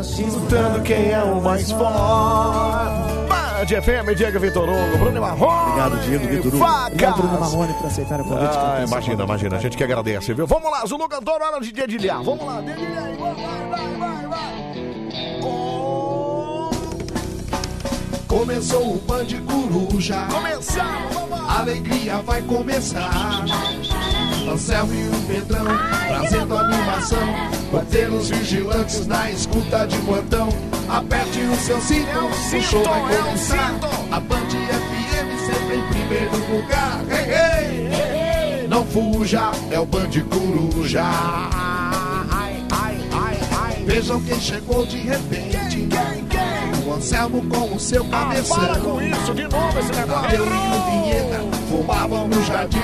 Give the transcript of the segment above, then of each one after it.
Disputando quem é o mais forte. Band FM, Diego Vitor Hugo, Bruno Marrone. Obrigado, Diego Vitor Hugo. Obrigado, Bruno Marrone, por aceitar o convite. Ah, imagina, imagina. A gente que agradece, viu? Vamos lá, Zulu Cantor, hora de dedilhar. Vamos lá, dedilhar. Vai, vai, vai, vai. Oh. Começou o Band Coruja. Começamos, vamos lá. A alegria vai começar. Anselmo e o Pedrão trazendo animação. Roteiros vigilantes na escuta de plantão. Aperte o seu cinto, o show vai é começar. A Band FM sempre em primeiro lugar. Hey, hey. Não fuja, é o Band Coruja. Vejam quem chegou de repente. O Anselmo com o seu cabeção. Ah, Para com isso, de novo esse negócio. Eu e o Vinheta fumavam no jardim,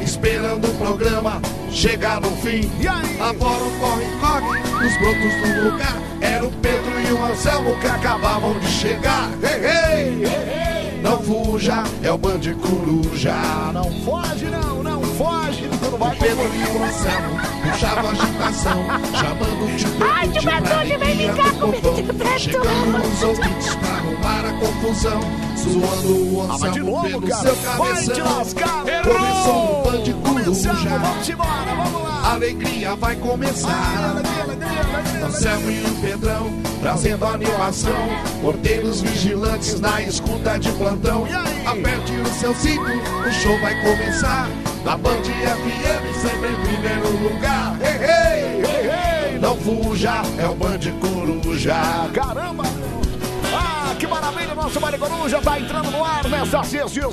esperando o programa chegar no fim. E aí? Agora o corre-corre, os brotos no lugar. Era o Pedro e o Anselmo que acabavam de chegar. Ei, ei, não fuja, é o Band Coruja. Não foge, não, não foge. Tu não vai O Pedro e o Anselmo puxavam agitação, chamando de Ai, tio Betúlio, vem brincar do comigo, Betúlio. Chegando os ouvintes pra arrumar a confusão, zoando o Ah, de Anselmo novo, pelo cara. seu Vai te cabeção. lascar. Começou o Band Começamos, Coruja. vamos embora, vamos lá. A alegria vai começar. Anselmo e o Pedrão trazendo animação. Porteiros vigilantes na escuta de plantão. E aí? Aperte o seu cinto, o show vai começar. Na Band FM, sempre em primeiro lugar. Ei, ei, ei, ei, não fuja, é o Band Coruja. Caramba! Que maravilha! Nosso Vale Coruja tá entrando no ar nesta sexta,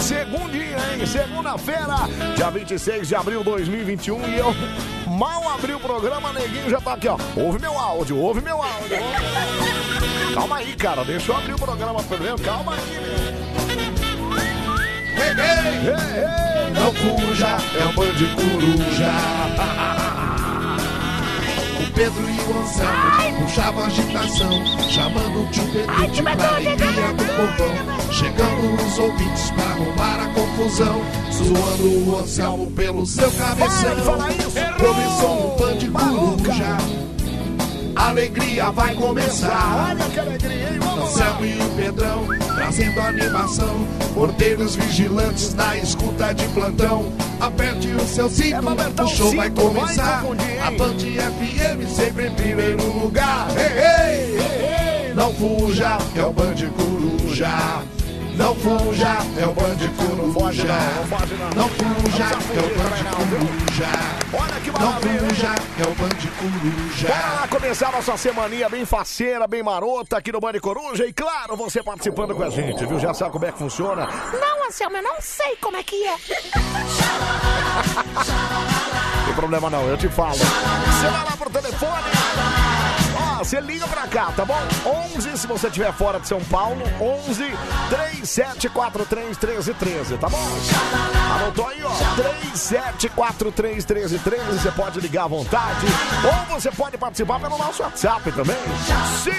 segundinha, hein? Segunda-feira, dia 26 de abril de 2021 e eu mal abri o programa, neguinho já tá aqui, ó. Ouve meu áudio, ouve meu áudio. Calma aí, cara, deixa eu abrir o programa primeiro, calma aí. Ei, ei, Ei, ei, fuja, é o Coruja. Pedro e o Anselmo puxavam agitação, chamando o tio Pedro Betúlio, alegria do povão. Chegando os ouvintes pra arrumar a confusão, zoando o Anselmo pelo seu cabeção. Começou o Band Maluca. Coruja, alegria vai começar. Olha que alegria, hein? Anselmo e o Pedrão trazendo animação. Porteiros vigilantes na escuta de plantão. Aperte o seu É cinto, apertar o show vai cinto, vai começar. A Band FM sempre em primeiro lugar. Ei, ei, ei, ei, não fuja, é o Band Coruja. Não fuja, é o Band foge Coruja. não, não foge não. Não fuja, Não é o precisa fugir também não, viu? Band Coruja. Olha que Não maravilha. hein? fuja, é o Band Coruja. Bora lá começar nossa semaninha bem faceira, bem marota aqui no Bande Coruja. E claro, você participando com a gente, viu? Já sabe como é que funciona. Não, Anselmo, eu não sei como é que é. Não tem problema não, eu te falo. Você vai lá pro telefone. Você liga pra cá, tá bom? 11, se você estiver fora de São Paulo, 11 3743 1313, tá bom? Anotou aí, ó. 3743 1313, você pode ligar à vontade. Ou você pode participar pelo nosso WhatsApp também. Sim,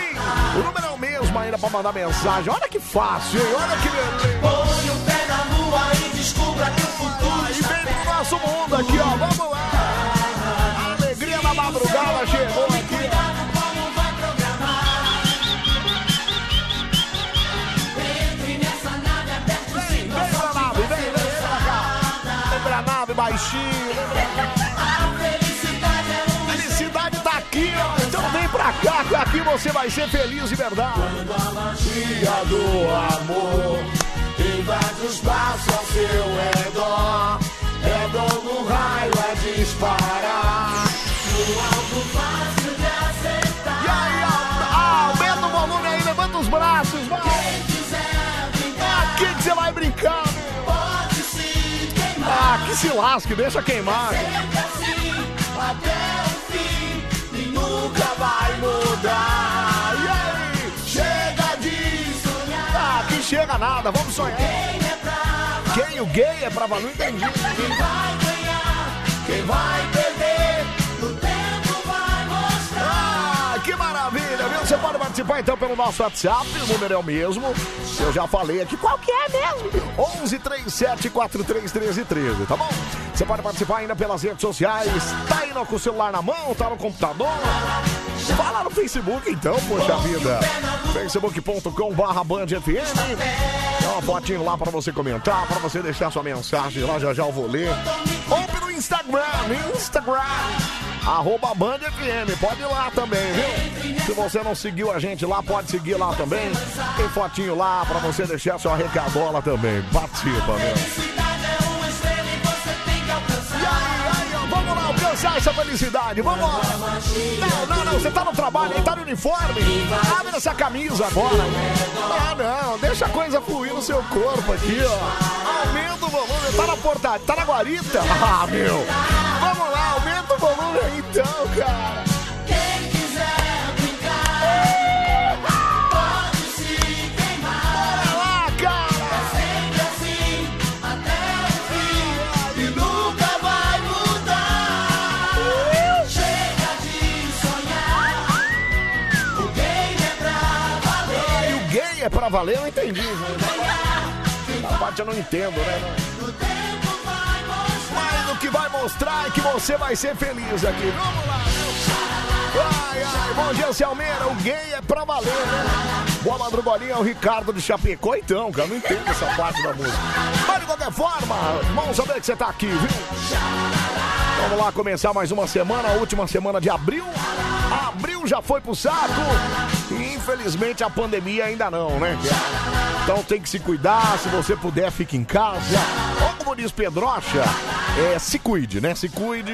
o número é o mesmo ainda pra mandar mensagem. Olha que fácil, hein? Olha que beleza. Põe o pé na lua e descubra que o futuro E está vem pro nosso mundo aqui, ó. Vamos lá. A alegria da madrugada chegou aqui você vai ser feliz de verdade. a magia do amor invade os braços ao seu redor. É dom do raio a disparar. No alto fácil de aceitar. E aí, aumenta o volume aí, levanta os braços, vai. Quem quiser brincar, Aqui que você vai brincar, pode se queimar. Ah, que se lasque, deixa queimar. Sempre assim, até o fim, e nunca vai mudar. E aí? Chega de sonhar, Ah, que chega nada, vamos sonhar. quem é bravo, Quem? O gay é pra não entendi. quem vai ganhar, quem vai perder, participar então pelo nosso WhatsApp, o número é o mesmo. Eu já falei aqui. Qual que é mesmo? 11 37 43 13 13, tá bom? Você pode participar ainda pelas redes sociais. Tá no- com o celular na mão, tá no computador. Fala no Facebook então, poxa vida. facebook.com barra Band FM. Dá uma fotinho lá pra você comentar, pra você deixar sua mensagem lá, já já eu vou ler. Ou pelo Instagram, Instagram. Arroba Band FM, pode ir lá também, viu? Se você não seguiu a gente lá, pode seguir lá também. Tem fotinho lá pra você deixar sua recadola também. Participa, meu. Essa felicidade, vamos lá. Não, não, não, você tá no trabalho, aí tá no uniforme. Abre essa camisa agora. Ah, não, deixa a coisa fluir no seu corpo aqui, ó. Aumenta o volume, tá na portaria, tá na guarita. Ah, meu. Vamos lá, aumenta o volume aí então, cara. É pra valer, eu entendi. né? A parte eu não entendo, né? Mas o que vai mostrar é que você vai ser feliz aqui. Vamos lá. Ai, ai, bom dia, Almeida. O gay é pra valer, né? Boa madrugolinha, é o Ricardo de Chapecó. Então, cara, não entendo essa parte da música. Mas de qualquer forma, bom saber que você tá aqui, viu? Vamos lá começar mais uma semana, a última semana de abril. Abril já foi pro saco. E infelizmente a pandemia ainda não, né? Então tem que se cuidar, se você puder, fique em casa. Ou como diz Pedrocha, é, se cuide, né? Se cuide.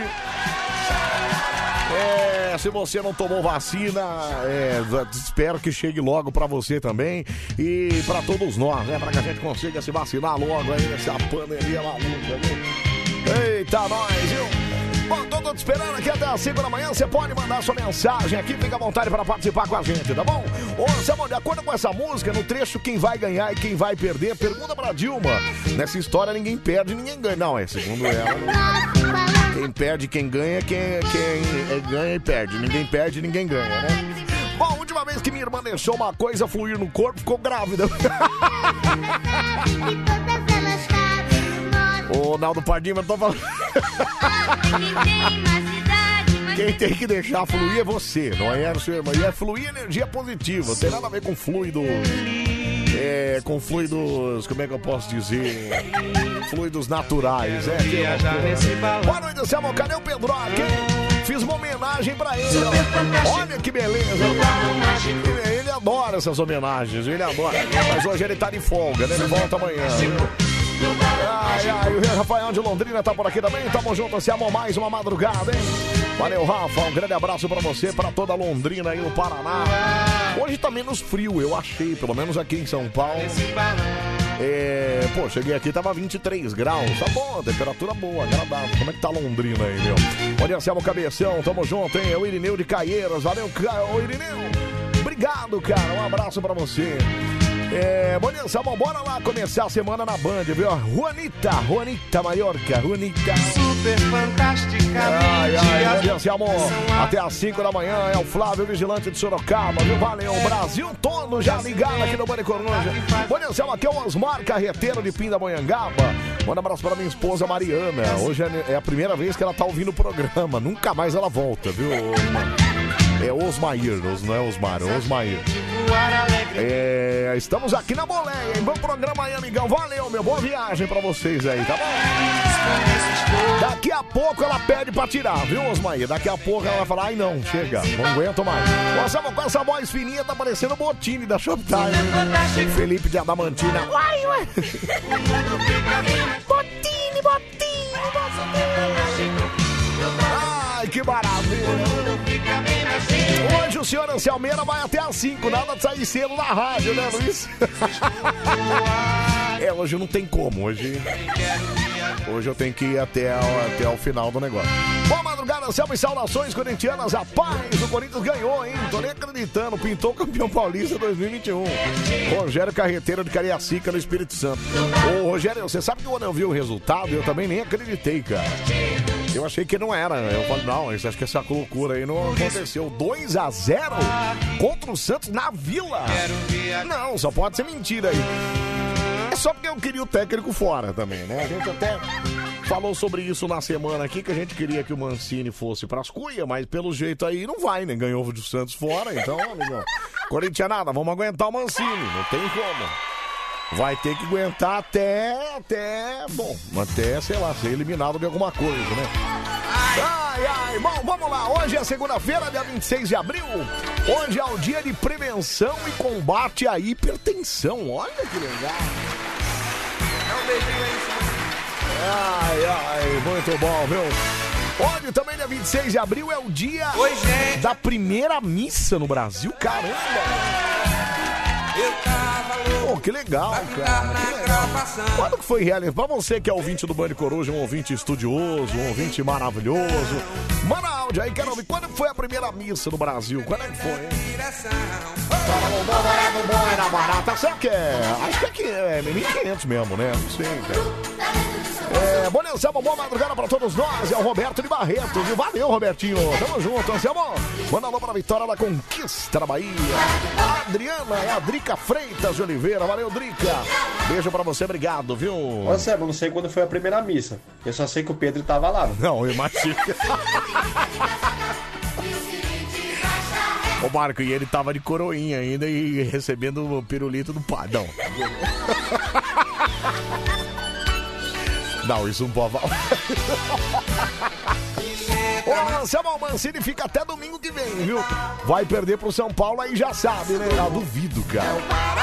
É, se você não tomou vacina, é, espero que chegue logo pra você também e pra todos nós, né? Pra que a gente consiga se vacinar logo aí nessa pandemia maluca, viu? Eita, nós, viu? Bom, tô todo esperando aqui até as 5 da manhã. Você pode mandar sua mensagem aqui, fica à vontade para participar com a gente, tá bom? Ô, Samuel, de acordo com essa música, no trecho quem vai ganhar e quem vai perder, pergunta pra Dilma. Nessa história ninguém perde, ninguém ganha. Não, é segundo ela. Quem perde, quem ganha, quem, quem é, ganha e perde. Ninguém perde, ninguém ganha, né? Bom, a última vez que minha irmã deixou uma coisa fluir no corpo, ficou grávida. Ô, Naldo Pardinho, eu tô falando. Quem tem que deixar fluir é você, não é a sua irmã. E é fluir energia positiva, não tem nada a ver com fluidos. É, com fluidos, como é que eu posso dizer? Fluidos naturais, é. Boa noite, Samuel. Cadê o Pedro aqui? Fiz uma homenagem pra ele. ó. Olha que beleza. Ele, ele adora essas homenagens, ele adora. Mas hoje ele tá de folga, né? Ele volta amanhã. Ai, ai, o Rafael de Londrina tá por aqui também. Tamo junto, se amou mais uma madrugada, hein? Valeu, Rafa. Um grande abraço pra você, pra toda Londrina e o Paraná. Hoje tá menos frio, eu achei, pelo menos aqui em São Paulo. É, pô, cheguei aqui, tava 23 graus. Tá bom, temperatura boa, agradável. Como é que tá Londrina aí, meu? Olha, Selma Cabeção, tamo junto, hein? É o Irineu de Caieiras. Valeu, Irineu. Obrigado, cara. Um abraço pra você. É, bom dia, Samuel. Bora lá começar a semana na Band, viu? Juanita, Juanita Maiorca, Juanita. Super fantasticamente. Ai, ai, bom seu amor. Até às 5 da manhã é o Flávio Vigilante de Sorocaba, viu? Valeu, Brasil todo já ligado aqui no Bande Coruja. Bom amor. Aqui é o Osmar Carreteiro de Pindamonhangaba. Manda um abraço para minha esposa Mariana. Hoje é é a primeira vez que ela tá ouvindo o programa. Nunca mais ela volta, viu? É Osmair, Os- não é Osmar, é Osmair. É, estamos aqui na boleia, hein? Bom programa aí, amigão. Valeu, meu. Boa viagem pra vocês aí, tá bom? Daqui a pouco ela pede pra tirar, viu, Osmair? Daqui a pouco ela vai falar, ai não, chega, não aguento mais. Nós estamos com essa voz fininha, tá parecendo o Botini da Shoptime. Felipe de Adamantina. Uai, uai. Botini, botini, Ai, que maravilha. O senhor Anselmeira vai até às 5, nada de sair cedo na rádio, né, Luiz? é, hoje não tem como, hoje... Hoje eu tenho que ir até, o- até o final do negócio. Boa madrugada, Anselmo e saudações corintianas. Rapaz, o Corinthians ganhou, hein? Tô nem acreditando. Pintou campeão paulista 2021. Rogério Carreteiro de Cariacica, no Espírito Santo. Ô, Rogério, você sabe que quando eu vi o resultado, eu também nem acreditei, cara. Eu achei que não era. Eu falei, não, acho que essa loucura aí não aconteceu. 2 a 0 contra o Santos na Vila. Não, só pode ser mentira aí. É só porque eu queria o técnico fora também, né? A gente até falou sobre isso na semana aqui, que a gente queria que o Mancini fosse pras cuias, mas pelo jeito aí não vai, né? Ganhou o Santos fora, então, amigão. Corintianada, vamos aguentar o Mancini, não tem como. Vai ter que aguentar até, até, bom, até, sei lá, ser eliminado de alguma coisa, né? Ai, ai, bom, vamos lá. Hoje é segunda-feira, dia 26 de abril. Hoje é o dia de prevenção e combate à hipertensão. Olha que legal. É um beijinho aí, Ai, ai, muito bom, viu? Hoje também, dia 26 de abril, é o dia é. da primeira missa no Brasil. Caramba! Pô, que legal, cara. Que legal. Quando que foi realizado? Pra você que é ouvinte do Band Coruja, um ouvinte estudioso, um ouvinte maravilhoso. Manda áudio aí, quero ouvir. Quando foi a primeira missa no Brasil? Quando é que foi. Era barata, será que é? Acho que é, que é 1500 mesmo, né? Não sei, cara. É, bom dia, Anselmo, boa madrugada pra todos nós. É o Roberto de Barreto, viu? Valeu, Robertinho. Tamo junto, Anselmo. Manda alô pra Vitória da Conquista da Bahia. A Adriana é a Drica Freitas de Oliveira. Valeu, Drica. Beijo pra você, obrigado, viu? Ô, Sebo, não sei quando foi a primeira missa. Eu só sei que o Pedro tava lá. Não, eu imagino. Ô Marco, e ele tava de coroinha ainda e recebendo o pirulito do padrão. Não, isso não pode. Ô, Anselmo Mancini fica até domingo que vem, viu? Vai perder pro São Paulo aí já sabe, né? Eu duvido, cara.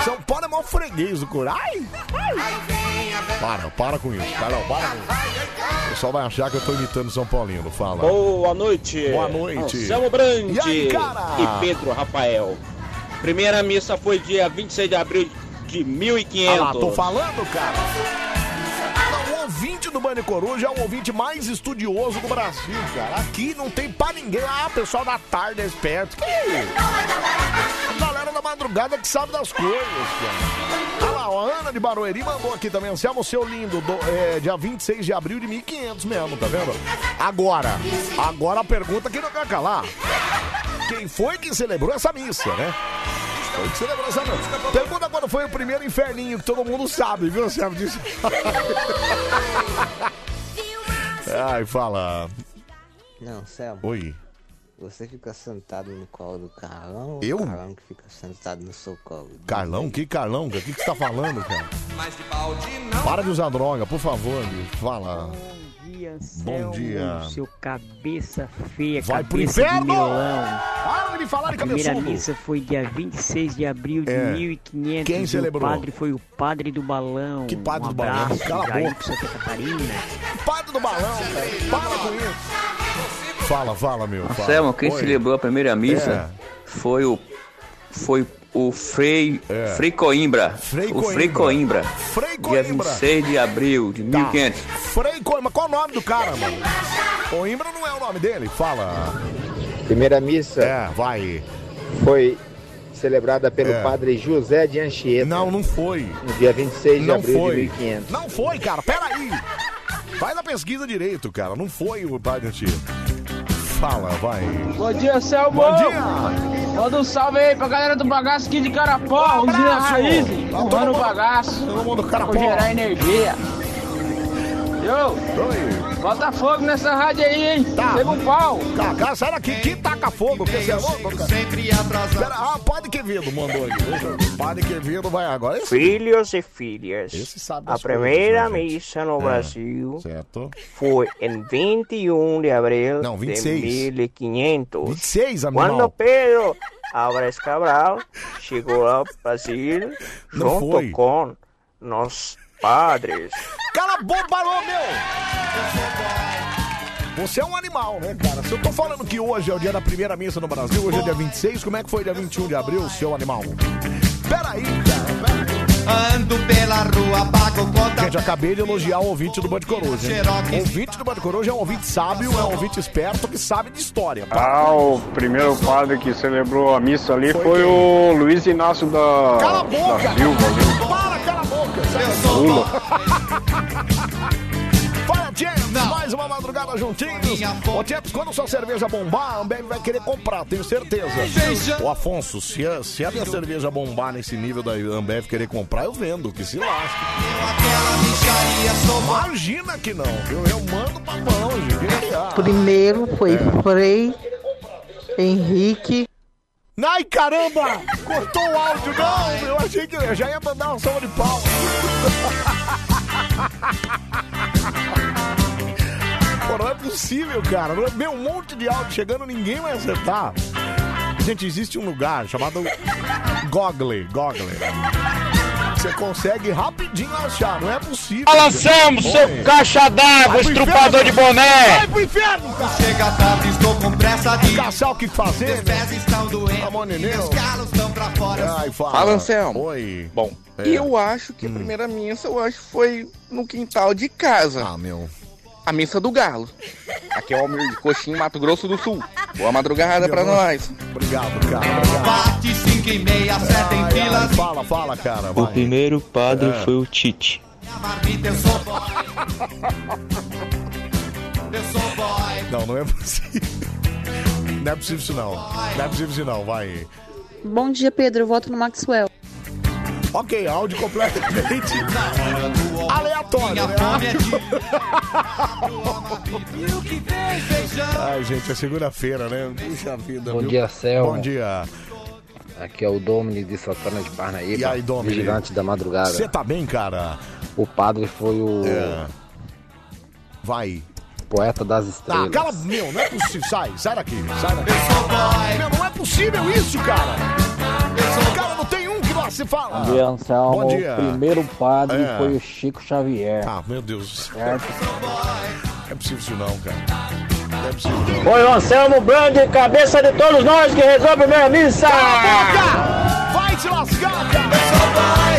São Paulo é maior freguês do Corinthians. Ai, ai. Para, para com isso, Carol, para com isso. O pessoal vai achar que eu tô imitando São Paulino, fala. Boa noite. Boa noite. Anselmo Brandi E aí, cara? e Pedro Rafael. Primeira missa foi dia 26 de abril de 1500. Ah lá, tô falando, cara. Ouvinte do Bande Coruja é o ouvinte mais estudioso do Brasil, cara. Aqui não tem pra ninguém. Ah, pessoal da tarde é esperto. Que A galera da madrugada que sabe das coisas, cara. Olha lá, ó, a Ana de Barueri mandou aqui também. Anselmo, seu lindo, do, é, dia 26 de abril de 1500 mesmo, tá vendo? Agora, agora a pergunta que não quer calar. Quem foi que celebrou essa missa, né? Foi que celebrou essa. Pergunta quando foi o primeiro inferninho, que todo mundo sabe, viu, Anselmo? Disso. Ai, fala. Não, Selma, Oi. você fica sentado no colo do Carlão Eu? o Carlão que fica sentado no seu colo? Carlão? Que Carlão? O que, que você tá falando, cara? Mas de balde não. Para de usar droga, por favor, bicho. Fala. Bom dia, Bom Anselmo, dia. Seu cabeça feia, Vai pro cabeça de inferno! melão. Para de falar de A primeira cabeçudo. missa foi dia 26 de abril de É. 1500. Quem celebrou? O padre foi o padre do balão. Que padre um do balão? Cala a boca. pro Santa Catarina. Padre do balão, cara. Para com isso. Fala, fala, meu. Fala. Anselmo, quem Oi. celebrou a primeira missa foi o foi o Frei É. Frei Coimbra. Frei o Frei Coimbra. Coimbra. Frei Dia Coimbra. 26 de abril de Tá. 1500. Frei Coimbra. Qual o nome do cara, mano? Coimbra não é o nome dele? Fala. Primeira missa É, vai. foi celebrada pelo É. padre José de Anchieta Não, não foi. no dia 26 de Não abril foi. de 1500. Não foi, cara. Peraí. Faz a pesquisa direito, cara. Não foi o padre antigo. Fala, vai. Bom dia, Anselmo. Bom dia. Manda um salve aí pra galera do bagaço aqui de Carapó, Um usina raiz, Tá todo mundo- bagaço, Todo mundo pra Carapó. gerar energia. Yo, Oi. bota fogo nessa rádio aí, hein? Tá. Pega um pau. Cacá, sai daqui. Que taca fogo? Que você é louco, cara? Sempre atrasado. Pera, ah, Padre Quevedo mandou aqui. Padre Quevedo vai agora. Esse, Filhos e filhas, esse sabe a primeira coisas, né, missa no É. Brasil Certo. foi em 21 de abril Não, 26. de 1500. 26, animal. Quando Pedro Álvares Cabral chegou ao Brasil Não junto foi. com os padres. Cala a boca, meu! Você é um animal, né, cara? Se eu tô falando que hoje é o dia da primeira missa no Brasil, hoje é dia 26, como é que foi dia 21 de abril, seu animal? Peraí, cara, peraí. Ando pela rua, pago conta. Gente, acabei de elogiar o ouvinte do Band Coruja. hein? O ouvinte do Band Coruja é um ouvinte sábio, é um ouvinte esperto que sabe de história. tá? Ah, o primeiro padre que celebrou a missa ali Foi foi, o Luiz Inácio da, Cala a boca! da Silva. viu? Lula. Fala, James! Mais uma madrugada juntinhos. Ô, Tchepes, quando sua cerveja bombar, a Ambev vai querer comprar, tenho certeza. Ô, Afonso, se a, se a minha cerveja bombar nesse nível da Ambev querer comprar, eu vendo, que se lasque. Imagina que não, viu? Eu mando pra longe. Primeiro foi Frei Henrique. Ai, caramba! Cortou o áudio, não! Eu achei que eu já ia mandar uma salva de pau. Pô, não é possível, cara. É- Meu, um monte de áudio chegando, ninguém vai acertar. Gente, existe um lugar chamado Google. Google. Você consegue rapidinho achar, não é possível. Fala, Anselmo, seu Oi. caixa d'água, estrupador de boné. Vai pro inferno, cara. Chega tarde, estou com pressa de. Caçar o que fazer, Meus pés estão doendo. Amor Meus calos estão pra fora. Ai, fala. Fala, Anselmo. Oi. Bom, É. eu acho que a primeira missa, eu acho que foi no quintal de casa. Ah, meu. A missa do galo. Aqui é o Almir de Coxim, Mato Grosso do Sul. Boa madrugada pra Meu nós. Obrigado, cara. Obrigado. Bate 5 e meia, 7 em fala, fala, cara. O vai. primeiro padre É. foi o Tite. Não, não é possível. Não é possível isso não. Não é possível isso não, vai. Bom dia, Pedro. Eu voto no Maxwell. Ok, áudio completamente aleatório, né? Ai, gente, é segunda-feira, né? Puxa vida, Bom viu? dia, Selma. Bom dia. Aqui é o Domini de Santana de Parnaíba. E aí, Domini? Vigilante da madrugada. Você tá bem, cara? O padre foi o É. Vai. poeta das Ah, estrelas. cala, meu, não é possível. Sai, sai daqui, sai daqui. Meu, não é possível isso, cara. Cara, não tem um que não se fala. Bom dia, Anselmo. Bom dia. O primeiro padre É. foi o Chico Xavier. Ah, meu Deus. Certo? Não é possível isso não, cara. Foi o Anselmo Brand, cabeça de todos nós, que resolve a primeira missa! Vai te lascar, cara.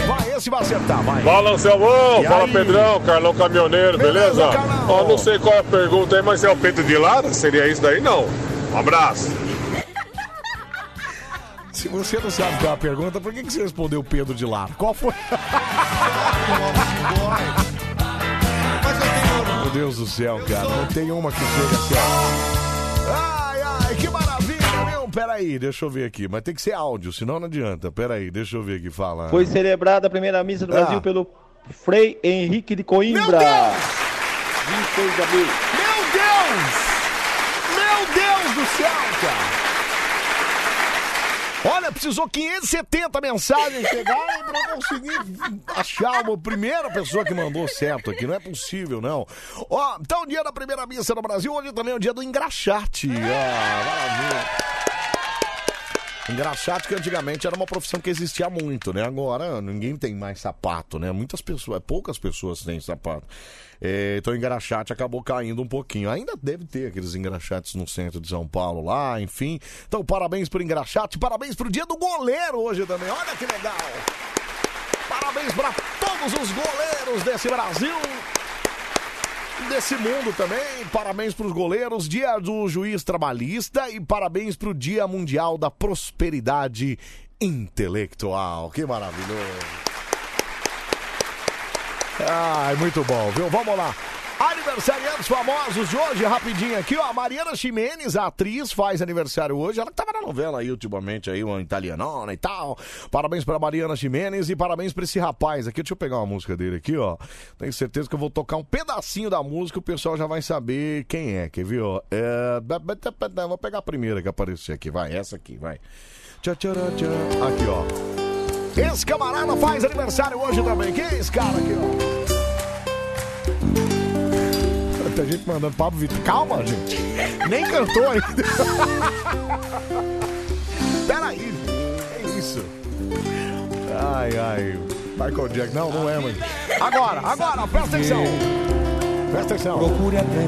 Vai, esse vai acertar, vai. Fala, Anselmo! Fala, aí? Pedrão, Carlão Caminhoneiro, beleza? Ó, não sei qual é a pergunta aí, mas é o peito de lado? Seria isso daí? Não. Um abraço. Se você não sabe qual é a pergunta, por que, que você respondeu Pedro de lá? Qual foi? Meu Deus do céu, cara. Não tem uma que chega assim, ó. Ai, ai, que maravilha, meu. Peraí, deixa eu ver aqui. Mas tem que ser áudio, senão não adianta. Peraí, deixa eu ver aqui, fala. Foi celebrada a primeira missa do Ah. Brasil pelo Frei Henrique de Coimbra. Meu Deus! 26 de abril. Meu Deus! Meu Deus do céu, cara! Precisou 570 mensagens chegarem pra conseguir achar uma primeira pessoa que mandou certo aqui. Não é possível, não. Ó, então, dia da primeira missa no Brasil, hoje também é o dia do engraxate. Ah, maravilha. Engraxate que antigamente era uma profissão que existia muito, né? Agora ninguém tem mais sapato, né? Muitas pessoas, poucas pessoas têm sapato. É, então o engraxate acabou caindo um pouquinho. Ainda deve ter aqueles engraxates no centro de São Paulo lá, enfim. Então parabéns pro engraxate, parabéns pro dia do goleiro hoje também. Olha que legal. Parabéns para todos os goleiros desse Brasil desse mundo também. Parabéns para os goleiros, dia do juiz trabalhista e parabéns para o Dia Mundial da Prosperidade Intelectual. Que maravilhoso. Ai, muito bom, viu? Vamos lá. Aniversariantes famosos de hoje, rapidinho aqui, ó. Mariana Ximenes, a atriz, faz aniversário hoje. Ela que tava na novela aí ultimamente, aí, uma italianona e tal. Parabéns pra Mariana Ximenes e parabéns pra esse rapaz aqui. Deixa eu pegar uma música dele aqui, ó. Tenho certeza que eu vou tocar um pedacinho da música, o pessoal já vai saber quem é, quer ver, ó? É... Vou pegar a primeira que apareceu aqui, vai, essa aqui, vai. Tchau, tchau, tchau. Aqui, ó. Esse camarada faz aniversário hoje também. Quem é esse cara aqui, ó? Tem gente mandando Pablo Vittar. Calma, gente. Nem cantou ainda. Peraí. É isso. Ai, ai. Michael Jackson. Não, não é, mano. Agora, agora, presta atenção. Presta atenção.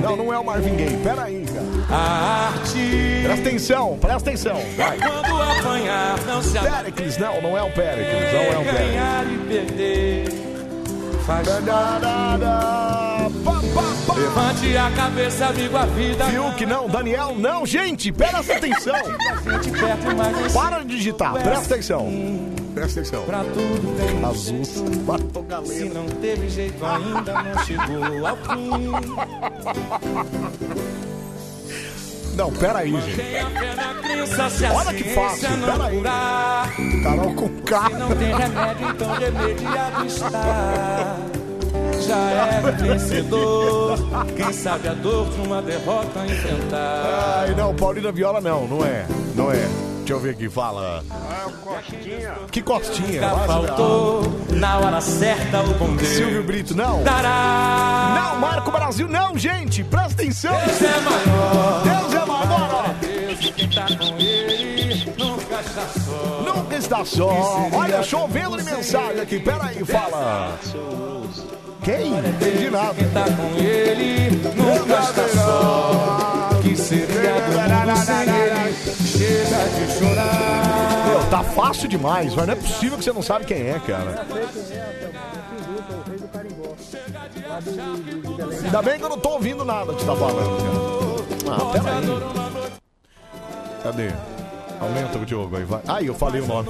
Não, não é o Marvin Gaye. Peraí, cara. A arte. Presta atenção, presta atenção. Vai. Quando apanhar, não se Pericles, não, não é o Pericles. Não é o Pericles. ganhar e perder. Faz Levante a cabeça, amigo, a vida. Fiuk, não, Daniel, não, gente, presta atenção. Para de digitar, presta atenção. Presta atenção. Pra tudo tem Azul, Se não teve jeito ainda, não chegou ao fim. Não, peraí, gente. Olha que fácil, peraí. Carol com K. Não tem remédio, então remediado está. Já é vencedor. Quem sabe a dor de uma derrota enfrentar. Ai, não, Paulina Viola não, não é. Não é. Deixa eu ver aqui, fala. Que costinha? Nunca vai, faltou na hora certa o bom Deus. Silvio Brito, não. Dará. Não, Marco Brasil, não, gente. Presta atenção. Deus é maior. Deus é maior. ó. Deus quem tá com ele nunca está só. Nunca está só. Olha, chovendo de mensagem aqui. Pera aí, fala. Quem? Entendi nada. Quem tá com ele nunca está só. Que seria do mundo sem ele? Chega de chorar. Meu, tá fácil demais, mas não é possível que você não sabe quem é, cara. Ainda bem que eu não tô ouvindo nada que tá falando, cara. Ah, pera aí. Cadê? Aumenta o Diogo aí, vai. Ai, eu falei o nome.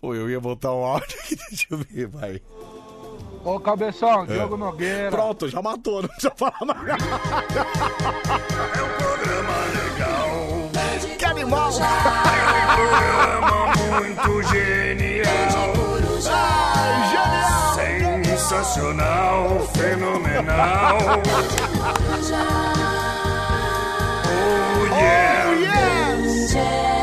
Pô, eu ia botar um áudio aqui, deixa eu ver, vai. Ô, Cabeção, É. Diogo Nogueira. Pronto, já matou, não precisa falar mais. É um programa legal. Que animal! É um programa muito genial. Sensacional, fenomenal. Oh yeah. Até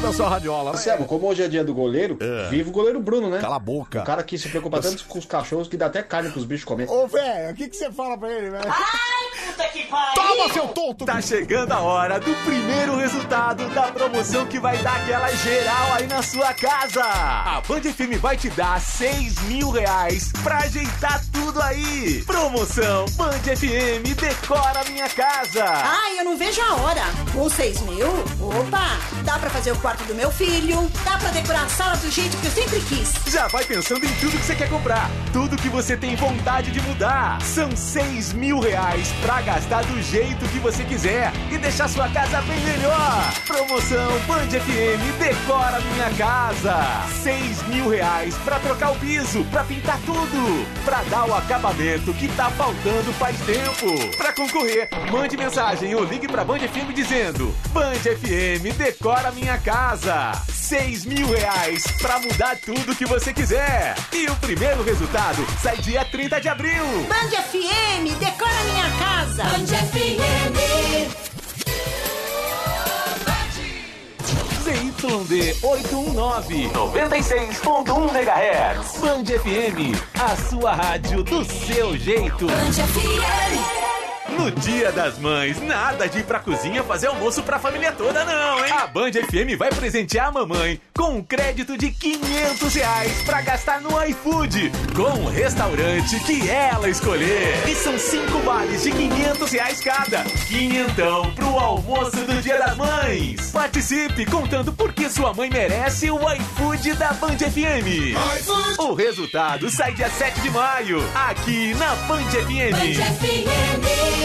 meio da sua radiola. né? Marcelo, como hoje é dia do goleiro, vive o goleiro Bruno, né? Cala a boca. O cara que se preocupa tanto com os cachorros que dá até carne pros bichos comer. Ô, velho, o que, que você fala pra ele, velho? Toma, seu tonto! Tá chegando a hora do primeiro resultado da promoção que vai dar aquela geral aí na sua casa. A Band FM vai te dar 6 mil reais pra ajeitar tudo aí. Promoção Band FM Decora Minha Casa. Ai, eu não vejo a hora. Com 6 mil? Opa! Dá pra fazer o quarto do meu filho, dá pra decorar a sala do jeito que eu sempre quis. Já vai pensando em tudo que você quer comprar, tudo que você tem vontade de mudar. São 6 mil reais pra gastar do jeito que você quiser e deixar sua casa bem melhor. Promoção Band FM Decora Minha Casa. 6 mil reais pra trocar o piso, pra pintar tudo, pra dar o acabamento que tá faltando faz tempo. Pra concorrer, mande mensagem ou ligue pra Band FM dizendo Band FM Decora Minha Casa. 6 mil reais pra mudar tudo que você quiser. E o primeiro resultado sai dia 30 de abril. Band FM, decora minha casa. Band FM. ZYD 819, 96.1 MHz. Band FM, a sua rádio do seu jeito. Band FM. No Dia das Mães, nada de ir pra cozinha fazer almoço pra família toda, não, hein? A Band FM vai presentear a mamãe com um crédito de 500 reais pra gastar no iFood com um restaurante que ela escolher. E são cinco vales de 500 reais cada. Quinhentão pro almoço do Dia das Mães. Participe contando por que sua mãe merece o iFood da Band FM. O resultado sai dia 7 de maio, aqui na Band FM.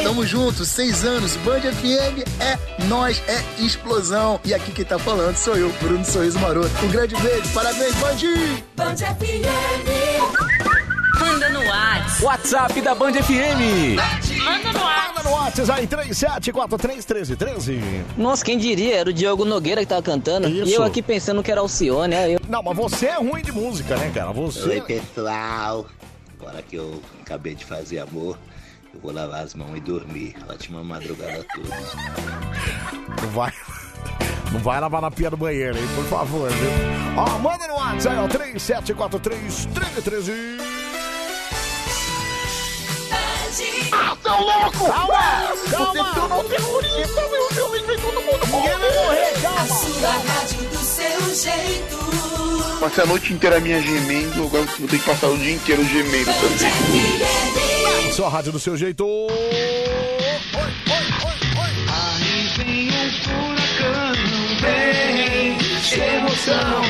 Tamo juntos, seis anos, Band FM é nós, é explosão. E aqui quem tá falando sou eu, Bruno Sorriso Maroto. Um grande beijo, parabéns, Band! Band FM. Manda no WhatsApp. WhatsApp da Band FM. Manda no ar. Manda no WhatsApp aí, 37431313. Nossa, quem diria? Era o Diogo Nogueira que tava cantando. E eu aqui pensando que era Alcione, é eu. Não, mas você é ruim de música, né, cara? Oi, Você. pessoal. Agora que eu acabei de fazer amor, eu vou lavar as mãos e dormir. Ótima madrugada a todos. Não vai. Não vai lavar na pia do banheiro aí, por favor, viu? Ó, manda no WhatsApp ó, 37431313. Ah, seu louco! Calma! Você Calma! tornou terrorista, meu Deus, vem todo mundo Ninguém vai morrer, calma! A sua rádio do seu jeito. Passei a noite inteira minha gemendo, agora vou ter que passar o dia inteiro gemendo também. Sua rádio do seu jeito. Aí vem um furacão, vem emoção,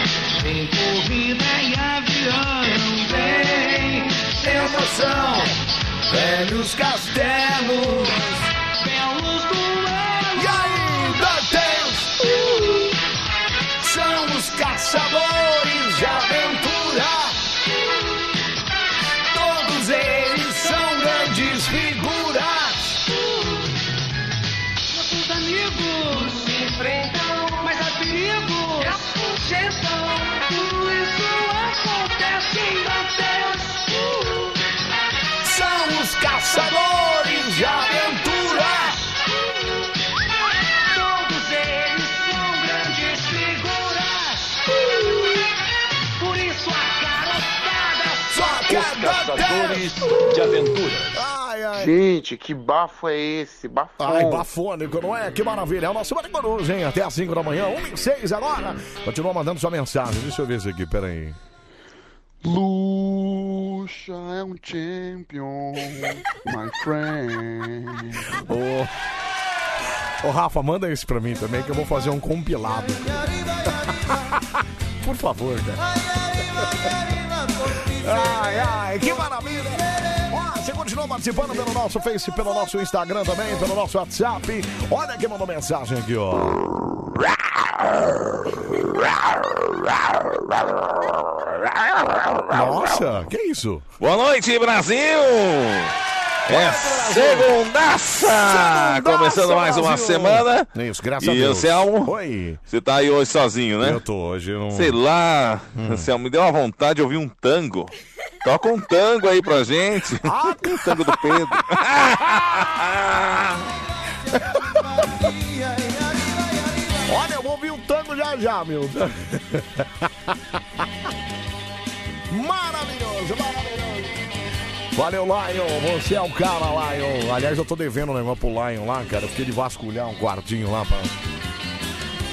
vem corrida e avião, vem sensação, velhos castelos, belos duelos. E ainda tem São os caçadores caçadores de aventura. Ai, ai. Gente, que bafo é esse? Bafão. Ai, bafônico, não é? Que maravilha. É o nosso Mari Coruja, hein? Até às 5 da manhã, 1 e 6 agora. Continua mandando sua mensagem. Deixa eu ver isso aqui, peraí. Luxa é um champion, my friend. Ô, ô, Rafa, manda esse pra mim também, que eu vou fazer um compilado. Por favor, cara. Ai, ai, que maravilha. Ó, você continua participando pelo nosso Face, pelo nosso Instagram também, pelo nosso WhatsApp. Olha quem mandou mensagem aqui, ó. Nossa, que isso? Boa noite, Brasil! É segundaça! Começando mais uma Brasil! semana. Isso, graças e a Deus. Anselmo? Oi. Você tá aí hoje sozinho, né? Eu tô hoje, eu não... Sei lá, Anselmo, me deu uma vontade de ouvir um tango. Toca um tango aí pra gente. Ah, um tango do Pedro. Olha, eu vou ouvir o tango já já, meu. maravilhoso, maravilhoso. Valeu, Lion. Você é o cara, Lion. Aliás, eu tô devendo um negócio pro Lion lá, cara. Eu fiquei de vasculhar um quartinho lá pra.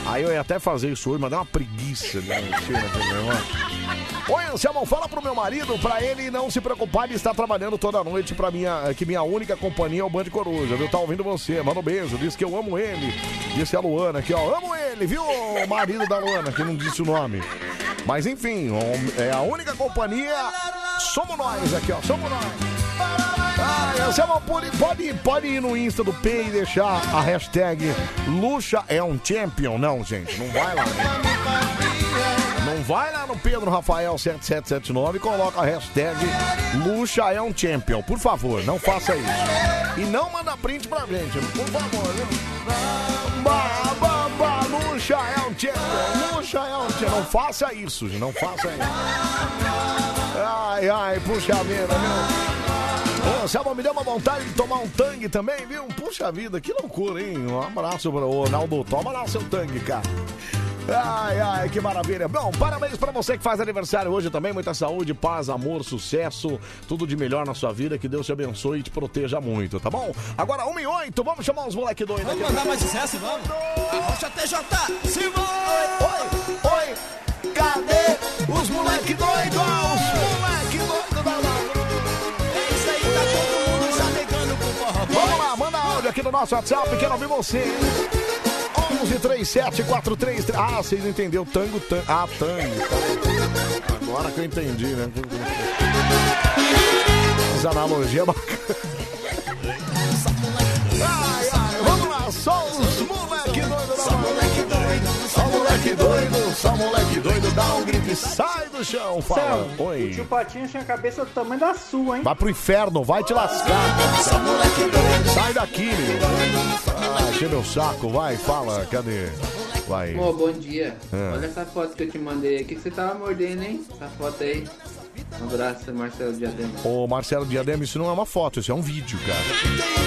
Aí eu ia até fazer isso hoje, mas dá uma preguiça, né? Negócio. Oi, Anselmo, fala pro meu marido pra ele não se preocupar de estar trabalhando toda noite pra minha, que minha única companhia é o Band Coruja, viu? Tá ouvindo você, manda um beijo, diz que eu amo ele. Disse a Luana aqui, ó, amo ele, viu? O marido da Luana, que não disse o nome. Mas enfim, é a única companhia, somos nós aqui, ó, somos nós. Anselmo, pode, pode, pode ir no Insta do P e deixar a hashtag Luxa é um champion? Não, gente, não vai lá. Não vai lá no Pedro Rafael 7779 e coloca a hashtag Luxa é um champion. Por favor, não faça isso. E não manda print pra gente, por favor, viu? Ba, ba, ba, Luxa é um champion. Luxa é um champion. Não faça isso, gente, não faça isso. Ai, ai, puxa vida, viu? Ô, Selma, me deu uma vontade de tomar um tangue também, viu? Puxa vida, que loucura, hein? Um abraço para o Naldo. Toma lá o seu tangue, cara. Ai, ai, que maravilha. Bom, parabéns pra você que faz aniversário hoje também. Muita saúde, paz, amor, sucesso, tudo de melhor na sua vida. Que Deus te abençoe e te proteja muito, tá bom? Agora, 1 e 8, vamos chamar os moleque doidos aqui. Vamos mandar mais sucesso, vamos? Arrocha TJ, Simão! Oi, oi, cadê moleque doidos? Os moleque doidos aqui no nosso WhatsApp, quero ouvir você. 11 37 43 Ah, vocês entenderam. Tango, tango. Ah, tango. Agora que eu entendi, né? Essa analogia bacana. Só moleque doido, dá um grito e sai do chão. Fala. O Oi. tio Patinho tinha a cabeça do tamanho da sua, hein? Vai pro inferno, vai te lascar. Sai daqui, meu. Ah, enche meu saco, vai, fala, cadê? Vai. Ô, bom dia. É. Olha essa foto que eu te mandei aqui que você tava mordendo, hein? Essa foto aí. Um abraço, Marcelo Diadema. Ô, Marcelo Diadema, isso não é uma foto, isso é um vídeo, cara.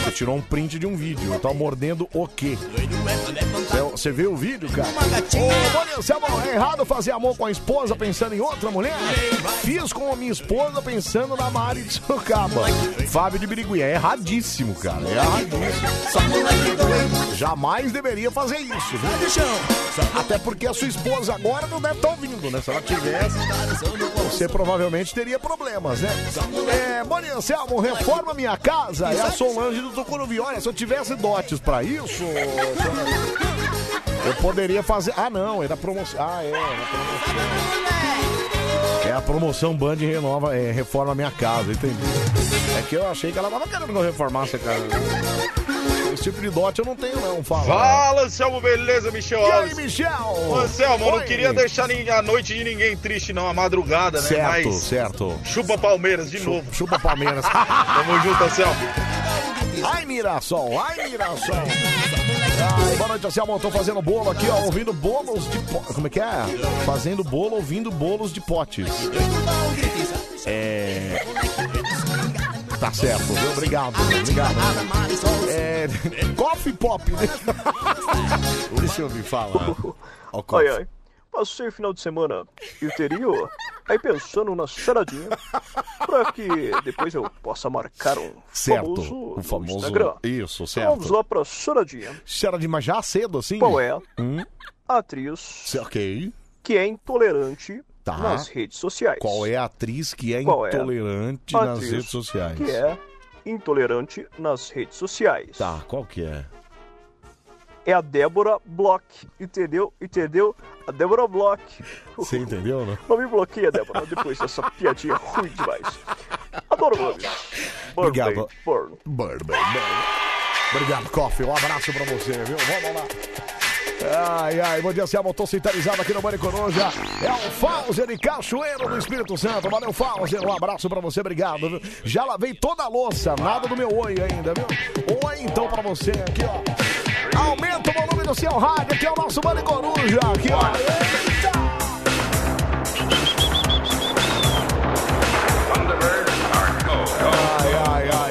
Você tirou um print de um vídeo. Eu tava mordendo o quê? Você- Você viu o vídeo, cara? Ô, Bonnie, Anselmo, é errado fazer amor com a esposa pensando em outra mulher? Fiz com a minha esposa pensando na Mari de Sorocaba. Fábio de Birigui. É erradíssimo, cara. É erradíssimo. Jamais deveria fazer isso, viu? Até porque a sua esposa agora não deve estar ouvindo, né? Se ela tivesse, você provavelmente teria problemas, né? É, Bonnie Anselmo, reforma minha casa. É a Solange do Tucuruvi. Olha, se eu tivesse dotes pra isso, eu poderia fazer. Ah, não, é da promoção. Ah, é, é. É a promoção Band renova, é, reforma minha casa, entendi. É que eu achei que ela tava querendo que eu reformasse casa. Tipo de dote eu não tenho, não. Fala. Fala, Anselmo, beleza, Michel E aí? Michel? Ô, Anselmo, não queria deixar a noite de ninguém triste, não, a madrugada, né? Certo, Mas certo. chupa Palmeiras de novo. Chupa Palmeiras. Tamo junto, Anselmo. Ai, Mirassol, ai, Mirassol. Ai, boa noite, Anselmo. Tô fazendo bolo aqui, ó, ouvindo bolos de po... Como é que é? Fazendo bolo, ouvindo bolos de potes. Tá certo, viu? Obrigado, obrigado. É... Coffee Pop. né? Deixa eu ouvir, fala. Ó, o Ai, ai. Passei o final de semana interior, aí pensando na charadinha, pra que depois eu possa marcar um Certo, famoso, o famoso... Instagram. Isso, Então certo. Vamos lá pra charadinha. Chara de mas já cedo, assim? Qual é Hum, atriz ok. que é intolerante Tá. nas redes sociais? Qual é a atriz que é Qual é intolerante a nas redes sociais? Que é intolerante nas redes sociais. Tá, qual que é? É a Débora Bloch, entendeu? Entendeu? A Débora Bloch. Você entendeu, né? Não me bloqueia, Débora, depois dessa piadinha ruim demais. Adoro Burn. Obrigado. Burn. Burn, burn, burn. Obrigado, Coffee. Um abraço pra você, viu? Vamos lá. Ai, ai, bom dia, Selma. Tô sintonizado aqui no Bande Coruja. É o Fauser de Cachoeiro do Espírito Santo. Valeu, Fauser. Um abraço pra você, obrigado. viu? Já lavei toda a louça, nada do meu oi ainda, viu? Oi, então, pra você aqui, ó. Aumenta o volume do seu rádio, aqui é o nosso Bande Coruja. Aqui, ó. Ai,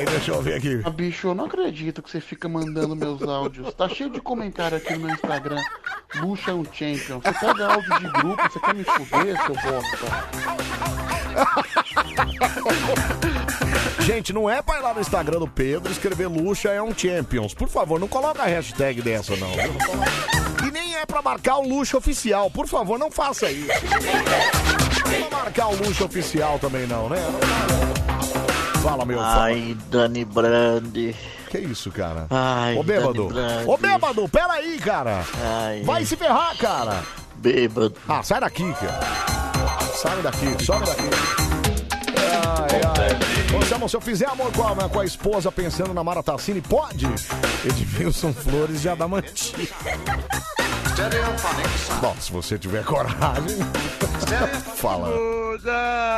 deixa eu ver aqui. Ah, bicho, eu não acredito que você fica mandando meus áudios. Tá cheio de comentário aqui no meu Instagram. Luxa é um champion. Você pega áudio de grupo, você quer me fuder, seu bosta? Gente, não é pra ir lá no Instagram do Pedro escrever Luxa é um Champions. Por favor, não coloca a hashtag dessa, não. Não. E nem é pra marcar o Luxa Oficial. Por favor, não faça isso. Não pra marcar o Luxa Oficial também, não, né? Fala, meu. fala. Ai, Dani Brandi. Que isso, cara? Ai, Ô, bêbado. Dani. Ô, bêbado, peraí, cara. Ai, Vai se ferrar, cara. Bêbado. Ah, sai daqui, cara. Sai daqui, sobe daqui. Ai, ai. Ô, Samuel, se eu fizer amor com a, com a esposa pensando na Mara Tassini, pode? Edmilson Flores de Adamantina. Bom, se você tiver coragem. Fala. Vamos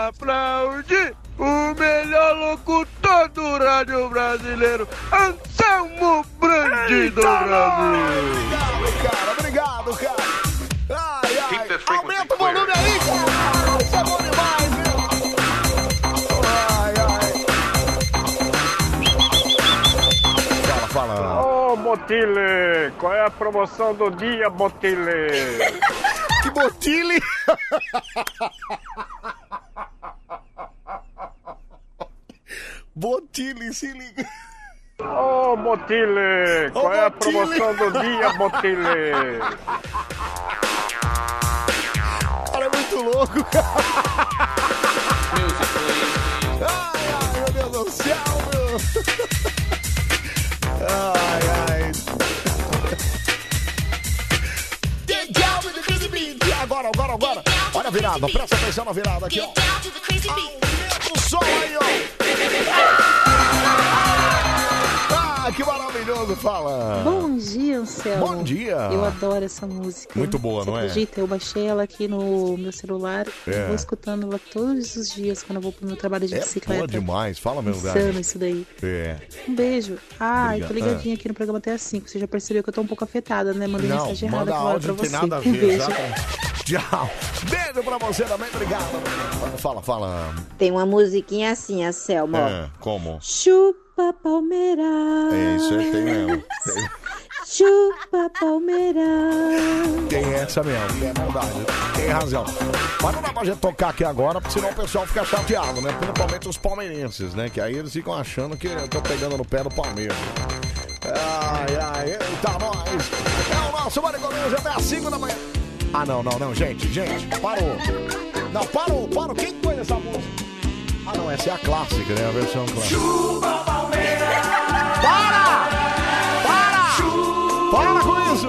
aplaudir o melhor locutor do rádio brasileiro, Anselmo Brandi do Brasil. Obrigado, cara. Obrigado, cara. Ai, ai. Aumenta o volume aí, cara. Botile, qual é a promoção do dia, Botile? Que Botile? Botile, se liga. Ô, Botile, qual é a promoção do dia, Botile? Cara, é muito louco, cara. Ai, ai, meu Deus do céu, meu. Ai, ai. Agora, agora, agora. Olha a virada, presta atenção na virada aqui, ó. Aumenta o som aí, ó. Ah, que maravilhoso, fala. Bom dia, Anselmo. Bom dia. Eu adoro essa música. Muito boa, Você não é? acredita? Eu baixei ela aqui no meu celular. É. Vou escutando ela todos os dias quando eu vou pro meu trabalho de É bicicleta. boa demais, fala verdade. Insano isso daí. É. Um beijo. Ai, Obrigado. tô ligadinha aqui no programa até às 5. Você já percebeu que eu tô um pouco afetada, né? Mandei Não, mensagem errada áudio, pra não tem você. nada a Um ver, beijo. exatamente. Tchau. Beijo pra você também, obrigado. Fala, fala. Tem uma musiquinha assim, a Selma. É, como? Chupa Palmeira. É, isso aí tem mesmo. Chupa Palmeira. Tem essa mesmo, é verdade. Tem razão. Mas não dá pra gente tocar aqui agora, porque senão o pessoal fica chateado, né? Principalmente os palmeirenses, né? Que aí eles ficam achando que eu tô pegando no pé do Palmeiras. Ai, ai, eita, nós. É o nosso Maricoruja até às 5 da manhã. Ah, não, não, não, gente, gente, parou. Não, parou, parou. Quem pôs essa música? Ah, não, essa é a clássica, né? A versão clássica. Chupa Palmeiras! Para! Para! Para com isso!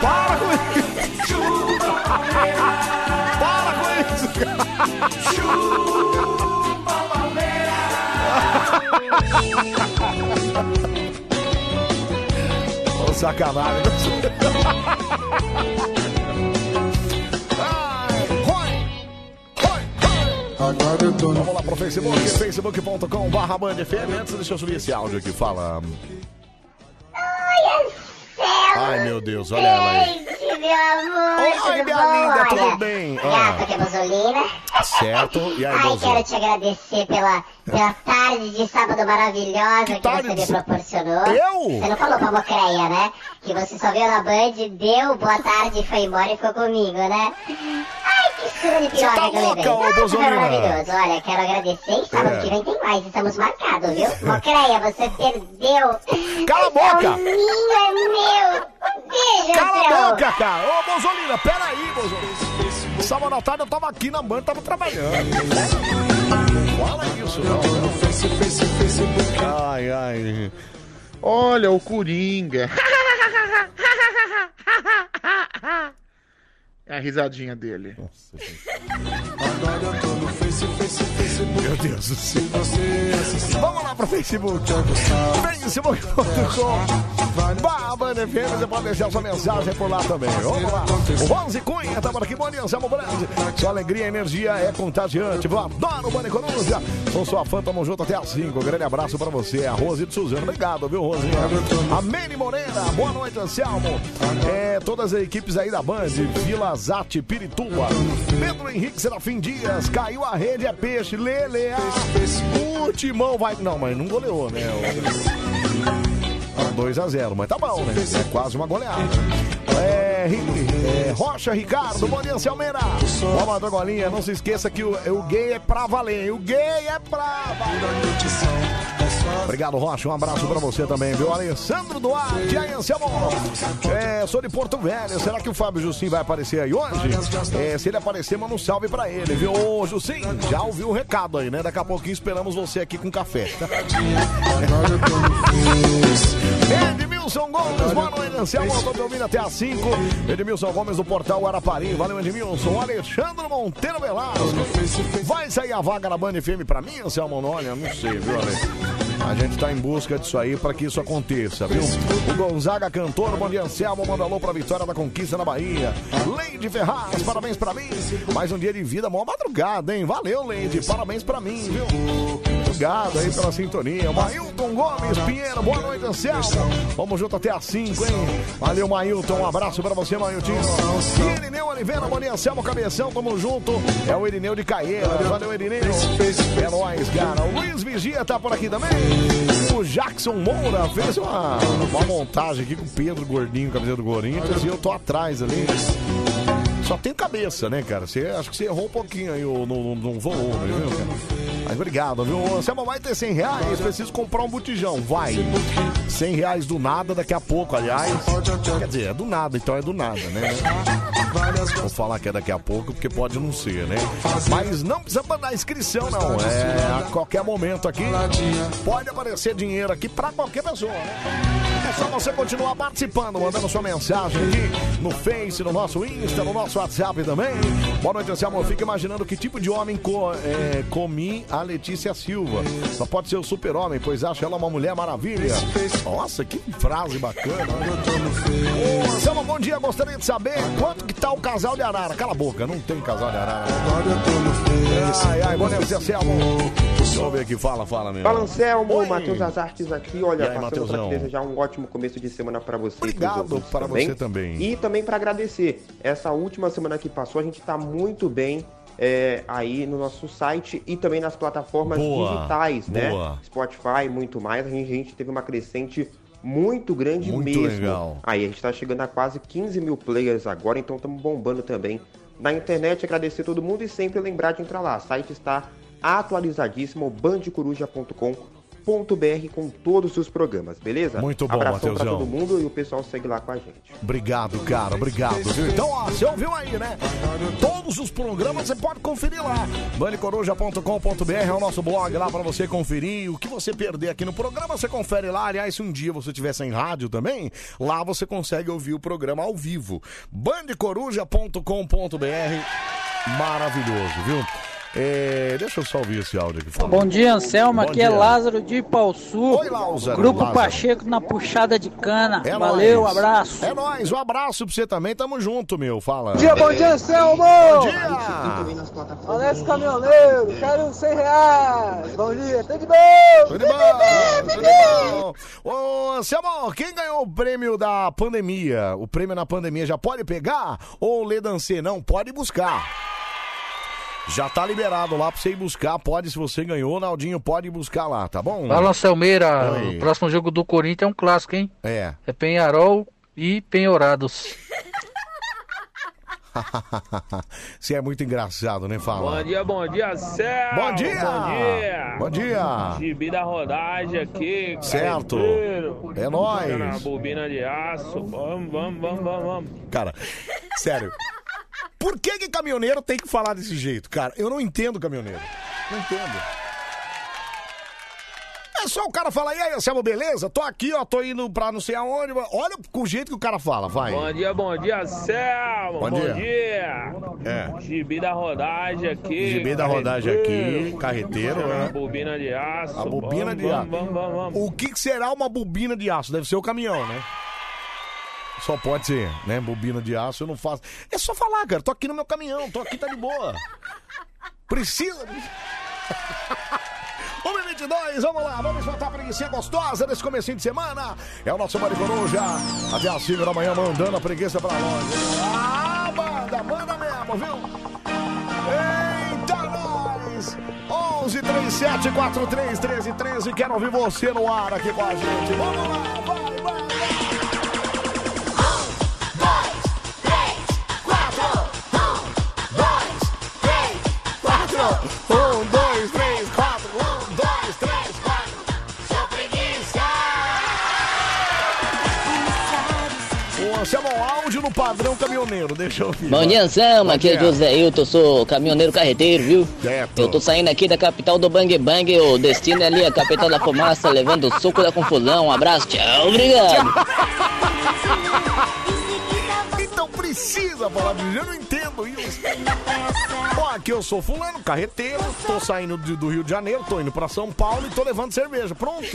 Para com isso! Para com isso, cara! Ô, sacanagem. Vamos lá pro Facebook, facebook.com barra Band FM. Antes, deixa eu subir esse áudio aqui, fala. Ai, meu Deus, olha ela aí. Gente, meu amor, Oi, tudo minha linda, tudo bem? Gata, que é Bozolina. Certo, e aí, Ai, Bozo? quero te agradecer pela, pela tarde de sábado maravilhosa que, tarde você me proporcionou. Eu? Você não falou pra Mocreia, né? Que você só veio na Band, deu boa tarde, foi embora e ficou comigo, né? Ai, que surra de Você tá que eu levei. louca, ô, Nossa, foi Bozolina? maravilhoso. Olha, quero agradecer e sábado É. que vem tem mais, estamos marcados, viu? Mocreia, você perdeu. Cala a boca! É minho, é meu. Beijo, Cala a boca, cara! Ô, Bozolina, peraí, Bozolina. Sábado à tarde eu tava aqui na banda, tava trabalhando. Não fala isso, não. Ai, ai. Olha o Coringa. É a risadinha dele. Meu Deus do céu. Vamos lá pro Facebook. Facebook.com. Barra Band FM, você pode deixar sua mensagem por lá também. Vamos lá. O Onze Cunha tá por aqui. Bom dia, Anselmo Brandi. Sua alegria e energia é contagiante. Eu adoro o Band Coruja. Sou sua fã, tamo junto até às 5. Um grande abraço pra você, a Rose de Suzano. Obrigado, viu, Rosinha? A Mene Moreira. Boa noite, Anselmo. É, todas as equipes aí da Band. Vila Zate, Pirituba. Pedro Henrique Serafim Dias. Caiu a rede, é peixe. Lele. O Timão vai. Não, mas não goleou, né? 2x0, mas tá bom, né? É quase uma goleada. É, é, Rocha Ricardo, bom dia, Selmeira. Ó, Madra Golinha, não se esqueça que o, o gay é pra valer. hein? O gay é pra valer. Obrigado, Rocha. Um abraço pra você também, viu? Alessandro Duarte, aí, Anselmo? É, sou de Porto Velho. Será que o Fábio Jussim vai aparecer aí hoje? É, se ele aparecer, manda um salve pra ele, viu? Ô, Jussim, já ouviu o recado aí, né? Daqui a pouquinho esperamos você aqui com café. Edmilson Gomes, boa noite, Anselmo. Ouvindo até às 5. Edmilson Gomes do Portal Guarapari. Valeu, Edmilson. Alexandre Monteiro Velasco. Vai sair a vaga na Band FM pra mim, Anselmo? Olha, não sei, viu, Ale? A gente tá em busca disso aí pra que isso aconteça, viu? O Gonzaga Cantor, bom dia, Anselmo. Manda alô pra vitória da conquista na Bahia. Leide Ferraz, parabéns pra mim. Mais um dia de vida, mó madrugada, hein? Valeu, Leide. Parabéns pra mim, viu? Obrigado aí pela sintonia. Mailton Gomes Pinheiro, boa noite, Anselmo. Vamos junto até às 5, hein? Valeu, Mailton. Um abraço pra você, Mailtinho. E Irineu Oliveira, bom dia, Anselmo Cabeção. Tamo junto. É o Irineu de Caieira. Valeu, Irineu. É nóis, cara. O Luiz Vigia tá por aqui também. O Jackson Moura fez uma, uma montagem aqui com o Pedro Gordinho, camisa do Corinthians, e eu tô atrás ali. Só tem cabeça, né, cara? Você, acho que você errou um pouquinho aí no, no, no volume, viu, cara? Mas obrigado, viu? Anselmo vai ter 100 reais, preciso comprar um botijão. Vai. 100 reais do nada daqui a pouco, aliás. Quer dizer, é do nada, então é do nada, né? Vou falar que é daqui a pouco, porque pode não ser, né? Mas não precisa mandar inscrição, não. É a qualquer momento aqui. Pode aparecer dinheiro aqui pra qualquer pessoa, né? É só você continuar participando, mandando sua mensagem aqui no Face, no nosso Insta, no nosso WhatsApp também. Boa noite, Anselmo. Fica imaginando que tipo de homem co- é, comi a Letícia Silva. Só pode ser o super-homem, pois acho ela uma mulher maravilha. Nossa, que frase bacana. Ô, Anselmo, bom dia. Gostaria de saber quanto que tá o casal de arara. Cala a boca, não tem casal de arara. Ai, ai, bom dia, Anselmo. Eu ver aqui, fala, fala, meu. Fala Anselmo. Matheus das Artes aqui. E Olha, aí, passando para desejar um ótimo começo de semana para você. Obrigado para você também. E também para agradecer. Essa última semana que passou, a gente tá muito bem é, aí no nosso site e também nas plataformas Boa, digitais, né? boa. Spotify, muito mais. A gente, a gente teve uma crescente muito grande Muito mesmo. legal. Aí a gente tá chegando a quase 15 mil players agora, então estamos bombando também na internet. Agradecer todo mundo e sempre lembrar de entrar lá. O site está atualizadíssimo, bandecoruja.com.br com todos os programas, beleza? Muito bom, Abração pra Matheusão. todo mundo e o pessoal segue lá com a gente. Obrigado, cara, obrigado. Viu? Então, ó, você ouviu aí, né? Todos os programas você pode conferir lá. Bandecoruja.com.br é o nosso blog lá pra você conferir. O que você perder aqui no programa, você confere lá. Aliás, se um dia você estiver sem rádio também, lá você consegue ouvir o programa ao vivo. Bandecoruja.com.br Maravilhoso, viu? É, deixa eu só ouvir esse áudio aqui. Bom dia, Anselmo. Bom Aqui é dia. Lázaro de Ipauçu. Oi, Lázaro. Grupo Lázaro. Pacheco na puxada de cana. É Valeu, nóis. abraço. É nóis, um abraço pra você também. Tamo junto, meu. Fala. Bom dia, bom dia, Anselmo. Bom dia. Alex Caminhoneiro, quero uns 100 reais. Bom dia, tudo bom? Tudo bom, tudo bom. Ô, Anselmo, quem ganhou o prêmio da pandemia? O prêmio na pandemia já pode pegar? Ou o Ledancê não? Pode buscar. Já tá liberado lá pra você ir buscar. Pode, se você ganhou, Naldinho, pode ir buscar lá, tá bom? Fala, Selmeira. Oi. O próximo jogo do Corinthians é um clássico, hein? É. É Penharol e Penhorados. Você é muito engraçado, né, Fala? Bom dia, bom dia, Céu! Bom dia! Bom dia! Bom dia! Gibi da rodagem aqui. Certo. É nóis. Puxando a bobina de aço. Vamos, vamos, vamos, vamos, vamos. Cara, sério. Por que que caminhoneiro tem que falar desse jeito, cara? Eu não entendo caminhoneiro. Não entendo. É só o cara falar, e aí, Anselmo, beleza? Tô aqui, ó, tô indo pra não sei aonde. Olha o jeito que o cara fala, vai. Bom dia, bom dia, Céu! Bom dia. dia! É. Gibi da rodagem aqui. Gibi da rodagem aqui, carreteiro, né? A bobina de aço. A bobina vamos, de aço. vamos, Vamos, vamos. O que será uma bobina de aço? Deve ser o caminhão, né? Só pode ser, né? Bobina de aço eu não faço. É só falar, cara. Tô aqui no meu caminhão, tô aqui, tá de boa. Precisa. 1h22, vamos lá, vamos botar a preguiça gostosa nesse comecinho de semana. É o nosso Mari Coruja. Até às 5 da manhã mandando a preguiça pra nós. Ah, manda, manda mesmo, viu? Eita, nós! 11 37 43 13 13. Quero ouvir você no ar aqui com a gente. Vamos lá, vai, vai, quatro. Um, dois, três, quatro. Um, dois, três, quatro. Sou preguiça. O Anselmo, áudio no padrão caminhoneiro. Deixa eu ouvir. Bom dia, Anselmo. Aqui é. José Hilton, sou caminhoneiro carreteiro, viu? Certo. Eu tô saindo aqui da capital do Bang Bang, o destino é ali, a capital da fumaça, levando o suco da confusão. Um abraço, tchau, obrigado. Precisa falar disso, eu não entendo isso. Ó, aqui eu sou fulano, carreteiro, tô saindo de- do Rio de Janeiro, tô indo pra São Paulo e tô levando cerveja. Pronto.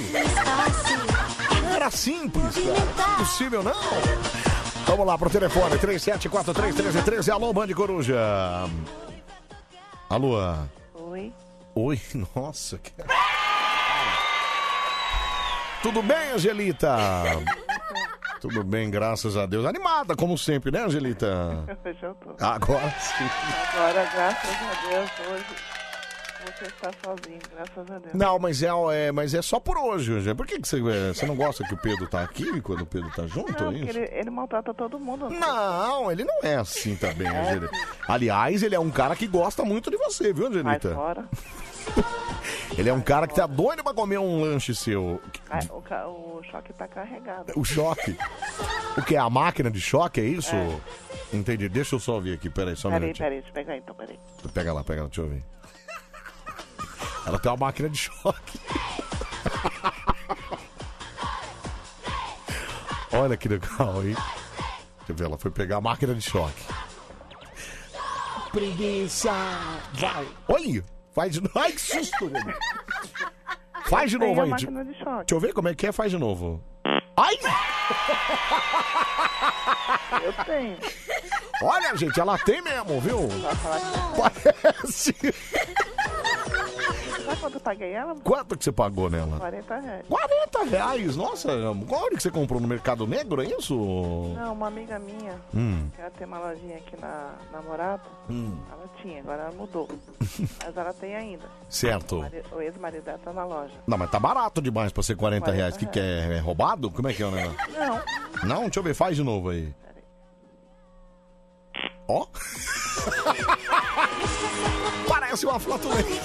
Era simples, cara. Não é possível, não. Vamos lá pro telefone, 37431313. Alô, Band Coruja. Alô. Oi. Oi, nossa. que- Tudo bem, Angelita? Tudo bem, graças a Deus. Animada, como sempre, né, Angelita? Eu tô. Agora sim. Agora, graças a Deus, hoje você está sozinho, graças a Deus. Não, mas é, é- mas é só por hoje, Angel. Por que, que você, é, você não gosta que o Pedro tá aqui quando o Pedro tá junto? Não, é porque isso? ele, ele maltrata todo mundo. Não, ele não é assim também, Angelita. Aliás, ele é um cara que gosta muito de você, viu, Vai Angelita? fora. Ele é um cara que tá doido pra comer um lanche seu. Ah, O, ca- o choque tá carregado. O choque. O que? A máquina de choque, é isso? Entendi. Deixa eu só ouvir aqui, peraí, só um Peraí, minutinho. peraí, deixa eu pegar então, peraí. Pega lá, pega lá, deixa eu ver. Ela tem uma máquina de choque. Olha que legal, hein? Deixa eu ver, ela foi pegar a máquina de choque. Preguiça! Vai! Olha! Faz de novo. Ai, que susto, meu Deus. Faz de novo aí. Deixa eu ver como é que é, faz de novo. Ai! Eu tenho. Olha, gente, ela tem mesmo, viu? Parece. Sabe quanto eu paguei ela? Quanto que você pagou nela? 40 reais. 40 reais, nossa, qual hora que você comprou no Mercado Negro, é isso? Não, uma amiga minha, Hum. que ela tem uma lojinha aqui na Namorada, Hum. ela tinha, agora ela mudou. Mas ela tem ainda. Certo. O mari- O ex-marido dela tá na loja. Não, mas tá barato demais pra ser 40 reais. O que, que é? É roubado? Como é que é o negócio? Não. Não, deixa eu ver, faz de novo aí. Ó. Parece uma flatulência.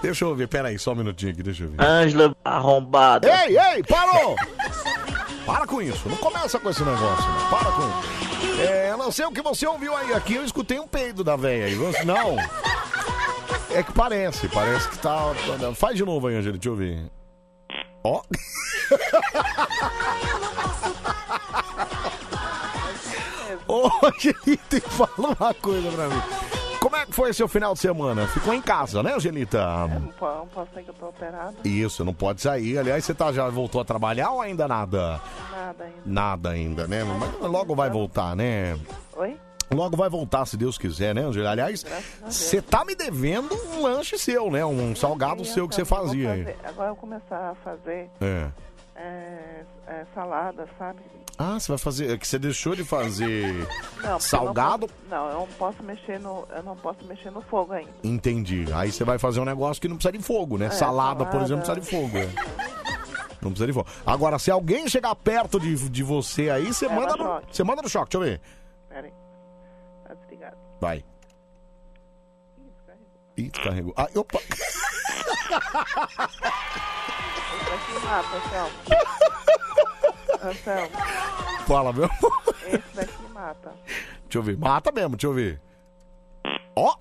Deixa eu ver, peraí, só um minutinho aqui, deixa eu ver. Ângela arrombada. Ei, ei, parou! Para com isso, não começa com esse negócio, não. para com isso. É, eu não sei o que você ouviu aí, aqui eu escutei um peido da véia aí. Você- Não. É que parece, parece que tá. Faz de novo aí, Angela, deixa eu ver. Ó. Ô, Angelita, fala uma coisa pra mim. É, é que foi seu final de semana? Ficou em casa, né, Angelita? Não po- não posso ser que eu tô operado. Isso, não pode sair. Aliás, você tá, já voltou a trabalhar ou ainda nada? Nada ainda. Nada ainda, né? Mas logo vai voltar, né? Oi? Logo vai voltar, se Deus quiser, né, Angelita? Aliás, você tá me devendo um lanche seu, né? Um salgado seu que você eu vou fazia aí. fazer- Agora eu vou começar a fazer É. é, é, salada, sabe? Ah, você vai fazer. É que você deixou de fazer Não, porque eu salgado? Não, posso- não, eu não posso mexer no, eu não posso mexer no fogo ainda. Entendi. Aí você vai fazer um negócio que não precisa de fogo, né? É, salada, por salada. exemplo, precisa de fogo. é. Não precisa de fogo. Agora, se alguém chegar perto de, de você aí, você É, manda no, choque. você manda no choque. Deixa eu ver. Pera aí. Tá desligado. Vai. Ih, descarregou. Ah, opa. Esse daqui mata, Anselmo. Fala, meu. esse daqui mata. Deixa eu ver. Mata mesmo, deixa eu ver. Ó!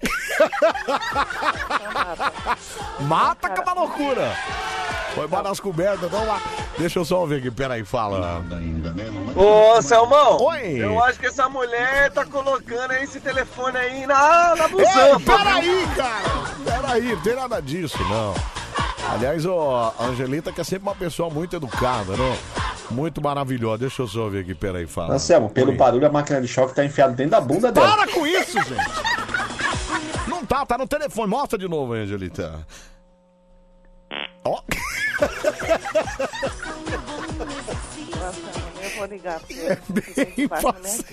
Mata que é uma loucura! Foi embora nas cobertas, vamos lá. Deixa eu só ver aqui, peraí, fala. Ô, Selmão. Oi. Eu acho que essa mulher tá colocando esse telefone aí na, na busanfa. Ei, peraí, cara! Peraí, não tem nada disso, não. Aliás, ó, a Angelita que é sempre uma pessoa muito educada, né? Muito maravilhosa. Deixa eu só ver aqui, peraí, fala. Anselmo, pelo Oi. barulho, a máquina de choque tá enfiada dentro da bunda dela. Para com isso, gente! Não tá, tá no telefone. Mostra de novo, Angelita. Ó. Nem vou ligar porque É bem fácil.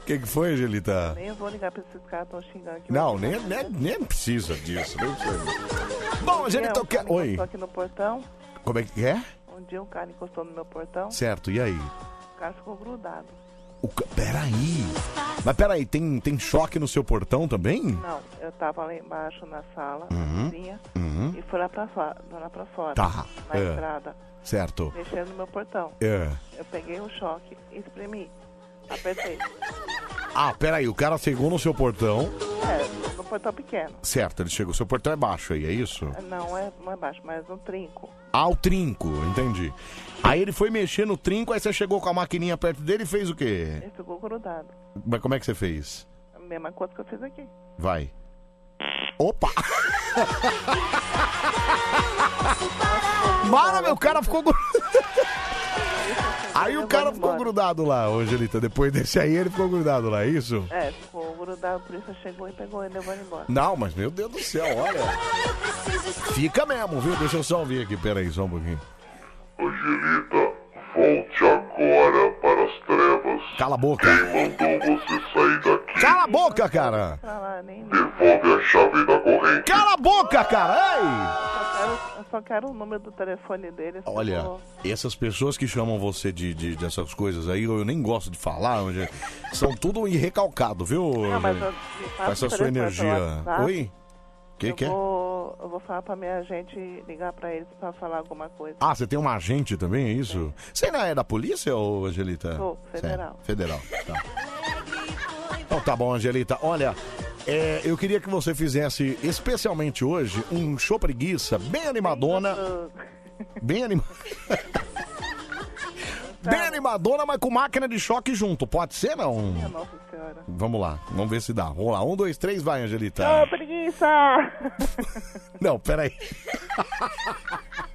O que, que foi, Angelita? Nem vou ligar pra esses caras estão xingando aqui. Não, nem, nem, nem precisa disso. Nem precisa. Bom, Angelita, eu quero. Oi. Estou aqui no portão. Como é que é? Um dia um cara encostou no meu portão. Certo, e aí? O cara ficou grudado. O ca- Peraí. Mas peraí, tem, tem choque no seu portão também? Não, eu tava lá embaixo na sala, na Uhum, cozinha, uhum. e fui lá pra, fora, lá pra fora. Tá, Na é. entrada. Certo. Mexendo no meu portão. É. Eu peguei o choque e espremi. Apertei. Ah, peraí, o cara chegou no seu portão. É, no portão pequeno. Certo, ele chegou. Seu portão é baixo aí, é isso? Não é, não é baixo, mas um trinco. Ah, o trinco, entendi. Aí ele foi mexer no trinco, aí você chegou com a maquininha perto dele e fez o quê? Ele ficou grudado. Mas como é que você fez? A mesma coisa que eu fiz aqui. Vai. Opa! Mara, meu cara ficou grudado. Aí o cara ficou grudado lá, ô, Angelita. Depois desse aí, ele ficou grudado lá, é isso? É, ficou grudado, por isso chegou e pegou ele e levou ele embora. Não, mas meu Deus do céu, olha. Fica mesmo, viu? Deixa eu só ouvir aqui, peraí, só um pouquinho. Volte agora para as trevas. Cala a boca. Quem mandou você sair daqui? Cala a boca, cara! Devolve a chave da corrente. Cala a boca, cara! Ei! Só quero, o número do telefone dele. Olha, for- essas pessoas que chamam você de, de- dessas coisas aí, eu nem gosto de falar, Angel- são tudo irrecalcado, viu? Não, mas eu Com essa sua energia. WhatsApp. Oi? O que, que é? Vou, eu vou falar pra minha agente ligar pra eles pra falar alguma coisa. Ah, você tem uma agente também, é isso? Você não é da polícia, ou Angelita? Sou, federal. Certo, Federal, tá. Então tá bom, Angelita. Olha, é, eu queria que você fizesse, especialmente hoje, um show preguiça bem animadona. Bem animada. Bem animadona, mas com máquina de choque junto. Pode ser, não? Minha Nossa Senhora. Vamos lá, vamos ver se dá. Vamos lá, um, dois, três, vai, Angelita. Ô, preguiça! Não, peraí.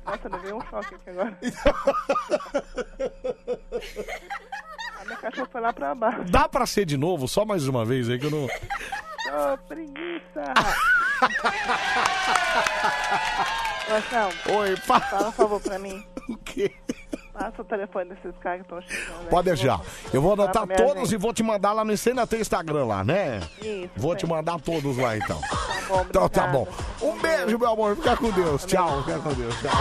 Nossa, levei um choque aqui agora. A minha cachorra foi lá pra baixo. Dá pra ser de novo, só mais uma vez aí que eu não. Ô, preguiça! Ô, Anselmo, Oi, fala. fala um favor pra mim. O quê? Passa o telefone desses caras que estão xingando. aí, Pode deixar. vou- Eu vou anotar todos gente. e vou te mandar lá no Encena teu Instagram lá, né? Isso, Vou te tem. mandar todos lá então. bom, então tá bom. Um beijo, meu amor. Fica com Deus. Tchau. Fica com Deus. Tchau.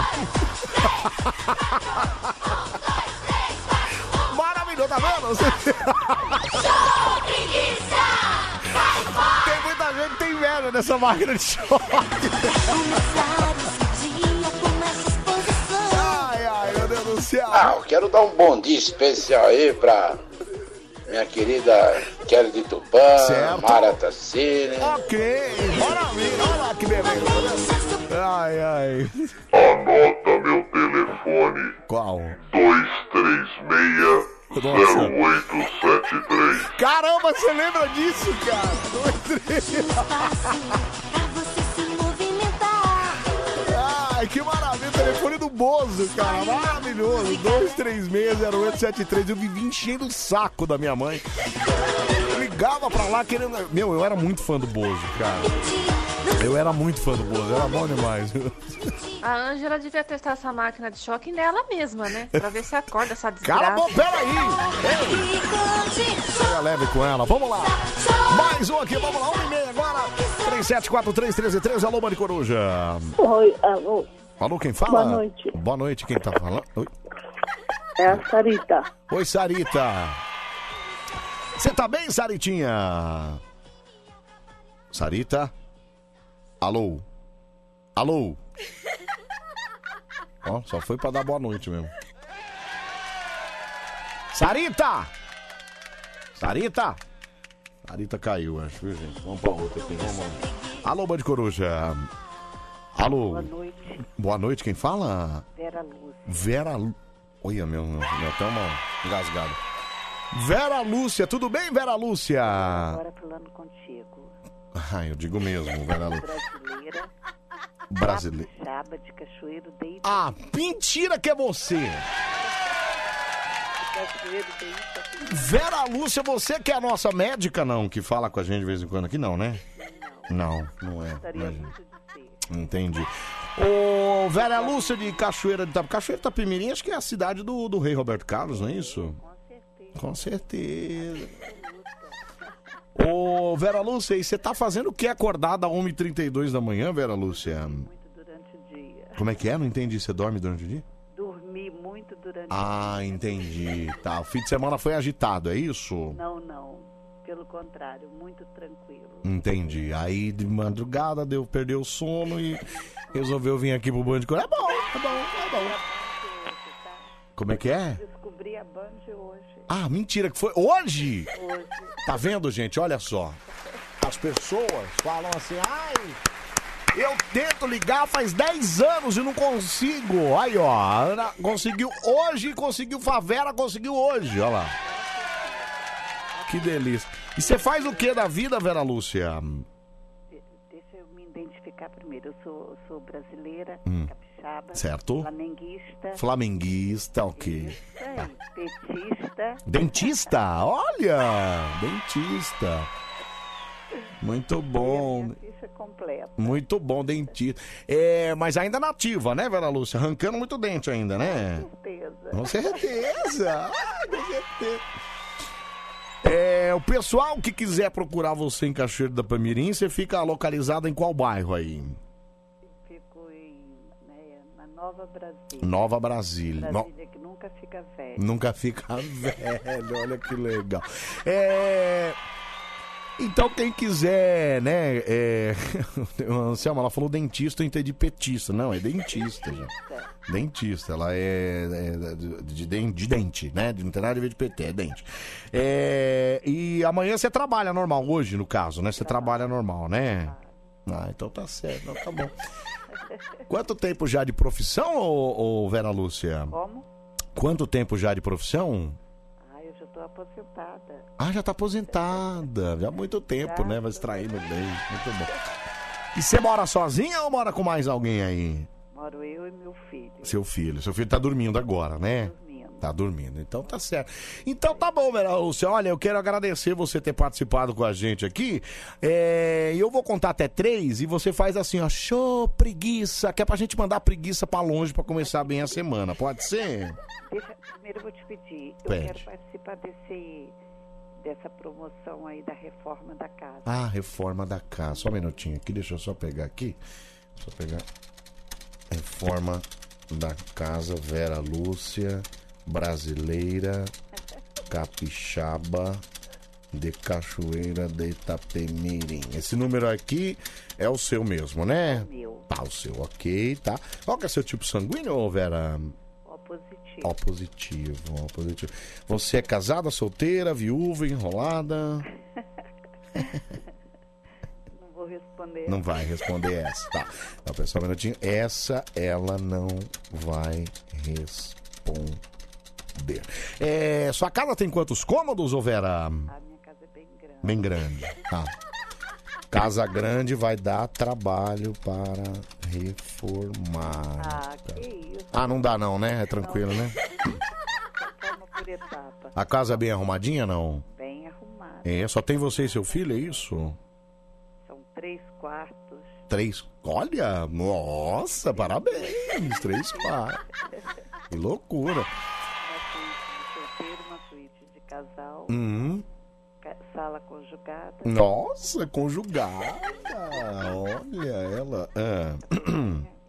Maravilhoso, tá vendo? Você- Tem muita gente que tem inveja dessa máquina de choque. Ai, ai, meu Deus do céu. Ah, eu quero dar um bom dia especial aí pra minha querida Kelly de Tupã, Certo. Mara Tassini. Ok, maravilha. Olha lá que beleza. Ai, ai. Anota meu telefone. Qual? 236 Nossa. 0873. Caramba, você lembra disso, cara? Ai, que maravilha. O telefone do Bozo, cara. Maravilhoso. 2360873. Eu vivi enchendo o saco da minha mãe. Eu ligava pra lá querendo. Meu, eu era muito fã do Bozo, cara. Eu era muito fã do Bozo. Era bom demais. A Ângela devia testar essa máquina de choque nela mesma, né? Pra ver se acorda essa desgraça. Cala a boca, peraí! Pega leve com ela. Vamos lá. Mais um aqui, vamos lá. 1 e meia agora. 37431313. Alô, Mani Coruja. Oi, alô. Alô, quem fala? Boa noite. Boa noite, quem tá falando? Oi, É a Sarita. Oi Sarita. Você tá bem, Saritinha? Sarita? Alô? Alô? Ó, só foi pra dar boa noite mesmo. Sarita! Sarita! Sarita caiu, acho, viu, gente? Vamos pra outra aqui, vamos lá. Alô, Band Coruja. Alô. Boa noite. Boa noite, quem fala? Vera Lúcia. Vera Lu... Olha, meu, meu, meu até uma engasgada. Vera Lúcia, tudo bem, Vera Lúcia? Agora falando contigo. Ah, eu digo mesmo, Vera Lúcia. Brasileira. Brasileira. Chaba de Cachoeiro de Ah, mentira que é você! Cachoeiro. Vera Lúcia, você que é a nossa médica, não? Que fala com a gente de vez em quando aqui, não, né? Não, não é. Não. Entendi. Ô, Vera Lúcia de Cachoeira de Itapemirim. Cachoeira de Itapemirim, acho que é a cidade do, do rei Roberto Carlos, não é isso? Com certeza. Ô, Vera Lúcia, e você tá fazendo o que acordada às 1h32 da manhã, Vera Lúcia? Durante o dia. Como é que é? Não entendi. Você dorme durante o dia? Dormi muito durante Ah, entendi. Tá, o fim de semana foi agitado, é isso? Não, não. Pelo contrário, muito tranquilo. Entendi. Aí de madrugada deu, perdeu o sono e resolveu vir aqui pro Band. É bom, é bom, é bom. Como é que é? Descobri a Band hoje. Ah, mentira, que foi hoje? Hoje. Tá vendo, gente? Olha só. As pessoas falam assim, ai, eu tento ligar faz 10 anos e não consigo. Aí, ó, Ana conseguiu hoje, conseguiu Favela, conseguiu hoje, olha lá. Que delícia. E você faz o que da vida, Vera Lúcia? Deixa eu me identificar primeiro. Eu sou, sou brasileira, Hum. capixaba, Certo. flamenguista, Flamenguista, ok. aí, petista. Dentista, olha! Dentista. Muito bom. Completa. Muito bom, dentista. É, mas ainda nativa, né, Vera Lúcia? Arrancando muito dente ainda, né? Certeza. Com certeza. Ah, com certeza. É, o pessoal que quiser procurar você em Cachoeiro da Pamirim, você fica localizado em qual bairro aí? Nova Brasília. Nova Brasília. No- Brasília que nunca fica velha. Nunca fica velho, olha que legal. É. Então, quem quiser, né? É... Anselma, ela falou dentista, eu entendi petista. Não, é dentista, gente. Dentista, ela é, é de, de, de dente, né? Não tem nada a ver de PT, é dente. É, E amanhã você trabalha normal, hoje, no caso, né? Você trabalha normal, né? Ah, então tá certo, então tá bom. Quanto tempo já de profissão, ô, ô Vera Lúcia? Como? Quanto tempo já de profissão? Ah, eu já estou aposentada. Ah, já tá aposentada. Já há muito tempo, né? Vai extraindo bem. Muito bom. E você mora sozinha ou mora com mais alguém aí? Moro eu e meu filho. Seu filho. Seu filho tá dormindo agora, né? Tá dormindo. Então tá certo. Então tá bom, Vera Lúcia. Olha, eu quero agradecer você ter participado com a gente aqui. É, Eu vou contar até três e você faz assim, ó. Show, preguiça. Que é pra gente mandar preguiça pra longe pra começar bem a semana. Pode ser? Deixa, primeiro eu vou te pedir. Eu Pede. quero participar desse, dessa promoção aí da reforma da casa. Ah, reforma da casa. Só um minutinho aqui, deixa eu só pegar aqui. Só pegar. Reforma da casa Vera Lúcia, brasileira, capixaba, de Cachoeira de Itapemirim. Esse número aqui é o seu mesmo, né? meu. Tá, o seu, ok, tá. Qual que é seu tipo sanguíneo, Vera? Ó, positivo. Ó positivo, ó positivo. Você é casada, solteira, viúva, enrolada? Não vou responder. Não vai responder essa, tá. Pessoal, um minutinho. Essa ela não vai responder. Foder. É, sua casa tem quantos cômodos, ô Vera? A minha casa é bem grande. Bem grande. Tá. Casa grande vai dar trabalho para reformar. Ah, que isso. Ah, não dá não, né? É tranquilo, né? A casa é bem arrumadinha, não? Bem arrumada. É, só tem você e seu filho, é isso? São três quartos. Três. Olha, nossa, parabéns. Três quartos. Que loucura. Uma suíte de solteiro, uma suíte de casal. Uhum. Sala conjugada. Nossa, conjugada. Olha ela. Ah.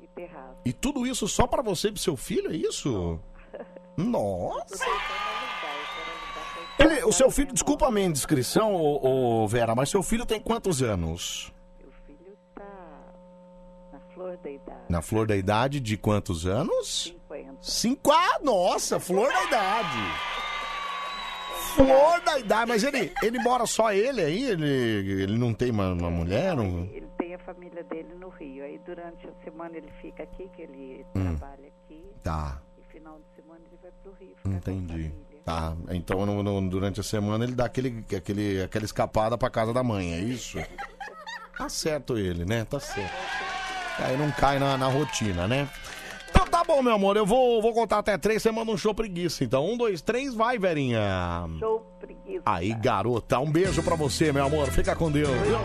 E terraço. E tudo isso só pra você e pro seu filho, é isso? Nossa. Ele- o seu filho, desculpa a minha indiscrição, ô, ô, Vera, mas seu filho tem quantos anos? Meu filho tá na flor da idade. Na flor da idade de quantos anos? 50. Cinco. Ah, nossa, flor da idade. Flor da idade, mas ele, ele mora só ele aí? Ele, ele não tem uma, uma mulher? Ele tem a família dele no Rio. Aí durante a semana ele fica aqui, que ele Hum. trabalha aqui. Tá. E final de semana ele vai pro Rio. Entendi. Tá, então no- no- durante a semana ele dá aquele, aquele, aquela escapada pra casa da mãe, é isso? Tá certo ele, né? Tá certo. Aí não cai na, na rotina, né? Então tá bom, meu amor, eu vou, vou contar até três, você manda um show preguiça. Então, um, dois, três, vai, Verinha. Show preguiça. Aí, garota, um beijo pra você, meu amor. Fica com Deus, viu?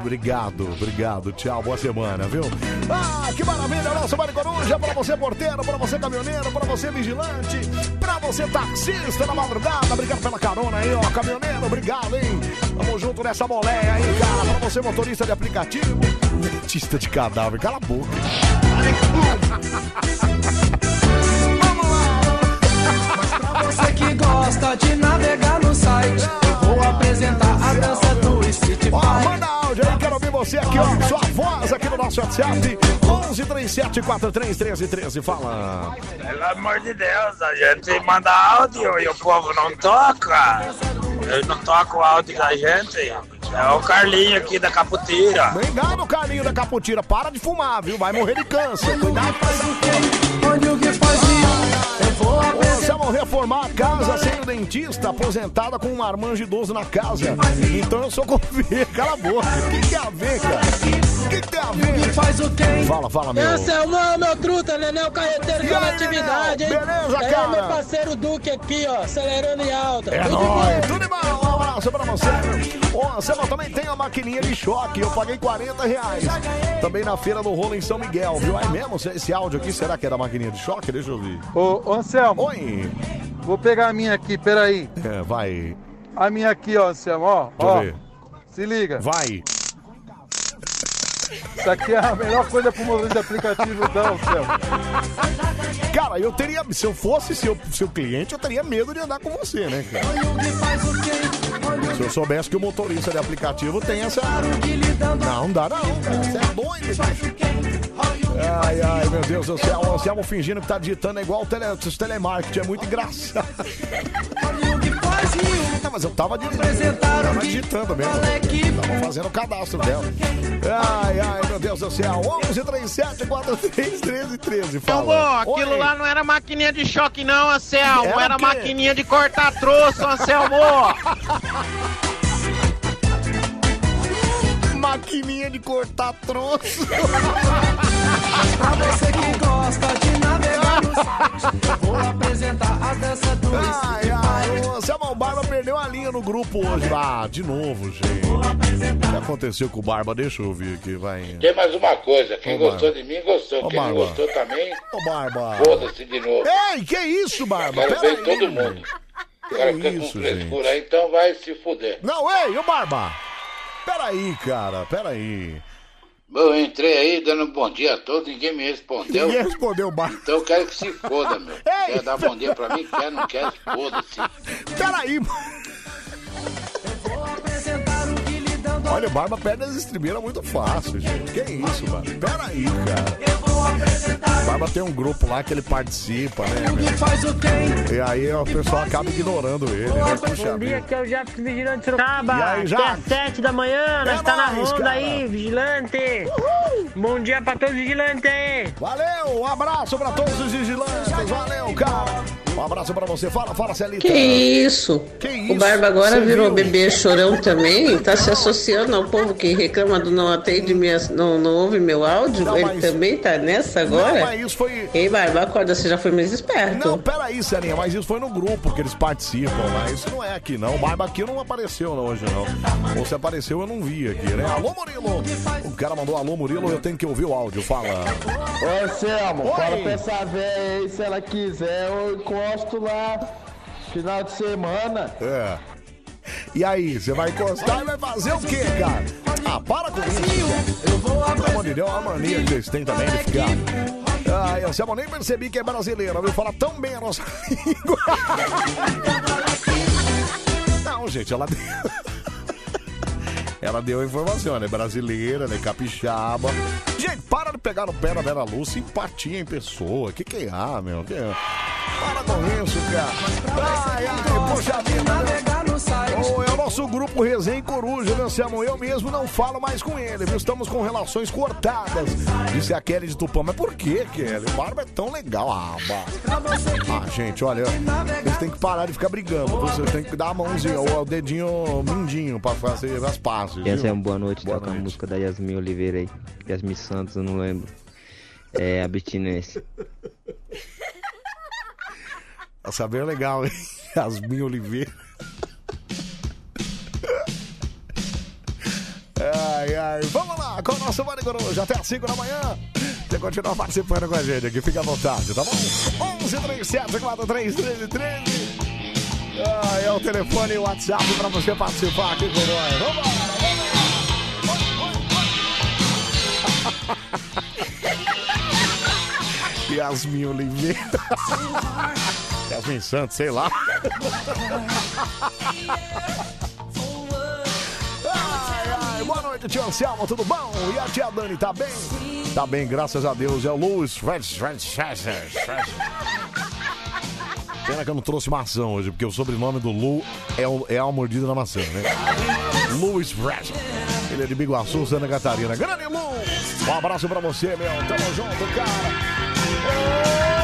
Obrigado, obrigado. Tchau, boa semana, viu? Ah, que maravilha, nosso Mário Coruja. Pra você, porteiro, pra você, caminhoneiro, pra você, vigilante, pra você, taxista na madrugada. Obrigado pela carona aí, ó, caminhoneiro. Obrigado, hein? Tamo junto nessa moleia aí, cara. Pra você, motorista de aplicativo, dentista de cadáver, cala a boca. Pra você que gosta de navegar no site, eu vou apresentar a dança do Street Ó, Fighter. manda áudio aí, quero ouvir você aqui, ó. Sua voz aqui no nosso WhatsApp. 11 37 43 13 13. Fala. Pelo amor de Deus, a gente manda áudio e o povo não toca. Eu não toco o áudio da gente. É o Carlinho aqui da Caputira. Obrigado, Carlinho da Caputira. Para de fumar, viu? Vai morrer de câncer. Cuidado. Olha o que fazia, eu vou reformar a casa sem o dentista, aposentada com um marmanjo idoso na casa. Então eu sou convite. Cala a boca. O que tem a ver, cara? O que tem a ver? Faz o quem? Fala, fala, meu. Esse é o meu, meu truta, Nenel Carreteiro E de aí, atividade, hein? Beleza, cara? meu parceiro Duque aqui, ó, acelerando em alta. É Tudo nóis, bom? tudo bom, um abraço pra você. Ó, você também tem a maquininha de choque, eu paguei 40 reais. Também na feira do rolo em São Miguel, viu? É mesmo? Esse áudio aqui, será que é da maquininha de choque? Deixa eu ouvir. Ô, ô Anselmo. Oi. Vou pegar a minha aqui, peraí. É, vai. A minha aqui, ó, Anselmo, ó. Deixa eu ó. ver. Se liga. Vai. Isso aqui é a melhor coisa pro motorista de aplicativo, então, Anselmo. Cara, eu teria, se eu fosse seu, seu cliente, eu teria medo de andar com você, né, cara? Se eu soubesse que o motorista de aplicativo tem essa. Não, não dá não. Você é doido. Ai, ai, meu Deus do céu. O Anselmo fingindo que tá digitando é igual o tele, telemarketing. É muito engraçado. Mas eu tava digitando. Tava digitando mesmo. Tava fazendo o cadastro dela. Ai, ai, meu Deus do céu. 11 37 43 13 13. Fala. Anselmo, aquilo Oi. lá não era maquininha de choque não, Anselmo. Era Era, maquininha de cortar troço, Anselmo. Maquininha de cortar troço. Pra você que gosta de navegar no site, vou apresentar a dança do Ai, ai, o Anselmo Barba perdeu a linha no grupo hoje. Ah, de novo, gente. O que aconteceu com o Barba? Deixa eu ouvir aqui, vai. Tem mais uma coisa, quem Ô, gostou Barba. de mim gostou, Ô, quem não Barba. gostou também, Ô, Barba. foda-se de novo. Ei, que isso, Barba? Quero Pera ver aí. todo mundo. Que Agora fica com isso, frescura aí, então vai se fuder. Não, ei, ô Barba. Peraí, cara, peraí. Bom, eu entrei aí dando um bom dia a todos, ninguém me respondeu. Ninguém respondeu o Barba. Então eu quero que se foda, meu. Quer dar bom dia pra mim? Quer, não quer, foda-se. Peraí, Olha, o Barba perde as estribeiras muito fácil, gente. Que isso, mano? Peraí, cara. O Barba tem um grupo lá que ele participa, né? meu? E aí ó, o pessoal acaba ignorando ele, né? Puxa Bom vida. dia, aqui é o Jacques Vigilante Sorocaba. E aí, Até Jacques? às 7 da manhã, nós É tá na nóis, ronda cara. aí, vigilante. Bom dia pra todos os vigilantes aí. Valeu, um abraço pra todos os vigilantes. Valeu, cara. Um abraço pra você. Fala, fala, Celita. Que isso? Que isso? O Barba agora Você virou viu? bebê chorão também, tá se associando ao povo que reclama do não atende minha, não, não ouve meu áudio. Não, Ele mas- também tá nessa agora? Não, mas isso foi. Ei, Barba, acorda, você já foi mais esperto. Não, peraí, Celinha, mas isso foi no grupo que eles participam, mas isso não é aqui não. O Barba aqui não apareceu não, hoje não. Ou se apareceu, eu não vi aqui, né? Alô, Murilo! O cara mandou alô, Murilo, eu tenho que ouvir o áudio, fala. Ô, Selmo, fala pra essa véia aí, se ela quiser, eu encosto lá final de semana. É. E aí, você vai encostar e vai fazer o quê, cara? Ah, para com isso. Pelo amor de Deus, uma mania que eles têm também de ficar. Ah, eu nem percebi que é brasileira, viu? Fala tão bem a nossa língua. Não, gente, ela deu. Ela deu a informação, ela é brasileira, ela é capixaba. Gente, para de pegar no pé da Vera Luz, simpatia em pessoa. Que que é, ah, meu? Que é? Para com isso, cara. Ai, ai, poxa vida. é o nosso grupo Resenha em Coruja, né, Anselmo? Eu mesmo não falo mais com ele, viu? Estamos com relações cortadas, disse a Kelly de Tupã. Mas por que, Kelly? O Barba é tão legal. Ah, Barba. Ah, gente, olha, vocês têm que parar de ficar brigando. Vocês têm que dar a mãozinha, ou o dedinho mindinho pra fazer as pazes. E essa é uma boa noite, Boa toca a noite. música da Yasmin Oliveira aí. Yasmin Santos, eu não lembro. É abstinência. Tá sabendo legal, hein? Yasmin Oliveira. Ai, ai. Vamos lá com o nosso Mani Coruja até às 5 da manhã. Você continua participando com a gente aqui, fica à vontade, tá bom? 11 37 43 13 ah, É o telefone e o WhatsApp pra você participar aqui com nós. Vamos Yasmin Oliveira. Yasmin Santos, sei lá. Boa noite, tio Anselmo, tudo bom? E a tia Dani, tá bem? Tá bem, graças a Deus. É o Louis. Pena que eu não trouxe maçã hoje, porque o sobrenome do Lu é, o- é a mordida da maçã, né? Louis Fred. Ele é de Biguaçu, Santa Catarina. Grande Lu! Um abraço pra você, meu. Tamo junto, cara.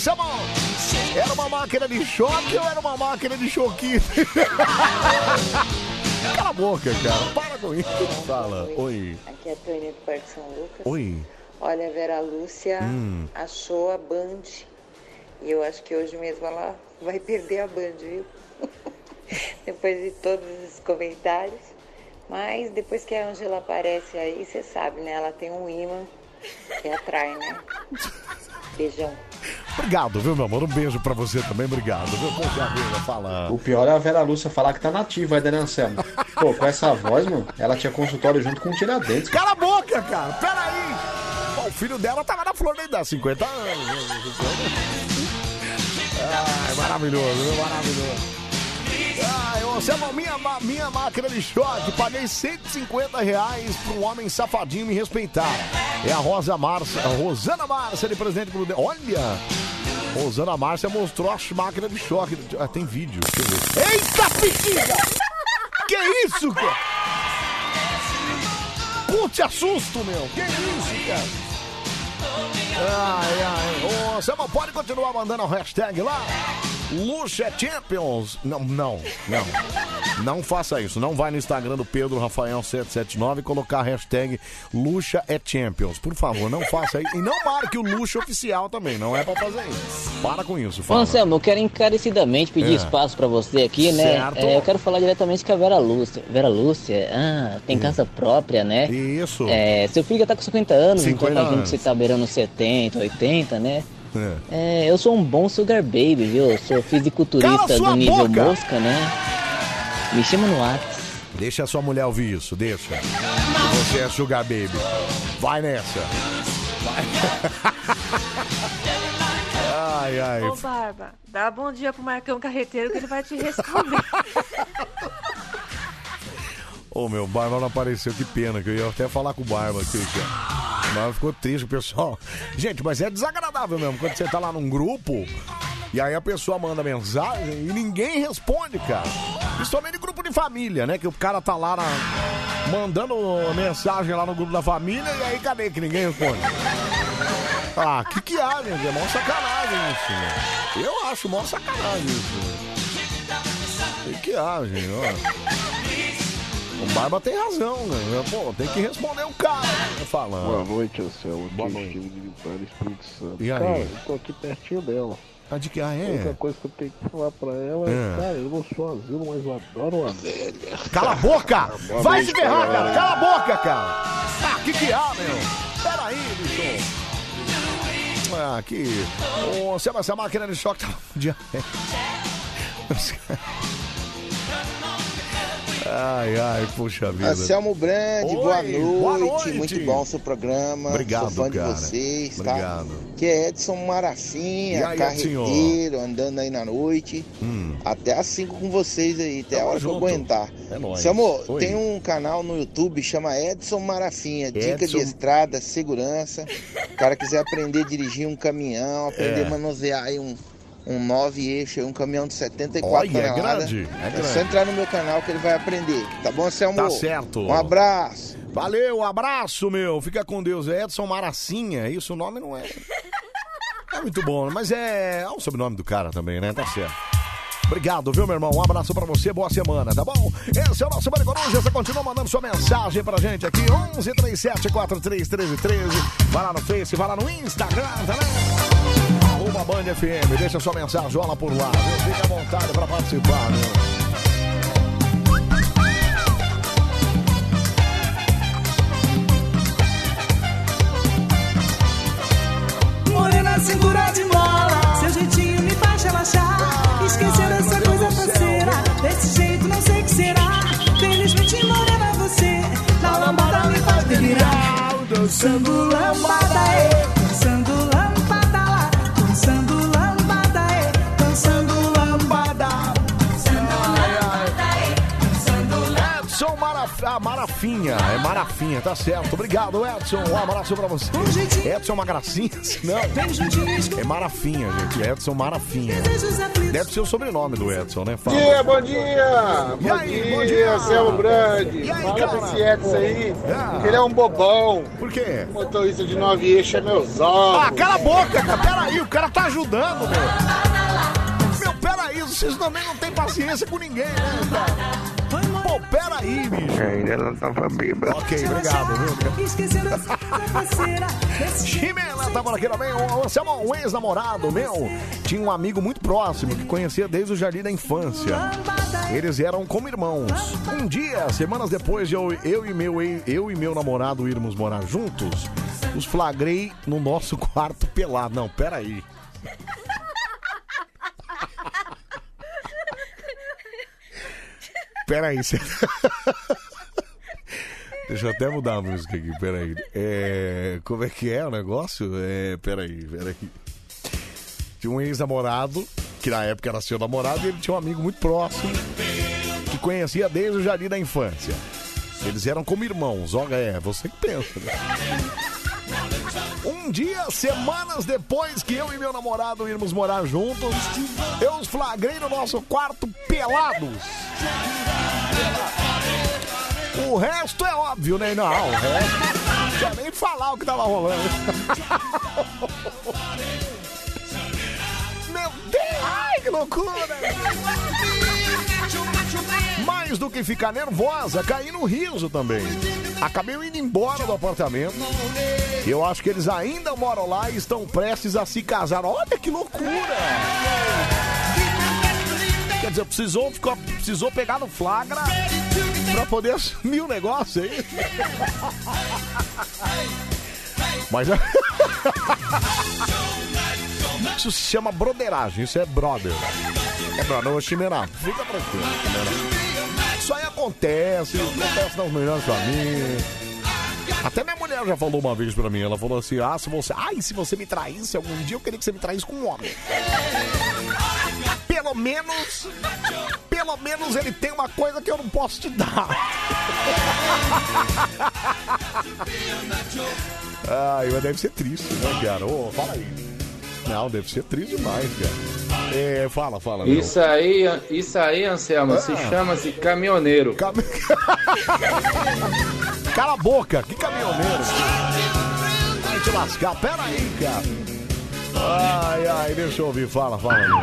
Samuel, era uma máquina de choque ou era uma máquina de choquinho? Cala a boca, cara. Para com isso. Fala. Oi. Aqui é a Tânia do Parque São Lucas. Oi. Olha, a Vera Lúcia Hum. achou a Band. E eu acho que hoje mesmo ela vai perder a Band, viu? depois de todos os comentários. Mas depois que a Angela aparece aí, você sabe, né? Ela tem um imã que atrai, né? Beijão. Obrigado, viu, meu amor? Um beijo pra você também. Obrigado, viu? Poxa vida, fala. O pior é a Vera Lúcia falar que tá nativa ainda, né, Anselmo? Pô, com essa voz, mano, ela tinha consultório junto com o Tiradentes. Cala a boca, cara. Peraí. Pô, o filho dela tava na flor da idade, 50 anos. Ai, maravilhoso, viu? Maravilhoso. Ai, ô, Selma, minha, ma- minha máquina de choque, paguei 150 reais pra um homem safadinho me respeitar. É a Rosa Márcia, a Rosana Márcia de presente pro... Olha! Rosana Márcia mostrou as máquinas de choque. Ah, tem vídeo. eu. Eita, piquinha! Que isso, cara? Putz, assusto, meu. Que isso, cara? Ai, ai. Ô, Selma, pode continuar mandando a hashtag lá? Luxa Champions. Não, não, não. Não faça isso. Não vai no Instagram do Pedro Rafael 779 e colocar a hashtag Luxa é Champions. Por favor, não faça isso. E não marque o Luxa Oficial também. Não é pra fazer isso. Para com isso, fala. Anselmo, eu quero encarecidamente pedir É. espaço pra você aqui, né? Certo. É, eu quero falar diretamente com a Vera Lúcia. Vera Lúcia, ah, tem casa própria, né? Isso. É, seu filho já tá com 50 anos, 50 então anos. que você tá beirando 70, 80, né? É. É, eu sou um bom sugar baby, viu? Eu sou fisiculturista do nível boca! mosca, né? Me chama no WhatsApp. Deixa a sua mulher ouvir isso, deixa. Você é Sugar Baby. Vai nessa. Vai. ai, ai. Ô, Barba, dá bom dia pro Marcão Carreteiro que ele vai te responder. Ô, meu, Barba não apareceu, que pena, que eu ia até falar com o Barba aqui, cara. Mas ficou triste, o pessoal. Gente, mas é desagradável mesmo, quando você tá lá num grupo E aí a pessoa manda mensagem e ninguém responde, cara. Principalmente grupo de família, né? Que o cara tá lá na- mandando mensagem lá no grupo da família e aí cadê que ninguém responde? Ah, que que há, gente? É mó sacanagem isso, né? Eu acho mó sacanagem isso. Que que há, gente? Ó. O Barba tem razão, né? Pô, tem que responder o cara, né? Falando. Boa noite, Anselmo. Boa Aqui é noite. De Vitória, Espírito Santo. E aí? Cara, eu tô aqui pertinho dela. Ah, de que ah, A é? única coisa que eu tenho que falar pra ela é, É. cara, eu não sou asilo, mas eu adoro uma velha. Cala a boca! Boa Vai noite, se ferrar, galera. cara! Cala a boca, cara! Ah, que que há, meu? Pera aí, bicho! Ah, que... Ô, Seba, essa máquina de choque tá... Ai, ai, puxa vida. Anselmo Brandi, Oi, boa, noite. boa noite. Muito bom o seu programa. Obrigado, Sou fã cara. de vocês, tá? Obrigado. Que é Edson Marafinha, aí, carreteiro, andando aí na noite. Hum. Até às 5 com vocês aí, até a hora junto. que eu aguentar. É nóis. Amor, Oi. tem um canal no YouTube chama Edson Marafinha, dica Edson- de estrada, segurança. O cara quiser aprender a dirigir um caminhão, aprender É. a manusear aí um, um 9 eixo, aí, um caminhão de 74 Olha, é toneladas. grande, é É grande. só entrar no meu canal que ele vai aprender. Tá bom, Selmo? Tá certo. Um abraço. Valeu, abraço, meu. Fica com Deus. É Edson Maracinha. Isso, o nome não é. É muito bom, mas é. É o sobrenome do cara também, né? Tá certo. Obrigado, viu, meu irmão? Um abraço pra você, boa semana, tá bom? Esse é o nosso Bande Coruja. Você continua mandando sua mensagem pra gente aqui. 11 37 43 13 13. Vai lá no Face, vai lá no Instagram também. Arroba Band FM. Deixa sua mensagem, olha por lá. viu? Fique à vontade pra participar, viu? Morena, cintura de mola. Seu jeitinho me faz relaxar. Esquecer essa coisa faceira. Desse jeito não sei o que será. Felizmente, morena, você. Na lambada me faz delirar. Dançando Marafinha, é Marafinha, tá certo. Obrigado, Edson. Um abraço pra você. Edson é uma gracinha? Não. É Marafinha, gente. Edson Marafinha. Deve ser o sobrenome do Edson, né? Bom Fala. dia, bom dia! E bom, aí, dia, bom dia? Anselmo Brandi! E aí, Fala cara? pra esse Edson aí, Ah. ele é um bobão. Por quê? Motorista de nove eixos é meus ovos. Ah, cala a boca, cara. Peraí, o cara tá ajudando, meu. Meu, peraí, vocês também não têm paciência com ninguém, né, cara? Pô, peraí, bicho. Ainda não tava bêbado. Ok, obrigado, viu? Chimela tá por aqui também. Anselmo, um ex-namorado meu, tinha um amigo muito próximo que conhecia desde o jardim da infância. Eles eram como irmãos. Um dia, semanas depois de eu, eu, e, meu, eu e meu namorado irmos morar juntos, os flagrei no nosso quarto pelado. Não, peraí. Peraí, você... Deixa eu até mudar a música aqui, peraí. É, como é que é o negócio? É, peraí, peraí. Tinha um ex-namorado, que na época era seu namorado, e ele tinha um amigo muito próximo, que conhecia desde o jardim da infância. Eles eram como irmãos, olha, é, você que pensa, né? Um dia, semanas depois que eu e meu namorado íamos morar juntos, eu os flagrei no nosso quarto pelados. O resto é óbvio, né? Não, o resto. Não nem falar o que tava rolando. Meu Deus! Ai, que loucura! Mais do que ficar nervosa, caí no riso também. Acabei indo embora do apartamento. Eu acho que eles ainda moram lá e estão prestes a se casar. Olha que loucura! Quer dizer, precisou, ficou, precisou pegar no flagra pra poder assumir o negócio aí. Mas. Isso se chama broderagem, isso é brother. É brother, ô Chimená, fica tranquilo. Isso aí acontece, acontece nas melhores famílias. Até minha mulher já falou uma vez pra mim, ela falou assim, ah, se você. Ai, se você me traísse algum dia, eu queria que você me traísse com um homem. Pelo menos. Pelo menos ele tem uma coisa que eu não posso te dar. Ai, mas deve ser triste, né, cara? Ô, fala aí. Não, deve ser triste demais, cara. É, fala, fala. meu. Isso aí, isso aí, Anselmo, se Ah. chama-se caminhoneiro. Cala a boca, que caminhoneiro. Vai te lascar, pera aí, cara. Ai, ai, deixa eu ouvir, fala, fala. meu.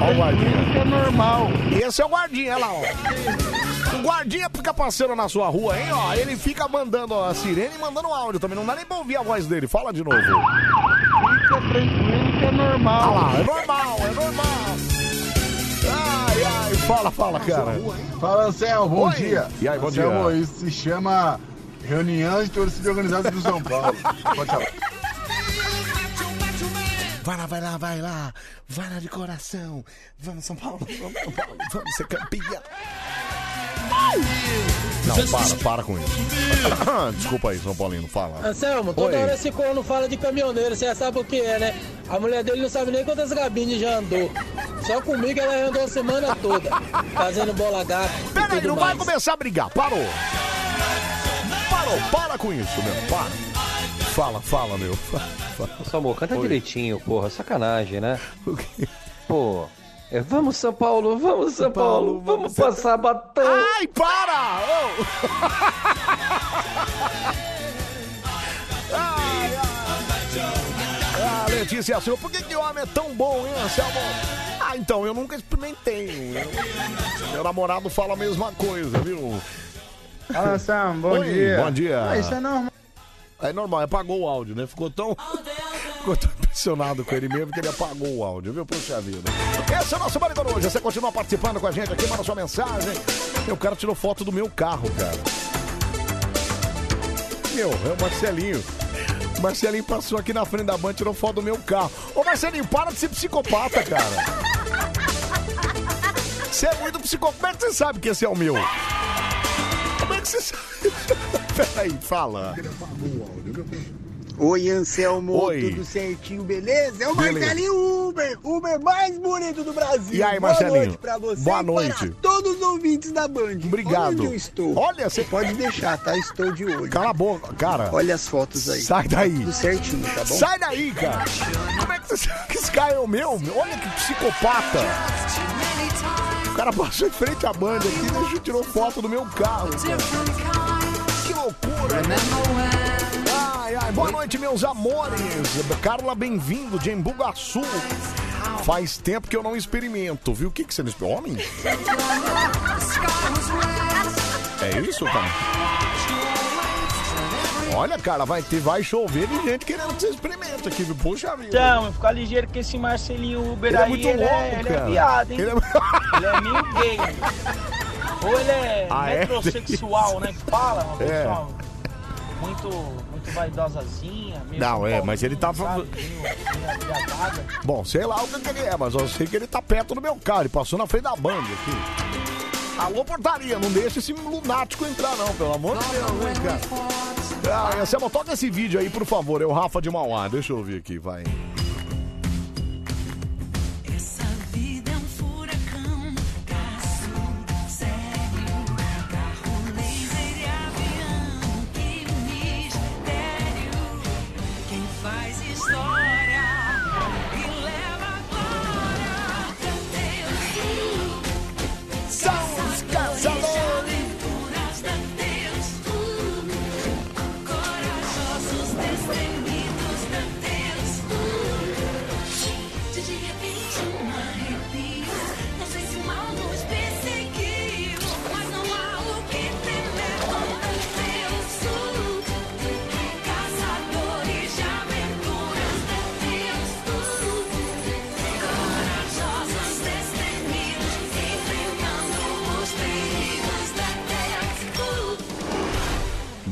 Ó o guardinha. Isso é normal. Esse é o guardinha, olha lá, ó. O guardinha fica passando na sua rua, hein, ó. Ele fica mandando a sirene e mandando áudio também. Não dá nem pra ouvir a voz dele. Fala de novo. Tranquilo que é normal. Olha lá, é normal, é normal. Ai, ai, fala, fala, cara. Fala, Anselmo, bom Oi. dia. E aí, bom Anselmo, dia. isso se chama reunião de torcida organizada do São Paulo. Pode falar. Vai lá, vai lá, vai lá. Vai lá de coração. Vamos, São Paulo. Vamos, São Paulo. Vamos ser campeão. Não, para, para com isso. Desculpa aí, São Paulino, fala. Anselmo, toda Oi. hora esse corno fala de caminhoneiro, você já sabe o que é, né? A mulher dele não sabe nem quantas gabines já andou. Só comigo ela andou a semana toda, fazendo bola gata. Peraí, tudo não vai mais. começar a brigar. Parou. Parou, para com isso, meu. Para. Fala, fala, meu. Fala. Samu, canta Oi. direitinho, porra. Sacanagem, né? Pô. É, vamos, São Paulo, vamos, São Paulo, vamos passar batom. Ai, para! Ai, ai. Ah, Letícia Silva, por que, que homem é tão bom, hein, Anselmo? Ah, então, eu nunca experimentei. Eu- Meu namorado fala a mesma coisa, viu? Fala, Anselmo, bom Oi, dia. Bom dia. Ah, isso é normal. É normal, apagou o áudio, né? Ficou tão. Ficou tão impressionado com ele mesmo que ele apagou o áudio, viu? Puxa vida. Esse é o nosso Marido hoje. Você continua participando com a gente aqui, manda sua mensagem. Meu cara tirou foto do meu carro, cara. Meu, é o Marcelinho. Marcelinho passou aqui na frente da banca e tirou foto do meu carro. Ô Marcelinho, para de ser psicopata, cara. Você é muito psicopata. É você sabe que esse é o meu? Como é que você sabe? Peraí, fala. Oi, Anselmo, Oi. tudo certinho, beleza? É o Beleza. Marcelinho Uber, Uber mais bonito do Brasil. E aí, Boa Marcelinho? noite pra você Boa noite. para todos os ouvintes da Band. Obrigado. Olha onde eu estou. Olha, você pode deixar, tá? Estou de olho. Cala a boca, cara. Olha as fotos aí. Sai daí. Tudo certinho, tá bom? Sai daí, cara. Como é que você sabe que esse cara é o meu? Olha que psicopata. O cara passou em frente à banda aqui e deixou- tirou foto do meu carro. cara. Ai, ai, boa noite, meus amores. Carla, bem-vindo de Embugaçu. Faz tempo que eu não experimento, viu? O que, que você não experimenta? Homem? É isso, cara? Olha, cara, vai, ter, vai chover de gente querendo que você experimente aqui, viu? Puxa vida. Então, fica ligeiro que esse Marcelinho Uber Ele é aí, muito ele, louco, é, ele é viado, hein? Ele é- Ele é meio gay. Ou ele é Ah, é? metrosexual, né? Que fala, uma É. pessoa muito, muito vaidosazinha. Não, é, mas ele tá- Paulinho, sabe? Meio-. Bom, sei lá o que que ele é, mas eu sei que ele tá perto do meu carro. Ele passou na frente da banda aqui. Alô, portaria, não deixa esse lunático entrar, não, pelo amor de Deus, hein, cara. Ah, Anselmo, toca esse vídeo aí, por favor. É o Rafa de Mauá. Deixa eu ouvir aqui, vai.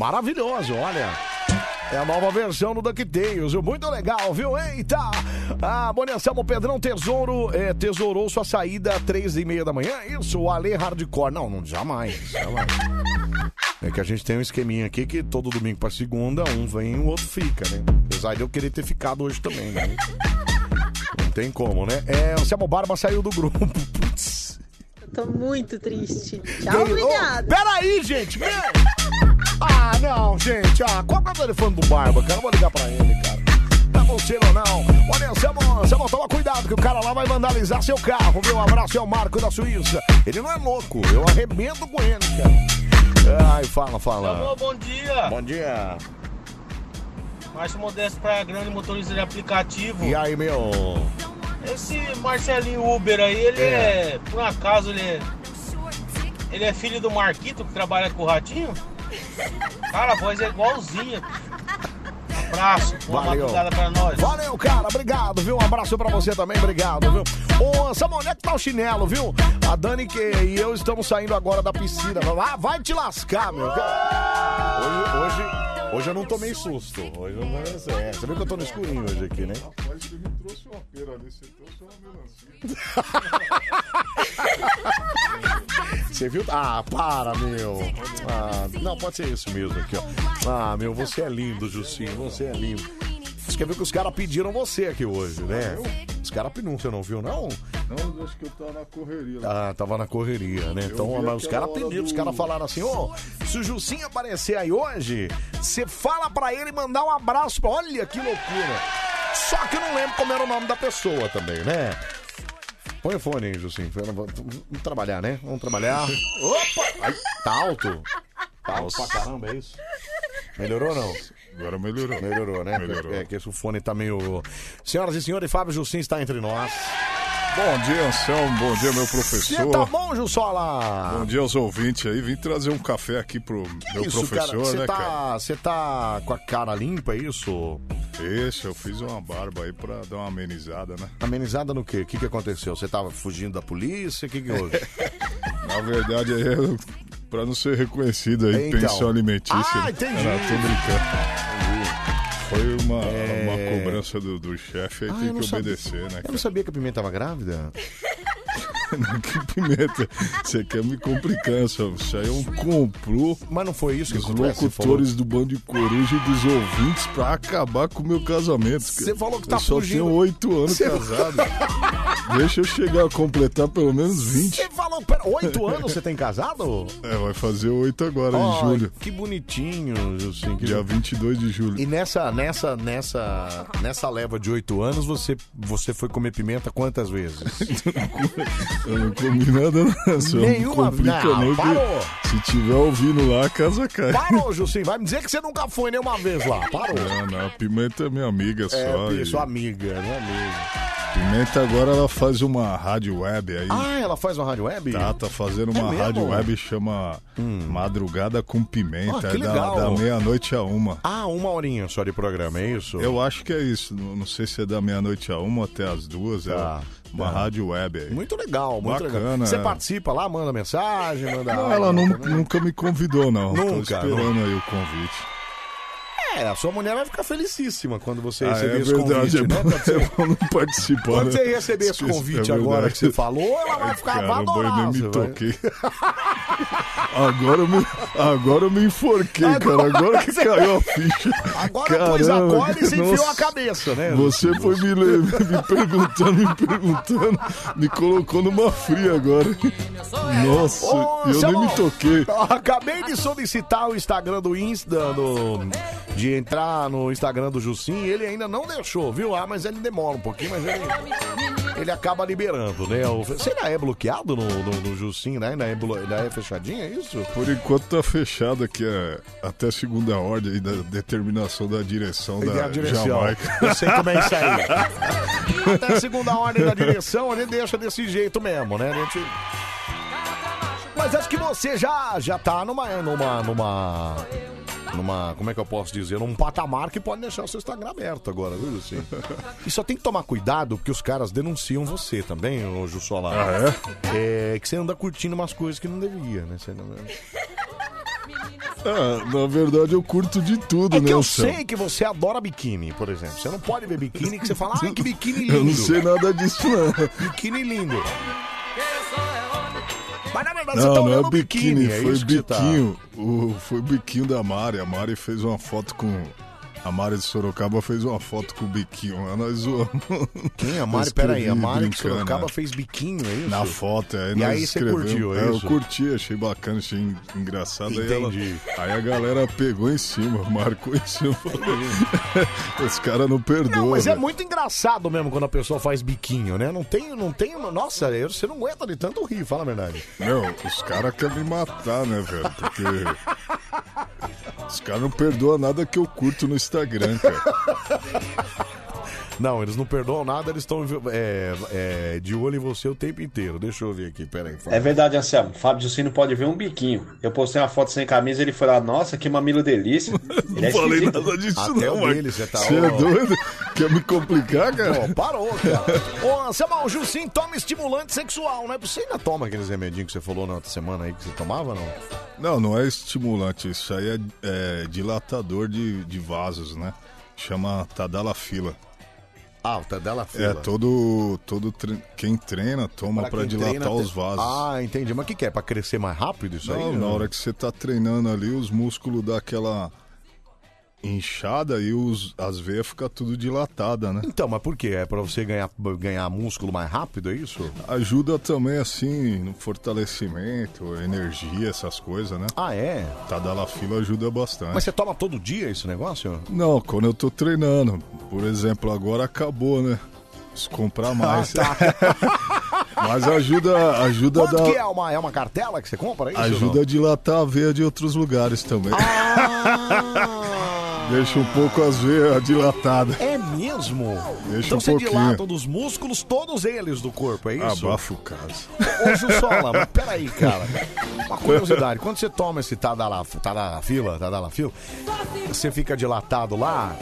Maravilhoso, olha. É a nova versão do DuckTales, muito legal, viu? Eita! Ah, Boni Anselmo Pedrão Tesouro é, tesourou sua saída às três e meia da manhã. Isso, o Ale Hardcore. Não, não, jamais, jamais. É que a gente tem um esqueminha aqui que todo domingo pra segunda, um vem e o outro fica, né? Apesar de eu querer ter ficado hoje também, né? Não tem como, né? É, o Anselmo Barba saiu do grupo. Putz. Tô muito triste. Tchau, Ô, obrigado. Peraí, gente! Ah, não, gente. Ah, qual é o telefone do Barba, cara? Eu vou ligar pra ele, cara. Combustível ou não. Olha, Anselmo, Anselmo, toma cuidado que o cara lá vai vandalizar seu carro, viu? Um abraço ao Marco da Suíça. Ele não é louco, eu arrebento com ele, cara. Ai, fala, fala. Alô, bom dia. Bom dia. Márcio Modesto Praia Grande, motorista de aplicativo. E aí, meu? Esse Marcelinho Uber aí, ele É. é. Por acaso, ele é. Ele é filho do Marquito que trabalha com o Ratinho? Cara, a voz é igualzinha. Abraço, boa Valeu. madrugada pra nós. Valeu, cara. Obrigado, viu? Um abraço pra você também. Obrigado, viu? Ô, Samuel, onde é que tá o chinelo, viu? A Dani que, e eu estamos saindo agora da piscina. Ah, vai te lascar, meu. Hoje, hoje, hoje eu não tomei susto. Hoje eu não é, Você viu que eu tô no escurinho hoje aqui, né? Rapaz, você me trouxe uma pera ali, você trouxe uma melancia. Você viu? Ah, para, meu. Ah, não, pode ser isso mesmo aqui, ó. Ah, meu, você é lindo, Justinho. Você é lindo. Você quer ver que os caras pediram você aqui hoje, né? Os caras pediram, você não viu, não? Não, acho que eu tava na correria. Ah, tava na correria, né? Eu Então, vi os caras pediram, os caras falaram assim, ô, se o Jussim aparecer aí hoje, você fala pra ele mandar um abraço. pra- Olha que loucura. Só que eu não lembro como era o nome da pessoa também, né? Põe o fone Jussim. Vamos vamos trabalhar, né? Vamos trabalhar. Opa! Ai, tá alto. Tá alto pra caramba, é isso? Melhorou ou não? Agora melhorou. Melhorou, né? Melhorou. É que esse fone tá meio... Senhoras e senhores, Fábio Jussim está entre nós. Bom dia, Anselmo. Bom dia, meu professor. tá bom, Jussola? Bom dia aos ouvintes aí. Vim trazer um café aqui pro meu isso, professor, cara? Né, tá, cara? Você tá com a cara limpa, é isso? Isso, eu fiz uma barba aí pra dar uma amenizada, né? Amenizada no quê? O que, que aconteceu? Você tava fugindo da polícia? O que, que houve? Na verdade, eu- pra não ser reconhecido aí, Então. pensão alimentícia. Ah, entendi. Não, tô brincando. Foi uma, É. cobrança do, do chefe, aí Ah, tem que sabia. obedecer, né? Eu não sabia que a Pimenta tava grávida. que pimenta. Você quer me complicar, Anselmo. Isso aí é um complô. Mas não foi isso que dos acontece, locutores do Bando de Coruja e dos ouvintes pra acabar com o meu casamento. Você falou que tá eu só fugindo. tenho oito anos Você- casado. Deixa eu chegar a completar pelo menos 20. Você falou, pera, oito anos você tem casado? É, vai fazer oito agora, Ai, em julho. Que bonitinho, Jussim. Que... Dia 22 de julho. E nessa, nessa, nessa, nessa leva de oito anos, você, você foi comer pimenta quantas vezes? Eu não comi nada, não. Só Nenhuma- Não complica, Não, não. que parou. Se tiver ouvindo lá, a casa cai. Parou, Jussim. Vai me dizer que você nunca foi nenhuma vez lá. Parou. Não, não. A Pimenta é minha amiga só. É, e- sua amiga, né, amiga? Pimenta agora ela faz uma rádio web aí. Ah, ela faz uma rádio web? Tá, tá fazendo É uma mesmo? rádio web chama Madrugada com Pimenta. Ah, que é da, legal. da meia-noite a uma. Ah, uma horinha só de programa, é isso? Eu acho que é isso. Não, não sei se é da meia-noite a uma até as duas. Tá, é uma tá. rádio web aí. Muito legal, muito legal. Bacana, Você é. participa lá, manda mensagem, manda. Não, ela nu- nunca me convidou, não. Tô Nunca, esperando nunca. aí o convite. É, a sua mulher vai ficar felicíssima quando você Ah, receber é esse verdade, convite, é né? bom- Quando você- é bom não participar. Quando né? você receber esse Esqueci, convite é agora verdade. que você falou, ela vai ficar vai Caramba, eu adorar. nem me vai- toquei. Agora eu me, agora eu me enforquei, cara. Agora que caiu a ficha. Agora pôs a Caramba, corda e você enfiou a cabeça, né? Você foi me, le- me perguntando, me perguntando, me colocou numa fria agora. Nossa, Ô, eu Anselmo, nem me toquei. Acabei de solicitar o Instagram do Insta, do- de entrar no Instagram do Jussim, ele ainda não deixou, viu? Ah, mas ele demora um pouquinho, mas ele, ele acaba liberando, né? O- Você ainda é bloqueado no, no, no Jussim, né? Ainda é, blo- ainda é fechadinho, é isso? Por enquanto tá fechado aqui é, até segunda ordem da determinação da direção da direção. Jamaica. Eu sei como é isso aí. Até a segunda ordem da direção, ele deixa desse jeito mesmo, né? A gente... Mas acho que você já, já tá numa, numa, numa, numa, como é que eu posso dizer, num patamar que pode deixar o seu Instagram aberto agora, viu, assim. E só tem que tomar cuidado porque os caras denunciam você também, ô Jussola. Ah, é? que você anda curtindo umas coisas que não devia, né? Você não... Ah, na verdade eu curto de tudo, É né, eu sei que você adora biquíni, por exemplo. Você não pode ver biquíni que você fala, ai, que biquíni lindo. Eu não sei nada disso, não. Biquíni lindo. Mas na verdade você Não, tá não é o biquíni, biquíni, é foi você tá. biquinho. O, foi o biquinho da Mari. A Mari fez uma foto com, A Mari de Sorocaba fez uma foto com o biquinho lá, nós zoamos. Quem? A Mari, peraí, a Mari de Sorocaba né? fez biquinho, é isso? Na foto, aí E nós aí você escrevemos. curtiu, é É, isso? Eu curti, achei bacana, achei en- engraçado. Aí, ela- Entendi. aí a galera pegou em cima, marcou em cima. Os caras não perdoam. Não, mas é velho. muito engraçado mesmo quando a pessoa faz biquinho, né? Não tem, não tem, nossa, eu- você não aguenta de tanto rir, fala a verdade. Meu, os caras querem me matar, né, velho? Porque. Os caras não perdoam nada que eu curto no Instagram, cara. Não, eles não perdoam nada, eles estão é, é, de olho em você o tempo inteiro. Deixa eu ver aqui, peraí. fala. É verdade, Anselmo. Fábio Jucino pode ver um biquinho. Eu postei uma foto sem camisa ele foi lá, nossa, que mamilo delícia. Ele é Não falei esquisito. nada disso, Até não, o dele, você tá- Você é ó. doido? Quer me complicar, cara? Ó, parou, cara. Ô, Anselmo, o Jussim toma estimulante sexual, né? Você ainda toma aqueles remedinhos que você falou na outra semana aí que você tomava, não? Não, não é estimulante, isso aí é, é dilatador de, de vasos, né? Chama Tadalafila. Ah, o Tadalafila. É, todo, todo tre- quem treina toma pra, quem dilatar treina, os vasos. Ah, entendi. Mas o que, que é? Pra crescer mais rápido isso aí? Não, na hora que você tá treinando ali, os músculos dão aquela inchada e os, as veias ficam tudo dilatada, né? Então, mas por quê? É pra você ganhar, ganhar músculo mais rápido, é isso? Ajuda também, assim, no fortalecimento, energia, essas coisas, né? Ah, é? Tadalafila ajuda bastante. Mas você toma todo dia esse negócio? Não, quando eu tô treinando. Por exemplo, agora acabou, né? Preciso comprar mais. Mas ajuda, ajuda Quanto dar- que é? Uma, é uma cartela que você compra? É isso, Ajuda a dilatar a veia de outros lugares também. Deixa um pouco as veias dilatadas. É mesmo? Deixa então um você pouquinho. dilata dos músculos, todos eles do corpo, é isso? Abafa o caso. Ô, Jussola, mas peraí, cara. Uma curiosidade, quando você toma esse Tadala, Tadalafila, Tadalafila, você fica dilatado lá,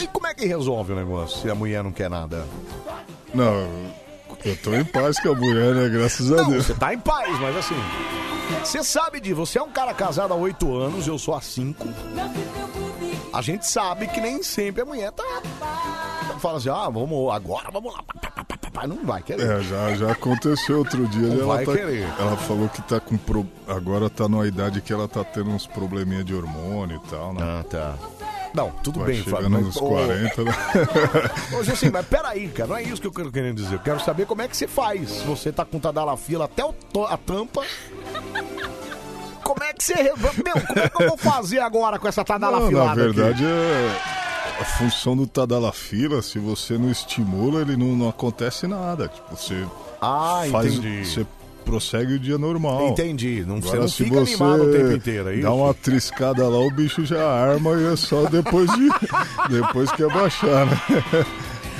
e como é que resolve o negócio se a mulher não quer nada? Não, eu tô em paz com a mulher, né? Graças a Não, Deus. você tá em paz, mas assim. Você sabe de você é um cara casado há oito anos, eu sou há cinco. A gente sabe que nem sempre a mulher tá. Fala assim, ah, vamos, agora vamos lá. Não vai querer. É, já, já aconteceu outro dia. Não ela, vai tá- querer. ela falou que tá com. Pro... Agora tá numa idade que ela tá tendo uns probleminha de hormônio e tal, né? Ah, tá. Não, tudo Vai bem, Fábio. chegando mas- nos ô, 40, né? Hoje assim, mas peraí, cara, não é isso que eu quero querendo dizer. Eu quero saber como é que você faz. Você tá com Tadalafila até o to- a tampa. Como é que você. Meu, como é que eu vou fazer agora com essa Não, Tadalafila? na verdade é. A função do Tadalafila, se você não estimula, ele não, não acontece nada. Tipo, você Ah, faz, entendi. Você prossegue o dia normal. Entendi. Não, você Agora, não se fica você animado o tempo inteiro, é isso? Dá uma triscada lá, o bicho já arma e é só depois de. depois que abaixar, né?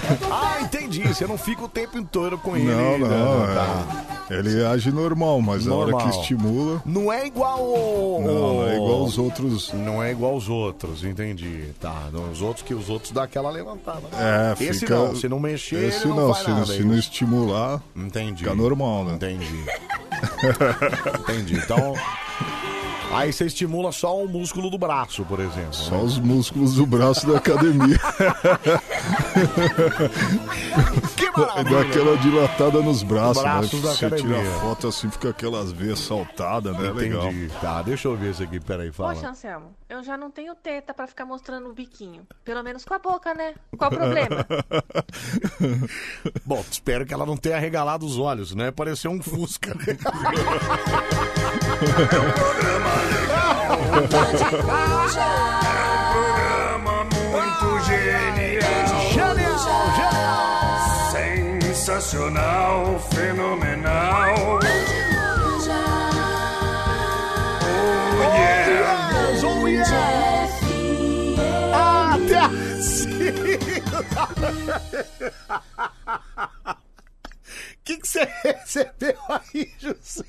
Ah, entendi. Você não fica o tempo inteiro com ele. Não, não. né? é- Tá. Ele age normal, mas a hora Normal. que estimula. Não é igual o... Não, não é igual aos outros. Não é igual aos outros, entendi. Tá, os outros que os outros dá aquela levantada. É, Esse fica... não, se não mexer, Esse ele não, não, faz se, não- nada. se é não isso? estimular, Entendi. fica normal, né? Entendi. Entendi. Então, aí você estimula só o músculo do braço, por exemplo. Só né? os músculos do braço da academia. Que maravilha. dá aquela dilatada nos braços, Braços né? da Você tira academia. foto assim, fica aquelas veias saltadas, né? Legal. Entendi. Tá, deixa eu ver isso aqui, peraí, fala. Poxa, Anselmo, eu já não tenho teta pra ficar mostrando o biquinho. Pelo menos com a boca, né? Qual o problema? Bom, espero que ela não tenha regalado os olhos, né? Pareceu um Fusca. né? Programa muito genial. Genial, Sensacional, fenomenal. Oh yeah. Oh yeah. Até assim. Que que você recebeu aí, Jussi?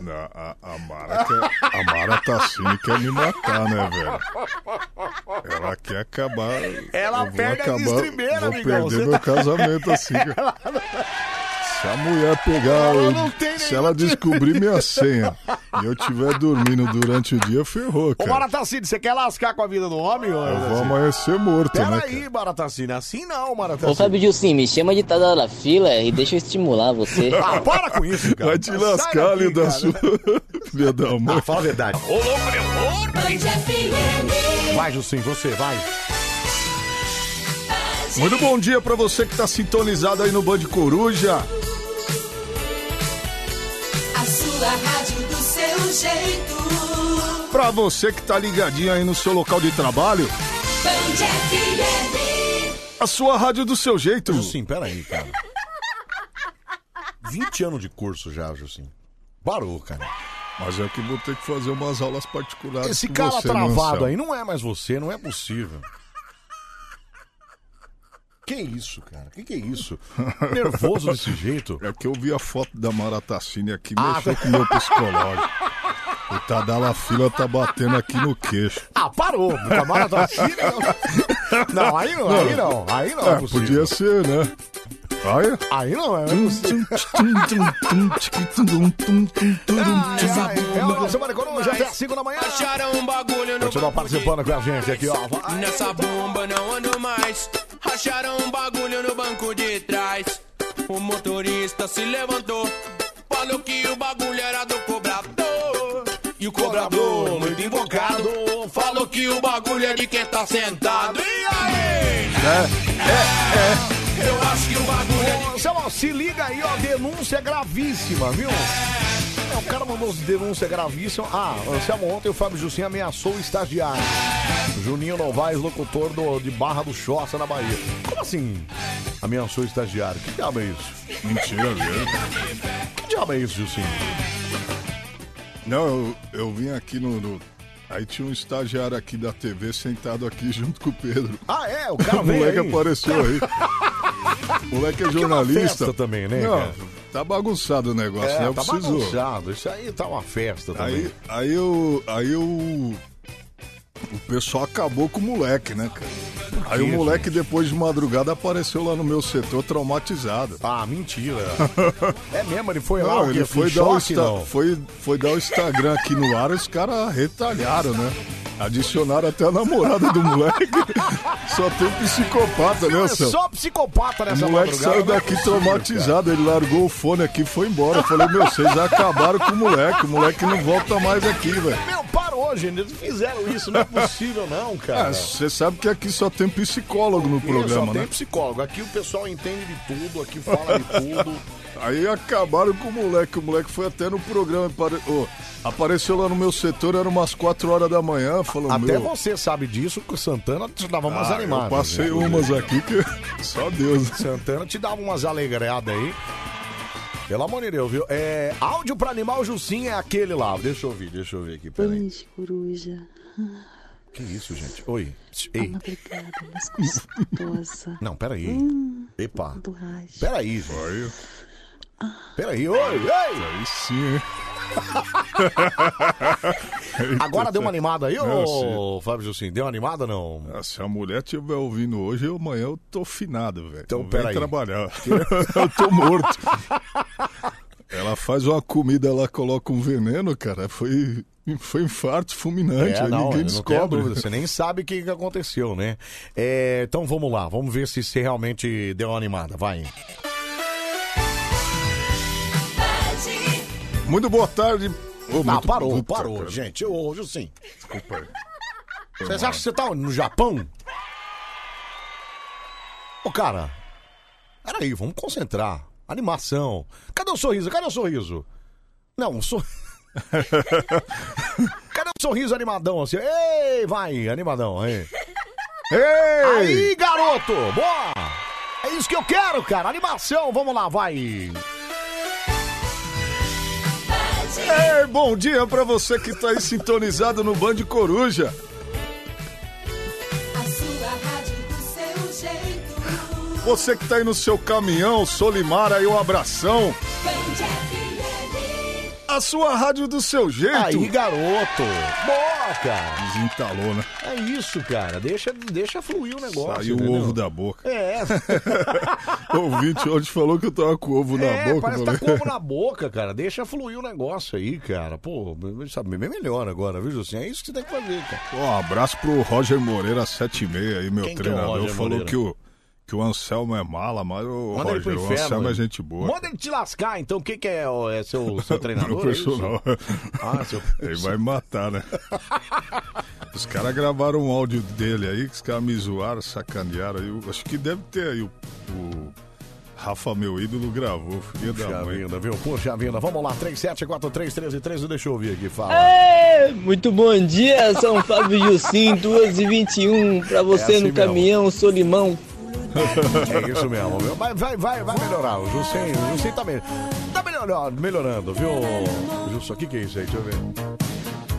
Não, a, a, Mara quer, a Mara tá assim e quer me matar, né, velho? Ela quer acabar. Ela vou perde a acabar, estribeira, Vou amigão, perder você meu tá- casamento assim. Ela- Se a mulher pegar. Ela eu- não tem se ela descobrir minha senha e eu estiver dormindo durante o dia, ferrou, Ô, cara. Baratacine, você quer lascar com a vida do homem? ô, Eu vou Baratacine? amanhecer morto, né? cara? Peraí, Baratacine, assim não, Ô Baratacine. Fábio Dilcim, me chama de Tadalafila e deixa eu estimular você. Ah, para com isso, cara. Vai te lascar ali da sua. Filha da mãe. Ah, fala a verdade. Ô, louco, meu. Vai, Jussim, você, vai. Muito bom dia pra você que tá sintonizado aí no Band Coruja. Sua rádio do seu jeito. Pra você que tá ligadinho aí no seu local de trabalho. Band FM. A sua rádio do seu jeito. Jussim, peraí, cara. 20 anos de curso já, Jussim. Parou, cara. Mas é que vou ter que fazer umas aulas particulares Esse com cara você, travado Anselmo? aí não é mais você, não é possível. Que isso, cara? Que que é isso? Nervoso desse jeito. É que eu vi a foto da Maratacine aqui, Ah, mexeu tá. com o meu psicológico. O Tadalafila tá batendo aqui no queixo. Ah, parou. Assim, não. Não, aí não, aí não. Aí não é É, podia ser, né? Aí? Aí não é possível. É o nosso Banda Coruja até às 5 da manhã. Acharam um bagulho no Continua participando com a gente aqui, ó. Vai. Nessa bomba não ando mais. Racharam um bagulho no banco de trás. O motorista se levantou. Falou que o bagulho era do cobrador. E o cobrador, muito invocado, falou que o bagulho é de quem tá sentado. E aí? É, Eu acho que o bagulho é de Ô, Samuel, se liga aí, ó. Denúncia gravíssima, viu? É, o cara mandou denúncia gravíssima. Ah, Anselmo, ontem o Fábio Jussim ameaçou o estagiário. Juninho Novaes, locutor do, de Barra do Choça, na Bahia. Como assim? Ameaçou o estagiário? Que diabo é isso? Mentira, viu? Que diabo é isso, Jussim? Não, eu, eu vim aqui no, no- Aí tinha um estagiário aqui da TV sentado aqui junto com o Pedro. Ah, é? O cara O veio moleque aí. apareceu aí. O moleque é é uma jornalista. festa também, né, Não, cara? tá bagunçado o negócio, É, né? Eu tá preciso. bagunçado. Isso aí tá uma festa também. Aí, aí eu. Aí eu. O pessoal acabou com o moleque, né, cara? Aí o moleque, depois de madrugada, apareceu lá no meu setor traumatizado. Ah, mentira. É mesmo, ele foi lá, Não, o ele foi Em dar, o choque, Insta- não? foi, foi dar o Instagram aqui no ar, os caras retalharam, né? Adicionaram até a namorada do moleque. Só tem psicopata, né, É Sam? só psicopata O nessa moleque madrugada, saiu é daqui possível, traumatizado, ele largou o fone aqui e foi embora. Eu falei, meu, vocês acabaram com o moleque, o moleque não volta mais aqui, velho. Meu, parou, gente. Eles fizeram isso, não é possível, não, cara. Ah, Você sabe que aqui só tem psicólogo no programa, só tem né? psicólogo. Aqui o pessoal entende de tudo, aqui fala de tudo. Aí acabaram com o moleque. O moleque foi até no programa. apare- ô, apareceu lá no meu setor, era umas 4 horas da manhã. Falou, Até meu, você sabe disso, que o Santana te dava umas Ah, animadas. Eu passei né? umas aqui que só Deus. Santana te dava umas alegradas aí. Pelo amor de Deus, viu? É, áudio pra animal Jussim é aquele lá. Deixa eu ouvir, deixa eu ver aqui. Peraí. Coruja. Que isso, gente? Oi. Ei. obrigada, mas gostosa. Não, peraí. Hum, Epa. Peraí, gente. Peraí, oi, ei! Aí sim, hein? Agora deu uma animada aí, ô Fábio Jussim? Deu uma animada não? Ah, Se a mulher estiver ouvindo hoje, eu- amanhã eu tô finado, velho. Então, Não vem peraí. trabalhar. eu tô morto. Ela faz uma comida, ela coloca um veneno, cara. Foi, foi infarto fulminante. É, aí ninguém descobre. dúvida, você nem sabe o que que aconteceu, né? É, então vamos lá, vamos ver se você realmente deu uma animada, vai. Muito boa tarde. Ah, muito- parou, parou, cara. gente. Ô, Jussim. Desculpa aí. Vocês acham que você tá no Japão? Ô, cara, peraí, vamos concentrar. Animação. Cadê o sorriso? Cadê o sorriso? Não, o sor... Cadê o sorriso animadão assim? Ei, vai, animadão, aí. Ei! Aí, garoto! Boa! É isso que eu quero, cara. Animação, vamos lá, vai. Ei, bom dia pra você que tá aí sintonizado no Band Coruja. Você que tá aí no seu caminhão, Solimar aí um abração. A sua rádio do seu jeito. Aí, garoto. Boa, cara. Desentalou, né? É isso, cara. Deixa, deixa fluir o negócio. Saiu o entendeu? ovo da boca. É. O ouvinte hoje falou que eu tava com ovo na é, boca. parece que eu tá com ovo na boca, cara. Deixa fluir o negócio aí, cara. Pô, sabe, bem melhor agora, viu, Jussim? É isso que você tem que fazer, cara. Pô, um abraço pro Roger Moreira, 76 aí, meu Quem que é o treinador. Falou Moreira? que o, que o Anselmo é mala, mas o Manda ele pro Roger, o inferno. Anselmo é gente boa. Manda ele te lascar, então. O que, que é? É seu, seu treinador? Meu é. Ah, seu Ele vai me matar, né? Os caras gravaram um áudio dele aí, que os caras me zoaram, sacanearam. aí. Eu acho que deve ter aí o, o Rafa, meu ídolo, gravou. Filha da Puxa mãe. vida, viu? Puxa vida. Vamos lá, 37431313, deixa eu ouvir aqui, fala. É, muito bom dia, São Fábio Jussim, 2 e 21 pra você É assim no mesmo. caminhão, Solimão. É isso mesmo, viu? Mas vai, vai, vai melhorar. O Juscelino, o tá, me... tá melhorando, melhorando, viu? Justo, o que, que é isso aí? Deixa eu ver.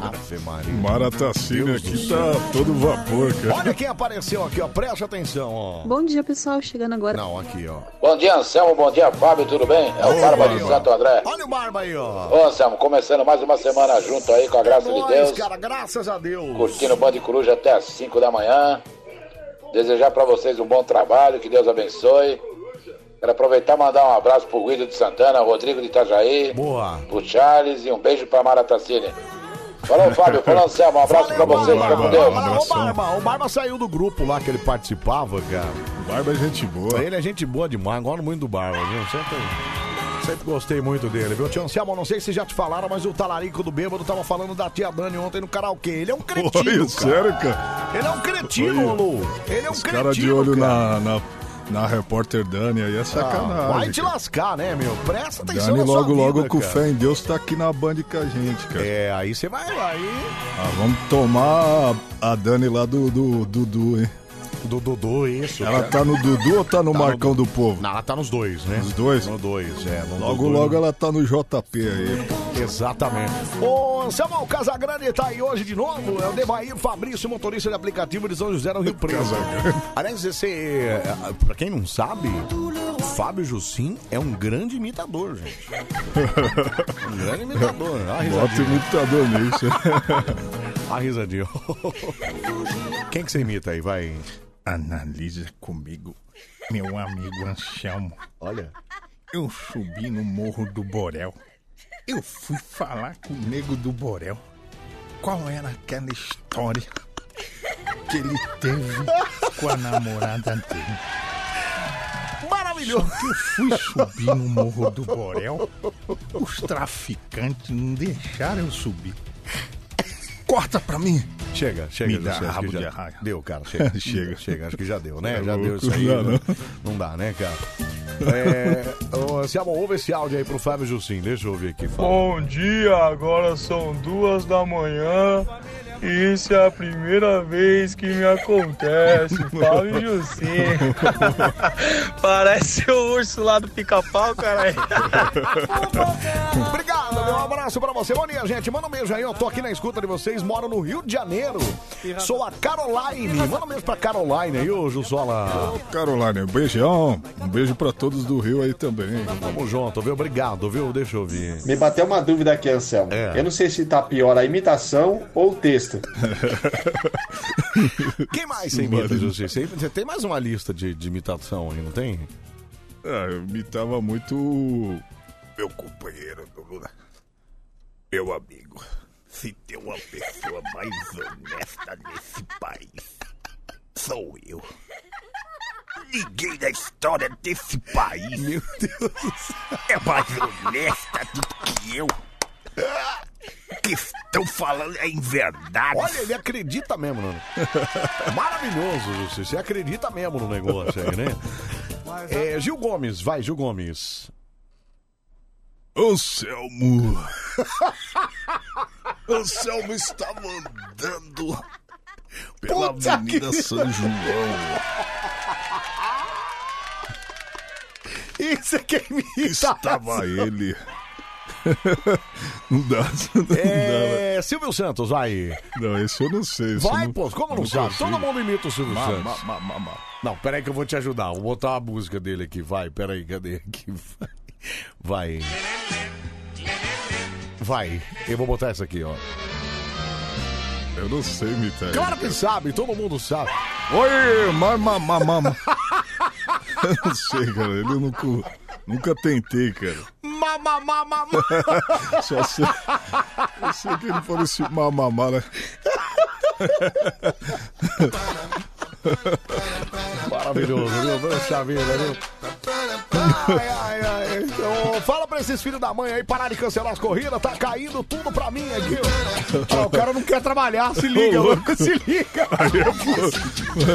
Ave Maria. Do aqui tá todo vapor, cara. Olha quem apareceu aqui, ó. Preste atenção, ó. Bom dia, pessoal. Chegando agora. Não, aqui, ó. Bom dia, Anselmo. Bom dia, Fábio. Tudo bem? É o Ô, Barba de. Santo André. Olha o Barba aí, ó. Ô, Anselmo, começando mais uma semana junto aí, com a graça de Nós, Deus. cara, graças a Deus. Curtindo o Band Coruja até às 5 da manhã. Desejar pra vocês um bom trabalho, que Deus abençoe. Quero aproveitar e mandar um abraço pro Guido de Santana, Rodrigo de Itajaí, Boa. pro Charles e um beijo pra Maratacine. Falou, Fábio. Falou, Anselmo. Um abraço pra vocês. Fica com Deus. O Barba, o Barba saiu do grupo lá que ele participava, cara. O Barba é gente boa. Ele é gente boa demais, gosto muito do Barba, viu? Sempre, sempre gostei muito dele, viu? Tio Anselmo, não sei se já te falaram, mas o talarico do bêbado tava falando da tia Dani ontem no karaokê. Ele é um cretino, Olha, cara. sério, cara? Ele é um cretino. Lu. Ele é um cretino, caras de olho cara. na, na, na repórter Dani aí é Ah, sacanagem. vai te cara. lascar, né, meu? Presta atenção Dani na sua logo, logo vida, com cara. fé em Deus tá aqui na Band com a gente, cara. É, aí você vai lá e... Ah, vamos tomar a Dani lá do Dudu, hein? Do Dudu, isso. Ela cara. tá no Dudu ou tá no Tá Marcão do Povo? Não, ela tá nos dois, né? Nos dois? Nos dois, é. no Logo, Dudu. logo ela tá no JP aí. Exatamente. Ô, Anselmo, Casagrande tá aí hoje de novo. É o Devair Fabrício, motorista de aplicativo de São José no Rio Preto. Aliás, esse, é, pra quem não sabe, o Fábio Jussim é um grande imitador, gente. Um grande imitador. Olha a Bota risadinha. imitador nisso. A risadinha. Quem que você imita aí? Vai. Analisa comigo, meu amigo Anselmo. Olha. Eu subi no Morro do Borel. Eu fui falar com o nego do Borel. Qual era aquela história que ele teve com a namorada dele? Maravilhoso! Só que eu fui subir no Morro do Borel, os traficantes não deixaram eu subir. Corta pra mim! Chega, chega. Me dá rabo de arraia. Deu, cara, chega. Chega. Chega, acho que já deu, né? É já deu louco, isso aí. não dá, né? Não dá, né, cara? É, Anselmo, ouve esse áudio aí pro Fábio Jussim. Deixa eu ouvir aqui. Fala. Bom dia, agora são duas da manhã isso é a primeira vez que me acontece. Fábio Jussim. Parece o urso lá do pica-pau, cara. Obrigado, meu abraço pra você. Bom dia, gente. Manda um beijo aí. Eu tô aqui na escuta de vocês. Moro no Rio de Janeiro. Sou a Caroline. Manda um beijo pra Caroline aí, ô Jussola. Caroline, um beijão. Um beijo pra todos do Rio aí também. Tamo junto, viu? Obrigado, viu? Deixa eu ouvir. Me bateu uma dúvida aqui, Anselmo. É. Eu não sei se tá pior a imitação ou o texto. Quem mais você imita, Jussim? Você tem mais uma lista de, de imitação aí, não tem? Ah, eu imitava muito meu companheiro do Lula. Meu amigo, se tem uma pessoa mais honesta nesse país, sou eu. Ninguém na história desse país Meu Deus é mais honesta do que eu. Que estão falando em verdade. Olha, ele acredita mesmo, né? Maravilhoso. Você acredita mesmo no negócio aí, né? É, Gil Gomes, vai, Gil Gomes. Anselmo. Anselmo estava andando pela Puta Avenida que- São João. Isso é quem me Estava ele. Não dá, não dá. É, Silvio Santos, vai. Não, esse eu não sei. eu Vai, não- pô, como não, não sabe? consigo. Todo mundo imita o Silvio Ma- Santos. ma- ma- ma- ma. Não, peraí que eu vou te ajudar. Vou botar a música dele aqui, vai. Peraí, cadê aqui? Vai. Vai. Eu vou botar essa aqui, ó. Eu não sei imitar. Claro que sabe, todo mundo sabe. Oi, mama, mama. Eu não sei, cara. Ele nunca, nunca tentei, cara. Mama, mama, mama. Só sei. Eu sei que ele falou assim, mamamá, né? Maravilhoso, viu? Puxa vida, viu? Ai, ai, ai. Então, fala pra esses filhos da mãe aí parar de cancelar as corridas, tá caindo tudo pra mim aqui. ó. Ah, o cara não quer trabalhar, se liga, Ô, louco. se liga. Aí é foda.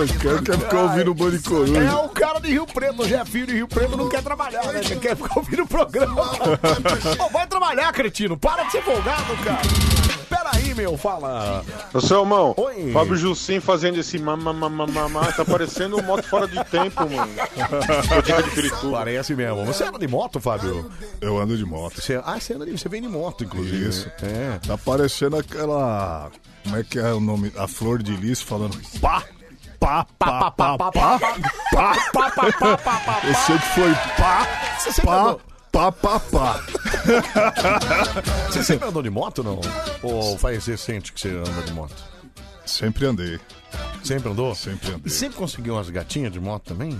O cara quer ficar ouvindo o É Coruja. o cara de Rio Preto, o Jefinho de Rio Preto não quer trabalhar, né? Ele quer ficar ouvindo o programa. Ô, vai trabalhar, cretino. Para de ser folgado, cara. Peraí, meu, fala. Ô, Selmão, Oi. Fábio Jussim fazendo esse mamamamamamá, tá parecendo um moto fora de tempo, mano. Tô dica de Pirituba. Parece mesmo. Você anda de moto, Fábio? Eu ando de moto. Você, ah, você anda de, você vem de moto, inclusive. Isso. É. Tá parecendo aquela. Como é que é o nome? A flor de lis falando pá, pá, pá, pá, pá, pá, pá. Eu sei que foi pá, Você sempre pá, andou- pá, pá, pá. Você sempre andou de moto, não? Ou faz recente que você anda de moto? Sempre andei. Sempre andou? Sempre E andei. sempre conseguiu umas gatinhas de moto também?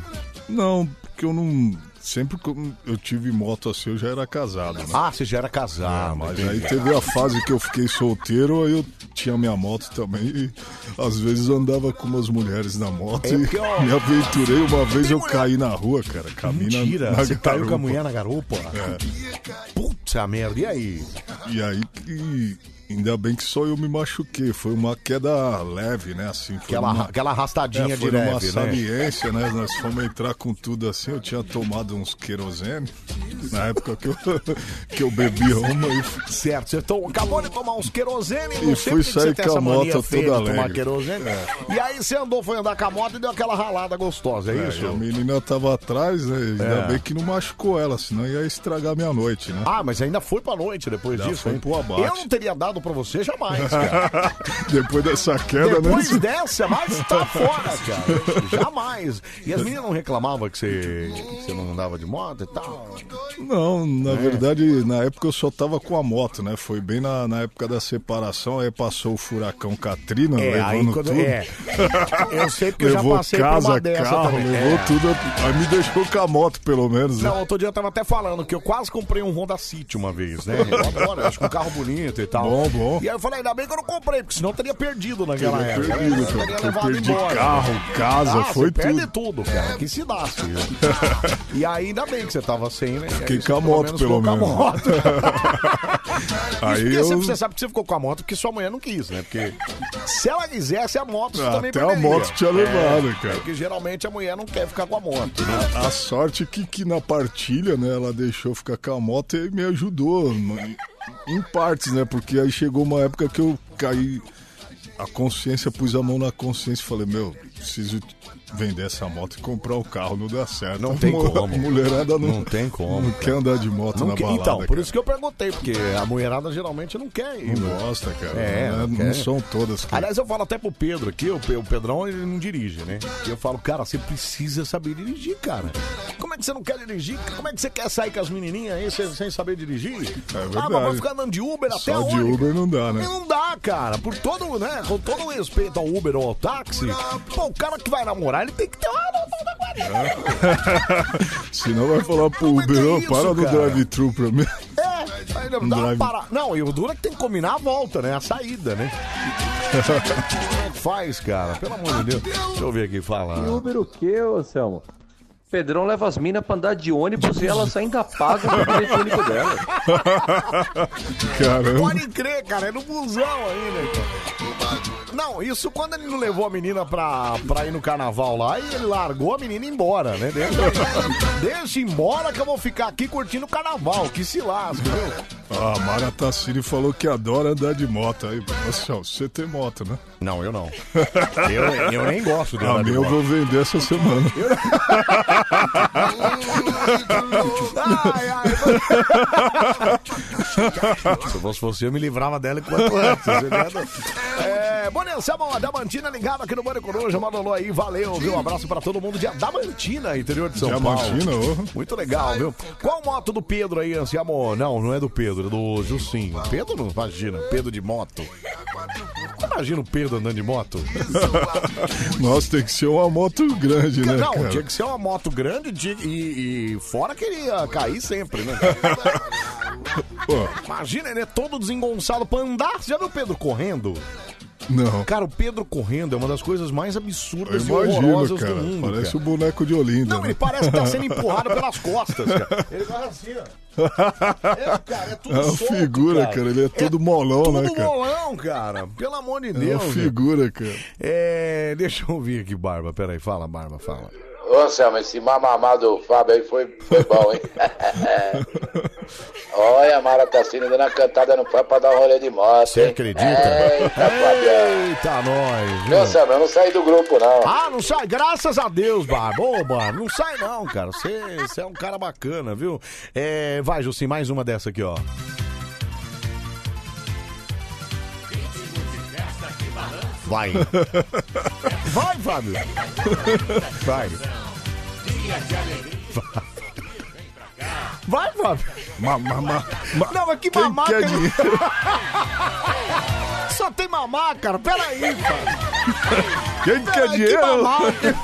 Não, porque eu não. Sempre que eu- eu tive moto assim, eu já era casado, né? Ah, você já era casado. Mas entendi. aí teve a fase que eu fiquei solteiro, aí eu tinha minha moto também e às vezes eu andava com umas mulheres na moto É porque, ó, e me aventurei. Uma vez eu caí na rua, cara. Caminho na- Mentira, na você caiu com a garupa. mulher na garupa? É. Puta merda, e aí? E aí que. Ainda bem que só eu me machuquei. Foi uma queda leve, né? Assim, foi Aquela- numa- aquela arrastadinha é, de leve, né? saliência, né? Nós fomos entrar com tudo assim. Eu tinha tomado uns querosene na época que eu, que eu bebi uma e Certo, você to- acabou de tomar uns querosene, E fui sair com a moto toda alegre. É. E aí você andou, foi andar com a moto e deu aquela ralada gostosa, é, É, isso? a menina tava atrás, né? Ainda É. bem que não machucou ela, senão ia estragar minha noite, né? Ah, mas ainda foi pra noite depois Já disso, foi hein? Eu não teria dado pra você jamais, cara. Depois dessa queda, Depois né? dessa, mas tá fora, cara. Jamais. E as meninas não reclamavam que você, que você não andava de moto e tal? Não, na É. verdade, na época eu só tava com a moto, né? Foi bem na, na época da separação, aí passou o furacão Katrina, É, levando quando- tudo. é. Eu sei porque eu já levou passei por casa, uma dessa carro, também. levou É. tudo. Aí me deixou com a moto, pelo menos. né? Não, outro dia eu tava até falando que eu quase comprei um Honda City uma vez, né? Eu adoro, eu acho que um carro bonito e tal. Bom, bom. E aí eu falei, ainda bem que eu não comprei, porque senão eu teria perdido naquela Teria época. perdido, cara. teria Eu levado perdi embora. carro, casa, ah, foi você perde tudo. cara. Que se dá, filho. E aí ainda bem que você tava sem, né? E aí Fiquei você com a moto, pelo ficou menos. Com a moto. Aí eu- você, sabe que você ficou com a moto porque sua mulher não quis, né? Porque se ela quisesse a moto, você Ah, também até a perderia. moto tinha levado, é, cara. Porque geralmente a mulher não quer ficar com a moto, né? A sorte que, que na partilha, né, ela deixou ficar com a moto e me ajudou em, em partes, né? Porque aí chegou uma época que eu caí, a consciência, pus a mão na consciência e falei, meu, preciso vender essa moto e comprar o carro, não dá certo. Não tem como. mulherada não, Não tem como, Não cara. quer andar de moto Não na quer- balada, então, por cara. isso que eu perguntei, porque a mulherada geralmente não quer ir. Não né? gosta, cara. É, não, é- não não quer. são todas. que- Aliás, eu falo até pro Pedro aqui, o o Pedrão ele não dirige, né? E eu falo, cara, você precisa saber dirigir, cara. Como é que você não quer dirigir? Como é que você quer sair com as menininhas aí sem, sem saber dirigir? É Ah, mas verdade. vai ficar andando de Uber até de onde? Uber não dá, né? Não dá, cara. Por todo, né? Com todo o respeito ao Uber ou ao táxi, pô, o cara que vai namorar, ele tem que ter uma noção da guarda. Senão vai falar pro Uber, ó, isso, para no cara. drive-thru pra mim. É, aí não Um dá uma drive- para... Não, e o duro é que tem que combinar a volta, né? A saída, né? Faz, cara? Pelo amor de Deus. Deixa eu ver aqui, fala. E Uber o quê, ô Selmo? Pedrão leva as minas pra andar de ônibus e elas ainda pagam o bilhete único dela. Caramba. Pode crer, cara, é no busão ainda. cara. Não, isso quando ele não levou a menina pra, pra ir no carnaval lá e ele largou a menina embora, né? Deixa, deixa embora que eu vou ficar aqui curtindo o carnaval, que se lasca, viu? Ah, a Mara Tassini falou que adora andar de moto. Aí, nossa, você tem moto, né? Não, eu não. Eu, eu nem gosto de A andar de minha eu moto. vou vender essa semana. Ai, ai. Se eu fosse você, eu me livrava dela enquanto antes. entendeu? É, bom dia, Anselmo, Adamantina ligado aqui no Bande Coruja, mandou aí, valeu, viu? Um abraço pra todo mundo de Adamantina, interior de São Diamantina, Paulo. Muito legal, viu? Qual moto do Pedro aí, Anselmo? Não, não é do Pedro, é do Juscinho. Pedro não, imagina, Pedro de moto. Imagina o Pedro andando de moto. Nossa, tem que ser uma moto grande, né? Não, cara? tinha que ser uma moto grande de- e, e fora que ele ia cair sempre, né? Imagina, ele é todo desengonçado pra andar. Você já viu o Pedro correndo? Não. Cara, o Pedro correndo é uma das coisas mais Eu absurdas e imagino, horrorosas cara. do mundo. Parece cara. o boneco de Olinda. Não, né? ele parece que tá sendo empurrado pelas costas, cara. Ele vai assim, ó. É, cara, é tudo É uma solto, figura, cara. Ele é todo molão, né, Tudo cara? molão, cara. Pelo amor de É Deus. uma velho. figura, cara. É, deixa eu ouvir aqui, Barba. Peraí, fala, Barba, fala. Ô, Anselmo, esse mamamá do Fábio aí foi, foi bom, hein? Olha, a Mara tá sendo dando a cantada no Fábio pra dar um rolê de moto, Você acredita? Eita, Fabiano. Eita, nós. Meu Anselmo, eu não saí do grupo, não. Ah, não sai, graças a Deus, Barba. Ô, Barba, não sai não, cara. Você você é um cara bacana, viu? É, vai, Jussim, mais uma dessa aqui, ó. Vai. Vai, Fábio. Vai. Vai, Fábio. Ma, ma, ma, ma- Não, mas que Quem mamaca. quer dinheiro? Só tem mamar, cara. Peraí, Fábio. Quem quer Peraí, dinheiro? Que mamaca.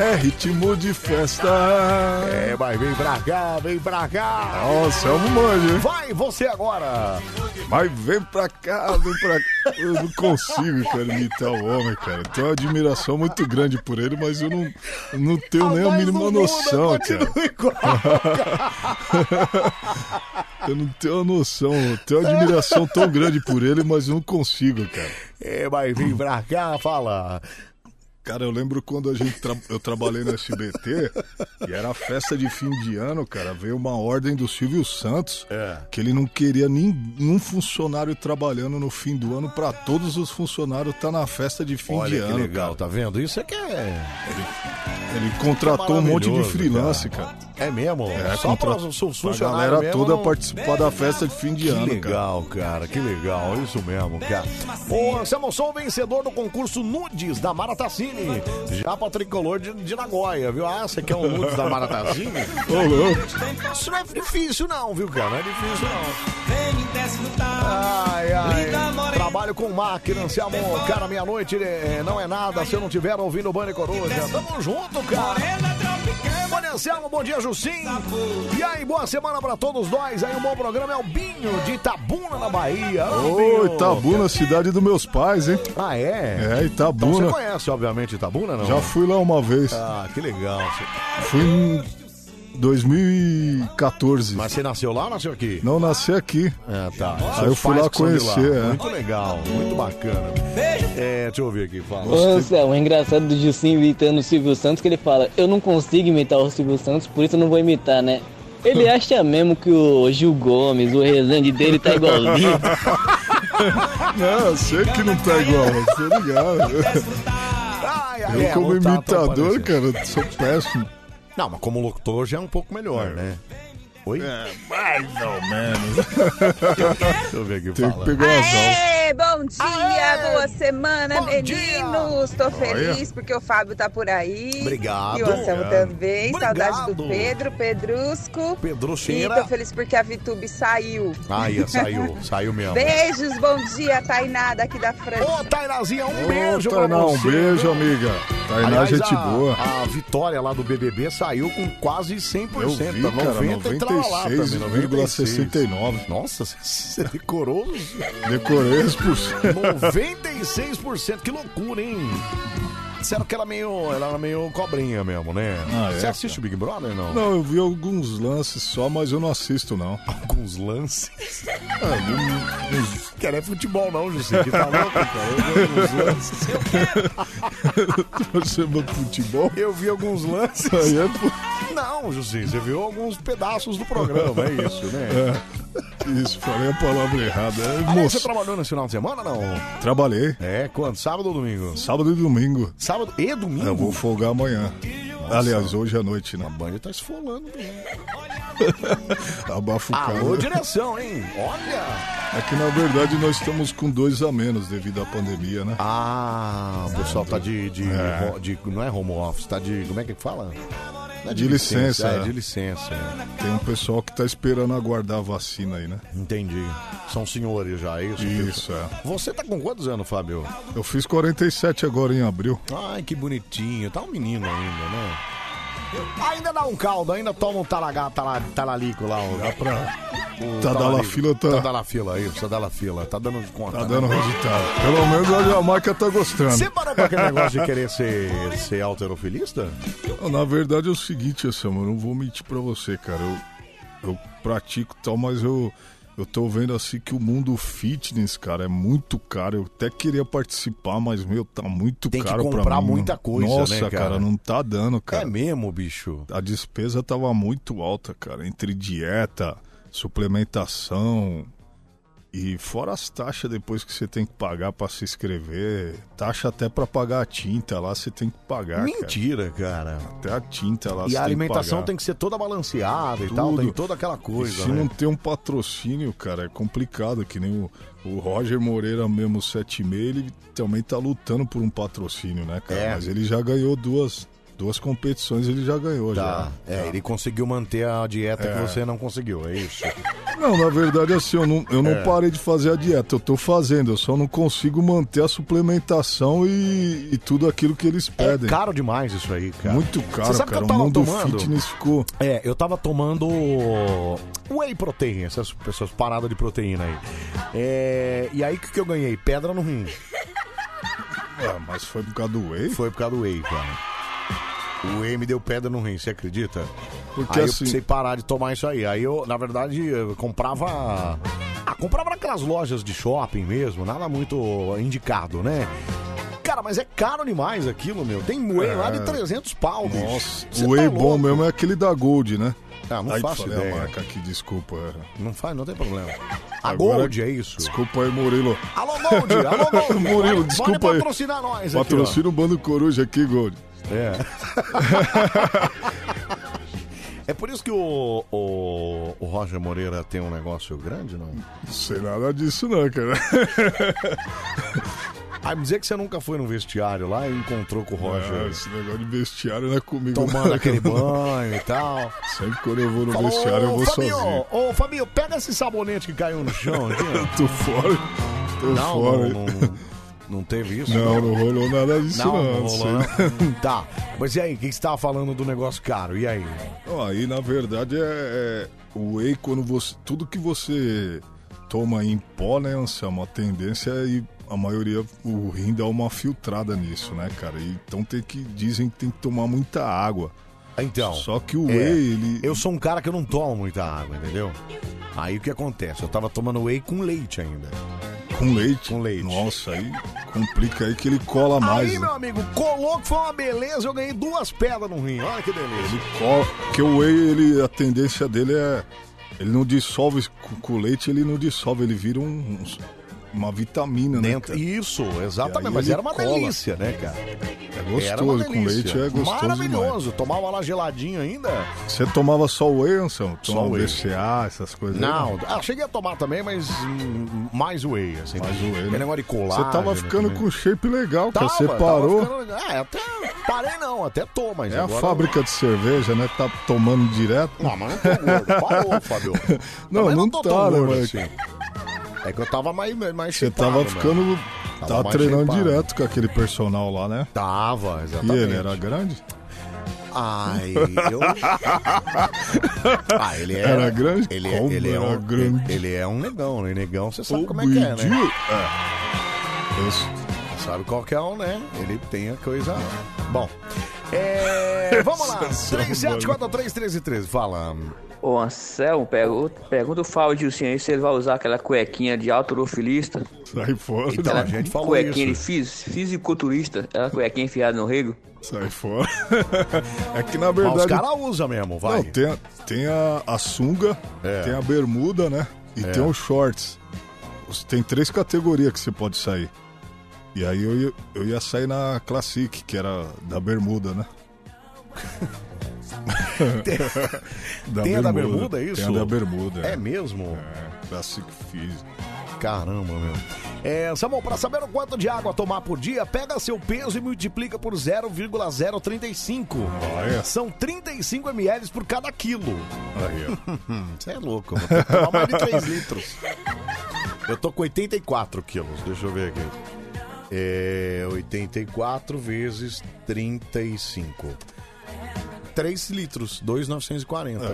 É ritmo de festa. É, mas vem pra cá, vem pra cá. Nossa, é um manjo, hein? Vai, você agora. Mas vem pra cá, vem pra cá. Eu não consigo, cara, imitar o homem, cara. Tenho uma admiração muito grande por ele, mas eu não, não tenho nem a mínima noção, cara. Eu não tenho a noção. Eu tenho uma admiração tão grande por ele, mas eu não consigo, cara. É, mas vem pra cá, fala. Cara, eu lembro quando a gente tra- eu trabalhei no SBT e era festa de fim de ano, cara. Veio uma ordem do Silvio Santos que ele não queria nenhum funcionário trabalhando no fim do ano pra todos os funcionários estar na festa de fim Olha de que ano. legal, tá vendo? Isso é que é. Ele contratou um monte de freelance, cara. É mesmo? É, Só pra contra- os funcionários galera mesmo, toda não- participar da festa de fim de Que ano, cara. legal, cara. Que legal. Isso mesmo, cara. O Anselmo sou o vencedor do concurso Nudes da Mara Tassini. Já pra tricolor de, de Nagoya, viu? Ah, você quer um Nudes da Mara Tassini? Ô, louco. Isso não é difícil, não, viu, cara? Não é difícil, não. Ai, ai. Trabalho com máquina, Anselmo. Cara, meia-noite eh, não é nada se eu não estiver ouvindo o Bande Coruja. Tamo junto, cara. Bom dia, Anselmo. Bom dia, Jussim. E aí, boa semana pra todos nós. Aí, um bom programa é o Binho de Itabuna, na Bahia. Ô, Binho. Itabuna, cidade dos meus pais, hein? Ah, é? É, Então Itabuna. você conhece, obviamente, Itabuna, não? Já fui lá uma vez. Ah, que legal. Fui 2014. Mas você nasceu lá ou nasceu aqui? Não, nasci aqui. É, tá. Aí eu fui lá conhecer, é. Muito legal, muito bacana. É, deixa eu ouvir aqui, fala. Ô, o engraçado do Jussim imitando o Silvio Santos que ele fala, eu não consigo imitar o Silvio Santos, por isso eu não vou imitar, né? Ele acha mesmo que o Gil Gomes, o Rezende dele tá igualzinho. Não, eu sei que não tá igual, mas tô ligado. Eu, é, como imitador, cara, sou péssimo. Não, mas como locutor já é um pouco melhor, né? Oi? mais ou menos. Deixa eu ver aqui, Tem fala. que pegar. Aê, bom dia, boa semana, meninos. Tô feliz porque o Fábio tá por aí. Obrigado. E o Anselmo Obrigado. também. Obrigado. Saudade do Pedro, Pedrusco. Pedro E Cheira. tô feliz porque a Vitube saiu. Aí, saiu, saiu mesmo. Beijos, bom dia, Tainá daqui da França. Ô, Tainazinha, um Ô, beijo pra Tainá, um beijo, amiga. Tainá, Aliás, gente a, boa. A vitória lá do BBB saiu com quase 100%. Eu vi, tá? cara, 90 e tralalá também, 96,69. Nossa, você decorou Decorei os por cento. 96%. Que loucura, hein? Disseram que ela, meio, ela era meio cobrinha mesmo, né? Ah, Você é, assiste o Big Brother, não? Não, eu vi alguns lances só, mas eu não assisto, não. Alguns lances? Ah, não é futebol não, Jussi, que tá louco, cara. Eu vi alguns lances. Você vê futebol? Eu vi alguns lances. Aí é Não, Jussi, você viu alguns pedaços do programa, é isso, né? É. Isso, falei a palavra errada. É, Aliás, você moço, trabalhou nesse final de semana, não? trabalhei. É, quando? Sábado ou domingo? Sábado e domingo. Sábado e domingo? Eu vou folgar amanhã. Aliás, hoje à noite, né? A Band tá esfolando mesmo. Abafa o cara. Alô, direção, hein? Olha! É que na verdade nós estamos com dois a menos devido à pandemia, né? Ah, o pessoal tá de, de, É. de- Não é home office, tá de. Como é que fala? É De licença, É, é. de licença. é. Tem um pessoal que tá esperando aguardar a vacina aí, né? Entendi. São senhores já, é isso? Isso, é. Você tá com quantos anos, Fábio? Eu fiz 47 agora em abril. Ai, que bonitinho. Tá um menino ainda, né? Ainda dá um caldo, ainda toma um talagá, tala, talalico lá. O, Dá pra. o Tá dando a fila, tá- Tá dando a fila, isso, tá dando a fila. Tá dando conta. Tá né? dando resultado. Pelo menos a Jamaica tá gostando. Você parou com aquele negócio de querer ser, ser alterofilista? Na verdade é o seguinte, Anselmo, eu não vou mentir pra você, cara. Eu, eu pratico tal, mas eu, eu tô vendo assim que o mundo fitness, cara, é muito caro. Eu até queria participar, mas, meu, tá muito Tem que caro pra comprar mim. muita coisa, Nossa, né, cara? não tá dando, cara. É mesmo, bicho? A despesa tava muito alta, cara. Entre dieta, suplementação e fora as taxas depois que você tem que pagar pra se inscrever. Taxa até pra pagar a tinta lá, você tem que pagar. Mentira, cara. Até a tinta lá E a tem que alimentação tem que ser toda balanceada e tal, Tudo. tem toda aquela coisa, E se né? não tem um patrocínio, cara, é complicado. Que nem o, o Roger Moreira mesmo, 7,5, ele também tá lutando por um patrocínio, né, cara? É. Mas ele já ganhou duas, duas competições, ele já ganhou, Tá. já. É, ele conseguiu manter a dieta É. que você não conseguiu, é isso? Não, na verdade, assim, eu não, eu não É. parei de fazer a dieta, eu tô fazendo, eu só não consigo manter a suplementação e, e tudo aquilo que eles pedem. É caro demais isso aí, cara. Muito Você caro, sabe que cara. eu O tava mundo tomando? fitness ficou. É, eu tava tomando whey protein, essas pessoas paradas de proteína aí. É, e aí o que, que eu ganhei? Pedra no rim. Ah, mas foi por causa do whey? Foi por causa do whey, cara. O me deu pedra no rim, você acredita? Porque aí eu assim- precisei parar de tomar isso aí. Aí eu, na verdade, eu comprava. Ah, comprava naquelas lojas de shopping mesmo, nada muito indicado, né? Cara, mas é caro demais aquilo, meu. Tem whey lá de É. 300 pau, bicho. Nossa, Cê o whey tá bom louco. mesmo é aquele da Gold, né? Ah, não Aí faço falei ideia. a marca aqui, desculpa. é. Não faz, não tem problema. A Gold, é isso? Desculpa aí, Murilo. Alô, Gold! Alô, Gold! Murilo, Pode- desculpa pode aí. patrocinar nós aqui, Patrocina o Bando Coruja aqui, Gold. É. É por isso que o, o, o Roger Moreira tem um negócio grande, não? Não sei nada disso não, cara. Ah, me dizer que você nunca foi no vestiário lá e encontrou com o Roger. Ah, esse negócio de vestiário não é comigo. Tomando não. aquele banho e tal. Sempre quando eu vou no Falou, vestiário eu vou Fabinho, sozinho. Ô, Fabinho, pega esse sabonete que caiu no chão aqui. Tô fora. Tô não, fora. não, não, não teve isso? Não, não rolou nada disso Não, não. não rolou, não. Tá, mas e aí, o que você tava falando do negócio caro? E aí? Não, aí na verdade é, é o whey quando você tudo que você toma em pó, né, Anselmo, a tendência é ir- a maioria o rim dá uma filtrada nisso, né, cara? Então tem que dizem que tem que tomar muita água. Então. Só que o É, whey ele Eu sou um cara que eu não tomo muita água, entendeu? Aí o que acontece? Eu tava tomando whey com leite ainda. com leite. Com leite. Nossa, aí complica aí que ele cola mais. Aí, né? meu amigo, colou que foi uma beleza, eu ganhei duas pedras no rim. Olha que beleza. Cola, porque o whey, ele, a tendência dele é. Ele não dissolve com, o leite, ele não dissolve, ele vira um, uns- uma vitamina, né? Dentro- cara? Isso, exatamente. Mas era uma cola. delícia, né, cara? É gostoso, com leite é gostoso Maravilhoso. Tomava lá geladinho ainda. Você tomava só whey, Anselmo? Só Tomava whey. BCA, essas coisas aí, Não, ah, cheguei a tomar também, mas hum, mais whey, assim. Mais whey, né? Aquele negócio de colar. Você tava ficando com shape legal, cara. Você parou. ficando- É, até parei não, até tô, mas É a agora... fábrica de cerveja, né? Tá tomando direto. Não, mas não tô gordo. Parou, Fábio. Não, Mas não, tô tá, né, assim. É que eu tava mais, mais Você shapeado, tava né? ficando. Tava Tava mais treinando shapeado. direto com aquele personal lá, né? Tava, E exatamente. ele era grande? Ai, eu. Ah, ele é. Era grande? Ele é, ele é um, grande? Ele é um negão, né? Negão, você sabe O como é que é, né? É. Isso. Sabe qual que é um, né? Ele tem a coisa. Bom. É, vamos lá. 37431313. Fala. Ô Anselmo, pergunta, pergunta o Faldilcinho aí se ele vai usar aquela cuequinha de autorofilista. Sai fora. Então, a gente falou cuequinha isso. de fis, fisiculturista, aquela cuequinha enfiada no rego. Sai fora. é que na Mas os verdade. caras usam mesmo, vai. Não, tem, a, tem a, a sunga, É. tem a bermuda, né? E É. tem os shorts. Tem três categorias que você pode sair. E aí eu ia, eu ia sair na Classic, que era da bermuda, né? Tem a da bermuda, é isso? Tem a da bermuda. É mesmo? É, Classic Físico. Caramba, meu. É, Samuel, para saber o quanto de água tomar por dia, pega seu peso e multiplica por 0,035. Olha. São 35 ml por cada quilo. Você é louco, tomar mais de 3 litros. Eu tô com 84 quilos, deixa eu ver aqui. É 84 vezes 35. 3 litros, 2,940.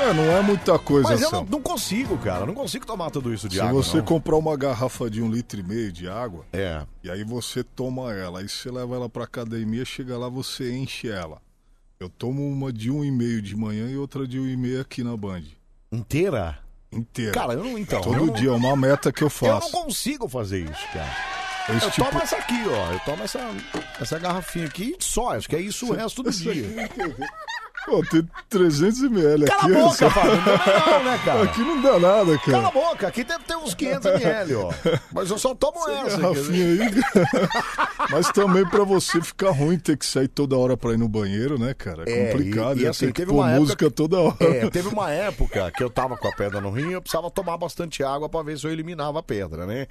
É, não é muita coisa, Mas eu não, não consigo, cara. Não consigo tomar tudo isso de Se água. você não. comprar uma garrafa de um litro e meio de água, é. e aí você toma ela, aí você leva ela pra academia, chega lá, você enche ela. Eu tomo uma de um e meio de manhã e outra de um e meio aqui na Band. Inteira? Inteira. Cara, eu não- então, Todo eu dia é uma meta que eu Eu faço. não consigo fazer isso, cara. Esse eu tipo- tomo essa aqui, ó. Eu tomo essa, essa garrafinha aqui só. Acho que é isso o resto do dia. Pô, tem 300 ml Cala aqui. a boca. Fábio. Não, não, né, cara? Aqui não dá nada, cara. Cala a boca, aqui deve ter uns 500 ml, ó. Mas eu só tomo essa. quer garrafinha dizer. aí. Mas também pra você ficar ruim ter que sair toda hora pra ir no banheiro, né, cara? É É, complicado. e- e assim, que teve pôr uma música toda hora. É, teve uma época que eu tava com a pedra no rim e eu precisava tomar bastante água pra ver se eu eliminava a pedra, né?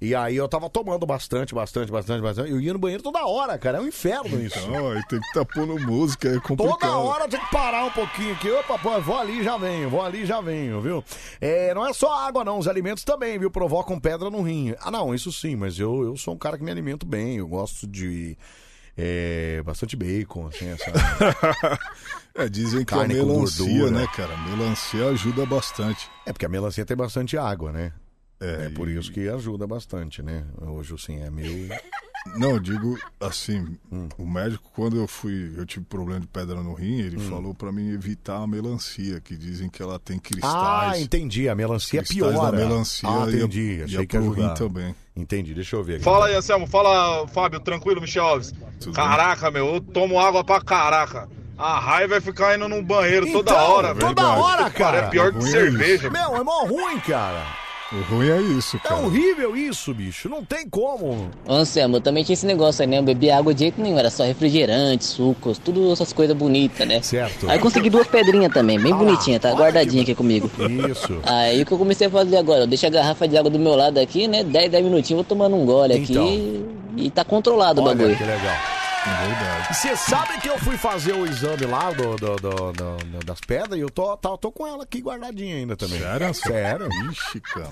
E aí eu tava tomando bastante, bastante, bastante, bastante. Eu ia no banheiro toda hora, cara. É um inferno isso. Não, aí tem que estar pondo música, é complicado. Toda hora tem que parar um pouquinho aqui. Opa, pô, vou ali e já venho, vou ali e já venho, viu? É, não é só água, não. Os alimentos também, viu? Provocam pedra no rim. Ah, não, isso sim, mas eu, eu sou um cara que me alimento bem. Eu gosto de. é, bastante bacon, assim, essa. É, dizem que Carne a com melancia, gordura. né, cara? Melancia ajuda bastante. É porque a melancia tem bastante água, né? É, por isso que ajuda bastante, né? Hoje, assim, é meio. Não, eu digo assim, Hum. o médico, quando eu fui, eu tive problema de pedra no rim, ele Hum. falou pra mim evitar a melancia, que dizem que ela tem Ah, cristais. entendi. A melancia piora. da melancia ah, ia- entendi. ia Achei que pro rim também. Entendi. Deixa eu ver aqui. Fala aí, Anselmo. Fala, Fábio. Tranquilo, Michel Alves. Caraca, meu, eu tomo água pra caraca. A raiva é ficar indo no banheiro toda Então, hora, velho. Toda hora, cara. É pior que é cerveja. Meu, é mó ruim, cara. O ruim é isso, É cara. horrível isso, bicho. Não tem como. Ô, Anselmo, eu também tinha esse negócio aí, né? Eu bebia água de jeito nenhum, era só refrigerante, sucos, tudo essas coisas bonitas, né? Certo. Aí consegui duas pedrinhas também, bem Ah bonitinha, tá guardadinha aqui comigo. Isso. Aí o que eu comecei a fazer agora? Eu deixo a garrafa de água do meu lado aqui, né? 10, 10 minutinhos, vou tomando um gole aqui Então. e tá controlado o Olha bagulho. que legal. Verdade. Você sabe que eu fui fazer o exame lá do, do- do- do- das pedras e eu tô, tá- tô com ela aqui guardadinha ainda também. Sério? Sério. Ixi, cara.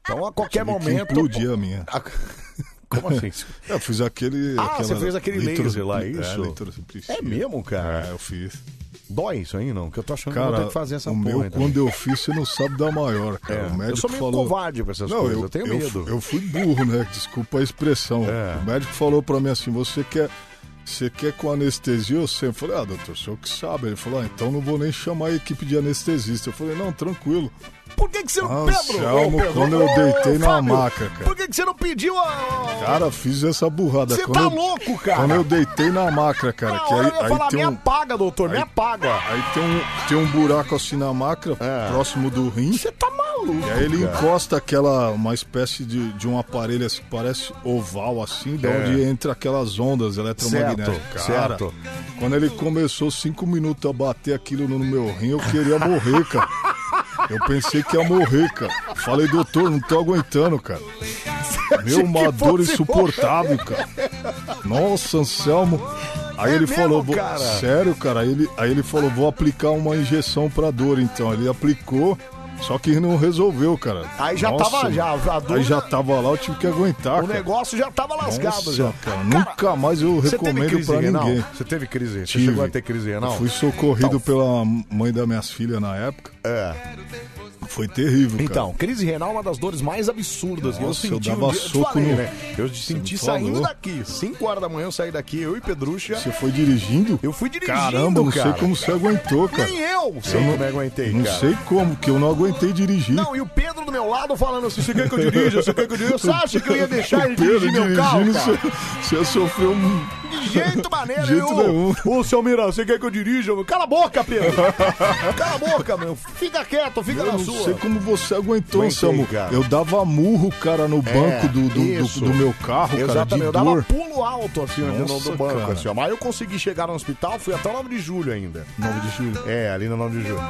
Então a qualquer momento. implodir a minha. Como assim? Eu fiz aquele. Ah, você fez aquele laser lá, é, isso? litrotripsia. É mesmo, cara? É, eu fiz. Dói isso aí, não? Que eu tô achando que eu vou Cara, ter que fazer essa o porra. meu, aí quando eu fiz, você não sabe da maior, cara. É, O eu médico sou meio falou... covarde pra essas não, coisas, eu, eu tenho eu medo. Eu, fui burro, né? Desculpa a expressão. É. O médico falou pra mim assim, você quer... Você quer com anestesia? Eu falei, ah, doutor, o senhor que sabe. Ele falou, ah, então não vou nem chamar a equipe de anestesista. Eu falei, não, tranquilo. Por que, que você não. Ah, Pedro, Anselmo, ô, Pedro, quando eu deitei na maca, cara. Por que, que você não pediu a. Cara, fiz essa burrada. Você tá eu- louco, cara? Quando eu deitei na maca, cara, que aí, eu ia aí falar, tem me um... apaga, doutor, me Aí- apaga. Aí tem um, tem um buraco assim na maca, próximo do rim. Você tá maluco. E aí ele cara. encosta aquela, uma espécie de, de um aparelho assim, parece oval assim, de É. onde entra aquelas ondas eletromagnéticas. Certo, Cara, certo. quando ele começou cinco minutos a bater aquilo no meu rim, eu queria morrer, cara. Eu pensei que ia morrer, cara. Falei, doutor, não tô aguentando, cara. Meu, uma dor insuportável, cara. Nossa, Anselmo. Aí É ele mesmo, falou, cara? sério, cara. Aí ele, aí ele falou, vou aplicar uma injeção pra dor, então. Ele aplicou, só que não resolveu, cara. Aí já Nossa, tava, já, a dor Aí já tava lá, eu tive que aguentar, O cara. negócio já tava lascado Nossa, já. cara, nunca mais eu recomendo crise pra renal? ninguém. Você teve crise? Você Tive. chegou a ter crise renal? Eu fui socorrido pela mãe das minhas filhas na época. É. Foi terrível, cara. Então, crise renal é uma das dores mais absurdas que eu Nossa, senti eu um dava dia. Eu te soco falei, no- né? Eu senti saindo daqui. 5 horas da manhã eu saí daqui, eu e Pedrucha. Você foi dirigindo? Eu fui dirigindo, Caramba, não cara. sei como você aguentou, cara. Nem eu sei não, como eu aguentei, Não cara. sei como, que eu não aguentei dirigir. Não, e o Pedro do meu lado falando assim: você quer que eu dirija? Você quer que eu dirija? Você acha que eu ia deixar ele dirigir meu carro? Cara? Você, você sofreu um. De jeito maneiro, De jeito eu- nenhum. Ô, seu Mira, você quer que eu dirija? Cala a boca, Pedro! Cala a boca, meu. Fica quieto, fica Eu na não sua. sei como você aguentou, Aguentei, Anselmo. cara. Eu dava murro, cara, no É, banco do, do, isso. do, do meu carro, cara, de Exatamente, eu dor. dava pulo alto assim no- Nossa, do banco, cara. assim, ó. Mas eu consegui chegar no hospital, fui até o 9 de julho ainda. 9 de julho. É, ali no 9 de julho.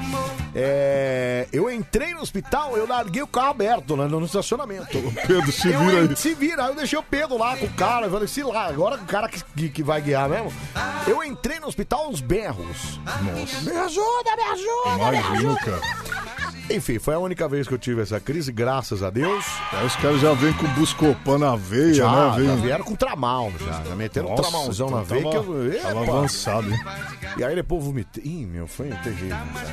É, eu entrei no hospital, eu larguei o carro aberto né, no estacionamento. Pedro, se eu, vira aí. Se vira, aí eu deixei o Pedro lá com o cara, eu falei, se lá, agora o cara que, que, que vai guiar mesmo. Eu entrei no hospital aos berros. Nossa. Me ajuda, me ajuda, me ajuda. cara. Enfim, foi a única vez que eu tive essa crise, graças a Deus. Aí os caras já vêm com buscopan na veia, Já, né? Vem... já vieram com tramal, já. Já meteram um Nossa, tramalzão na então veia que tava- eu. tava avançado, hein? E aí depois vomitei. Ih, meu, foi terrível.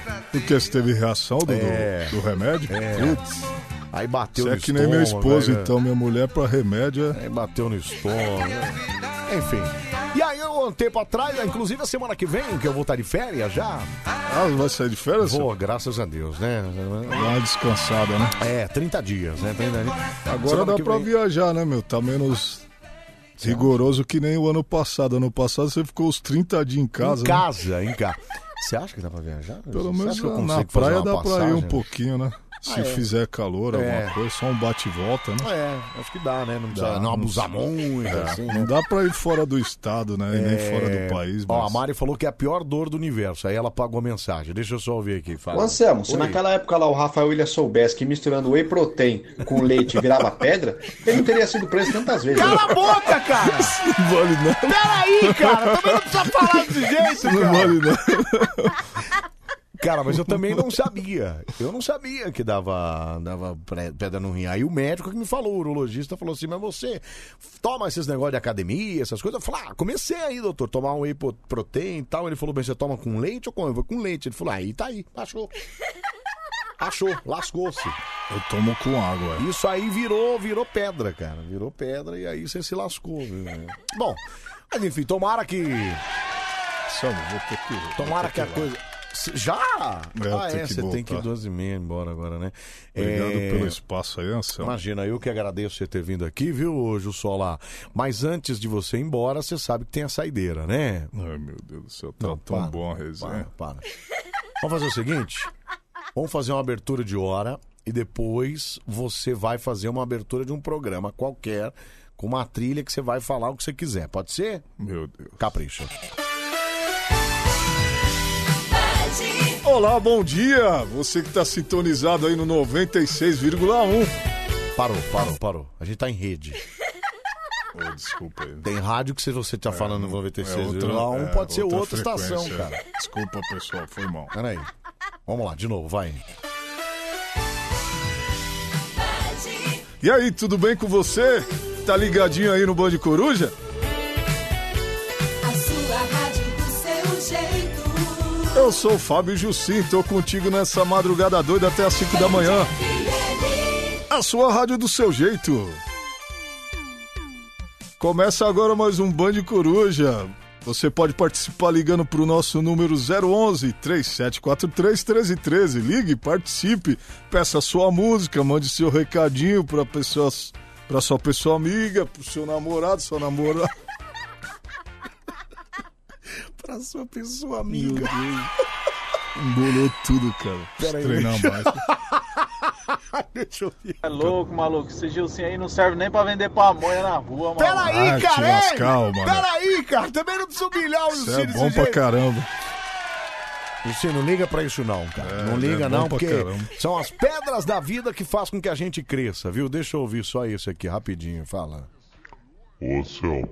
cara. Porque você teve reação do, do- É. do remédio? É. Putz. Aí bateu Você no é que nem estômago, esposo, aí, então. Minha mulher pra remédio é... Aí bateu no estômago. Enfim. E aí, eu, um tempo atrás, inclusive a semana que vem, que eu vou estar de férias já. Ah, vai sair de férias? Vou, graças a Deus, né? Dá uma descansada, né? É, 30 dias, né? 30 dias. Agora Semana dá pra vem- viajar, né, meu? Tá menos rigoroso que nem o ano passado. Ano passado você ficou os 30 dias em casa. Em né? casa, em casa. Você acha que dá pra viajar? Pelo menos na praia dá pra ir um passagem? pouquinho, né? Se Ah, é. fizer calor, É. alguma coisa, só um bate e volta, né? É, acho que dá, né? Não precisa Dá, não abusar não- muito, É, assim, Não né? dá pra ir fora do estado, né? E nem É, fora do país. Ó, a mas- Mari falou que é a pior dor do universo. Aí ela pagou a mensagem. Deixa eu só ouvir aqui. Fala. Anselmo, se Oi. naquela época lá o Rafael William soubesse que misturando whey protein com leite virava pedra, ele não teria sido preso tantas vezes. Cala a boca, cara! Não vale não. Peraí, cara! Também não precisa falar desse jeito, Não cara! vale não. Cara, mas eu também não sabia. Eu não sabia que dava, dava pedra no rim. Aí o médico que me falou, o urologista, falou assim: Mas você toma esses negócios de academia, essas coisas? Eu falei: Ah, comecei aí, doutor, tomar um whey pro- protein e tal. Ele falou: Bem, você toma com leite ou com? Eu vou com leite. Ele falou: Aí tá aí, achou. Achou, lascou-se. Eu tomo com água. Isso aí virou, virou pedra, cara. Virou pedra e aí você se lascou. viu? Bom, mas enfim, tomara que. Vou ter que. Tomara que a coisa. Já? Eu ah, é, você tem que ir voltar. 12 e meia embora agora, né? Obrigado É, pelo espaço aí, Anselmo. Imagina, eu que agradeço você ter vindo aqui, viu, Jussola? Mas antes de você ir embora, você sabe que tem a saideira, né? Ai, meu Deus do céu, tá Não, tão para, bom a resenha. Para, para. Vamos fazer o seguinte? Vamos fazer uma abertura de hora e depois você vai fazer uma abertura de um programa qualquer com uma trilha que você vai falar o que você quiser. Pode ser? Meu Deus. Capricha. Olá, bom dia! Você que tá sintonizado aí no 96,1. Parou, parou, parou. A gente tá em rede. Ô, desculpa aí. Tem rádio que se você tá falando no É 96,1 outra- é, pode ser outra, estação, cara. Desculpa, pessoal, foi mal. Peraí. Vamos lá, de novo, vai. E aí, tudo bem com você? Tá ligadinho aí no Band Coruja? Eu sou o Fábio Jussim, tô contigo nessa madrugada doida até as 5 da manhã. A sua rádio do seu jeito. Começa agora mais um Band Coruja. Você pode participar ligando pro nosso número 011 3743 1313. Ligue, participe, peça sua música, mande seu recadinho para pessoas, para sua pessoa amiga, pro seu namorado, sua namorada. Pra sua pessoa Meu amiga. Deus. Embolou tudo, cara. Pera aí, Treinar deixa- mais. Deixa eu ver. É louco, maluco. Esse Gilcinho aí não serve nem pra vender pamonha na rua, mano. Peraí, Ah, te cara! ei! lascar, ô, mano. Peraí, cara! Também não precisa humilhar o Isso Luciano é bom pra jeito. caramba. Luciano, não liga pra isso não, cara. É, não é liga bom não, porque caramba. são as pedras da vida que fazem com que a gente cresça, viu? Deixa eu ouvir só isso aqui, rapidinho, fala. Ô Anselmo,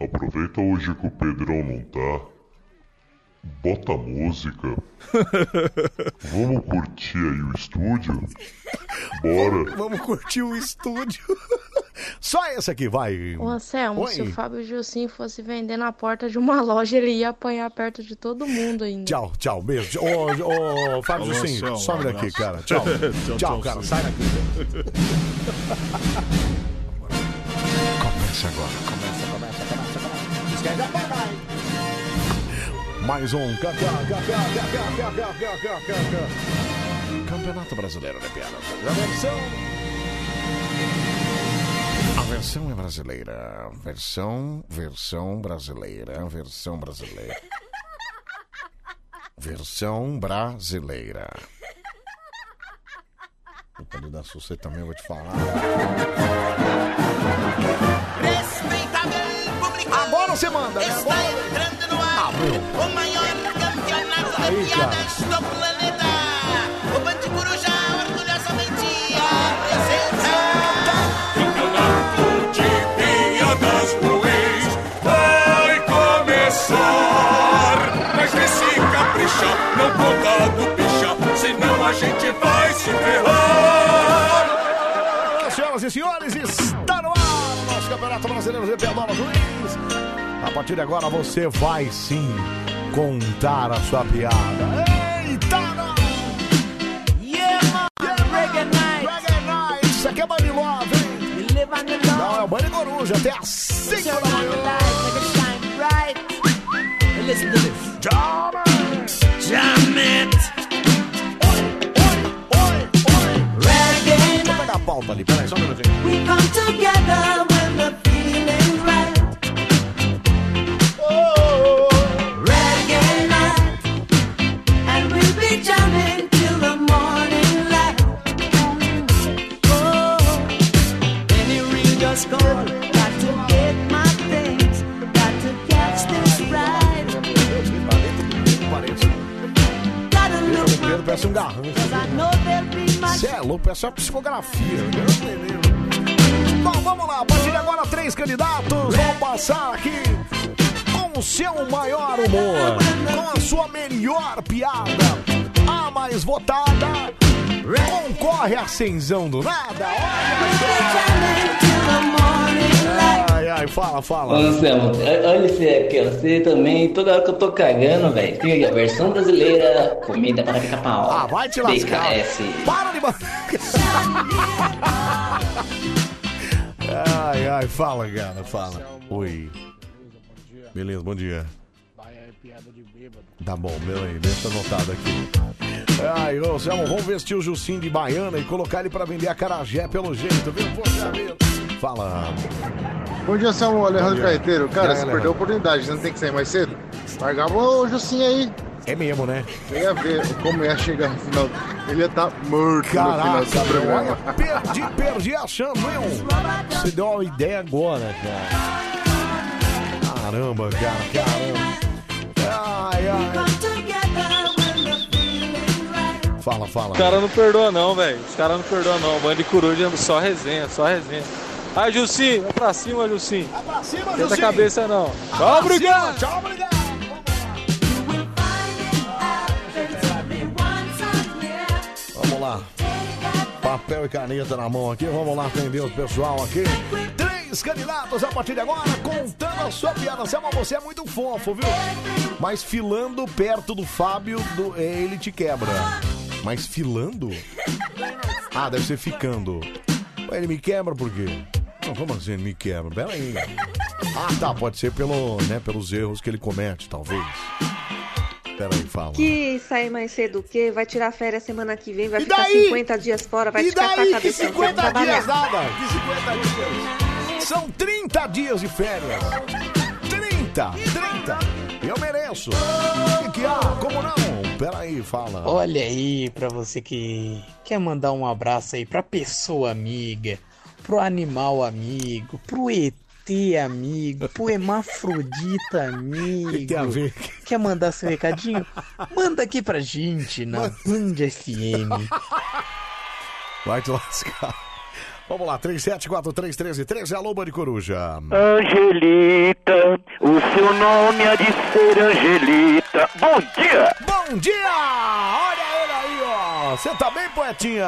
aproveita hoje que o Pedrão não tá. Bota música. Vamos curtir aí o estúdio? Bora. Vamos curtir o estúdio. Só esse aqui, vai. Ô Anselmo, Oi. se o Fábio Gilcim fosse vender na porta de uma loja, ele ia apanhar perto de todo mundo ainda. Tchau, tchau, beijo. Ô, ô, Fábio Alô, Jussim, Anselmo, um daqui, abraço. cara. Tchau. Tchau, tchau, tchau, cara, sim. sai daqui. Começa agora, começa, mais um Campeonato Brasileiro de Piadas. A versão. A versão é brasileira. Versão, versão brasileira. Versão brasileira. Versão brasileira. Puta de dar você também, eu vou te falar. Agora você manda, né? Está entrando no ar Ah, o maior campeonato de piadas do planeta. E senhores, está no ar o nosso Campeonato Brasileiro de Pedala Luiz. A partir de agora você vai sim contar a sua piada. Eita, não! Yeah, Reggae night. Reggae night. Isso aqui é Bunny Love, hein? Não, é o Bunny Coruja, até às 5 Turn da manhã. it listen to this. Jammit. Reggae Deixa eu pegar a pauta ali, peraí, só um minutinho. We come together when the feeling's right. Oh, reggae night, and we'll be jamming till the morning light. Oh, any real just go. Got to get my things, got to catch this ride. Gotta look Pedro parece um garrancho. Cause I know there'll be much Você é louco, parece uma psicografia. Bom, vamos lá, a partir de agora, três candidatos vão passar aqui com o seu maior humor, com a sua melhor piada, a mais votada. Concorre a cenzão do nada. Ai, ai, fala, fala. Ô, Anselmo, o- olha esse aqui. Você também, toda hora que eu tô cagando, velho. Fica aqui, ó. Versão brasileira, comida para pica-pau. Ah, vai te lascar. BKS. Para de. ai, ai, fala, cara, fala. Oi. Beleza, bom dia. Tá bom, beleza, deixa anotado aqui. Ai, ô, Selmo, vamos vestir o Jussim de baiana e colocar ele pra vender a carajé pelo jeito, viu? Poxa vida. Fala. Bom dia, Samuel Alejandro dia. Carreteiro. Cara, aí, você Alejandro? perdeu a oportunidade, você não tem que sair mais cedo? Largava o Jussim aí. É mesmo, né? Você ia ver como ia chegar no final. Ele ia estar morto Caraca, no final do meu, programa. olha, perdi, perdi a chance, meu. Você deu uma ideia agora, cara. Caramba, cara, caramba. Ai, ai. Fala, fala. Os caras não perdoam não, velho. Os caras não perdoam não. Bando de coruja, só resenha, só resenha. Ai, Jussim, vai pra cima, Jussim. Vai pra cima, a Jussim. cabeça não. Pra Tchau, obrigado. Tchau, obrigado. Vamos lá. Papel e caneta na mão aqui. Vamos lá atender o pessoal aqui. Três candidatos a partir de agora contando a sua piada. Selma, você é muito fofo, viu? Mas filando perto do Fábio, do, é, ele te quebra. Mas filando? Ah, deve ser ficando. Ele me quebra por quê? Não, como assim ele me quebra? Pera aí. Ah, tá. Pode ser pelo, né, pelos erros que ele comete, talvez. Pera aí, fala. Que sair mais cedo o quê? Vai tirar férias semana que vem, vai E ficar daí? 50 dias fora, vai e te catar a cabeça. não 50 vai trabalhar. dias nada? Que 50 dias? São 30 dias de férias. 30, 30. Eu mereço. O que, que há? Como não? Pera aí, fala. Olha aí, pra você que quer mandar um abraço aí pra pessoa amiga, pro animal amigo, pro ET amigo, pro hermafrodita amigo. tem a ver? Quer mandar seu recadinho? Manda aqui pra gente na Band FM. Vai te lascar. Vamos lá, 37431313, alô, Bande Coruja. Angelita, o seu nome há de ser Angelita. Bom dia! Bom dia! Olha ele aí, ó. Você tá bem, poetinha?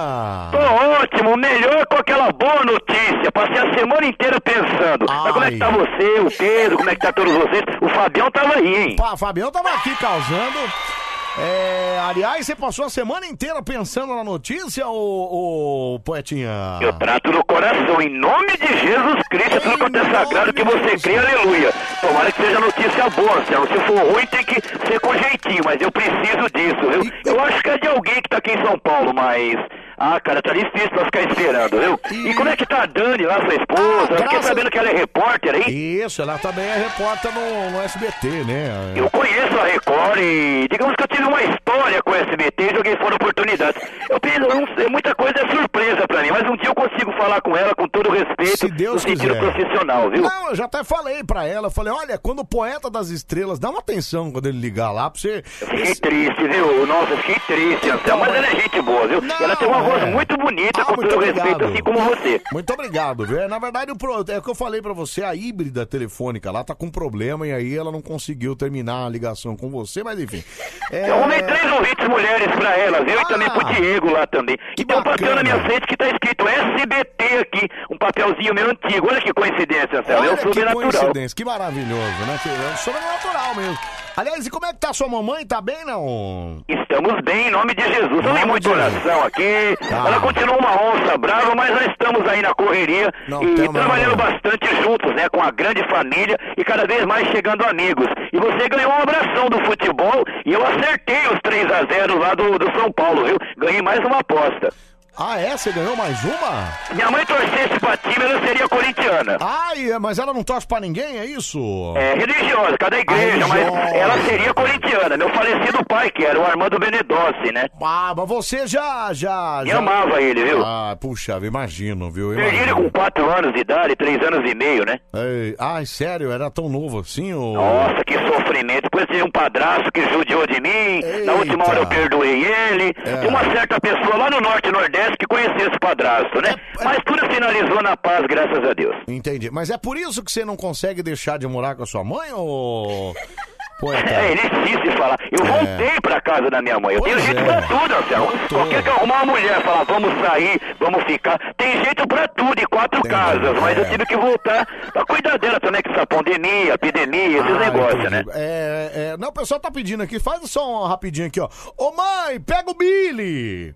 Tô ótimo, melhor com aquela boa notícia. Passei a semana inteira pensando. Mas como é que tá você, o Pedro, como é que tá todos vocês? O Fabião tava aí, hein? Pá, Fabião tava aqui causando. É, aliás, você passou a semana inteira pensando na notícia, ô, ô poetinha? Eu trato no coração, em nome de Jesus Cristo, tudo quanto é sagrado que você crê, aleluia. Tomara que seja notícia boa, Céu. Se for ruim, tem que ser com jeitinho, mas eu preciso disso, viu? Eu acho que é de alguém que tá aqui em São Paulo, mas. Ah, cara, tá difícil pra ficar esperando, viu? E como é que tá a Dani lá, sua esposa? Eu fiquei sabendo que ela é repórter, hein? Isso, ela também é repórter no, no SBT, né? Eu conheço a Record e digamos que eu tive uma história com o SBT e joguei fora oportunidades. Eu eu não muita coisa é surpresa pra mim, mas um dia eu consigo falar com ela com todo respeito no sentido quiser. profissional, viu? Não, eu já até falei pra ela, eu falei, olha, quando o poeta das estrelas, dá uma atenção quando ele ligar lá pra você... Fiquei triste, viu? Nossa, eu fiquei triste, Anselmo. Mas ela é gente boa, viu? E ela tem uma voz é. muito bonita, com Ah, muito todo respeito, obrigado. assim como você. Muito obrigado, viu? Na verdade, o pro- é o que eu falei pra você, a híbrida telefônica lá tá com problema e aí ela não conseguiu terminar a ligação com você, mas enfim. É... Eu arrumei três ouvintes mulheres pra ela, viu? E também pro Diego lá também. E tem um papel na minha frente que tá escrito SBT, achei aqui um papelzinho meu antigo. Olha que coincidência, Anselmo. É o Olha que sobrenatural. coincidência, que maravilhoso, né? Que É sobrenatural mesmo. Aliás, e como é que tá sua mamãe? Tá bem, não? Estamos bem, em nome de Jesus. Não tem muita oração aqui. Tá. Ela continua uma onça brava, mas nós estamos aí na correria Não, e trabalhando bastante juntos, né? Com a grande família e cada vez mais chegando amigos. E você ganhou um abração do futebol e eu acertei os 3 a 0 lá do, do São Paulo, viu? Ganhei mais uma aposta. Ah, é? Você ganhou mais uma? Minha mãe torcesse pra time, ela seria corintiana. Ai, mas ela não torce pra ninguém, é isso? É religiosa, cada igreja, mas ela seria corintiana. Meu falecido pai, que era o Armando Benedossi, né? Ah, mas você já, já, Eu já... amava ele, viu? Ah, puxa, imagino, viu? Perdi ele Imagino. com 4 anos de idade, 3 anos e meio, né? Ei, ai, sério, era tão novo assim, ô... Nossa, que sofrimento. Depois teve um padrasto que judiou de mim. Na última hora eu perdoei ele. É. Uma certa pessoa lá no Norte e Que conhecia esse padrasto, né? É, Mas tudo finalizou na paz, graças a Deus. Entendi. Mas é por isso que você não consegue deixar de morar com a sua mãe, ou... Poeta? É, ele insiste falar. Eu É. voltei pra casa da minha mãe. Eu tenho Pois jeito é. pra tudo, Anselmo. Qualquer que arrumar uma mulher falar, vamos sair, vamos ficar. Tem jeito pra tudo, em quatro casas. Mas eu é. tive que voltar pra cuidar dela também, que essa pandemia, epidemia, esses Ah, negócios, né? É, é, não, o pessoal tá pedindo aqui, faz só um rapidinho aqui, ó. Ô mãe, pega o Billy!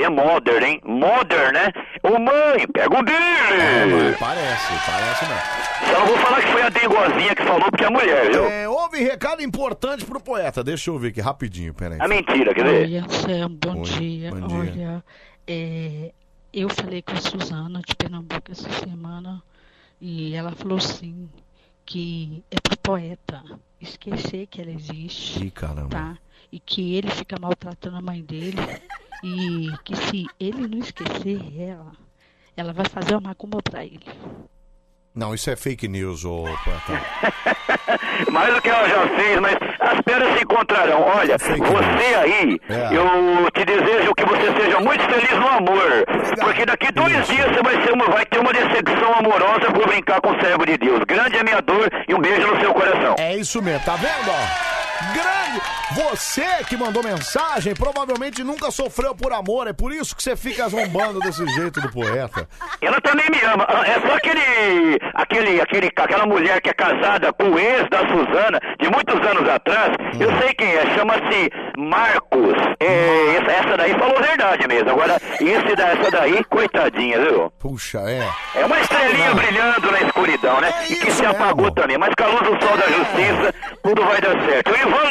The Modern, hein? Modern, né? Ô mãe, pega o É, Billy! mas parece, parece não. Só não vou falar que foi a dengozinha que falou porque é mulher, viu? É, houve recado importante pro poeta, deixa eu ver aqui rapidinho, peraí. É mentira, quer ver? Oi, Anselmo, bom Oi, dia. bom dia. Olha, é, eu falei com a Suzana de Pernambuco essa semana e ela falou assim que é pro poeta esquecer que ela existe, Ih, caramba. tá? E que ele fica maltratando a mãe dele e que se ele não esquecer ela, ela vai fazer uma macumba pra ele. Não, isso é fake news, ô poeta. Mais do que ela já fez, mas as pedras se encontrarão. Olha, você aí, É. eu te desejo que você seja muito feliz no amor. Porque daqui dois dias você vai, ser uma, vai ter uma decepção amorosa por brincar com o servo de Deus. Grande é minha dor e um beijo no seu coração. É isso mesmo, tá vendo, ó? Grande! Você que mandou mensagem provavelmente nunca sofreu por amor, é por isso que você fica zombando desse jeito do poeta. Ela também me ama. Ah, É só aquele, aquele, aquele, aquela mulher que é casada com o ex da Suzana de muitos anos atrás. Hum. Eu sei quem é. Chama-se Marcos. É, essa, essa daí falou a verdade mesmo. Agora, esse da, essa daí, coitadinha, viu? Puxa, é. É uma estrelinha brilhando na escuridão, né? e que se apagou também. Mas com a luz do sol da justiça, tudo vai dar certo. O Ivan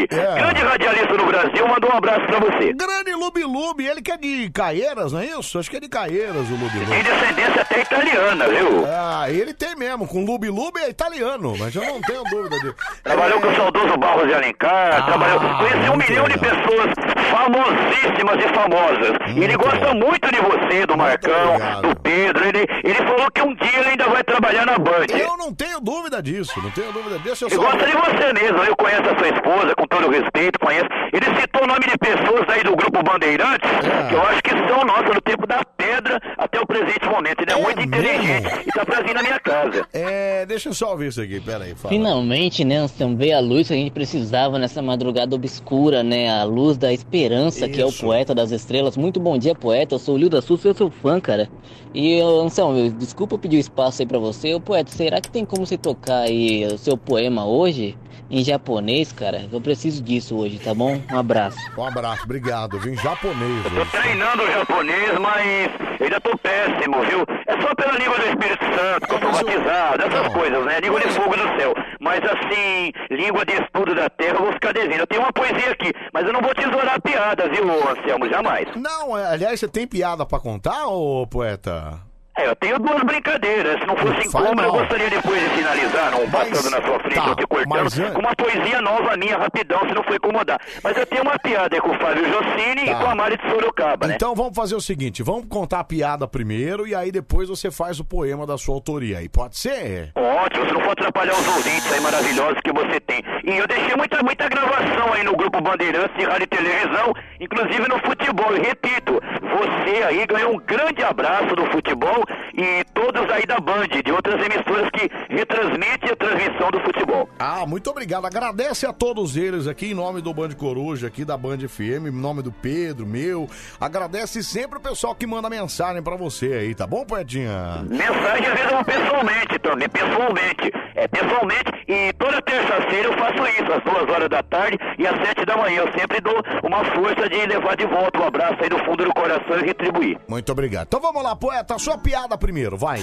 Lubi Lubi, grande radialista no Brasil, mandou um abraço pra você. Grande Lubi Lubi, ele que é de Caieiras, não é isso? Acho que é de Caieiras o Lubi Lubi. Tem descendência até italiana, viu? Ah, ele tem mesmo, com Lubi Lubi é italiano, mas eu não tenho dúvida disso. Trabalhou com o saudoso Barros de Alencar, trabalhou, conheceu um milhão de pessoas famosíssimas e famosas. e ele gosta muito de você, do Marcão, do Pedro. Ele, ele falou que um dia ele ainda vai trabalhar na Band. Eu não tenho dúvida disso, não tenho dúvida disso. Eu Ele só... gosta de você mesmo, eu conheço a sua esposa, com todo respeito, conheço. Ele citou o nome de pessoas aí do grupo Bandeirantes, É. que eu acho que são, nossa, no tempo da pedra até o presente momento. Ele é, muito inteligente e tá pra vir na minha casa. É, deixa eu só ouvir isso aqui, pera aí, fala. Finalmente, né, Anselmo, veio a luz que a gente precisava nessa madrugada obscura, né? A luz da esperança, que é o Isso. poeta das estrelas. Muito bom dia, poeta. Eu sou o Lio da Sul, sou seu fã, cara. E, Anselmo, eu- desculpa eu pedir o espaço aí pra você. Ô, poeta, será que tem como você tocar aí o seu poema hoje? Em japonês, cara? Eu preciso disso hoje, tá bom? Um abraço. Um abraço, obrigado. Eu vim japonês Tô hoje. treinando o japonês, mas eu ainda tô péssimo, viu? É só pela língua do Espírito Santo, que eu sou batizado, essas coisas, né? Língua de fogo do céu. Mas assim, língua de estudo da terra, eu vou ficar devendo. Eu tenho uma poesia aqui, mas eu não vou tesourar piada, viu, Anselmo? Jamais. Não, é, aliás, você tem piada pra contar, ô poeta? É, eu tenho duas brincadeiras. Se não fosse incômodo, eu gostaria depois de finalizar, não passando na sua frente, tá, ou te cortando, mas an- com uma poesia nova minha, rapidão, se não for incomodar. Mas eu tenho uma piada aí com o Fábio Jocini e Tá. com a Mari de Sorocaba, né? Então vamos fazer o seguinte, vamos contar a piada primeiro e aí depois você faz o poema da sua autoria aí, pode ser? Ótimo, se não for atrapalhar os ouvintes aí maravilhosos que você tem. E eu deixei muita, muita gravação aí no grupo Bandeirantes de rádio e televisão, inclusive no futebol. E repito, você aí ganhou um grande abraço do futebol e todos aí da Band, de outras emissoras que retransmitem a transmissão do futebol. Ah, muito obrigado. Agradece a todos eles aqui em nome do Band Coruja, aqui da Band FM, em nome do Pedro, meu. Agradece sempre o pessoal que manda mensagem pra você aí, tá bom, Poetinha? Mensagem às vezes eu vou pessoalmente também, pessoalmente. É, pessoalmente, e toda terça-feira eu faço isso, às duas horas da tarde e às sete da manhã. Eu sempre dou uma força de levar de volta um abraço aí do fundo do coração e retribuir. Muito obrigado. Então vamos lá, poeta, sua piada primeiro, vai.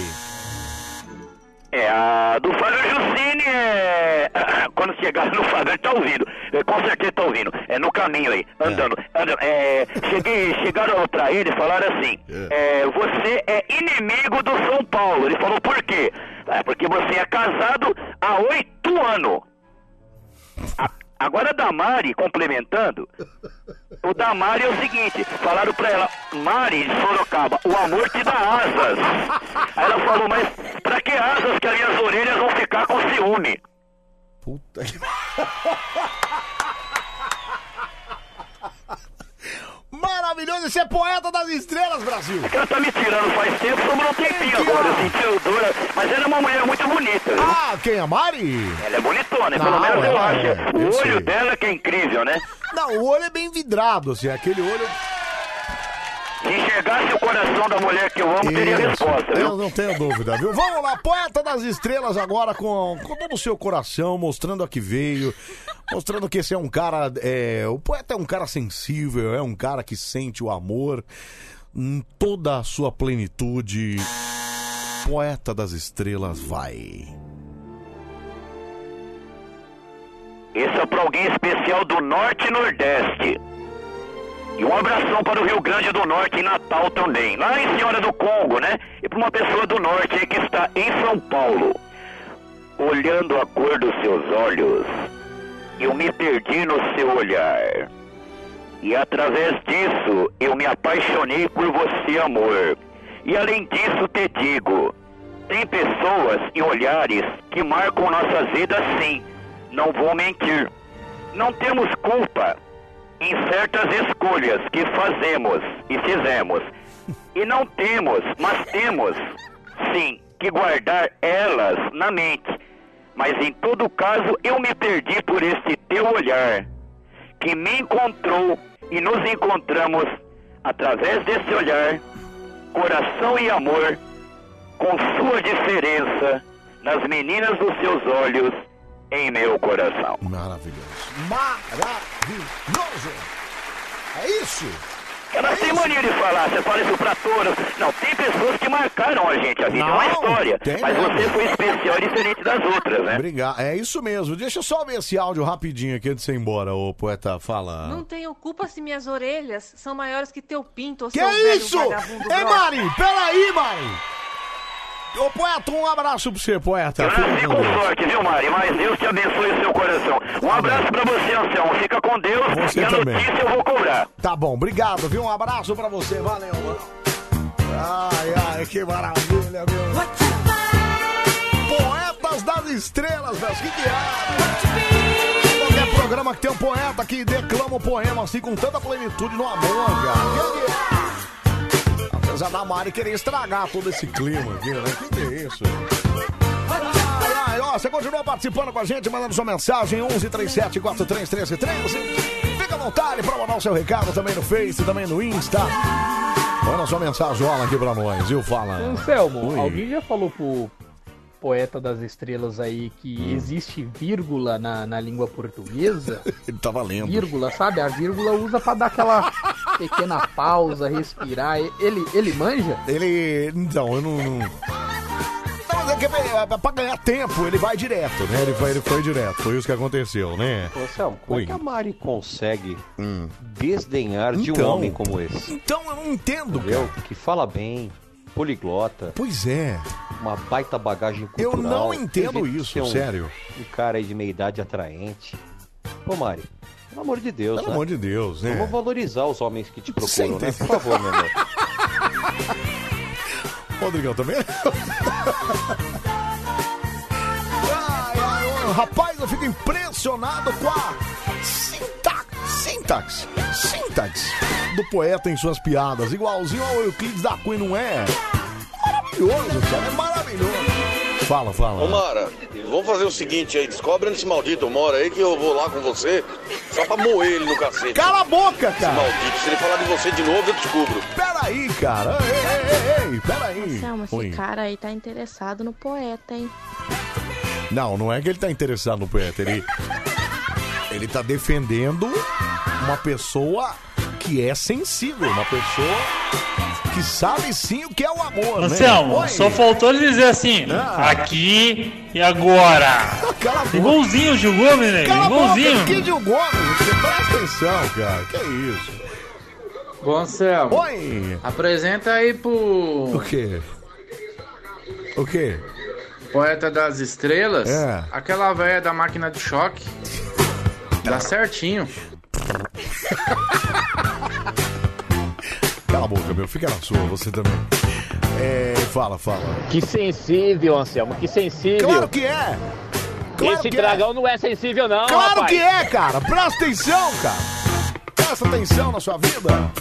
É, a do Fábio Jussini é. Quando chegar no Fábio, ele tá ouvindo. É, com certeza tá ouvindo. É no caminho aí, andando. andando. É, cheguei, chegaram pra ele e falaram assim: é, Você é inimigo do São Paulo. Ele falou por quê? É porque você é casado há oito anos. A- Agora a Damari, complementando, o da Mari é o seguinte, falaram pra ela, Mari de Sorocaba, o amor te dá asas. Aí ela falou, mas pra que asas que as minhas orelhas vão ficar com ciúme? Puta que... Maravilhoso, esse é poeta das estrelas, Brasil. É que ela tá me tirando faz tempo, sobrou um tempinho agora, eu senti odor, mas ela é uma mulher muito bonita, viu? Ah, quem? A Mari? Ela é bonitona, Não, pelo menos eu ela acho. é, o eu olho sei. dela que é incrível, né? Não, o olho é bem vidrado, assim, aquele olho... Se enxergasse o coração da mulher que eu amo, teria Isso, resposta, Eu viu? não tenho dúvida, viu? Vamos lá, poeta das estrelas agora com, com todo o seu coração, mostrando a que veio, mostrando que esse é um cara. É, o poeta é um cara sensível, é um cara que sente o amor em toda a sua plenitude. Poeta das estrelas, vai. Esse é pra alguém especial do Norte e Nordeste. E um abração para o Rio Grande do Norte e Natal também. Lá em Senhora do Congo, né? E para uma pessoa do Norte que está em São Paulo. Olhando a cor dos seus olhos, eu me perdi no seu olhar. E através disso, eu me apaixonei por você, amor. E além disso, te digo: tem pessoas e olhares que marcam nossas vidas, sim. Não vou mentir. Não temos culpa em certas escolhas que fazemos e fizemos. E não temos, mas temos, sim, que guardar elas na mente. Mas em todo caso, eu me perdi por esse teu olhar, que me encontrou e nos encontramos através desse olhar, coração e amor, com sua diferença nas meninas dos seus olhos em meu coração. Maravilhoso. Maravilhoso. É isso. Elas têm mania de falar, você fala isso pra todas. Não, tem pessoas que marcaram a gente, a vida é uma Não, história. tem Mas mesmo. você foi especial e diferente das outras, né? Obrigado. É isso mesmo. Deixa eu só ver esse áudio rapidinho aqui antes de você ir embora, ô poeta. Fala. Não tenho culpa se minhas orelhas são maiores que teu pinto, ô Que seu velho isso? Ei. Mari, peraí, Mari. Ô, poeta, um abraço pra você, poeta. Eu nasci com sorte, viu, Mari? Mas Deus te abençoe o seu coração. Um abraço pra você, Anselmo. Fica com Deus Você e a também. notícia eu vou cobrar. Tá bom, obrigado, viu? Um abraço pra você, valeu. Ai, ai, que maravilha, meu. Poetas das estrelas, velho. Que que é? Qualquer programa que tem um poeta que declama um poema assim com tanta plenitude no amor, cara. Que que Apesar da Mari querer estragar todo esse clima aqui, né? Que que é isso? Ai, ai, ó, você continua participando com a gente, mandando sua mensagem 11 37 43 13 13. Fica à vontade pra mandar o seu recado também no Face, também no Insta. Manda sua mensagem aqui pra nós, viu? Fala. Anselmo, Oi. alguém já falou pro poeta das estrelas aí que Hum. existe vírgula na, na língua portuguesa? Ele tá valendo. Vírgula, sabe? A vírgula usa pra dar aquela pequena pausa, respirar. Ele, ele manja? Ele. Então, eu não. não... Não, mas é que é, pra ganhar tempo, ele vai direto, né? Ele foi, ele foi direto. Foi isso que aconteceu, né? Ô, como Oi. é que a Mari consegue desdenhar de um Então. homem como esse? Então eu não entendo, Entendeu? Que fala bem, poliglota. Pois é. Uma baita bagagem Eu cultural. não entendo isso, um- sério. Um cara aí de meia idade atraente. Pô, Mari, pelo amor de Deus, Pelo né? amor de Deus, né? Vamos valorizar os homens que te procuram, né? Por favor, meu amor. Rodrigão também? ai, ai, rapaz, eu fico impressionado com a sinta- sintaxe, sintaxe do poeta em suas piadas, igualzinho ao Euclides da Cunha, não é? Maravilhoso, cara, é maravilhoso. Fala, fala. Ô Mara, vamos fazer o seguinte aí, descobre onde esse maldito mora aí que eu vou lá com você só pra moer ele no cacete. Cala a boca, Esse cara. maldito, se ele falar de você de novo, eu descubro. Peraí, cara. Ei, ei, ei, ei, peraí. Anselmo, esse Oi. cara aí tá interessado no poeta, hein? Não, não é que ele tá interessado no poeta, ele. Ele tá defendendo uma pessoa que é sensível, uma pessoa que sabe sim o que é o amor, Anselmo, né? Oi. só faltou ele dizer assim, Ah. aqui e agora. Cala. Igualzinho o Gil Gomes, né? Cala Igualzinho. que Gil Gomes, você presta atenção, cara. Que isso? Bom, Anselmo. Oi. Apresenta aí pro O quê? O quê? Poeta das Estrelas É. aquela velha da máquina de choque. Dá certinho. Cala a boca, meu. Fica na sua, você também. É, fala, fala. Que sensível, Anselmo, que sensível. Claro que é. Claro Esse que é. dragão não é sensível, não. Claro rapaz. que é, cara. Presta atenção, cara. Presta atenção na sua vida.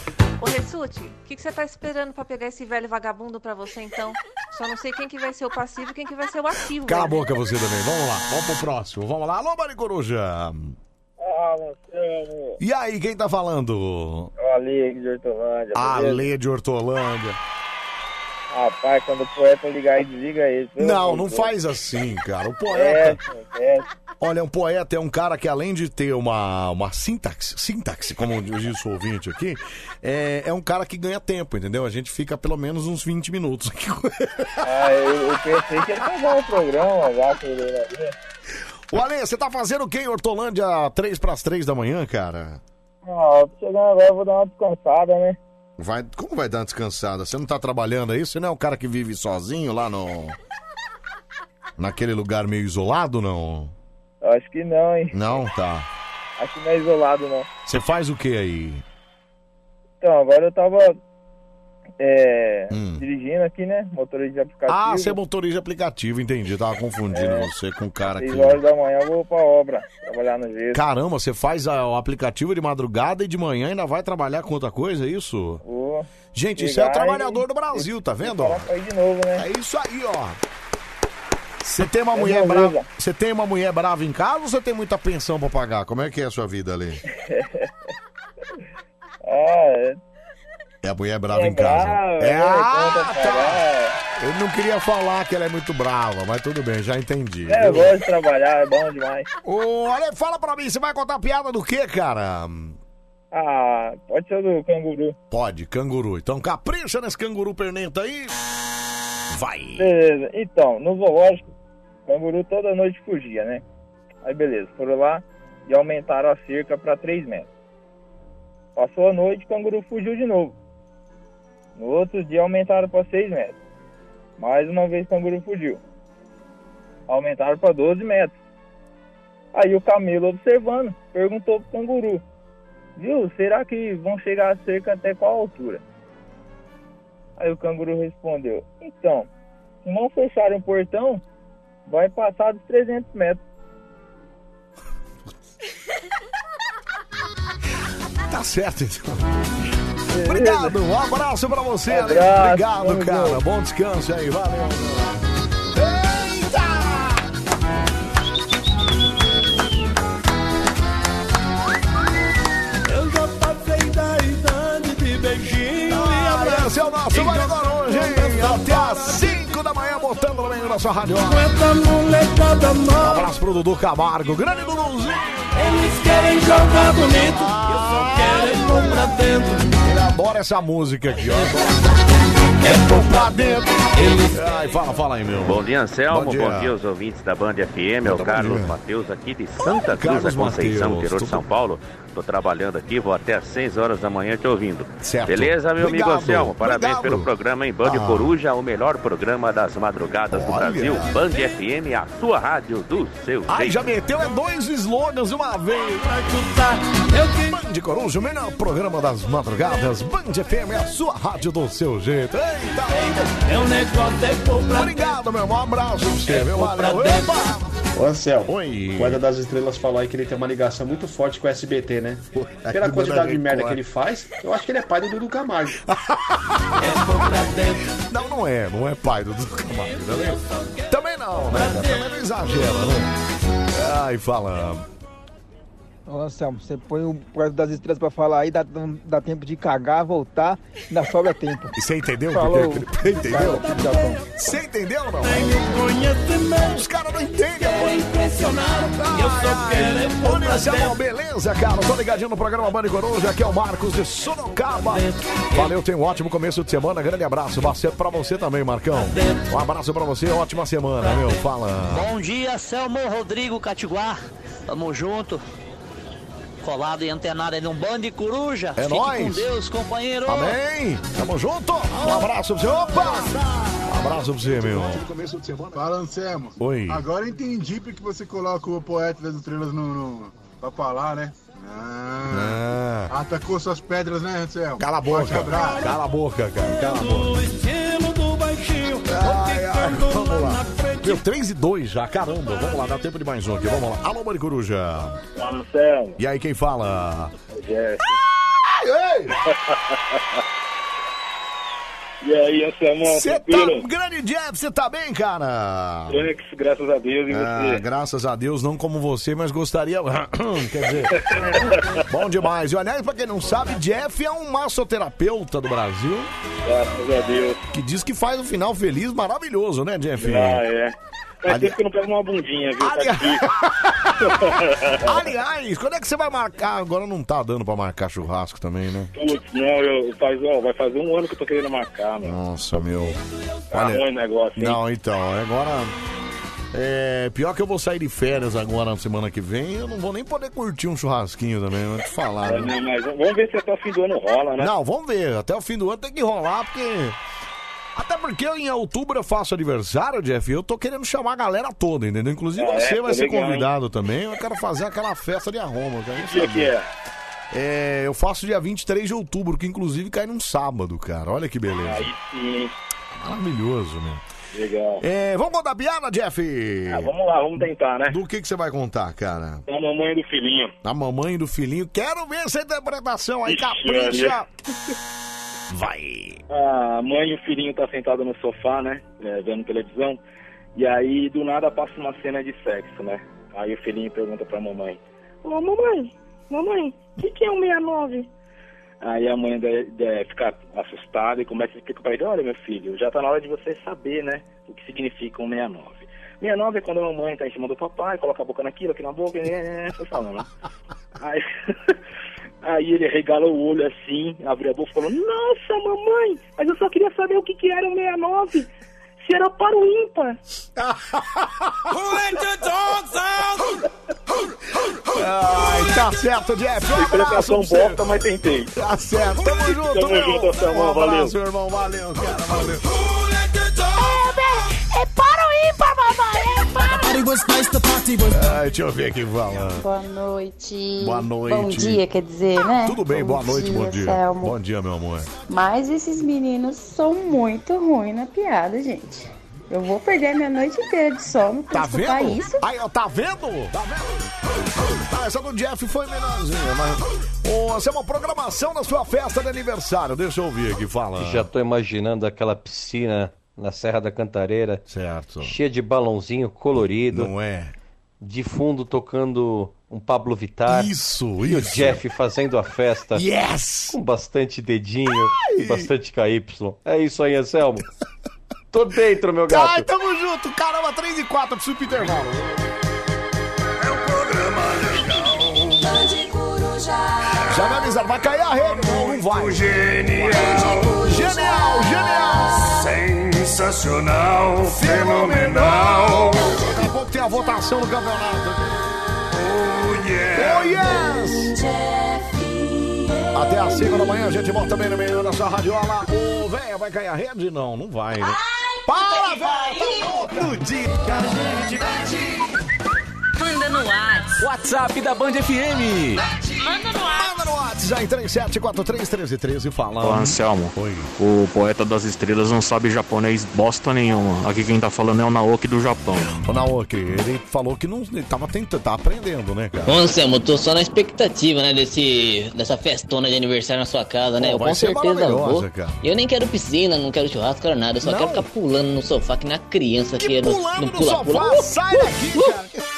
Ô, Ressute, o que, que você tá esperando pra pegar esse velho vagabundo pra você, então? Só não sei quem que vai ser o passivo e quem que vai ser o ativo. Cala a velho. boca você também. Vamos lá, vamos pro próximo. Vamos lá. Alô, Maricoruja. Ah, Marcelo. E aí, quem tá falando? O Ale de Hortolândia. beleza? Ale de Hortolândia. Rapaz, quando o poeta ligar e desliga ele. Não, não faz assim, cara. O É, poeta. é. Olha, um poeta é um cara que além de ter uma, uma sintaxe, sintaxe, como diz o ouvinte aqui, é, é um cara que ganha tempo, entendeu? A gente fica pelo menos uns 20 minutos aqui com ele. Ah, eu, eu pensei que ia pegar o programa já que ele Ô, Ale, você tá fazendo o quê em Hortolândia 3 pras 3 da manhã, cara? Ah, chegando agora eu vou dar uma descansada, né? Vai, como vai dar uma descansada? Você não tá trabalhando aí? Você não é o cara que vive sozinho lá no. Naquele lugar meio isolado, não? Eu acho que não, hein? Não, tá. Acho que não é isolado, não. Você faz o que aí? Então, agora eu tava é, Hum. dirigindo aqui, né? Motorista de aplicativo. Ah, você é motorista de aplicativo, entendi. Tava confundindo você com o cara aqui. Seis horas da manhã eu vou pra obra, trabalhar no gesso. Caramba, você faz a- o aplicativo de madrugada e de manhã ainda vai trabalhar com outra coisa, é isso? Vou Gente, isso é o trabalhador e- do Brasil, tá vendo? ó? ir de novo, né? É isso aí, ó. Você tem uma É mulher brava. Você tem uma mulher brava em casa ou você tem muita pensão pra pagar? Como é que é a sua vida ali? Ah, é. É a mulher brava É em casa. brava, é, é, ah, tá. Eu não queria falar que ela é muito brava, mas tudo bem, já entendi. É, eu gosto de trabalhar, é bom demais. Ô, olha, fala pra mim, você vai contar piada do quê, cara? Ah, pode ser do canguru. Pode, canguru. Então capricha nesse canguru pernento aí. Vai. Beleza, então, no zoológico, o canguru toda noite fugia, né? Aí beleza, foram lá e aumentaram a cerca para 3 metros. Passou a noite, o canguru fugiu de novo. No outro dia aumentaram para 6 metros. Mais uma vez o canguru fugiu. Aumentaram para 12 metros. Aí o camelo observando, perguntou pro canguru: Viu, será que vão chegar a cerca até qual altura? Aí o canguru respondeu: Então, se não fecharem o portão, vai passar dos 300 metros. Tá certo, então. Obrigado, um abraço pra você, Ale. Abraço, Obrigado, cara. Bom descanso aí, valeu. Eu já passei da idade de beijinho e Ah, abraço. esse é o nosso Vale hoje, hein? Até às 5 da manhã, botando no meio da sua rádio. Um abraço pro Dudu Camargo, grande Duduzinho. Eles querem jogar bonito, eu só quero ir pôr pra dentro. Ele adora essa música aqui, ó. É pôr pra dentro. Ai, fala, fala aí, meu. Bom dia, Anselmo. Bom Bom dia. dia, aos ouvintes da Band FM. É o Carlos. Matheus aqui de Santa Cruz Carlos da Conceição, Mateus, interior de São Paulo. Tô trabalhando aqui, vou até às 6 horas da manhã te ouvindo. Certo. Beleza, meu Obrigado, amigo Anselmo? Parabéns obrigado. pelo programa em Band Ah. Coruja, o melhor programa das madrugadas do Olha. Brasil. Band FM, a sua rádio do seu Ai, jeito. já meteu é dois slogans de uma vez. Band Coruja, o melhor programa das madrugadas. Band FM é a sua rádio do seu jeito. Eita! É um negócio é Obrigado, meu. Um abraço pra você, É meu. pra Valeu. Epa! Ô Anselmo, Oi. o Guarda das Estrelas falou aí que ele tem uma ligação muito forte com o SBT, né? aí Pela quantidade de merda que ele faz, eu acho que ele é pai do Dudu Camargo. Não, não é, não é pai do Dudu Camargo, também, também não, né? Também não exagera, né? Ai, fala. Ô Anselmo, você põe o Guarda das Estrelas pra falar aí, dá, dá tempo de cagar, voltar, ainda sobra tempo. E você entendeu? Falou. Porque- Entendeu? Você entendeu ou não? Os caras não entendem, pô. Ô, Nilson, beleza, cara? Tô ligadinho no programa Band Coruja, aqui é o Marcos de Sorocaba. Valeu, tenha um ótimo começo de semana, grande abraço. Você pra você também, Marcão. Um abraço pra você, ótima semana, meu. Fala. Bom dia, Selmo Rodrigo Catiguá. Tamo junto. Colado e antenado aí num bando de coruja. É Fique nóis. com Deus, companheiro. Amém. Tamo junto. Um abraço pra você. Opa! Um abraço pra você, meu. Fala, Anselmo. Oi. Agora entendi porque você coloca o poeta das estrelas no, no, pra falar, né? Ah, Ah. Atacou suas pedras, né, Anselmo? Cala a boca. Cala a boca, cara. Cala a boca. Ai, ai, vamos lá. Meu, 3 e 2 já, caramba. Vamos lá, dá tempo de mais um aqui. Vamos lá. Alô, Mari Coruja. Anselmo. E aí, quem fala? Jeff. Ei! E aí, Anselmo, Você tá. Grande Jeff, você tá bem, cara? Tranks, graças a Deus, e Ah, você? graças a Deus, não como você, mas gostaria. Quer dizer, bom demais. E aliás, pra quem não sabe, Jeff é um massoterapeuta do Brasil. Graças a Deus. Que diz que faz um final feliz maravilhoso, né, Jeff? Ah, é. Faz Ali- tempo que eu não pego uma bundinha, viu? Tá difícil. Aliás, quando é que você vai marcar? Agora não tá dando pra marcar churrasco também, né? Putz, não, eu faz, ó, vai fazer um ano que eu tô querendo marcar, meu. Nossa, meu. Tá ruim o negócio, hein? Não, então, agora. É, pior que eu vou sair de férias agora na semana que vem, eu não vou nem poder curtir um churrasquinho também, vou te falar. É, né? mas vamos ver se até o fim do ano rola, né? Não, vamos ver. Até o fim do ano tem que rolar, porque. Até porque em outubro eu faço aniversário, Jeff, e eu tô querendo chamar a galera toda, entendeu? Inclusive é? você vai ser legal, hein? convidado também. Eu quero fazer aquela festa de arroma. Que dia que é? É, eu faço dia 23 de outubro, que inclusive cai num sábado, cara. Olha que beleza. Aí sim, Maravilhoso, meu. legal. É, vamos contar piada, Jeff? Ah, vamos lá, vamos tentar, né? Do que, que você vai contar, cara? A mamãe do filhinho. A mamãe do filhinho. Quero ver essa interpretação aí, Ixi, capricha. Vai. A mãe e o filhinho tá sentado no sofá, né? é, vendo televisão. E aí, do nada, passa uma cena de sexo, né? Aí o filhinho pergunta pra mamãe. Ô, mamãe, mamãe, o que, que é um 69? Aí a mãe de, de- fica assustada e começa a explicar pra ele, olha meu filho, já tá na hora de você saber, né, o que significa um 69. 69 é quando a mamãe tá em cima do papai, coloca a boca naquilo, aqui na boca, e é, foi falando, né? Aí, aí ele regala o olho assim, abre a boca e falou, nossa mamãe, mas eu só queria saber o que, que era um 69. Se era para o ímpar. Ai, tá certo, Jeff. Um abraço bosta, mas tentei. Tá certo. Tamo junto, Tamo meu. junto, Um valeu. abraço, irmão. Valeu, cara. Valeu. Deixa eu ver quem fala. Boa noite. Boa noite. Bom dia, quer dizer, né? Tudo bem, boa noite, bom dia. Selmo. Bom dia, meu amor. Mas esses meninos são muito ruins na piada, gente. Eu vou perder a minha noite inteira de sono pra Tá escutar vendo? isso. Aí, ó, tá vendo? Tá vendo? Tá, essa do Jeff foi menorzinha, mas. Ô, essa é uma programação da sua festa de aniversário. Deixa eu ouvir aqui, fala. Já tô imaginando aquela piscina na Serra da Cantareira. Certo. Cheia de balãozinho colorido. Não é? De fundo tocando um Pablo Vittar. Isso, E o isso. Jeff fazendo a festa. Yes! Com bastante dedinho, com bastante KY. É isso aí, Anselmo. Tô dentro, meu gato. Ai, tamo junto. Caramba, 3 e 4, preciso pro intervalo. Já me avisaram, vai cair a rede. Não, não vai. Genial. Genial, genial. Sensacional, fenomenal. Daqui a pouco tem a votação no campeonato. Oh yeah. Oh yes! Até às 5 da manhã a gente volta bem no meio da sua radiola. Ô, velho, vai cair a rede? Não, não vai, né? Para, velho! Tá no dia que a gente Manda no WhatsApp. WhatsApp da Band FM. Manda no WhatsApp. Manda no WhatsApp. WhatsApp 37431313 fala. Ô Anselmo, o poeta das estrelas não sabe japonês bosta nenhuma. Aqui quem tá falando é o Naoki do Japão. O Naoki, ele falou que não ele tava tentando, tá aprendendo, né, cara? Ô, Anselmo, eu tô só na expectativa, né, desse, dessa festona de aniversário na sua casa, né? Pô, eu com certeza vou. cara. Eu nem quero piscina, não quero churrasco, quero nada. Eu só Não? quero ficar pulando no sofá, que na criança que, Pulando no no pula-pula. sofá, Uh, sai uh, daqui, uh. cara.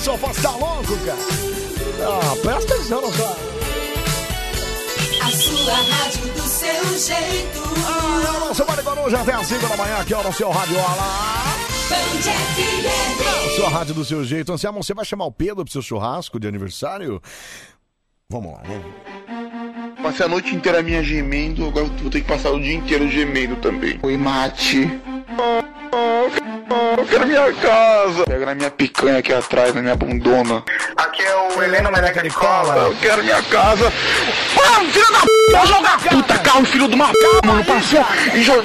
Sofá, você tá louco, cara? Ah, presta atenção na sua... A sua rádio do seu jeito. Ah, é o nosso Mari Coruja até às 5 da manhã aqui, ó, no seu Radiola. Band FM. Sua rádio do seu jeito. Anselmo, você vai chamar o Pedro pro seu churrasco de aniversário? Vamos lá, vamos. Passei a noite inteira minha gemendo, agora vou ter que passar o dia inteiro gemendo também. Oi, mate. Ah, ah, Eu quero minha casa. Pega na minha picanha aqui atrás, na minha bundona. Aqui é o Helena Meleca de Cola. Eu quero minha casa. Ah, filho da p! Vai jogar puta carro, filho de uma p, mano. Passou e jo-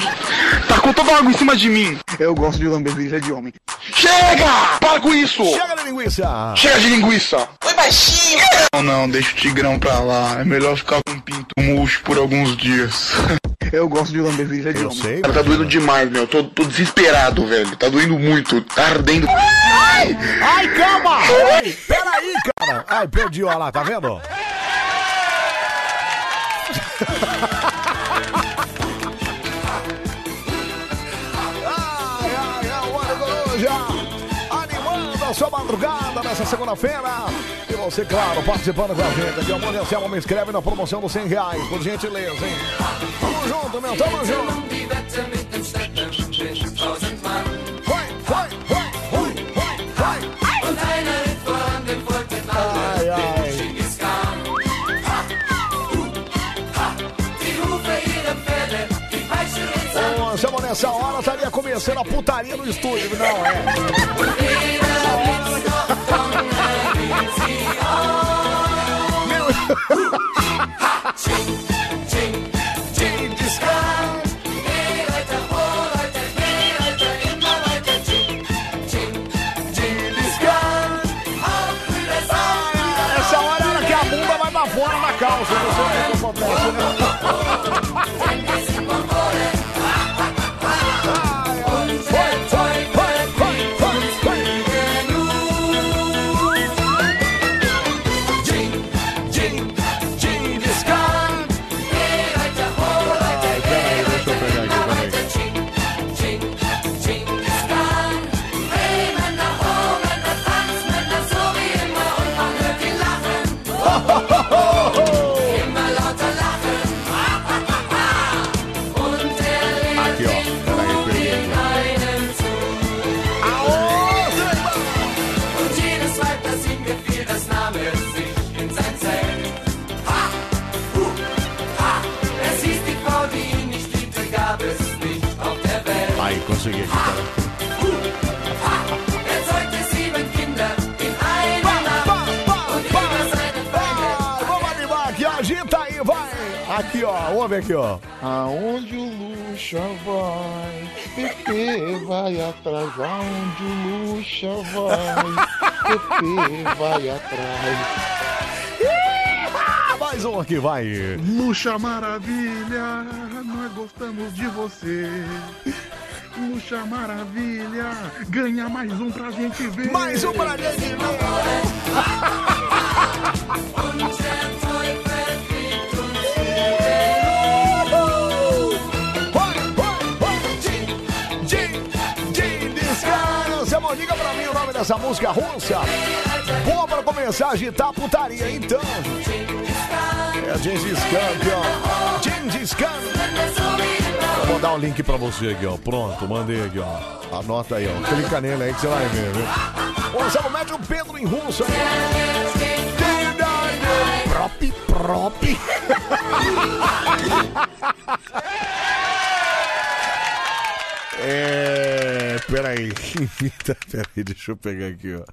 tacou toda a água em cima de mim. Eu gosto de lamber virilha de homem. Chega! Para com isso! Chega de linguiça! Chega de linguiça! Oi, baixinho! Não, não, deixa o tigrão pra lá. É melhor ficar com o pinto murcho por alguns dias. Eu gosto de lamber virilha de Eu homem. sei, Cara, tá doendo demais, meu. Tô, tô desesperado, velho. Tá doendo muito. Tá ardendo. Ai! Ai, calma! Ai, peraí, cara! Ai, perdi, ó lá, tá vendo? Ai, ai, ai, o Mário Coruja animando a sua madrugada nessa segunda-feira. E você, claro, participando com a gente aqui. O Mano Anselmo me inscreve na promoção dos 100 reais, por gentileza, hein? Tamo junto, meu, tamo junto. Vai, vai. Ai, ai. Anselmo, nessa hora estaria começando a putaria no estúdio, não é? ha, ha, ha, ouve aqui, ó. Aonde o Luxa vai, Pepe vai atrás. Aonde o Luxa vai, Pepe vai atrás. Mais um aqui, vai. Luxa Maravilha, nós gostamos de você. Luxa Maravilha, ganha mais um pra gente ver. Mais um pra gente ver. Liga pra mim o nome dessa música russa? Boa pra começar a agitar a putaria, então. É Gengis Khan ó. Gengis Khan. Vou mandar o link pra você aqui, ó. Pronto, mandei aqui, ó. Anota aí, ó. Clica nele aí que você vai ver, viu? Anselmo, mete o Pedro em russo. Prop, prop. É. Peraí. Imita. Peraí, deixa eu pegar aqui, ó.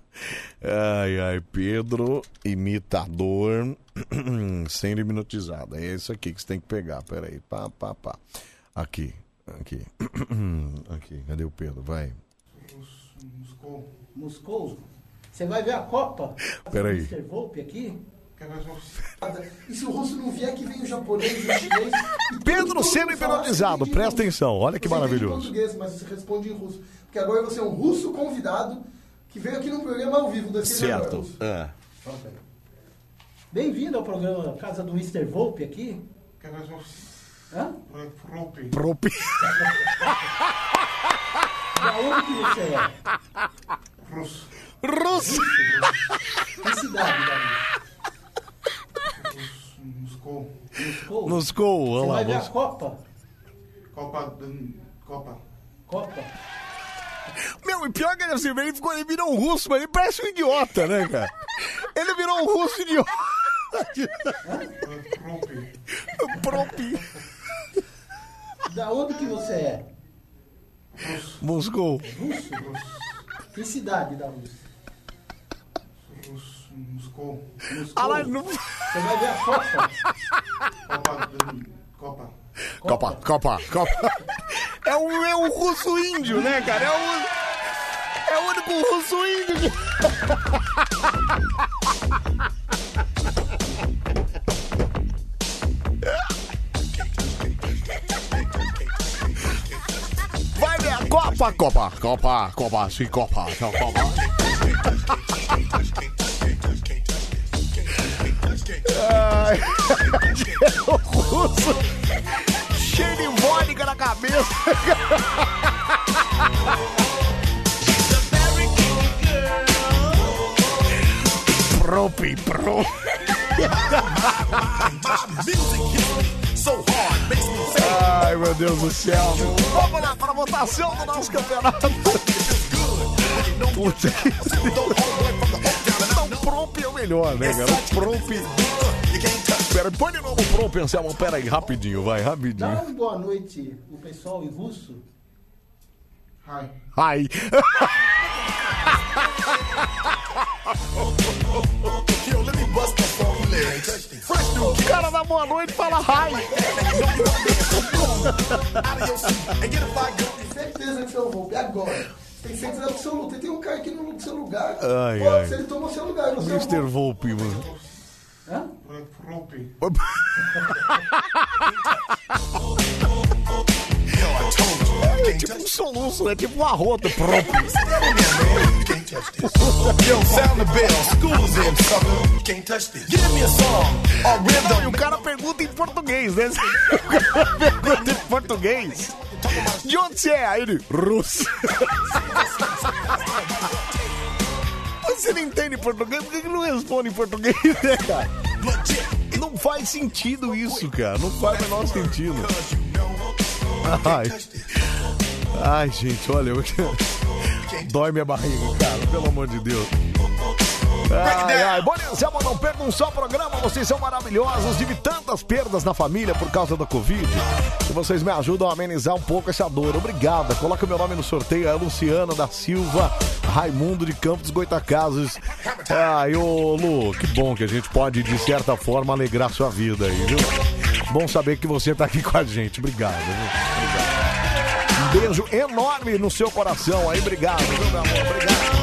Ai, ai, Pedro, imitador, sendo hipnotizado. É isso aqui que você tem que pegar. Peraí. Pá, pá, pá. Aqui. Aqui. Aqui. Cadê o Pedro? Vai. Moscou. Moscou. Você vai ver a Copa? Peraí. Mr. Volpe aqui? E se o russo não vier, que vem o japonês, o chinês. Pedro sendo hipnotizado, presta atenção, olha que Você maravilhoso. português, mas você responde em russo. Porque agora você é um russo convidado que veio aqui no programa ao vivo. desse Certo. É. Bem-vindo ao programa Casa do Mr. Volpe aqui. Hã? Propi. Da onde que você é? Russo. Russo. Que cidade, Davi? Moscou. Moscou? Moscou, Você vamos lá. vai ver a. Copa? Copa. Copa. Copa? Meu, e pior que ele assim, ele, ficou, ele virou um russo, mas ele parece um idiota, né, cara? Ele virou um russo idiota. Propi. Da onde que você é? Moscou. Russo? Que cidade da Rússia? Russo. Moscou. Moscou? Ah, lá, não- Você vai ver a Copa? Copa. Copa. Copa, Copa, Copa. É um, é um russo índio, né, cara? É o, é o único russo índio que... Vai ver a Copa, Copa, Copa, Copa, sim, Copa, Copa. Ai, o russo cheio de vodka na cabeça. Propi, pro. Ai, meu Deus do céu. Vamos lá para a votação do nosso campeonato. Puta que... Não, Promp é o melhor, né? O Promp... Pera, põe de novo o Promp, Anselmo. Pera aí, rapidinho, vai, Dá rapidinho. uma boa noite o pessoal em russo. Hi. Ai. O cara dá boa noite fala ai. Certeza que eu vou. E agora? Tem certeza absoluta. Tem um cara aqui no seu lugar. Ai, Pô, ai. Se ele tomou seu lugar, você é Mr. Volpe, mano. Hã? Propi. É tipo um soluço, é tipo um arroto Não, e o cara pergunta em português, né? Pergunta em português. De onde você é? Aí ele, russo. Você não entende português? Por que não responde em português, né, cara? Não faz sentido isso, cara. Não faz o menor sentido. Ai. Ai, gente, olha. Dói minha barriga, cara. Pelo amor de Deus. Ai, não percam só o programa. Vocês são maravilhosos. Tive tantas perdas na família por causa da Covid. E vocês me ajudam a amenizar um pouco essa dor. Obrigada. Coloca meu nome no sorteio. É Luciana da Silva, Raimundo de Campos Goitacazes. Ai, ô Lu, que bom que a gente pode, de certa forma, alegrar sua vida aí, viu? Bom saber que você tá aqui com a gente. Obrigado, viu? Obrigado. Um beijo enorme no seu coração aí. Obrigado, viu, meu amor? Obrigado.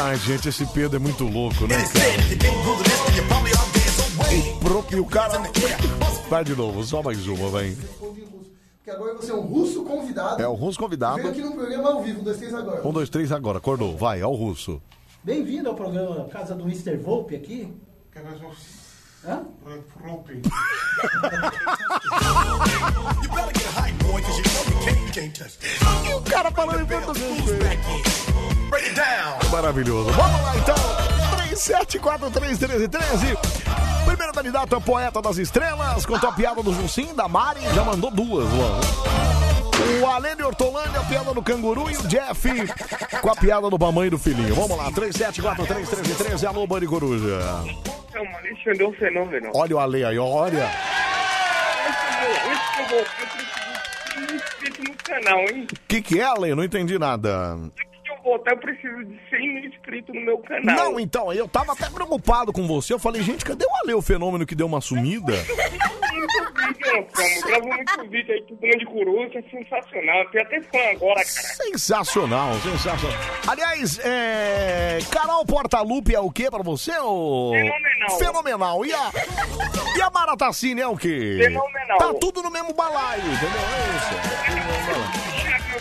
Ai, gente, esse Pedro é muito louco, né, cara? O próprio cara. Vai de novo, só mais uma, vai. Porque agora você é um russo convidado. É o russo convidado. Veio aqui no programa ao vivo, um, dois, três agora. Um, dois, três, agora. Acordou. Vai, é o russo. Bem-vindo ao programa Casa do Mr. Volpe aqui. Hã? Propi. E o cara falando em português. Maravilhoso. Vamos lá então. 37431313. Primeiro candidato é poeta das estrelas. Contou a piada do Jussim, da Mari. Já mandou duas, mano. O Alê de Hortolândia, a piada do canguru. E o Jeff com a piada do mamãe e do filhinho. Vamos lá, 37431313. Alô, Bani Coruja. É o Alexandre um fenômeno. Olha o Ale aí, olha. Esse que eu vou, eu preciso de 100 inscritos no canal, hein? O que, que é, Ale? Não entendi nada. Se eu preciso de 100 mil inscritos no meu canal. Não, então, eu tava até preocupado com você. Eu falei, gente, cadê o Ale, o fenômeno que deu uma sumida? Gravou muito vídeo aí pro Grande Coruja, sensacional. Tem até fã agora, cara. Sensacional, sensacional. Aliás, é... Carol Portalupe é o que pra você? Ô... Fenomenal. Fenomenal. E a, e a Mara Tassini é o quê? Fenomenal. Tá tudo no mesmo balaio, entendeu? É isso.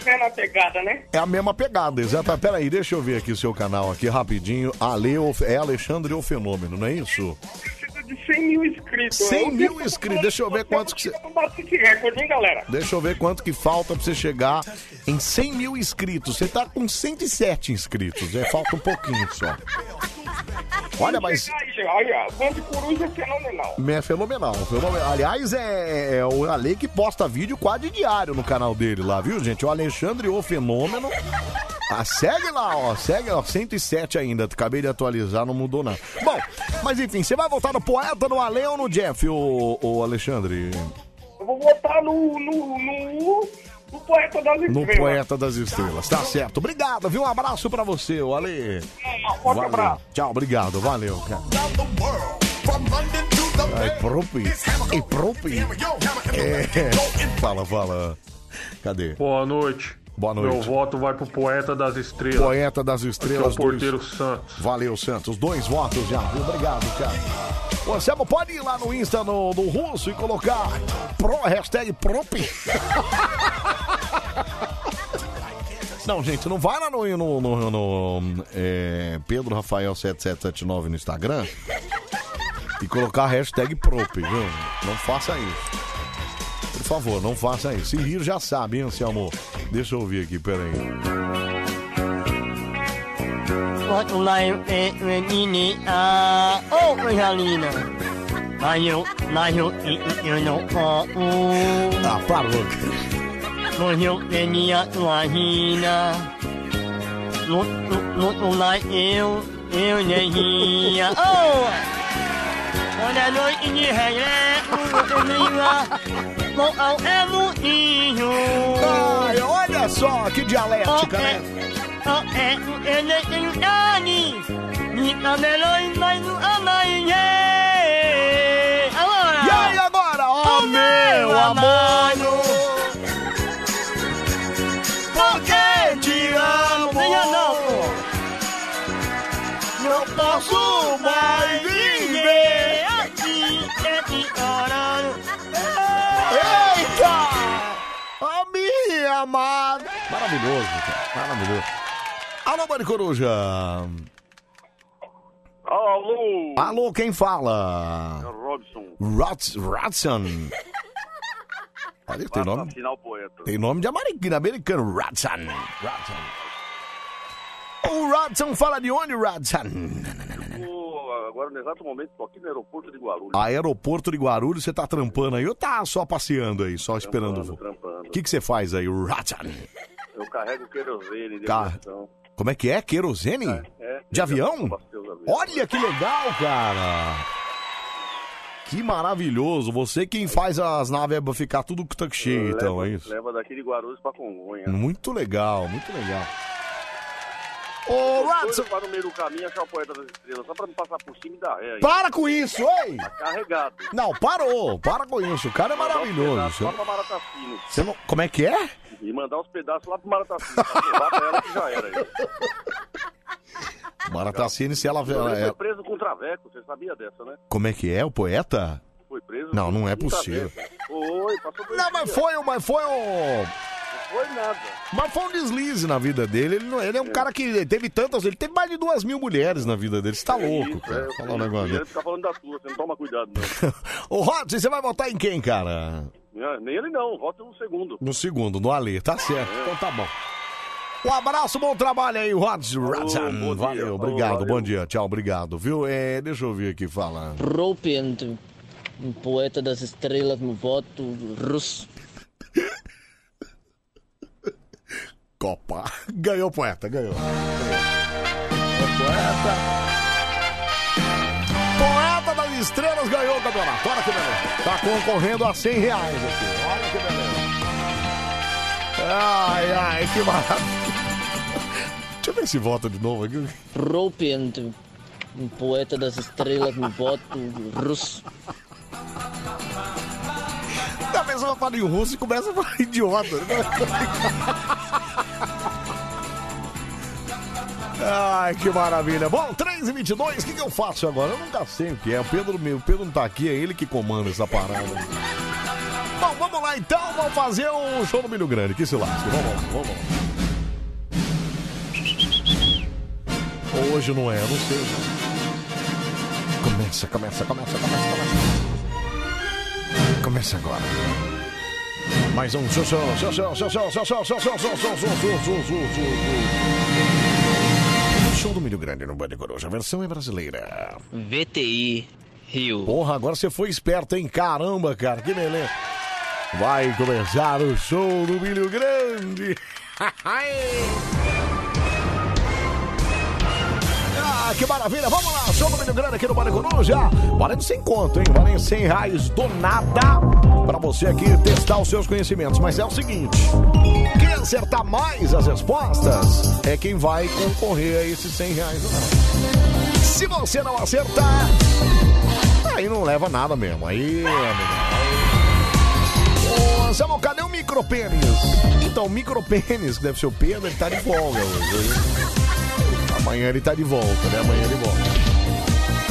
É na pegada, né? É a mesma pegada, exato. Peraí, deixa eu ver aqui o seu canal aqui rapidinho. Ale, é Alexandre o Fenômeno, não é isso? Precisa de 100 mil inscritos. 100 mil inscritos, deixa eu ver quantos que você... Recorde, hein, galera? Deixa eu ver quanto que falta pra você chegar em 100 mil inscritos. Você tá com 107 inscritos, é, falta um pouquinho só. Olha, mas Grande Coruja é fenomenal. é fenomenal, fenomenal. Aliás, é, é o Ale que posta vídeo quase diário no canal dele lá, viu, gente? O Alexandre o Fenômeno. Ah, segue lá, ó. Segue, ó. 107 ainda. Acabei de atualizar, não mudou nada. Bom, mas enfim, você vai votar no poeta, no Ale ou no Jeff, o, o Alexandre? Eu vou votar no, no, no, no Poeta das No Estrelas. Poeta das Estrelas. Tá certo. Obrigado, viu? Um abraço pra você, o Ale. forte Valeu. abraço. Tchau, obrigado. Valeu, cara. Ai, propi. E propi. É. Fala, fala. Cadê? Boa noite. Boa noite. Meu voto vai pro Poeta das Estrelas. Poeta das Estrelas. Aqui é o Porteiro Santos. Valeu, Santos. Dois votos já. Obrigado, cara. Ô, Anselmo, pode ir lá no Insta no, do Russo e colocar pro, hashtag propi. Não, gente, não vai lá no, no, no- no, é, Pedro Rafael 7779 no Instagram e colocar a hashtag prop, viu? Não faça isso. Favor, não faça isso. Se rir já sabe, hein, Anselmo? Deixa eu ouvir aqui, peraí. Bota lá em menine, ah, ô Angelina. Mas eu, mas eu, eu, não posso. Ah, para, louco. Mas eu venho tua rina. Luto lá eu, eu neguinha. Oh! Quando é noite de regresso, eu liga. Ao é mutinho. Ai, olha só que dialética, né? Oh, é, eu nem tenho dani. Me cabelo e mais um amanhã. Agora! E aí agora, ó meu amor, amada. Maravilhoso, cara. Maravilhoso. Alô, Mari Coruja. Alô! Alô, quem fala? Robson. Rods, Rodson. Olha, tem nome, Final poeta. tem nome de americano, americano. Rodson. Rodson. O Rodson fala de onde, Rodson? Tô, agora, no exato momento, tô aqui no aeroporto de Guarulhos. Aeroporto de Guarulhos, você tá trampando aí ou tá só passeando aí, só esperando o voo? trampando. O que que você faz aí, Rodson? Eu carrego querosene de Ca- aviação. Como é que é? Querosene? É, De avião? Olha que legal, cara! Que maravilhoso! Você quem faz as naves é ficar tudo tanque cheio, então, é isso? Leva daqui de Guarulhos pra Congonha. Muito legal, muito legal. Ô, Watson! para no meio do caminho achar o poeta das estrelas, só pra me passar por cima e dar ré aí. Para com isso, oi! Tá carregado. Não, parou! Para com isso, o cara é maravilhoso. Você não- pra você não- Como é que é? E mandar os pedaços lá pro Maratacino. pra levar pra ela que já era. aí. Maratacine, se ela. Ele ela é- foi preso com traveco, você sabia dessa, né? Como é que é, o poeta? Foi preso Não, não é com possível. traveco. Foi, passou dois Não, mas dias. foi, mas foi um. Foi nada. Mas foi um deslize na vida dele. Ele, não- ele é um cara que teve tantas. Ele teve mais de duas mil mulheres na vida dele. Você tá louco, cara. É, Fala um negócio Ele fica falando da sua, você não toma cuidado, não. Ô, Rod, você vai votar em quem, cara? Não, Nem ele não, vota no segundo. No segundo, no Ale. Tá certo. Então tá bom. Um abraço, bom trabalho aí, Rod. Rodson. Valeu, obrigado. Bom dia, tchau, obrigado. Viu? É, deixa eu ver aqui falar. Propient, um poeta das estrelas no voto russo. Copa. Ganhou, poeta, ganhou. Poeta. Poeta das Estrelas ganhou o campeonato. Olha que beleza. Tá concorrendo a 100 reais aqui. Olha que beleza. Ai, ai, que maravilha. Deixa eu ver se volta de novo aqui. Propient, um poeta das estrelas no voto russo. A pessoa fala em russo e começa a falar idiota. né? Ai, que maravilha. Bom, 3 e 22 o que, que eu faço agora? Eu nunca sei o que é. O Pedro, meu, o Pedro não tá aqui, é ele que comanda essa parada. Bom, vamos lá então, vamos fazer um show no Milho Grande. Que se lasque. Vamos lá, vamos lá. Hoje não é, não sei. Começa, começa, começa, começa, começa. Começa agora. Mais um show, show, show, show, show, show, show, show, show, show, show, show, show, show, show, show, show, show. Show do Milho Grande no Band Coruja, a versão é brasileira. VTI Rio. Porra, agora você foi esperto, hein? Caramba, cara, que beleza. Vai começar o show do Milho Grande. Que maravilha! Vamos lá, do Milho Grande aqui no Bande Coruja. Valendo sem conto, hein? Valendo 100 reais do nada pra você aqui testar os seus conhecimentos. Mas é o seguinte: quem acertar mais as respostas é quem vai concorrer a esses 100 reais do nada. Se você não acertar, aí não leva nada mesmo. Aí, amigo. Samuel, cadê o micropênis? Então, o micropênis, que deve ser o Pedro, ele tá de folga hoje. Amanhã ele tá de volta, né? Amanhã ele volta.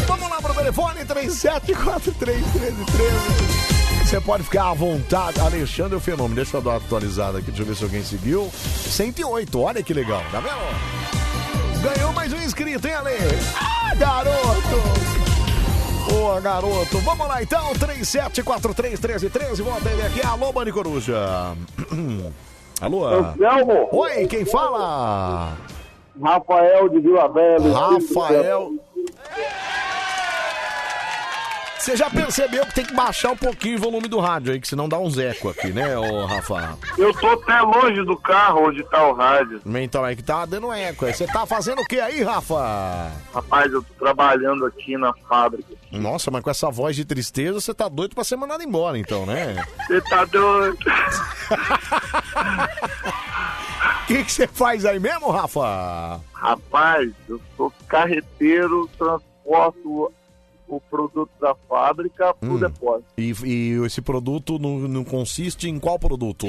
Vamos lá pro telefone 37431313. Você pode ficar à vontade. Alexandre o Fenômeno. Deixa eu dar uma atualizada aqui. Deixa eu ver se alguém seguiu. 108, olha que legal. Tá vendo? Ganhou mais um inscrito, hein, Ale? Ah, garoto! Boa, garoto. Vamos lá, então. 37431313. Volta ele aqui. Alô, Bani Coruja. Alô? Anselmo. Oi, quem fala? Rafael de Vila Velha. Rafael. Você já percebeu que tem que baixar um pouquinho o volume do rádio aí, que senão dá uns eco aqui, né, ô Rafa? Eu tô até longe do carro onde tá o rádio. Então é que tá dando eco. aí. Você tá fazendo o que aí, Rafa? Rapaz, eu tô trabalhando aqui na fábrica. Nossa, mas com essa voz de tristeza, você tá doido pra ser mandado embora, então, né? Você tá doido? O que você faz aí mesmo, Rafa? Rapaz, eu sou carreteiro, transporto o produto da fábrica pro Hum. depósito. E, e esse produto não, não consiste em qual produto?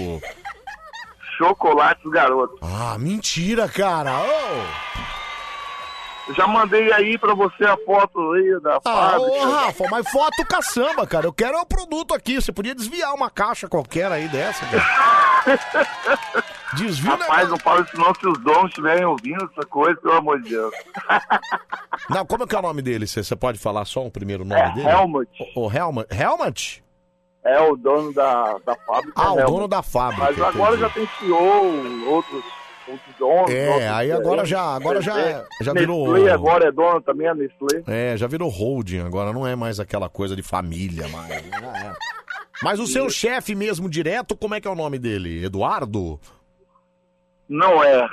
Chocolates garoto. Ah, mentira, cara! Eu Já mandei aí pra você a foto aí da Ah, fábrica. ô, Rafa, mas foto caçamba, cara. Eu quero é o produto aqui. Você podia desviar uma caixa qualquer aí dessa, cara. Desvia o Rapaz, não fala isso não se os donos estiverem ouvindo essa coisa, pelo amor de Deus. Não, como é que é o nome dele? Você pode falar só o primeiro nome É dele? Helmut. O, o Helmut? Helmut? É o dono da, da fábrica. Ah, o Helmut. dono da fábrica, Mas agora entendi. já tem CEO, outros, outros donos. É, aí agora gerentes, já- agora já- já virou- Nestlé agora é dono também, a Nestlé. É, já virou holding agora, não é mais aquela coisa de família mais. Já é. Mas o seu chefe mesmo direto, como é que é o nome dele? Eduardo? Não é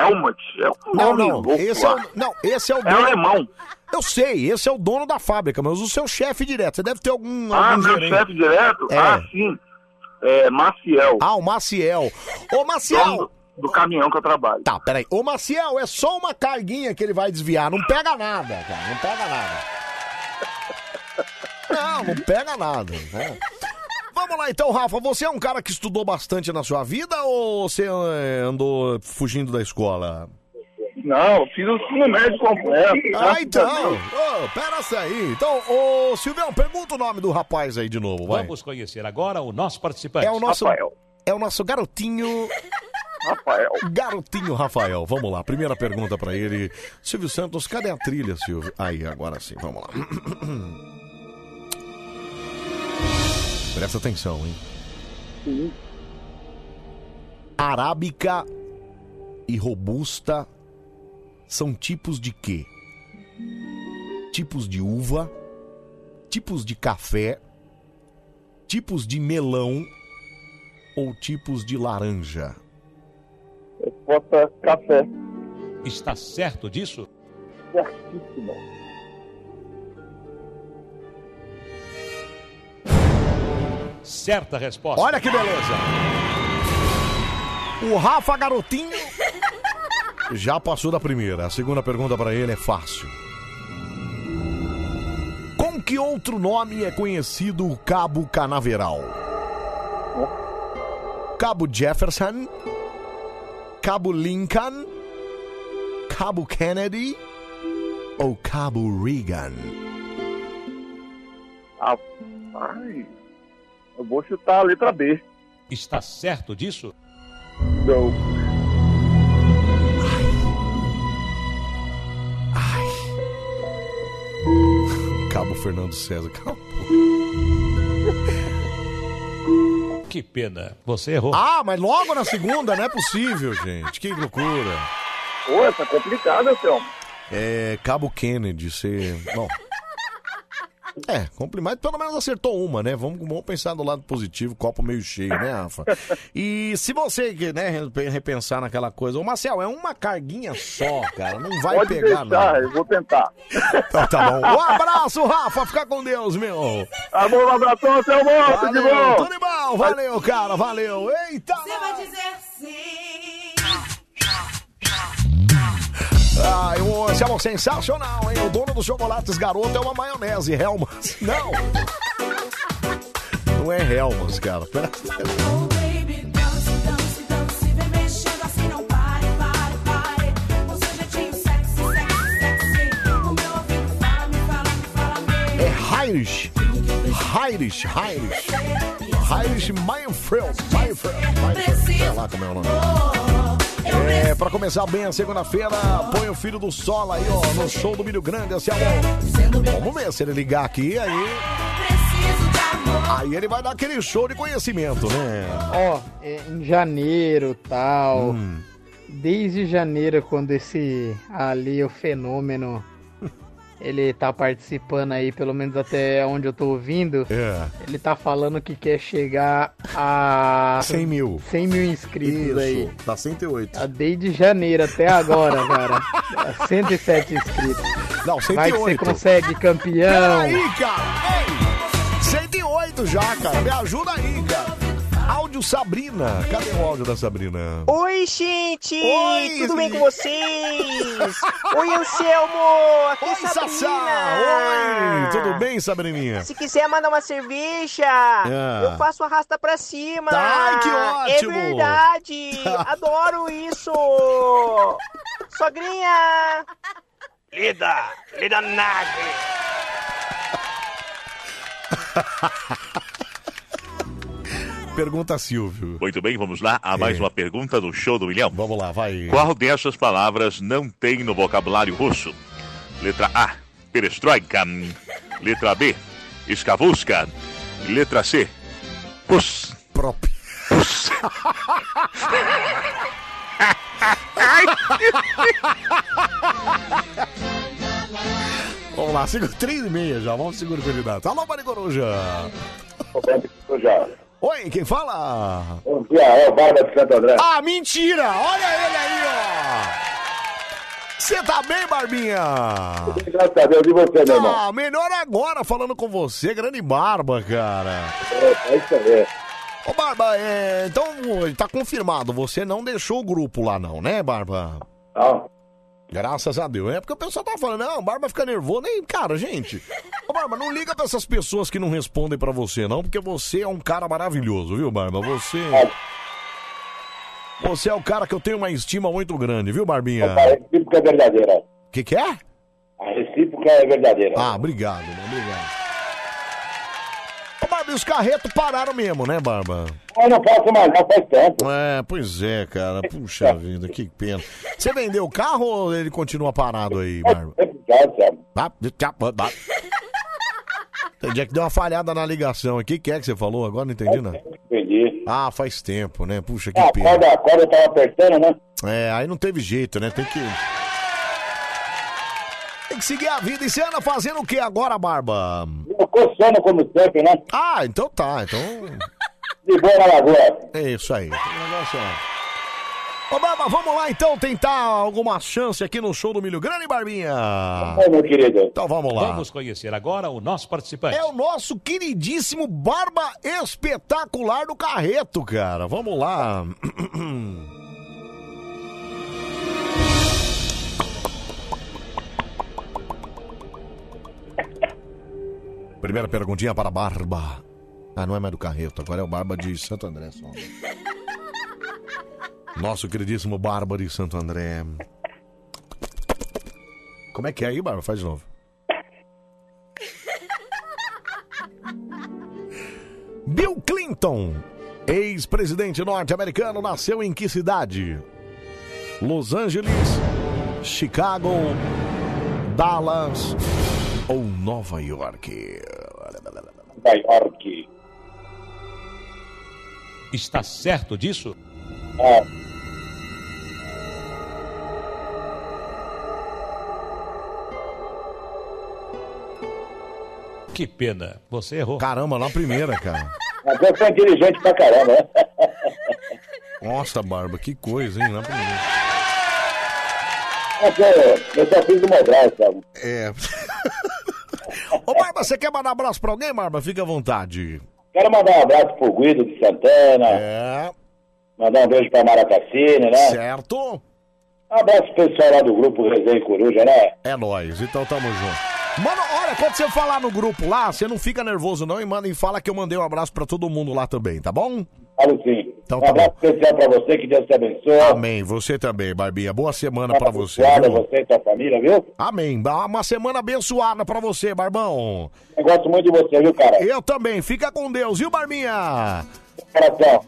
Helmut, é um Não, não, esse é o, não, esse é o É alemão. Eu sei, esse é o dono da fábrica, mas o seu chefe direto, você deve ter algum Ah, algum meu gerente. chefe direto? É. Ah, sim. É Maciel. Ah, o Maciel. Ô, Maciel! Do, caminhão que eu trabalho. Tá, peraí. Ô, Maciel, é só uma carguinha que ele vai desviar. Não pega nada, cara. Não pega nada. Não, não pega nada. né? Vamos lá então, Rafa. Você é um cara que estudou bastante na sua vida ou você eh, andou fugindo da escola? Não, eu fiz o ensino médio completo. Ah, então. Ô, pera aí. Então, ô, Silvião, pergunta o nome do rapaz aí de novo, vai. Vamos conhecer agora o nosso participante. É o nosso, é o nosso garotinho. Rafael. Garotinho Rafael. Vamos lá. Primeira pergunta pra ele. Silvio Santos, cadê a trilha, Silvio? Aí, agora sim. Vamos lá. Presta atenção, hein? Arábica e robusta são tipos de quê? Tipos de uva, tipos de café, tipos de melão ou tipos de laranja? Resposta café. Está certo disso? Certíssimo. Certa resposta. Olha que beleza. O Rafa Garotinho já passou da primeira. A segunda pergunta pra ele é fácil. Com que outro nome é conhecido o Cabo Canaveral? Cabo Jefferson, Cabo Lincoln, Cabo Kennedy ou Cabo Reagan? Rapaz, eu vou chutar a letra B. Está certo disso? Não. Cabo Fernando César. Cabo. Que pena. Você errou. Ah, mas logo na segunda, não é possível, gente. Que loucura. Pô, essa é complicada, Selma. É, Cabo Kennedy, você. Bom. É, compli- mas pelo menos acertou uma, né? Vamos, vamos pensar do lado positivo, copo meio cheio, né, Rafa? E se você, né, re- repensar naquela coisa, ô Marcel, é uma carguinha só, cara, não vai Pode pegar, deixar, não. eu vou tentar. Então tá bom. Um abraço, Rafa, fica com Deus, meu. Tá bom, um abração, Selma, tudo de bom. tudo de bom, valeu, cara, valeu. Eita! Você vai dizer sim. Ai, o Anselmo sensacional, hein? O dono dos chocolates garoto é uma maionese, Helmas. Não! Não é Helmas, cara. Presta atenção. Baby, dance, dance, dance, vem mexendo não pare, pare, pare. Com seu jeitinho sexy, sexy, sexy. O meu ouvido fala, me fala, me fala, me. É Irish. Irish, Irish. Irish Mayfield. Mayfield. Mayfield. Sei lá como é o nome. É, pra começar bem a segunda-feira, põe o filho do Sol aí, ó, no show do Milho Grande, assim, ó. Vamos ver se ele ligar aqui, aí. Aí ele vai dar aquele show de conhecimento, né? Ó, é, em janeiro tal. Hum. Desde janeiro, quando esse ali, o fenômeno, ele tá participando aí, pelo menos até onde eu tô ouvindo. É. Ele tá falando que quer chegar a 100 mil. 100 mil inscritos Isso, aí. tá 108. Tá Desde janeiro até agora, cara. 107 inscritos. Não, Vai que você 108. consegue campeão. Peraí, cara. Ei, 108 já, cara. Me ajuda aí, cara. Áudio Sabrina. Cadê o áudio da Sabrina? Oi, gente! Oi, Tudo bem com vocês? Oi, Anselmo! Aqui é Oi, Sabrina! Sassá. Oi, tudo bem, Sabrininha? Se quiser mandar uma cerveja, Ah. eu faço arrasta pra cima! Ai, que ótimo! É verdade! Adoro isso! Sogrinha! Lida! Lida Nagre! Pergunta Silvio. Muito bem, vamos lá a mais É. uma pergunta do show do milhão. Vamos lá, vai. Qual dessas palavras não tem no vocabulário russo? Letra A, perestroika. Letra B, escavusca. Letra C, pus. Próprio. Pus. Vamos lá, segura 3 e meia já. Vamos segurar o candidato. Alô, Mari Coruja. Já. Oi, quem fala? Bom dia, é o Barba de Santo André. Ah, mentira! Olha ele aí, ó! Você tá bem, Barbinha? Graças a Deus, e você, meu irmão? Ah, melhor agora falando com você, grande Barba, cara. É isso aí. Ô, Barba, é, então tá confirmado, você não deixou o grupo lá não, né, Barba? Não. Graças a Deus. É porque o pessoal tá falando, não, Barba fica nervoso. Nem, cara, gente. Ô, Barba, não liga pra essas pessoas que não respondem pra você, não, porque você é um cara maravilhoso, viu, Barba? Você. Você é o cara que eu tenho uma estima muito grande, viu, Barbinha? A recíproca é verdadeira. Que que é? A recíproca é verdadeira. Ah, obrigado, mano, obrigado. Barba, e os carretos pararam mesmo, né, Barba? Eu não posso mais, não faz tempo. É, pois é, cara. Puxa vida, que pena. Você vendeu o carro ou ele continua parado aí, Barba? Ah, tchau, ah. Entendi é que deu uma falhada na ligação. O que que é que você falou agora? Não entendi, não. Entendi. Ah, faz tempo, né? Puxa, que Ah, a pena. corda, a corda tava apertando, né? É, aí não teve jeito, né? Tem que. Tem que seguir a vida. E você anda fazendo o que agora, Barba? Eu coçando como sempre, né? Ah, então tá. Então. De boa na lagoa. É isso aí. O negócio é- Ô, Barba, vamos lá então tentar alguma chance aqui no show do Milho Grande, Barbinha? Ô, meu querido. Então vamos lá. Vamos conhecer agora o nosso participante. É o nosso queridíssimo Barba Espetacular do Carreto, cara. Vamos lá. Primeira perguntinha para Barba. Ah, não é mais do Carreto, agora é o Barba de Santo André só. Nosso queridíssimo Barba de Santo André. Como é que é aí, Barba? Faz de novo. Bill Clinton, ex-presidente norte-americano, nasceu em que cidade? Los Angeles, Chicago, Dallas ou Nova York? Nova York. Está certo disso? É. Que pena, você errou. Caramba, na primeira, cara. Mas você é inteligente pra caramba, né? Nossa, Barba, que coisa, hein? Na primeira. Mas eu, eu só fiz uma graça. É. Ô, Barba, você quer mandar abraço pra alguém, Barba? Fica à vontade. Quero mandar um abraço pro Guido de Santana. É. Mandar um beijo pra Mara Cassini, né? Certo. Um abraço pro pessoal lá do grupo Resenha Coruja, né? É nóis, então tamo junto. Mano, olha, quando você falar no grupo lá, você não fica nervoso não e manda e fala que eu mandei um abraço pra todo mundo lá também, tá bom? Falo sim. Então um tá abraço especial pra você, que Deus te abençoe. Amém. Você também, Barbinha. Boa semana pra você. Abençoada viu? você e sua família, viu? Amém. Uma semana abençoada pra você, Barbão. Eu gosto muito de você, viu, cara? Eu também. Fica com Deus, viu, Barbinha?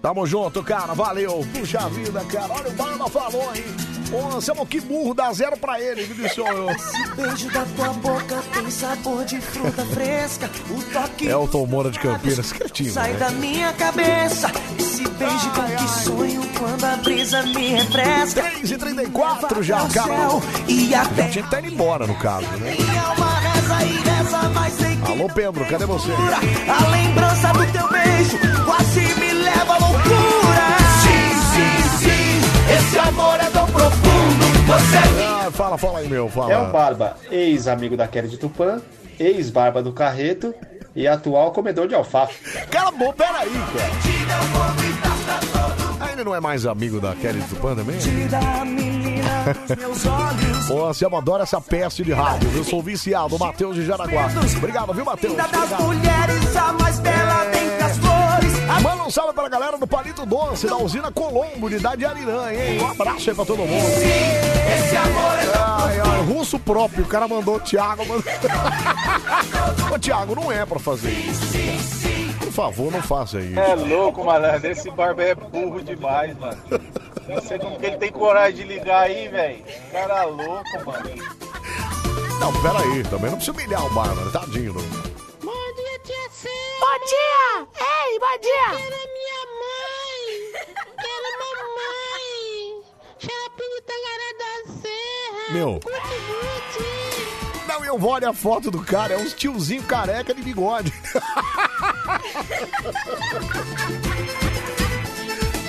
Tamo junto, cara. Valeu. Puxa vida, cara. Olha, o Barba falou, hein? Ô, Anselmo, que burro. Dá zero pra ele, viu? Esse beijo da tua boca tem sabor de fruta fresca. O toque Elton Moura de Campinas, quietinho. sai né? da minha cabeça. Esse beijo com que sonho quando a brisa me refresca. 3 e 34 já, cara. E Já até tinha que estar indo embora, no caso, né? Alô, Pedro, cadê você? a lembrança do teu beijo quase leva à loucura. Sim, sim, sim, esse amor é tão profundo. Você Ah, fala, fala aí, meu. Fala. É o Barba, ex-amigo da Kelly de Tupã, ex-barba do Carreto e atual comedor de alfafa. Cala a boca, peraí, cara. Ele não é mais amigo da Kelly Tupã também? da menina, meus olhos. Ô, Anselmo, adora essa peste de rádio. Eu sou viciado, Matheus de Jaraguá. Obrigado, viu, Matheus? Obrigado. Manda um salve pra galera do Palito Doce, da usina Colombo, de Idade Arirã, hein? Um abraço aí pra todo mundo. Esse amor é Ai, ai, russo próprio, o cara mandou o Thiago. Mandou... Ô, Thiago, não é pra fazer isso. Por favor, não faça isso. É louco, malandro. Esse barba é burro demais, mano. Não sei como que ele tem coragem de ligar aí, velho. Cara louco, mano. Não, peraí, também não precisa humilhar o Bárbara, tadinho. Não. Bom dia. Bom! Ei, bom dia! Quero minha mãe! Quero mamãe! Xarope Tangará da Serra! Meu. Não, eu vou olhar a foto do cara, é uns tiozinho careca de bigode.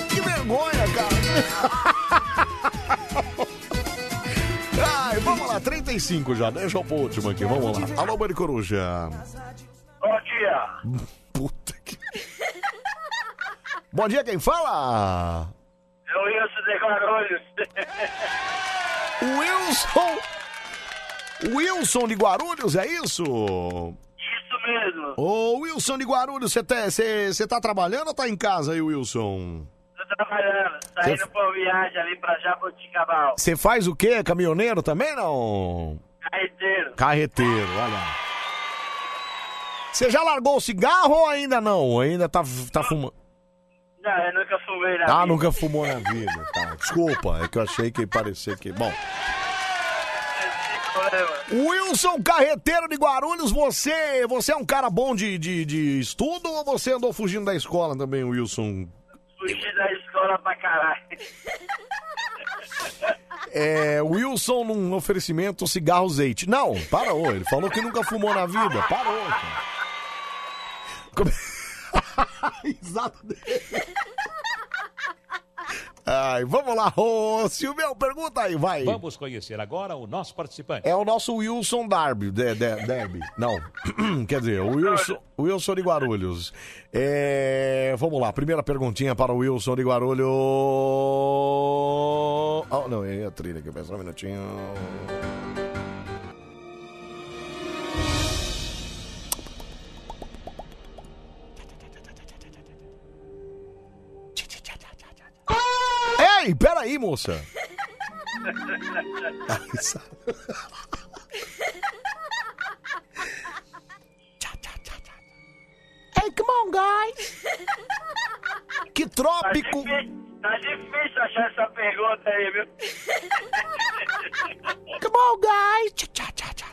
que vergonha, cara. Ai, vamos lá, 35 já, deixa eu pro último aqui, vamos lá. Alô, Bani Coruja. Bom dia. Puta que... Bom dia, quem fala? É o Wilson de Guarulhos. Wilson! Wilson de Guarulhos, é isso? Isso mesmo. Ô, Wilson de Guarulhos, você tá, cê- cê tá trabalhando ou tá em casa aí, Wilson? Tô trabalhando, saindo Você- pra uma viagem ali pra Jaboticabal. Você faz o quê? Caminhoneiro também, não? Carreteiro. Carreteiro, olha. Você já largou o cigarro ou ainda não? Ainda tá, tá fumando? Não, eu nunca fumei na Ah, vida. nunca fumou na vida. Tá, desculpa, é que eu achei que parecia que... Bom, Wilson Carreteiro de Guarulhos, você, você é um cara bom de, de, de estudo ou você andou fugindo da escola também, Wilson? Fugi da escola pra caralho. É, Wilson num oferecimento cigarro zeite. Não, parou. Ele falou que nunca fumou na vida. Parou. cara. Como- Risada dele. Ai, vamos lá, ô Silvio, pergunta aí, vai. Vamos conhecer agora o nosso participante. É o nosso Wilson Darby, de, de, Derby. Não, quer dizer, o Wilson, Wilson de Guarulhos. É, vamos lá, primeira perguntinha para o Wilson de Guarulhos. Oh, não, é a trilha aqui, só um minutinho. Peraí, peraí, moça. Ai, Hey, come on, guys. Que trópico. Tá difícil achar essa pergunta aí, viu? Come on, guys. Tchá, tchá, tchá, tchá.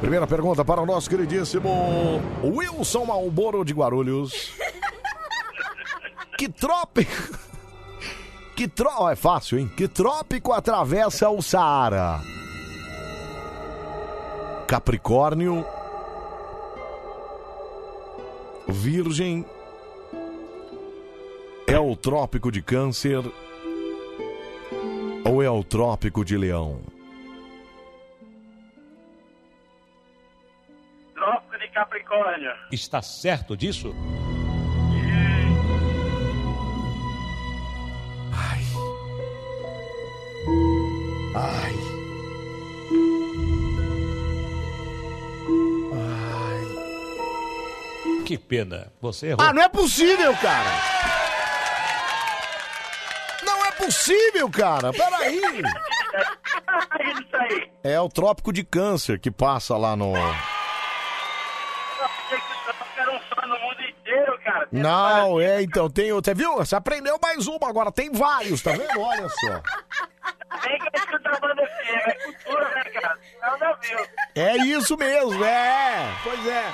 Primeira pergunta para o nosso queridíssimo Wilson Malboro de Guarulhos. Que trópico. Que trópico. É fácil, hein? Que trópico atravessa o Saara? Capricórnio. Virgem. É o trópico de Câncer. Ou é o trópico de Leão? Trópico de Capricórnio. Está certo disso? Ai. Que pena. Você errou. Ah, não é possível, cara! Não é possível, cara! Peraí! É o trópico de câncer que passa lá no. Era um só no mundo Não, é, então tem outro. Viu? Você aprendeu mais uma agora, tem vários, tá vendo? Olha só. Que é cultura, né, cara? É isso mesmo, é. Pois é.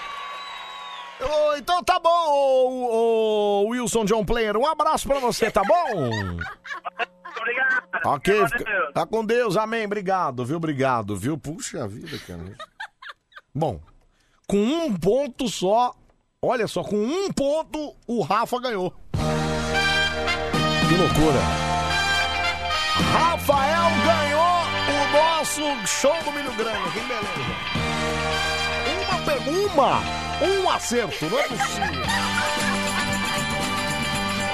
Ô, então tá bom, ô, ô, Wilson John Player. Um abraço pra você, tá bom? Obrigado. Ok, Fica com fica- Deus. tá com Deus, amém. Obrigado, viu? Obrigado, viu? Puxa vida, cara. Bom, com um ponto só, olha só, com um ponto o Rafa ganhou. Que loucura. Rafael ganhou o nosso show do Milho Grande. Que beleza. Uma, uma, um acerto, não é possível.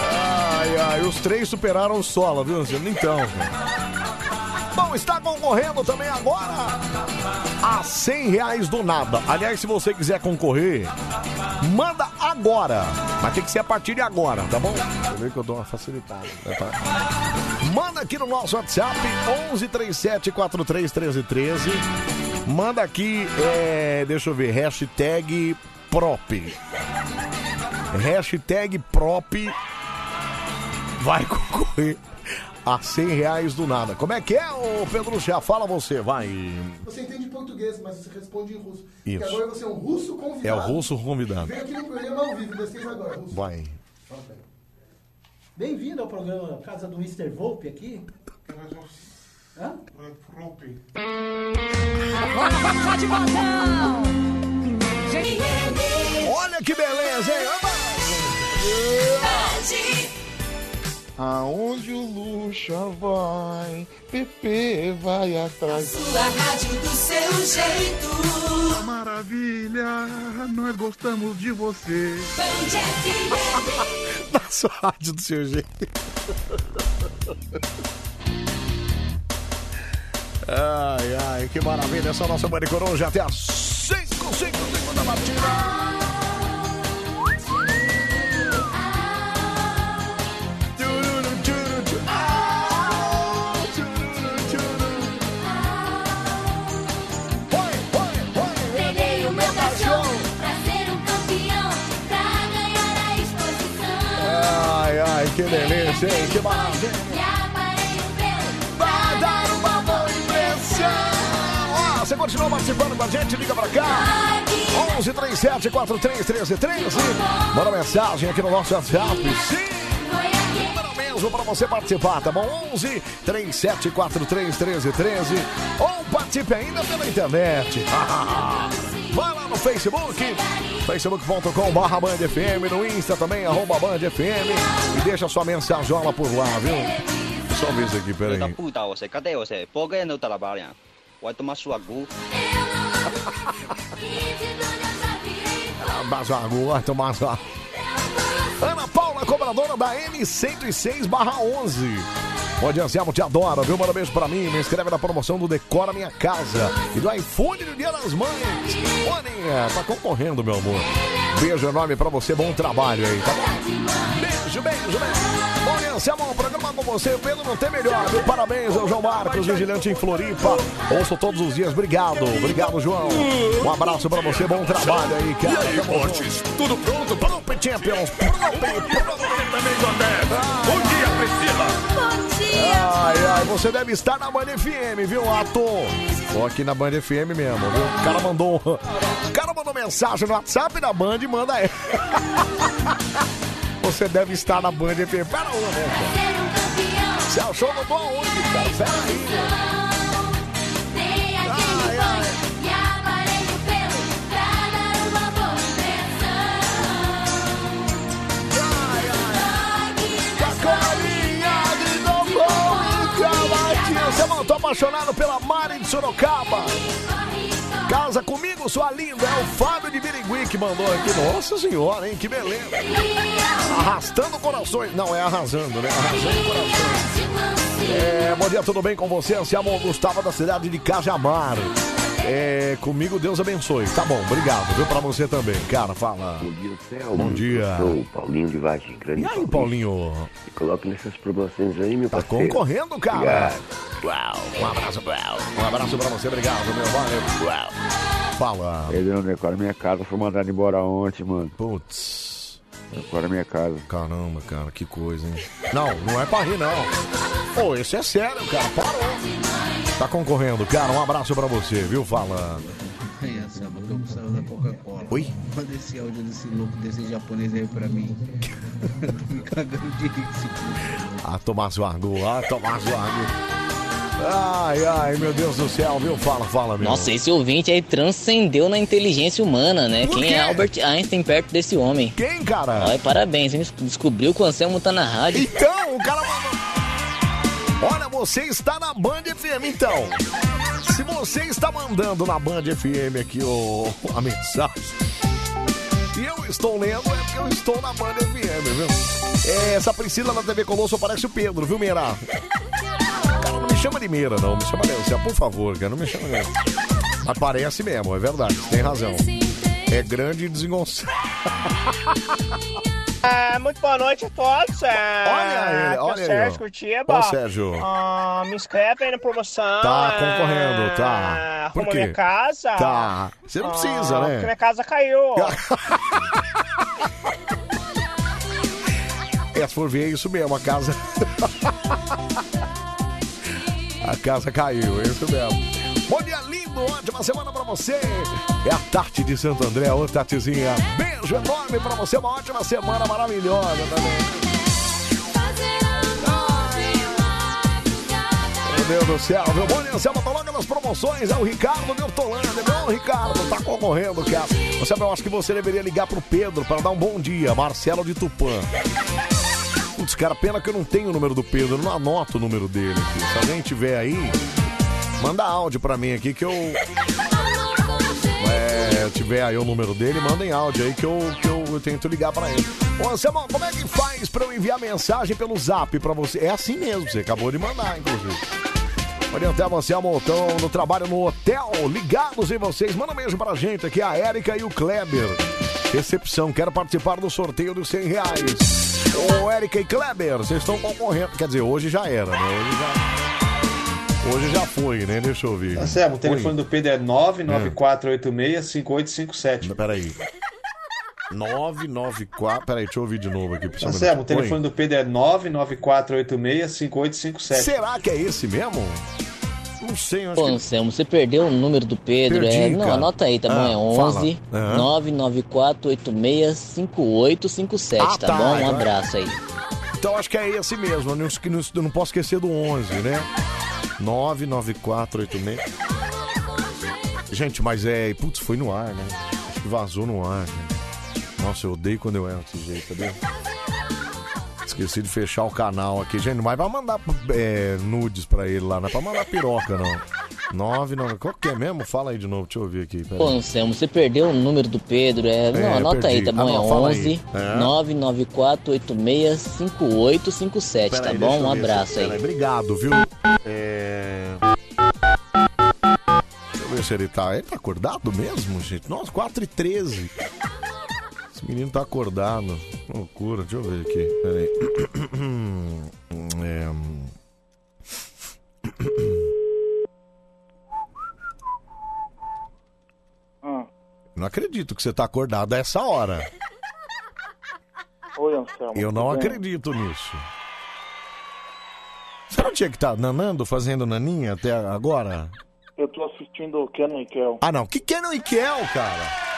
Ai, ai, os três superaram o Sola, viu, Anselmo? Então, cara. Bom, está concorrendo também agora a 100 reais do nada. Aliás, se você quiser concorrer, manda agora. Mas tem que ser a partir de agora, tá bom? Você vê que eu dou uma facilitada. né, tá? Manda aqui no nosso WhatsApp 11 37 43 13 13. Manda aqui, é, deixa eu ver, hashtag prop. Hashtag prop vai concorrer a 100 reais do nada. Como é que é, ô Pedro Chá? Fala você, vai. Você entende português, mas você responde em russo. Isso. Porque agora você é um russo convidado. É o russo convidado. Vem aqui no programa ao vivo, desceu agora, russo. Vai. Bem-vindo ao programa Casa do Mr. Volpe aqui. Hã? Agora vamos lá de botão! Olha que beleza, hein? Aonde o Luxa vai, Pepe vai atrás. Sua rádio do seu jeito. Maravilha, nós gostamos de você. Na sua rádio do seu jeito. Ai, ai, que maravilha. Essa é a nossa Bande Coruja até as 5, 5, 5 da batida. Que delícia, hein? Que maravilha. Vai dar uma boa impressão. Ó, você continua participando com a gente, liga pra cá. 11 37 43 13 13. Manda mensagem aqui no nosso WhatsApp. Sim. Mesmo pra você participar, tá bom? 11 37 43 13 13. Ou participe ainda pela internet. Vai lá no Facebook, facebook.com barra Band FM, no Insta também, arroba Band FM. E deixa sua mensajola por lá, viu? Só ver isso aqui, peraí. Tá puta você, cadê você? Por que não trabalha? Vai tomar sua gu. Bazagu, vai tomar sua... Ana Paula, cobradora da N106 barra 11. Pode Anselmo, te adora, viu? Manda um beijo pra mim, me inscreve na promoção do Decora Minha Casa e do iPhone do Dia das Mães. Aninha, tá concorrendo, meu amor. Beijo enorme pra você, bom trabalho aí, tá bom? Beijo, beijo, beijo. Bom, Anselmo, você, Pedro, não tem melhor. Viu? Parabéns ao João Marcos, vigilante em Floripa. Ouço todos os dias. Obrigado. Obrigado, João. Um abraço pra você. Bom trabalho aí, cara. E aí, Fortes? Tudo pronto? Pronto, Champions. Dia, Priscila. Bom dia. Ai, ai, você deve estar na Band FM, viu, Ato? Tô aqui na Band FM mesmo, viu? O cara mandou, o cara mandou mensagem no WhatsApp da Band e manda aí. Você deve estar na Band FM. Pera né, cara? Você achou no bom onde, cara? Pera aí, apaixonado pela Mari de Sorocaba. Casa comigo, sua linda. É o Fábio de Birigui que mandou aqui. Nossa senhora, hein? Que beleza. Arrastando corações. Não, é arrasando, né? Arrasando corações. É, bom dia, tudo bem com você? Anselmo Gustavo da cidade de Cajamar. É, comigo Deus abençoe. Tá bom, obrigado. Viu pra você também. Cara, fala. Bom dia, Selma. Bom dia. Eu sou o Paulinho de Vargem Grande. E aí, Paulinho? Me coloque nessas promoções aí, meu Tá parceiro. concorrendo, cara. Obrigado. Uau, um abraço, uau. Um abraço pra você, obrigado, meu valeu. Uau. Fala. Pedro, decora minha casa, foi mandado embora ontem, mano. Putz. Decora minha casa. Caramba, cara, que coisa, hein? Não, não é pra rir, não. Pô, esse é sério, cara. Parou. Tá concorrendo, cara. Um abraço pra você, viu? Fala. Aí, Anselmo, que eu gostava da Coca-Cola. Oi? Manda esse áudio desse louco, desse japonês aí pra mim. Tô me cagando de rir Ah, Tomás Vargo. Ah, Tomás Vargo. Ai, ai, meu Deus do céu, viu? Fala, fala, meu. Nossa, esse ouvinte aí transcendeu na inteligência humana, né? Quem é Albert Einstein perto desse homem? Quem, cara? Ai, parabéns, hein? Descobriu que o Anselmo tá na rádio. Então, o cara mandou. Olha, você está na Band FM, então. Se você está mandando na Band FM aqui o, a mensagem. E eu estou lendo, é porque eu estou na Band FM, viu? É, essa Priscila na TV Colosso parece o Pedro, viu, Meira? Chama de Meira, não. Me chama de Elcia, por favor, cara. Não me chama de Mas parece mesmo, é verdade. Você tem razão. É grande e desengonçado. É, muito boa noite a todos. É, Olha ele, aqui é o olha ele, Sérgio. Curitiba. Ó, Sérgio. Ah, me inscreve aí na promoção. Tá é, concorrendo, tá. Por Arruma quê? minha casa. Tá. Você não precisa, Ah, né? Porque minha casa caiu. É, se for ver, é isso mesmo, a casa. a casa caiu, é isso mesmo. Bom dia, lindo, ótima semana pra você. É a Tati de Santo André, ô Tatizinha. Beijo enorme pra você, uma ótima semana maravilhosa também. Meu Deus do céu, meu bom dia, Selma, tô logo nas promoções, é o Ricardo de Hortolândia, meu Ricardo, tá concorrendo, cara. Você, eu acho que você deveria ligar pro Pedro para dar um bom dia, Marcelo de Tupã. Putz, cara, pena que eu não tenho o número do Pedro, não anoto o número dele aqui. Se alguém tiver aí, manda áudio pra mim aqui que eu. É, tiver aí o número dele, mandem áudio aí que eu, que eu, eu tento ligar pra ele. Ô, Anselmo, como é que faz pra eu enviar mensagem pelo zap pra você? É assim mesmo, você acabou de mandar, inclusive. Orientar Anselmo, estão no trabalho no hotel, ligados em vocês. Manda um beijo pra gente aqui, a Érica e o Kleber. Recepção, quero participar do sorteio dos 100 reais. Ô, Érica e Kleber, vocês estão concorrendo. Quer dizer, hoje já era, né? Hoje já, hoje já foi, né? Deixa eu ver. Anselmo, o telefone do Pedro é 99486-5857. Peraí. 994. Peraí, deixa eu ouvir de novo aqui. um Anselmo, o telefone do Pedro é 99486-5857. Será que é esse mesmo? Não sei, eu acho Pô, que... Anselmo, você perdeu o número do Pedro. Perdi, é... Não, cara. anota aí, tá bom? Ah, É 11 fala. Aham. 994865857, Ah, tá, tá, bom? Um então é- abraço aí. Então acho que é esse mesmo. Eu não, eu não- posso esquecer do 11, né? 99486. Gente, mas é. Putz, foi no ar, né? Acho que vazou no ar, né? Nossa, eu odeio quando eu erro desse jeito, sabia? Esqueci de fechar o canal aqui. Gente, mas vai mandar é, nudes pra ele lá, não é pra mandar piroca, não. 9, 9. Qual que é mesmo? Fala aí de novo, deixa eu ouvir aqui. pera Pô. Anselmo, você perdeu o número do Pedro. É... Não, anota aí, tá bom? Ah, não, é fala aí. 11 É. 994865857, Pera tá aí, bom? Um abraço aí. Obrigado, viu? É... Deixa eu ver se ele tá. Ele tá acordado mesmo, gente? Nossa, 4 e 13 Esse menino tá acordado. Loucura, deixa eu ver aqui. Peraí. É... Ah. Não acredito que você tá acordado a essa hora. Oi, Anselmo. Eu não bem? acredito nisso. Você não tinha que estar nanando, fazendo naninha até agora? Eu tô assistindo o Kenan e Kel. Ah, não. Que Kenan e Kel, cara?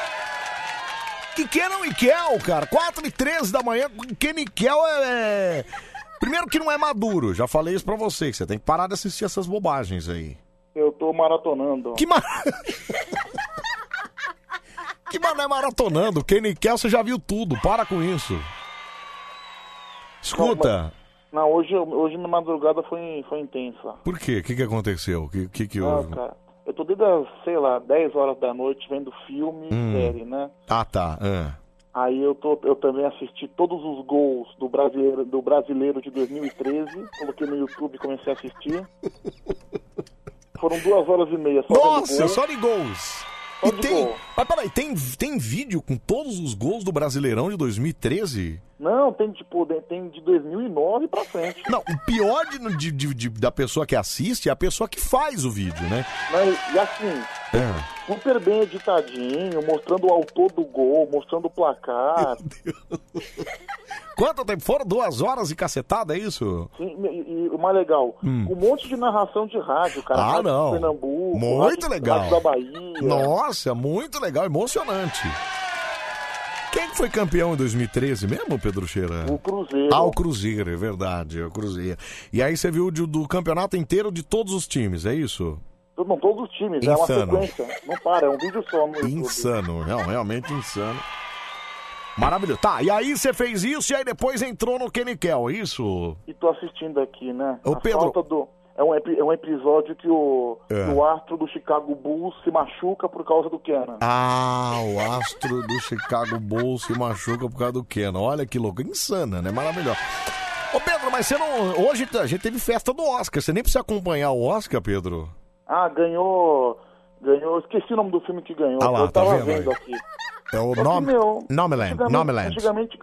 Que Kenan e Kel, cara? 4 e 13 da manhã, Kenan e Kel é... é- Primeiro que não é maduro, já falei isso pra você, que você tem que parar de assistir essas bobagens aí. Eu tô maratonando. Que mar... que mané maratonando? Kenan e Kel, você já viu tudo, para com isso. Escuta, Não, hoje, hoje na madrugada foi, foi intensa. por quê? O que, que aconteceu? O que, que, que Ah, houve? cara. Eu tô desde sei lá, 10 horas da noite vendo filme e Hum. série, né? Ah, tá. ah. Aí eu, tô, eu também assisti todos os gols do brasileiro, do brasileiro de 2013. Coloquei no YouTube e comecei a assistir. Foram duas horas e meia só Nossa, só de gols. Só E tem, mas peraí, tem, tem vídeo com todos os gols do Brasileirão de 2013? Não, tem tipo, de- tem de 2009 pra frente. Não, o pior de, de- de- da pessoa que assiste é a pessoa que faz o vídeo, né? Mas, e assim, É. super bem editadinho, mostrando o autor do gol, mostrando o placar. Quanto tempo? Foram duas horas e cacetada, é isso? Sim, e, e o mais legal, Hum. um monte de narração de rádio, cara. Ah, Rádio não. de Pernambuco, Muito rádio, legal. Rádio da Bahia. Nossa, muito legal, emocionante. Quem que foi campeão em 2013 mesmo, Pedro Cheira? O Cruzeiro. Ah, o Cruzeiro, é verdade, é o Cruzeiro. E aí você viu de- do campeonato inteiro de todos os times, é isso? Não, todos os times, é uma Insano. sequência. Não para, é um vídeo só no YouTube. Insano, real- realmente insano. Maravilhoso. Tá, e aí você fez isso e aí depois entrou no Kenikel, é isso? E tô assistindo aqui, né? Ô, A Pedro. falta do... É um, é um episódio que o, É. o astro do Chicago Bulls se machuca por causa do Kenan. Ah, o astro do Chicago Bulls se machuca por causa do Kenan. Olha que louco, insana, né? Maravilhoso. Ô Pedro, mas você não. Hoje a gente teve festa do Oscar. Você nem precisa acompanhar o Oscar, Pedro? Ah, ganhou... Ganhou... Esqueci o nome do filme que ganhou. Ah lá, eu tá tava vendo vendo aí? aqui. É o Só que, Nom... meu, Nomeland. antigamente- Nomeland. Antigamente...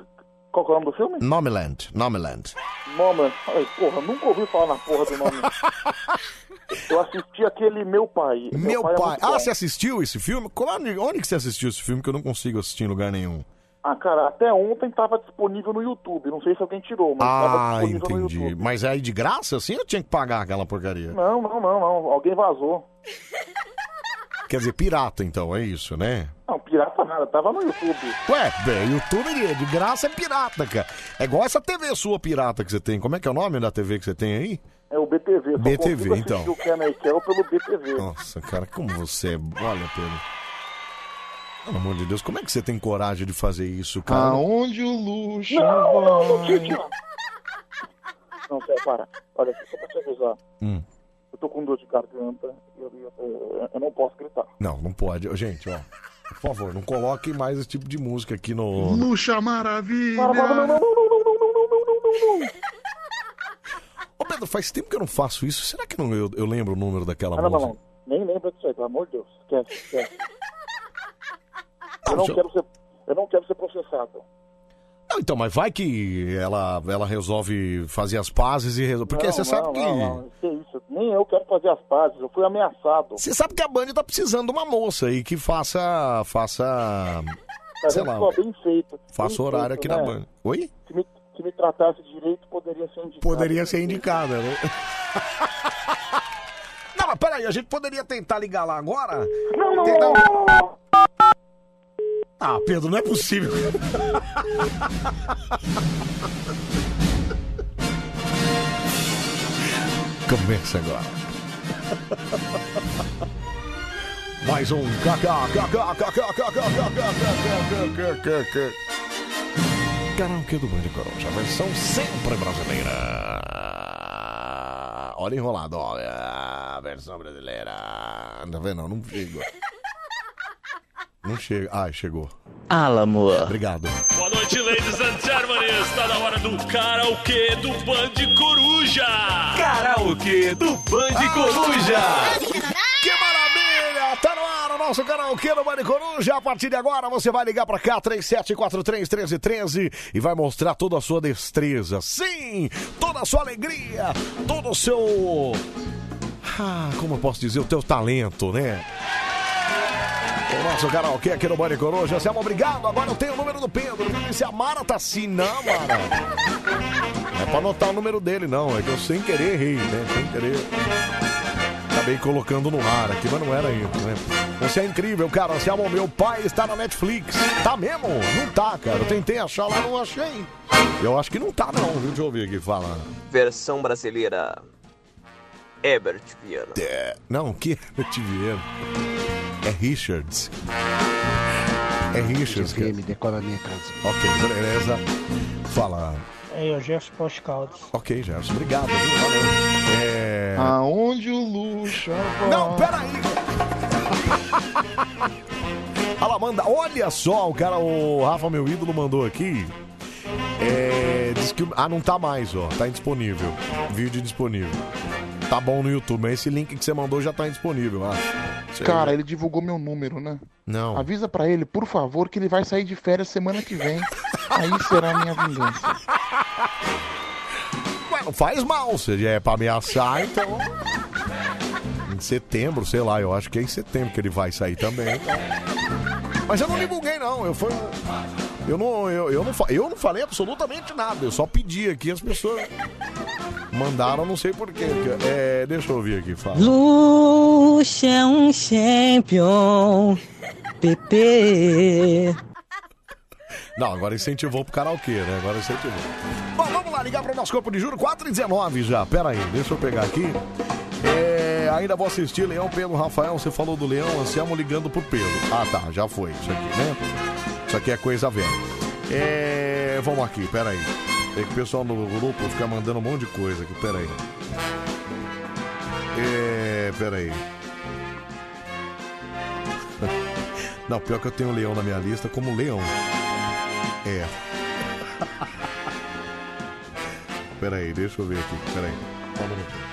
Qual que é o nome do filme? Nomeland. Nomeland. Nome. Ai, porra, nunca ouvi falar na porra do nome. eu assisti aquele Meu Pai. Meu é pai. muito Ah, bom. você assistiu esse filme? Onde, onde que você assistiu esse filme que eu não consigo assistir em lugar nenhum? Ah, cara, até ontem tava disponível no YouTube. Não sei se alguém tirou, mas tava Ah, disponível no entendi. YouTube. Mas aí de graça assim eu tinha que pagar aquela porcaria? Não, não, não, não. Alguém vazou. Quer dizer, pirata então, é isso, né? Não, pirata nada, tava no YouTube. Ué, velho, YouTube de- de graça é pirata, cara. É igual essa TV sua pirata que você tem. Como é que é o nome da TV que você tem aí? É o BTV. Só BTV, então. o Kenan e Kel pelo BTV. Nossa, cara, como você é. Olha, Pedro. Pelo amor de Deus, como é que você tem coragem de fazer isso, cara? Aonde o luxo não, não, não, não. Não, sério, para. Olha, só pra te avisar. Hum. Eu tô com dor de garganta. Eu, eu, eu- eu não posso gritar. Não, não pode. Gente, ó. Por favor, não coloque mais esse tipo de música aqui no. Luxa Maravilha. Para, para, não, não, não, não, não, não, não, não, não, não, não. Ô, Pedro, faz tempo que eu não faço isso. Será que não, eu, eu lembro o número daquela Ah, não, não, música? não. Nem lembra disso aí, pelo amor de Deus. Esquece, esquece. Eu não quero ser, eu não quero ser processado. Não, então, mas vai que ela, ela resolve fazer as pazes e resolve. Porque não, você não, sabe que. Não, não, que isso. Nem eu quero fazer as pazes. Eu fui ameaçado. Você sabe que a Band tá precisando de uma moça aí que faça. faça. Tá sei lá. bem feito. Faça bem horário aqui feito, na né? Band. Oi? Se me, me tratasse direito, poderia ser indicado. Poderia ser indicada, né? Não, mas peraí, a gente poderia tentar ligar lá agora? Não, não, não. Ah, Pedro, não é possível. Começa agora. Mais um Karaokê do Band Coruja, versão sempre brasileira. Olha enrolado, olha. Versão brasileira. Tá vendo? Não chega. Não chega. Ai, chegou. Alamo. Obrigado. Boa noite, ladies and gentlemen. Está na hora do karaokê do Band Coruja. Karaokê do Band Coruja. Que maravilha! Tá no ar o nosso karaokê no Bande Coruja. A partir de agora, você vai ligar pra cá, 37431313 e vai mostrar toda a sua destreza. Sim, toda a sua alegria, todo o seu... Ah, como eu posso dizer? O teu talento, né? O nosso karaokê aqui no Bande Coruja. Selma, obrigado. Agora eu tenho o número do Pedro. Se a Mara tá assim, não, Mara. Não é pra anotar o número dele, não. É que eu sem querer errei, né? Sem querer. Acabei colocando no ar aqui, mas não era isso, né? Você é incrível, cara. Se o meu pai está na Netflix. Tá mesmo? Não tá, cara. Eu tentei achar lá, não achei. Eu acho que não tá, não, viu? Deixa eu ouvir aqui falar. Versão brasileira. Herbert Viana. É, não, que Herbert Viana? É Richards. É Richards. cara. me decora a minha casa. Ok, beleza. Fala. É, o Gerson Pós Caldas. Ok, Gerson. Obrigado, viu? Valeu. É... Aonde o luxo Não, peraí. Ela manda, olha só, o cara, o Rafa, meu ídolo, mandou aqui. É, diz que. Ah, não tá mais, ó. Tá indisponível. Vídeo disponível. Tá bom no YouTube, mas esse link que você mandou já tá indisponível, eu acho. Sei Cara, lá. ele divulgou meu número, né? Não. Avisa pra ele, por favor, que ele vai sair de férias semana que vem. Aí será a minha vingança. Não faz mal, se é pra ameaçar, então. Em setembro, sei lá, eu acho que é em setembro que ele vai sair também. então. Mas eu não divulguei, não. Eu fui. Eu não, eu, eu, não, fa- eu não falei absolutamente nada. Eu só pedi aqui, as pessoas mandaram, não sei porquê. É, deixa eu ouvir aqui, fala. Luxa é um champion. PP. Não, agora incentivou pro karaokê, né? Agora incentivou. Bom, vamos lá, ligar pro nosso corpo de juro. 4 e 19 já. Pera aí, deixa eu pegar aqui. É, ainda vou assistir Leão, Pedro, Rafael. Você falou do Leão, Anselmo ligando pro Pedro. Ah, tá, já foi isso aqui, né? Isso aqui é coisa velha. É, vamos aqui, pera aí. É que o pessoal no grupo fica mandando um monte de coisa aqui, pera aí. É, pera aí. Não, pior que eu tenho leão na minha lista como leão. É. Peraí, deixa eu ver aqui. Peraí. Só um.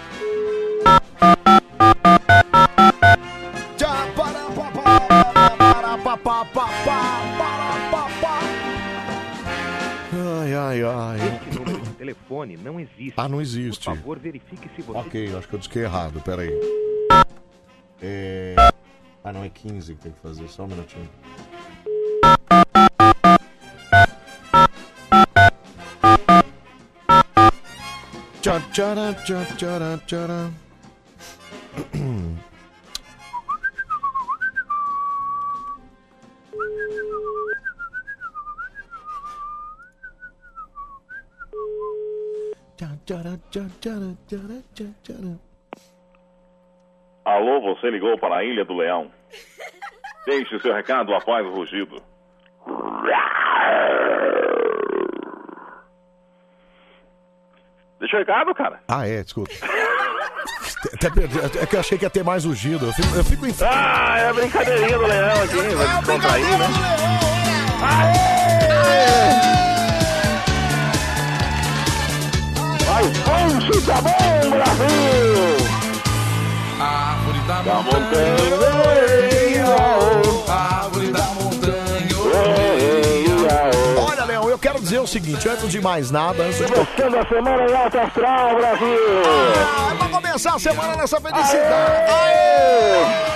Ai, ai. Esse número de telefone não existe. Ah, não existe. Por favor, verifique se você. Ok, acho que eu disquei errado, peraí. É... Ah, não, é 15 que tem que fazer, só um minutinho. Tchá, tchara, tchá, tchara, tchara. Alô, você ligou para a Ilha do Leão. Deixe seu recado após o rugido. Deixa o recado, cara. Ah, é, desculpa. Até perdi- É que eu achei que ia ter mais rugido. Eu fico, eu fico em... Ah, é a brincadeirinha do leão aqui, vai descontrair, né? Vai, Fonte, tá bom, Brasil! Árvore da Da montanha, árvore da montanha. Olha, Leão, eu quero dizer o seguinte, antes de mais nada, antes de Começando a semana em alto astral, Brasil! Ah, pra começar a semana nessa felicidade. Aê!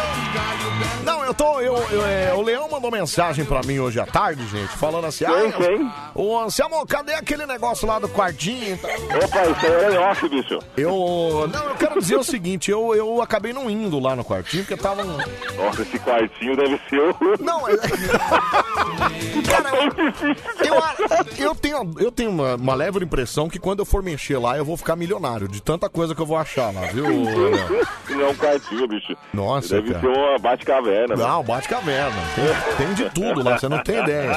Não, eu tô. Eu, eu, é, o Leão mandou mensagem pra mim hoje à tarde, gente, falando assim: Quem, ah? Ô, Anselmo, cadê aquele negócio lá do quartinho? e tal?" Opa, isso aí era em off, bicho. Eu. Não, eu quero dizer o seguinte, eu, eu acabei não indo lá no quartinho, porque tava. um- Nossa, esse quartinho deve ser o... Não, é... Cara, eu, eu, eu tenho, eu tenho uma, uma leve impressão que quando eu for mexer lá, eu vou ficar milionário, de tanta coisa que eu vou achar lá, viu? Não é um quartinho, bicho. Nossa, Deve cara. ser uma bate-caverna. né? Não, bate caverna. Tem, de tudo lá, você não tem ideia.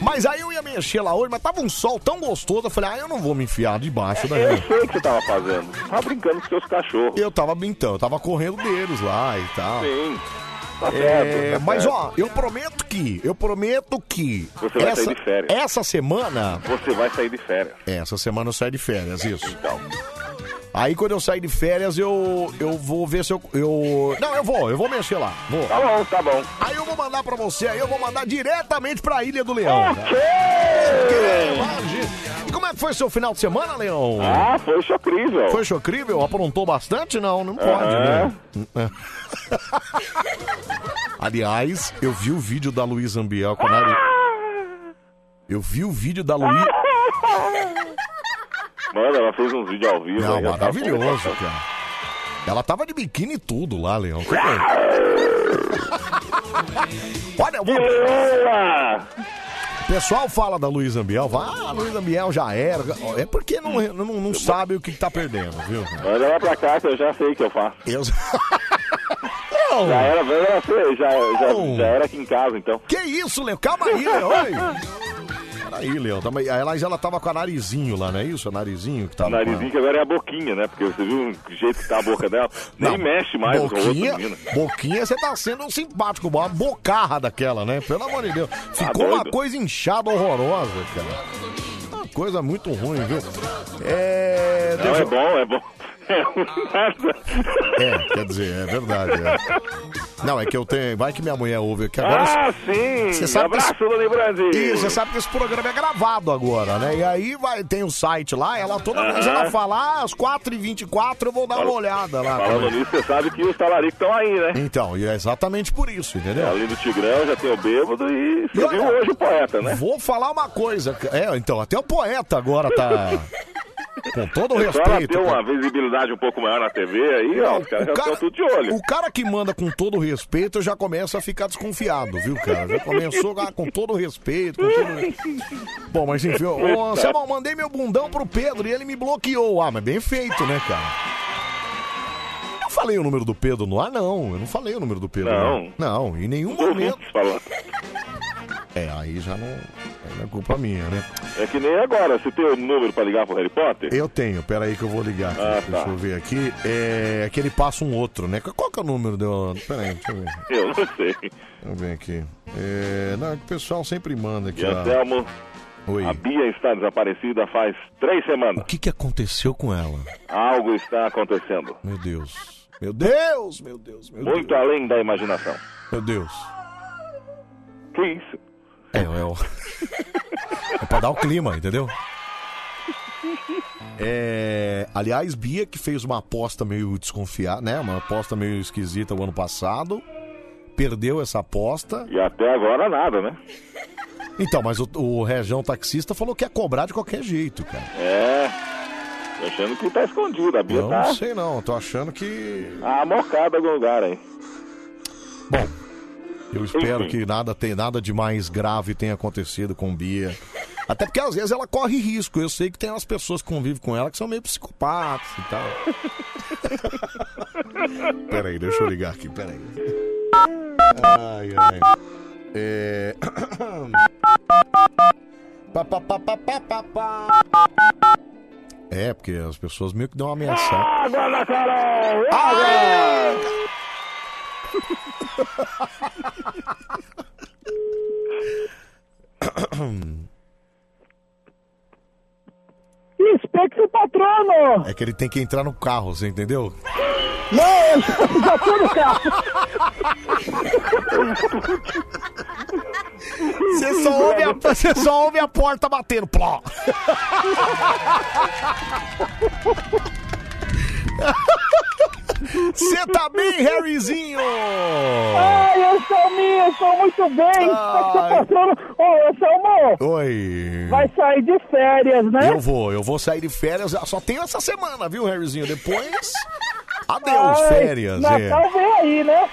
Mas aí eu ia mexer lá hoje, mas tava um sol tão gostoso, eu falei, ah, eu não vou me enfiar debaixo da Eu sei o que você tava fazendo. Tava brincando com seus cachorros. Eu tava brincando, eu tava correndo deles lá e tal. Sim. Tá É, certo, tá mas certo. ó, eu prometo que, eu prometo que Você vai essa, sair de férias. essa semana, Você vai sair de férias. é, essa semana eu saio de férias, isso. Então. Aí quando eu sair de férias, eu, eu vou ver se eu, eu. Não, eu vou, eu vou mexer lá. Vou. Tá bom, tá bom. Aí eu vou mandar pra você, aí eu vou mandar diretamente pra Ilha do Leão. Ok! E como é que foi seu final de semana, Leão? Ah, foi chocrível. Foi chocrível? Aprontou bastante? Não, não pode, É. né? Aliás, eu vi o vídeo da Luísa Ambiel com a nariz. Eu vi o vídeo da Luísa. Mano, ela fez uns vídeos ao vivo. Não, aí, tá maravilhoso, cara. Ela tava de biquíni e tudo lá, Leão. Olha. O pessoal fala da Luísa Ambiel, vai, ah, Luísa Ambiel já era. É porque não, não, não sabe o que tá perdendo, viu? Manda ela pra cá que eu já sei o que eu faço. Eu... Já era, ser, já, já, já era aqui em casa, então. Que isso, Leão? Calma aí. Peraí, Leão. Tamo... Ela já ela tava com a narizinho lá, não é isso? O narizinho que tava. com narizinho que agora é a boquinha, né? Porque você viu o jeito que tá a boca dela? Nem Não, mexe mais com o rosto Boquinha, menino. boquinha, você tá sendo um simpático, uma bocarra daquela, né? Pelo amor de Deus. Ficou uma Tá doido? coisa inchada horrorosa, cara. Uma coisa muito ruim, viu? É. Não, deixa é bom, é bom. É nada. É, quer dizer, é verdade. é. Não, é que eu tenho. Vai que minha mulher ouve aqui agora. Ah, sim! Você sabe que Abraço, esse- Dona Brasil! Você sabe que esse programa é gravado agora, né? E aí vai, tem o site lá, ela toda vez Aham. ela fala, ah, às 4h24 eu vou dar uma olhada lá. Falando também. nisso, você sabe que os talaricos estão aí, né? Então, e é exatamente por isso, entendeu? Ali do Tigrão já tem o bêbado e você viu hoje o poeta, né? Vou falar uma coisa. É, então, até o poeta agora tá. Com todo o só ela respeito. ter uma cara. visibilidade um pouco maior na TV aí, ó, os caras já estão tudo de olho. O cara que manda com todo o respeito, já começo a ficar desconfiado, viu, cara? Já começou com todo o respeito, com todo... Bom, mas enfim, ô, ô, Anselmo, eu mandei meu bundão pro Pedro e ele me bloqueou. Ah, mas bem feito, né, cara? Eu falei o número do Pedro no ar? Não, eu não falei o número do Pedro. Não. Não, em nenhum momento. É, aí já não, aí não é culpa minha, né? É que nem agora, você tem o número pra ligar pro Harry Potter? Eu tenho, peraí que eu vou ligar aqui. Ah, Deixa tá. eu ver aqui. É que ele passa um outro, né? Qual que é o número do. Peraí, deixa eu ver. Eu não sei. Deixa eu ver aqui. É, não, é que o pessoal sempre manda aqui. E ó. Anselmo, Oi. a Bia está desaparecida faz três semanas. O que, que aconteceu com ela? Algo está acontecendo. Meu Deus. Meu Deus, meu Deus, meu Muito Deus. além da imaginação. Meu Deus. Que isso? É, é, o... é pra dar o clima, entendeu? É, aliás, Bia que fez uma aposta meio desconfiada, né? Uma aposta meio esquisita o ano passado. Perdeu essa aposta. E até agora nada, né? Então, mas o, o Região Taxista falou que ia cobrar de qualquer jeito, cara. É. Tô achando que tá escondido. A Bia Eu tá não sei não, tô achando que. amocada em algum lugar aí. Bom, eu espero Enfim. que nada, tem, nada de mais grave tenha acontecido com Bia. Até porque às vezes ela corre risco. Eu sei que tem umas pessoas que convivem com ela que são meio psicopatas e tal. peraí, deixa eu ligar aqui, peraí. Ai, ai. É. É, porque as pessoas meio que dão uma ameaça. Água na Carol! Inspecto patrono! É que ele tem que entrar no carro, você entendeu? Não, eu já tô no carro. Você só, ouve a, você só ouve a porta batendo. Pló. Você tá bem, Harryzinho? Ai, eu sou minha, eu sou muito bem. Ô, Anselmo, Oi. vai sair de férias, né? Eu vou, eu vou sair de férias. Só tenho essa semana, viu, Harryzinho? Depois. Adeus, Ai, férias. É. Natal vem aí, né?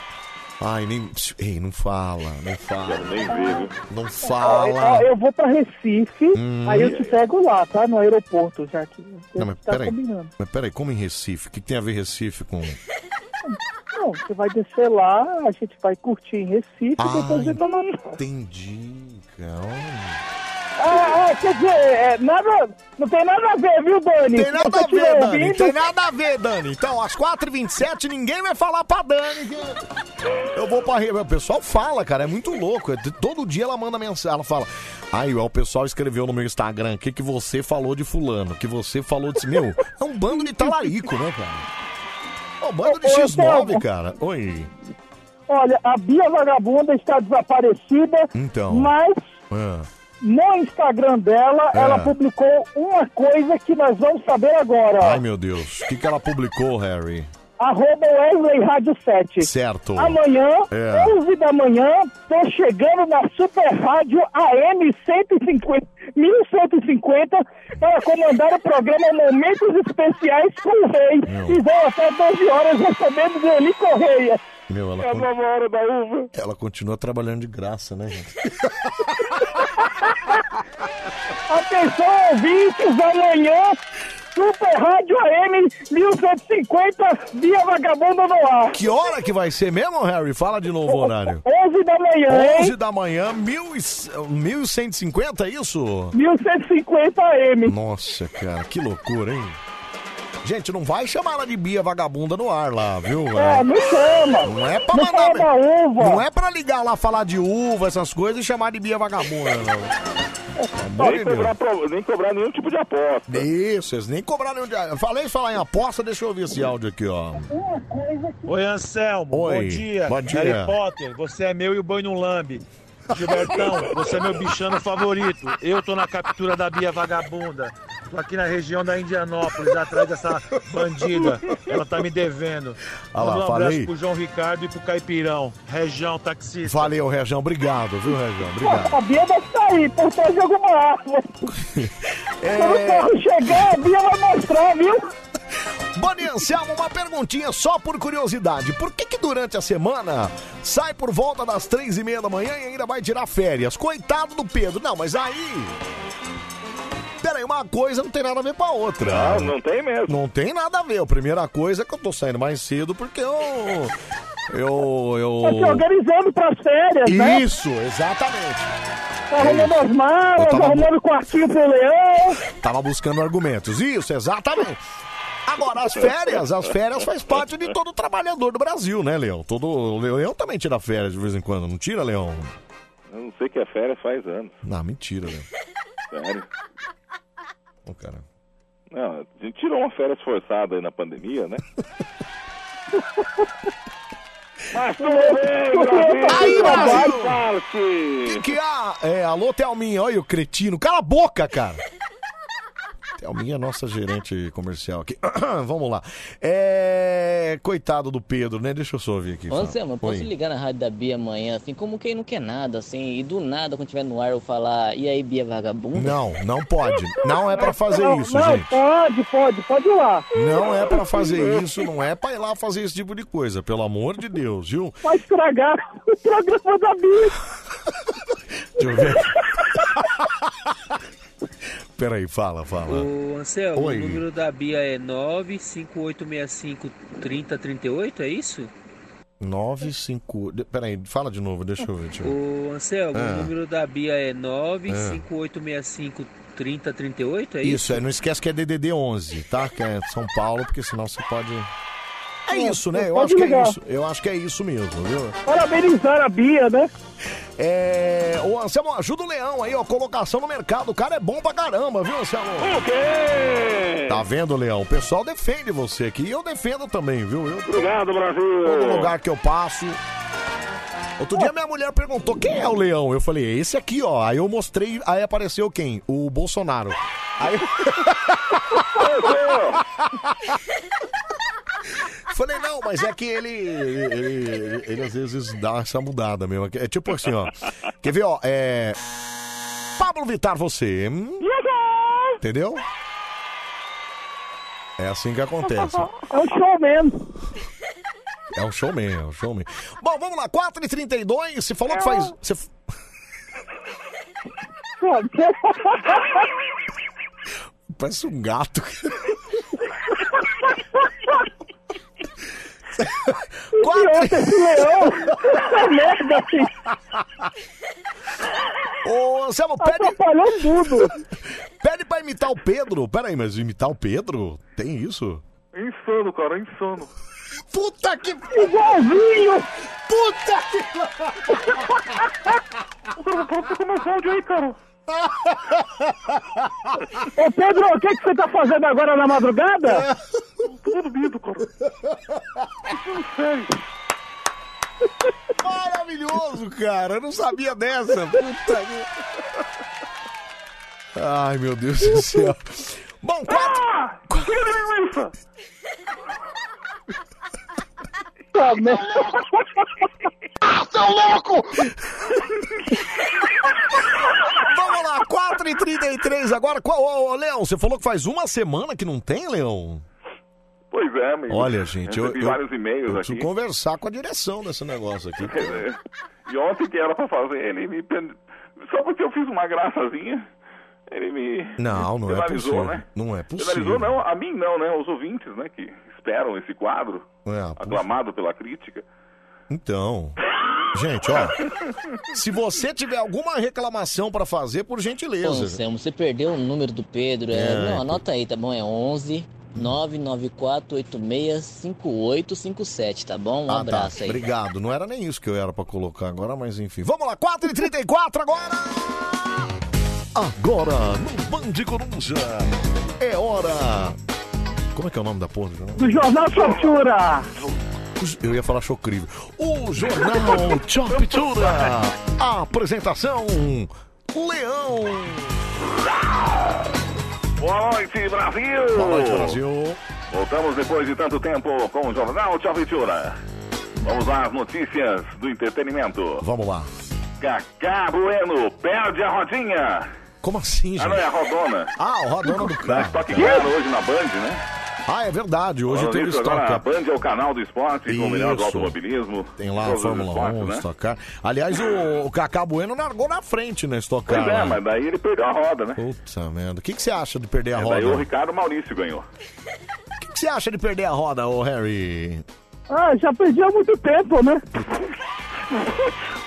Ai, nem. Ei, não fala, não fala. nem ver, viu? Não fala. Eu vou pra Recife, Hum. aí eu te pego lá, tá? No aeroporto, já que Não, mas tá peraí. combinando. Mas peraí, como em Recife? O que que tem a ver Recife com. Não, você vai descer lá, a gente vai curtir em Recife Ah, e depois pra Natal. Entendi, cara. Ah, ah, quer dizer, é, nada, não tem nada a ver, viu, Dani? Tem nada a ver, Dani. ouvindo- Tem nada a ver, Dani. Então, às 4h27, ninguém vai falar pra Dani. Eu vou pra. O pessoal fala, cara, é muito louco. É- Todo dia ela manda mensagem, ela fala. Aí, ó, o pessoal escreveu no meu Instagram o que, que você falou de fulano, que você falou de. Meu, é um bando de talarico, né, cara? Ô, bando de Ô, ô, X9, Selma. cara. Oi. Olha, a Bia Vagabunda está desaparecida, Então. mas Ah. No Instagram dela, É. ela publicou uma coisa que nós vamos saber agora. Ai, meu Deus. O que, que ela publicou, Harry? Arroba Wesley Rádio 7. Certo. Amanhã, É. 11 da manhã, tô chegando na Super Rádio AM 150, 1150 para comandar o programa Momentos Especiais com o Rei. Meu. E vou até 12 horas recebendo do Eli Correia. Meu, ela, É a con- nova hora da uva. ela continua trabalhando de graça, né, gente? Atenção, ouvintes, amanhã, Super Rádio AM 1150, Via Vagabunda no ar. Que hora que vai ser mesmo, Harry? Fala de novo o horário. 11 da manhã, hein? 11 da manhã, mil e- 1150, é isso? 1150 AM. Nossa, cara, que loucura, hein? Gente, não vai chamar ela de Bia Vagabunda no ar lá, viu? É, não chama. Não é pra Não mandar. da uva. Não é pra ligar lá falar de uva, essas coisas e chamar de Bia Vagabunda, não. Amor Nem de cobrar, pro- nem cobrar nenhum tipo de aposta. Isso, eles nem cobraram nenhum dia. Falei falar em aposta, deixa eu ouvir esse áudio aqui, ó. Oi, Anselmo. Oi, Bom dia. bom dia. Harry Potter, você é meu e o boi não lambe. Gilbertão, você é meu bichano favorito. Eu tô na captura da Bia Vagabunda. Tô aqui na região da Indianópolis, atrás dessa bandida. Ela tá me devendo. Ah lá, Manda um abraço falei. pro João Ricardo e pro Caipirão. Região taxista. Valeu, Região. Obrigado, viu, Região? Obrigado. A Bia deve estar aí, por trás de alguma árvore. É. Quando o carro chegar, a Bia vai mostrar, viu? Boni Anselmo, uma perguntinha só por curiosidade. Por que que durante a semana sai por volta das três e meia da manhã e ainda vai tirar férias? Coitado do Pedro. Não, mas aí... Peraí, uma coisa não tem nada a ver com a outra. Não, não tem mesmo. Não tem nada a ver. A primeira coisa é que eu tô saindo mais cedo porque eu... Eu... eu... Tá se organizando pras férias, né? Isso, exatamente. Tá arrumando as malas, tava- arrumando o quartinho pro leão. Tava buscando argumentos. Isso, exatamente. Agora, as férias, as férias faz parte de todo trabalhador do Brasil, né, Leão? Todo Leão também tira férias de vez em quando, não tira, Leão? Eu não sei que é férias faz anos. Não, mentira, Leão. Sério. Ô, cara. Não, a gente tirou uma férias forçada aí na pandemia, né? Mas tudo bem, Brasil! Aí, Brasil! Que que há? É, alô, Thelminha, olha o cretino. Cala a boca, cara. Thelminha é nossa gerente comercial aqui. Vamos lá. É... Coitado do Pedro, né? Deixa eu só ouvir aqui. Anselmo, eu posso ligar na rádio da Bia amanhã, assim, como quem não quer nada, assim, e do nada, quando tiver no ar, eu falar, e aí, Bia Vagabunda? Não, não pode. Não é pra fazer não, isso, não, gente. pode, pode, pode ir lá. Não é pra fazer isso, não é pra ir lá fazer esse tipo de coisa, pelo amor de Deus, viu? Vai estragar o programa da Bia. Deixa eu ver. Peraí, fala, fala. Ô, Anselmo, Oi. o número da Bia é 958653038, é isso? 9, 5. de- Peraí, fala de novo, deixa eu ver. Deixa eu ver. Ô, Anselmo, Ah. o número da Bia é 958653038, é isso? Isso, é, não esquece que é DDD 11, tá? Que é São Paulo, porque senão você pode. É isso, né? Eu Pode acho que é isso. Eu acho que é isso mesmo, viu? Parabenizar a Bia, né? É. Ô, Anselmo, ajuda o Leão aí, ó. Colocação no mercado. O cara é bom pra caramba, viu, Anselmo? O quê? Tá vendo, Leão? O pessoal defende você aqui e eu defendo também, viu? Eu, Obrigado, Brasil! todo lugar que eu passo. Outro dia minha mulher perguntou quem é o leão. Eu falei, é esse aqui, ó. Aí eu mostrei, aí apareceu quem? O Bolsonaro. Aí eu... Falei, não, mas é que ele, ele, ele- ele às vezes dá essa mudada mesmo. É tipo assim, ó. Quer ver, ó? É. Pablo Vittar, você. hum? Entendeu? É assim que acontece. É um showman. É um showman, é um showman. Bom, vamos lá, 4h32, você falou que faz. Você... Parece um gato. Quatro. Esse leão merda, assim. Ô, Anselmo, pede. Atrapalhou tudo. Pede pra imitar o Pedro. Pera aí, mas imitar o Pedro? Tem isso? insano, cara, insano. Puta que. Igualzinho! Puta que. Pode tocar mais áudio aí, cara. Ô Pedro, o que, que você tá fazendo agora na madrugada? Tô dormindo, cara. Não sei. Maravilhoso, cara. Eu não sabia dessa. Puta que... Ai, meu Deus do céu. Bom, quatro. Ah! De linguiça! Tá, merda. Ah, seu louco! Vamos lá, 4h33 agora. Qual, ô, ô, Leão, você falou que faz uma semana que não tem, Leão? Pois é, amigo. Olha, gente, eu, Recebi eu, vários e-mails eu aqui. preciso conversar com a direção desse negócio aqui. E ontem que era pra fazer, ele me... pen- Só porque eu fiz uma graçazinha, ele me... Não, não é penalizou, possível. né? Não é possível. Penalizou não, a mim não, né? Os ouvintes, né? Que esperam esse quadro, É, aclamado pela crítica. Então. Gente, ó. Se você tiver alguma reclamação pra fazer, por Ô, gentileza. Anselmo, você perdeu o número do Pedro. É, É, não, anota aí, tá bom? É 11 994865857, tá bom? Um Ah, tá. abraço aí. Obrigado. Não era nem isso que eu era pra colocar agora, mas enfim. Vamos lá, 4h34 agora! Agora, no Band Coruja, é hora. Como é que é o nome da porra? do jornal? Do Jornal! Eu ia falar chocrível. O Jornal Choptura. Apresentação: Leão. Boa noite, Brasil! Boa noite, Brasil. Voltamos depois de tanto tempo com o Jornal Tchavitura. Vamos às notícias do entretenimento. Vamos lá. Cacá Bueno perde a rodinha. Como assim, gente? Ah, não, é a rodona. Ah, o Rodona do carro. Stock Car hoje na Band, né? Ah, é verdade. Hoje Falando teve nisso, agora, a estoque. Band é o canal do esporte, com o melhor do Isso. automobilismo. Tem lá a todos os Fórmula esportes, 1, né? Stock Car. Aliás, o, o Cacá Bueno largou na frente na Stock Car. Pois é, lá. mas daí ele perdeu a roda, né? Puta merda. O que, que você acha de perder a E roda? daí o O Ricardo Maurício ganhou. que, que você acha de perder a roda, ô Harry? Ah, já perdi há muito tempo, né?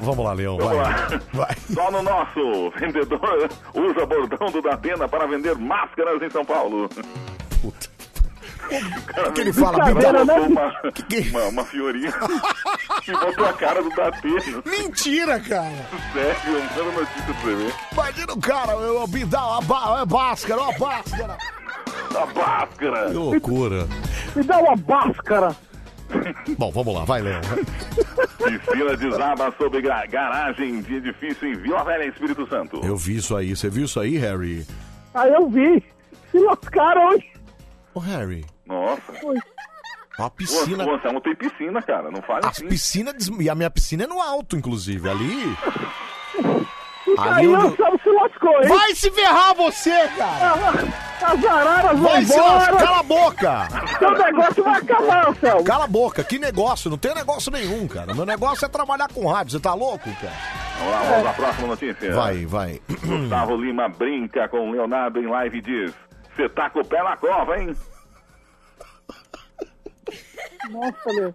Vamos lá, Leão, Vamos vai. lá. Vai. Só no nosso, vendedor usa bordão do Datena para vender máscaras em São Paulo. Puta. O que ele fala? Brincadeira, botou né? uma, uma, uma fiorinha e botou a cara do Datena. Mentira, cara. Sério, manda notícia pra você ver. Imagina o cara, eu me dá uma ba- é báscara, uma báscara. A máscara. Que loucura. Me dá uma báscara! Bom, vamos lá, vai, Leão. Piscina desaba sobre garagem de edifício em Vila Velha, Espírito Santo. Eu vi isso aí. Você viu isso aí, Harry? Aí eu vi. Se lascaram, hein? Ô, Harry, Nossa. uma piscina... O Anselmo tem piscina, cara. Não fale A assim. piscina... des- E a minha piscina é no alto, inclusive. Ali... E Ali aí onde o Anselmo se lascou, hein? Vai se ferrar você, cara! As araras vão Vai se lascar! Cala a boca! Seu negócio vai acabar, Anselmo! Cala a boca, que negócio? Não tem negócio nenhum, cara. Meu negócio é trabalhar com rádio. Você tá louco, cara? Vamos lá, vamos à próxima notícia. Vai, vai. Gustavo Lima brinca com Leonardo em live e diz: Você tá com o pé na cova, hein? Nossa, meu.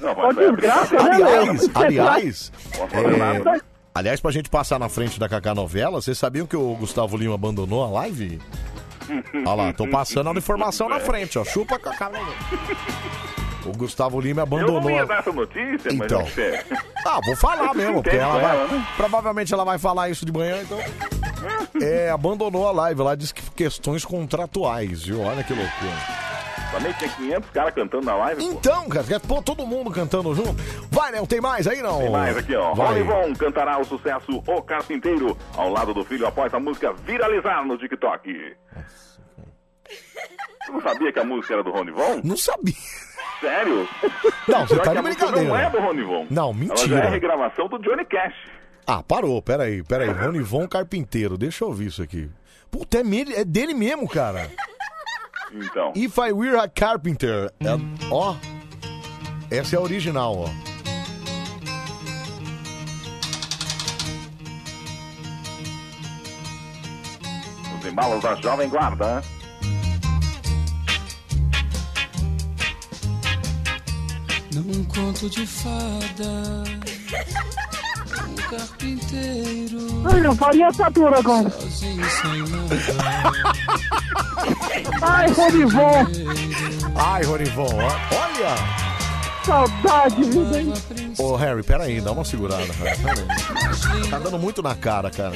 Não, Ó, mas é desgraça, né, Aliás, Léo? aliás, é, aliás, pra gente passar na frente da Cacá Novela, vocês sabiam que o Gustavo Lima abandonou a live? Olha lá, tô passando a informação na frente, ó. Chupa Cacá Novela. O Gustavo Lima Eu abandonou não ia dar essa notícia, mas Então. é. Ah, vou falar mesmo, porque ela vai... né? Provavelmente ela vai falar isso de manhã, então... É, abandonou a live lá, disse que questões contratuais, viu? Olha que loucura. Também tinha 500 caras cantando na live. pô. Então, cara, pôr todo mundo cantando junto? Vai, Léo, tem mais aí não? Tem mais aqui, ó. Vai. Ronivon cantará o sucesso O Carpinteiro ao lado do filho após a música viralizar no TikTok. Você não sabia que a música era do Ronivon? Não sabia. Sério? Não, você tá de brincadeira. Não é do Ronivon. Não, Ela já mentira. é regravação do Johnny Cash. Ah, parou, peraí, peraí. Ronivon Carpinteiro, deixa eu ouvir isso aqui. Puta, é, é dele mesmo, cara. Então. If I Were a Carpenter. É- ó, essa é a original, ó. Os embalos da Jovem Guarda. Num conto de fada, um carpinteiro Ai, eu faria essa agora. sozinho sem nada. Ai, Ronivon. Ai, Ronivon, ó- olha! Saudade, vida, hein? Ô, Harry, peraí, dá uma segurada, Harry. Peraí. Tá dando muito na cara, cara.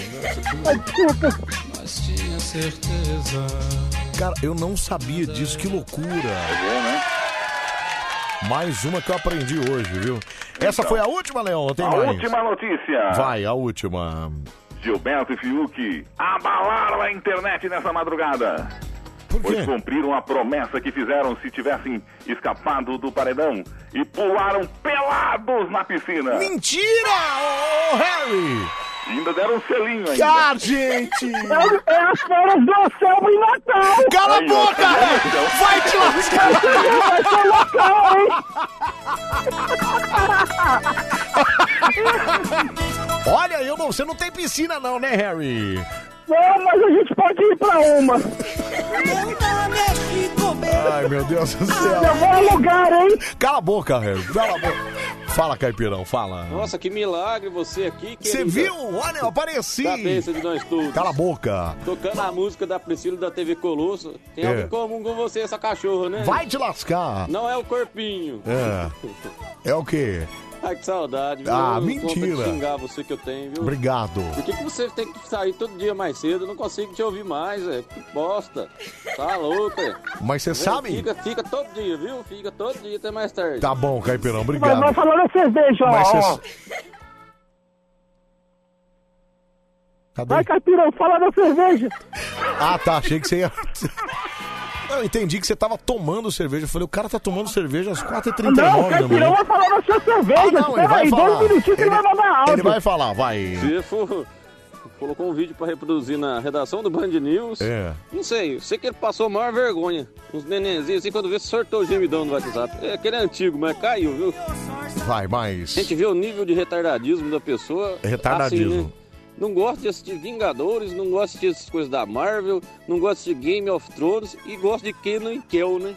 Ai, desculpa. Mas tinha certeza. Cara, eu não sabia disso, que loucura. Mais uma que eu aprendi hoje, viu? Essa foi a última, Leão, ou tem A mais? última notícia. Vai, a última. Gilberto e Fiuk abalaram a internet nessa madrugada. Pois cumpriram a promessa que fizeram se tivessem escapado do paredão e pularam pelados na piscina. Mentira, ô Harry! Ainda deram um selinho ainda. Ah, gente! É, é as férias do Anselmo em Natal. Cala a boca, tá Harry! então? Vai te lascar! Vai ser local, hein? Olha, eu não, você não tem piscina não, né, Harry? Não, mas a gente pode ir pra uma. Ai, meu Deus do céu. Eu vou alugar, hein? Cala a boca, Harry. Cala a boca. Fala, Caipirão, fala. Nossa, que milagre você aqui, Você querida. viu? Olha, eu apareci. Cabeça de nós todos. Cala a boca. Tocando a música da Priscila da TV Colosso. Tem É. algo em comum com você, essa cachorra, né? Vai te lascar. Não é o corpinho. É. É o quê? Ai, que saudade, viu? Ah, mentira. xingar você que eu tenho, viu? Obrigado. Por que, que você tem que sair todo dia mais cedo? Eu não consigo te ouvir mais, é. Que bosta. Tá louco, é. Mas você Vem, sabe? Fica, fica todo dia, viu? Fica todo dia até mais tarde. Tá bom, Caipirão, Mas obrigado. vai falar da cerveja, ó. Mas ó. Cadê? Vai, Caipirão, fala da cerveja. Ah, tá, achei que você ia... Eu entendi que você tava tomando cerveja. Eu falei, o cara tá tomando cerveja às 4h39 Não, da Caipirão manhã. vai falar da sua cerveja. Ah, não, ele vai aí, falar. dois minutinhos que ele vai mandar áudio. É. Ele vai falar, vai. Se for, colocou um vídeo pra reproduzir na redação do Band News. É. Não sei, sei que ele passou a maior vergonha. Uns nenenzinhos assim, quando vê, sortou o gemidão no WhatsApp. É, aquele é antigo, mas caiu, viu? Vai, A mais. gente vê o nível de retardadismo da pessoa. Retardadismo. assim, né? Não gosta de assistir Vingadores, não gosta de assistir coisas da Marvel, não gosta de Game of Thrones e gosta de Kenan e Kel, né?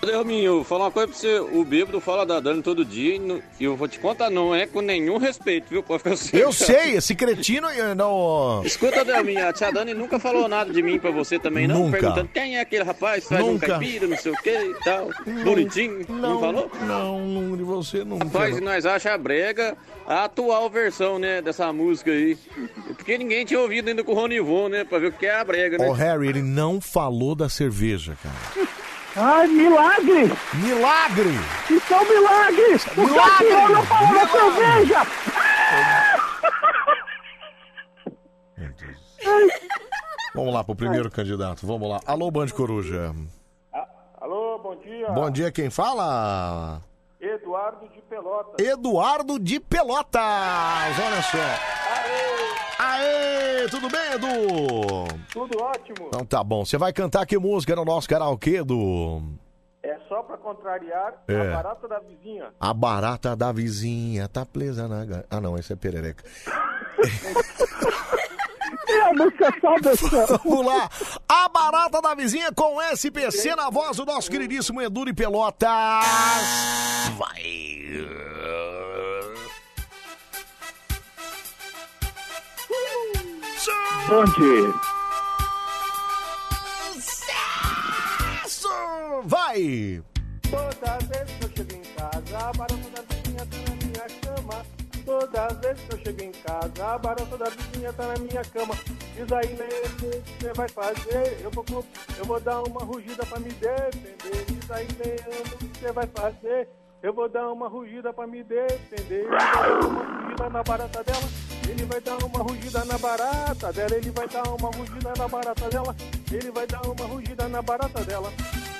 Delminho, falar uma coisa pra você. O bêbado fala da Dani todo dia e não- eu vou te contar, não é com nenhum respeito, viu? Pode ficar assim. Eu sei, esse cretino eh, não. Escuta, Delminha, a tia Dani nunca falou nada de mim pra você também, não? Nunca. Perguntando quem é aquele rapaz, faz um Nunca. caipira, não sei o que e tal. Bonitinho, não, falou? Não, não, de você nunca. Rapaz, nós acha brega a atual versão, né, dessa música aí. Porque ninguém tinha ouvido ainda com o Ronivon, né, pra ver o que é a brega, né? Ô, Harry, ele não falou da cerveja, cara. Ai, milagre! Milagre! Isso é um milagre! O Milagre! Caipirão não falou Milagre! cerveja! Vamos lá pro primeiro candidato. Vamos lá. Alô, Band Coruja. Alô, bom dia. Bom dia, quem fala? Eduardo de Pelota. Eduardo de Pelotas. Olha só. Aê, tudo bem, Edu? Tudo ótimo. Então tá bom. Você vai cantar que música no nosso karaokê, Edu? É só pra contrariar É. a barata da vizinha. A barata da vizinha tá presa na... Ah, não, esse é perereca. É a música só dessa. Vamos lá. A barata da vizinha com SPC na voz do nosso queridíssimo Edu de Pelotas. Vai. Onde? Sucesso! Vai. Toda vez que eu chego em casa, a barata cama. Toda vez que eu chego em casa, a barata da vizinha tá na minha cama. Diz aí mesmo o que você vai fazer. Eu vou, eu vou dar uma rugida pra me defender. Diz aí mesmo o que você vai fazer. Eu vou dar uma rugida pra me defender. Ele vai dar uma rugida na barata dela. Ele vai dar uma rugida na barata dela. Ele vai dar uma rugida na barata dela. Ele vai dar uma rugida na barata dela.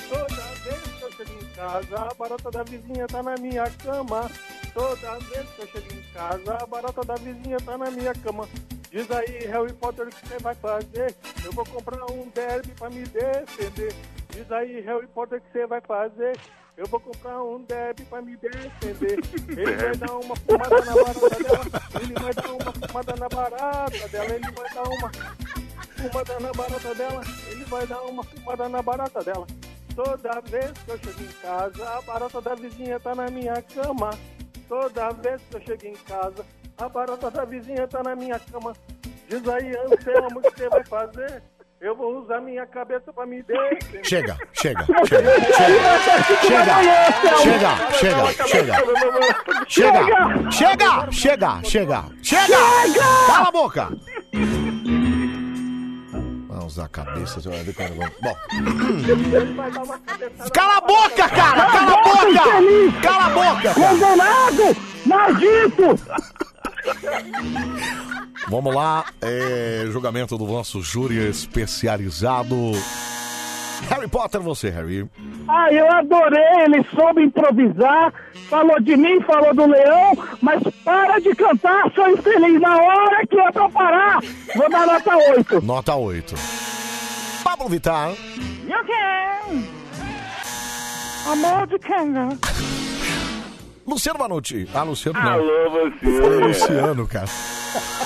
Toda vez que eu chego em casa, a barata da vizinha tá na minha cama. Toda vez que eu chego em casa, a barata da vizinha tá na minha cama. Diz aí, Harry Potter, o que você vai fazer? Eu vou comprar um derby pra me defender. Diz aí, Harry Potter, o que você vai fazer? Eu vou comprar um derby pra me defender. Ele vai dar uma fumada na barata dela. Ele vai dar uma fumada na barata dela. Ele vai dar uma fumada na barata dela. Ele vai dar uma fumada na barata dela. Toda vez que eu chego em casa, a barata da vizinha tá na minha cama. Toda vez que eu chego em casa, a barata da vizinha tá na minha cama. Diz aí, Anselmo, o que você vai fazer? Eu vou usar minha cabeça pra me defender. Chega, chega, chega, chega, chega, chega, chega, chega, chega, chega, chega, chega, cala a boca. Vai usar a cabeça, Bom, cala a boca, cara, cala a boca, cala a boca. Condenado! Maldito! Vamos lá, é, julgamento do nosso júri especializado. Harry Potter, você, Harry. Ah, eu adorei, ele soube improvisar, falou de mim, falou do leão, mas para de cantar, sou infeliz na hora que é pra parar. Vou dar nota 8. Nota 8. Pablo Vittar. You can. Amor de canga. Luciano Manotti. Ah, Luciano não. Alô, você. Eu falei Luciano, cara.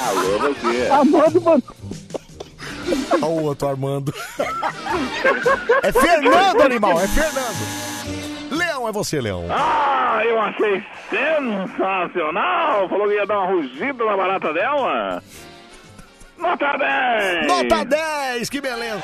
Alô, você. Amor de Olha o outro Armando. É Fernando, animal, é Fernando. Leão, é você, Leão. Ah, eu achei sensacional. Falou que ia dar uma rugida na barata dela. Nota 10. Nota 10, que beleza.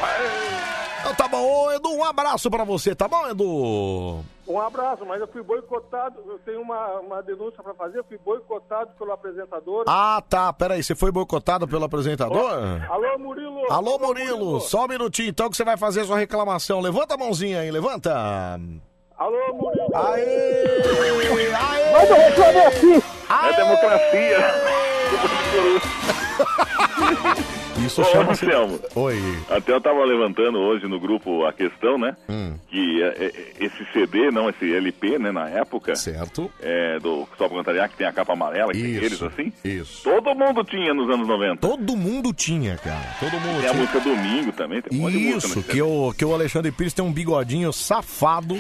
Então tá bom, ô Edu, um abraço pra você, tá bom, Edu? Um abraço, mas eu fui boicotado, eu tenho uma, uma denúncia pra fazer, eu fui boicotado pelo apresentador. Ah, tá, peraí, você foi boicotado pelo apresentador? Alô, Murilo! Alô, Murilo, só um minutinho então que você vai fazer a sua reclamação. Levanta a mãozinha aí, levanta. Alô, Murilo! Aê! Aê! Manda reclamar aqui! É democracia. Isso Ô, chama-se... Anselmo. Oi. Até eu tava levantando hoje no grupo a questão, né? Hum. Que é, é, esse CD, não, esse LP, né, na época. Certo. É, do pra Cantariar, que tem a capa amarela, que tem Isso, aqueles assim. Isso. Todo mundo tinha nos anos 90. Todo mundo tinha, cara. Todo mundo Tem a tinha. música Domingo também, tem um música Isso, que o, que o Alexandre Pires tem um bigodinho safado.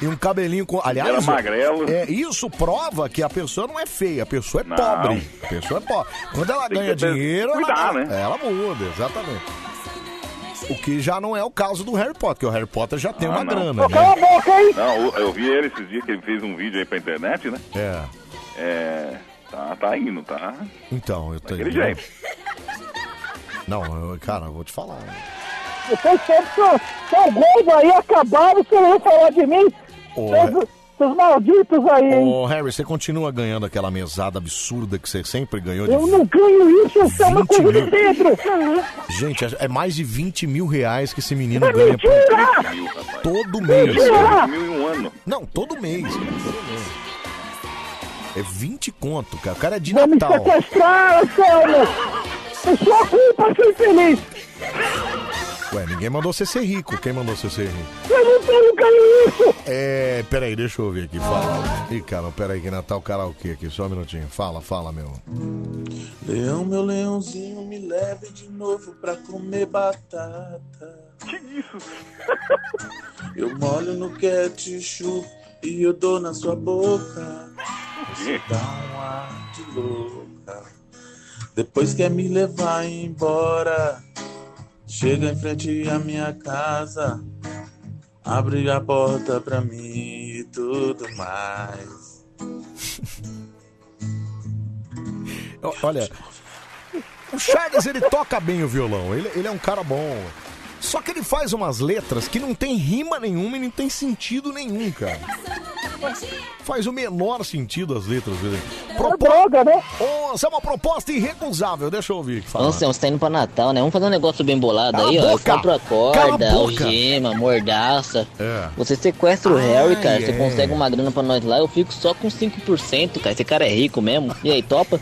E um cabelinho com. Aliás, Era magrelo. É, isso prova que a pessoa não é feia, a pessoa é Não. pobre. A pessoa é pobre. Quando ela Tem que ganha dinheiro, cuidar, ela, né? ela muda, exatamente. O que já não é o caso do Harry Potter, porque o Harry Potter já tem Ah, uma não. grana, Ô, Cala a né? boca, hein? Não, eu- vi ele esses dias que ele fez um vídeo aí pra internet, né? É. É. Tá, tá indo, tá? Então, eu tenho. Daquele jeito. Não, eu- cara, eu vou te falar. Sempre são, são gordos aí, acabaram, você não falar de mim. Seus malditos aí, hein? Ô, Harry, você continua ganhando aquela mesada absurda que você sempre ganhou de Eu não ganho isso, isso é uma 20 coisa de mil. dentro. Gente, é- é mais de 20 mil reais que esse menino É ganha por- mentira! todo mês. Mentira! Não, todo mês. É 20 conto, cara. O cara é de Vão me Natal. sequestrar, Anselmo! É sua culpa ser feliz! Ué, ninguém mandou você ser rico. Quem mandou você ser rico? Eu não tenho isso! É, peraí, deixa eu ouvir aqui. Fala. Ih, cara, peraí, que Natal karaokê aqui. Só um minutinho. Fala, fala, meu. Leão, meu leãozinho, me leve de novo pra comer batata. Que isso? Eu molho no ketchup e eu dou na sua boca. Você dá um ar de louca. Depois quer me levar embora. Chega em frente à minha casa. Abre a porta pra mim e tudo mais. Olha, o Charles, ele toca bem o violão. Ele, ele é um cara bom. Só que ele faz umas letras que não tem rima nenhuma e não tem sentido nenhum, cara. Faz o menor sentido as letras dele. Propo... droga, né? Ô, essa é uma proposta irrecusável. Deixa eu ouvir. que fala. Ô, Anselmo, você tá indo pra Natal, né? Vamos fazer um negócio bem bolado Cala aí, a ó. Eu boca! compro a Cala a corda, algema, mordaça. É. Você sequestra o Ai, Harry, cara. Você é. consegue uma grana pra nós lá. Eu fico só com 5%, cara. Esse cara é rico mesmo. E aí, topa?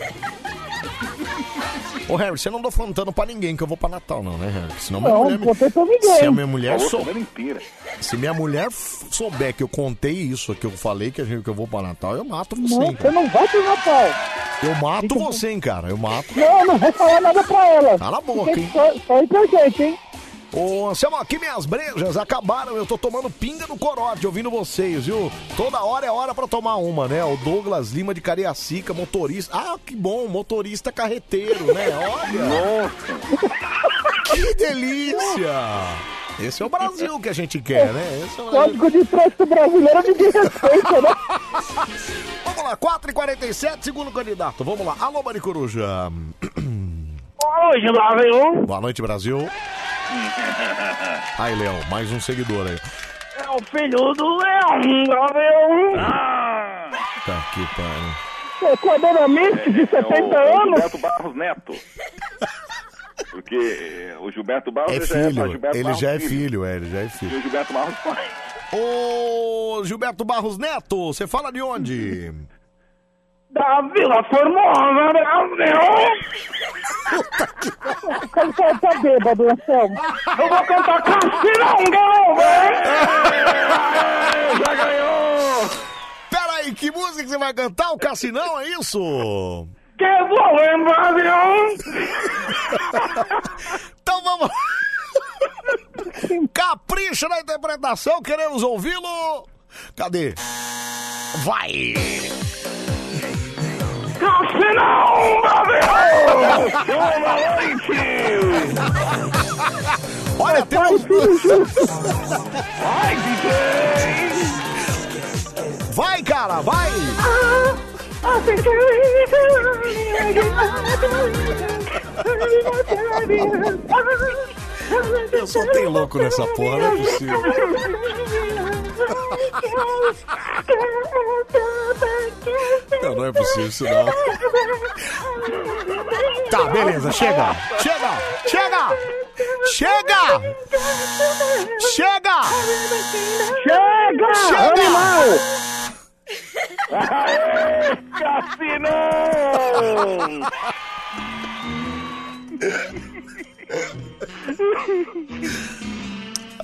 Ô, Harry, você não tá falando pra ninguém que eu vou pra Natal, não, né, Harry? Senão minha Não, mulher não contei pra ninguém. Se a minha mulher sou... Se minha mulher souber que eu contei isso, que eu falei que, a gente, que eu vou pra Natal, eu mato você, Não, hein, você cara. não vai pro Natal. Eu mato você, hein, cara. Eu mato. Não, não vou falar nada pra ela. Cala a boca, Fiquei hein? Só, só aí pra gente, hein? Ô, Anselmo, aqui minhas brejas acabaram. Eu tô tomando pinga no corote, ouvindo vocês, viu? Toda hora é hora pra tomar uma, né? O Douglas Lima de Cariacica, motorista. Ah, que bom, motorista carreteiro, né? Olha. Que delícia! Esse é o Brasil que a gente quer, né? Esse é o. Código de trânsito brasileiro ninguém respeita, né? Vamos lá, 4h47, segundo candidato. Vamos lá. Alô, Maricoruja. Fala, noite, Brasil. Boa noite, Brasil. Aí, Leão, mais um seguidor aí. É o filho do Leão, Brasil. Tá aqui, pariu. Equadoramente, de 70 é o anos. Gilberto Barros Neto. Porque o Gilberto Barros É ele já é filho, Gilberto ele Barros já é filho. filho, é, ele já é E filho. o Gilberto Barros pai. Ô, Gilberto Barros Neto, você fala de onde? Da Vila Formosa, Brasil. Tá, tá bêbado, Anselmo. Eu vou cantar Cassinão, Já ganhou! Peraí, que música que você vai cantar? O Cassinão, é isso? Que vou lembrar, Brasil. Então vamos. Capricha na interpretação, queremos ouvi-lo. Cadê? Vai! Cassinão, Brasil. Boa noite! Olha, tem Vai, DJ! Vai, cara, vai! Eu só tenho louco nessa porra, não é possível. Não, não é possível isso não. Tá, beleza, chega! Chega! Chega! Chega! Chega! Chega, Chega! animal. Aê, Cassinão!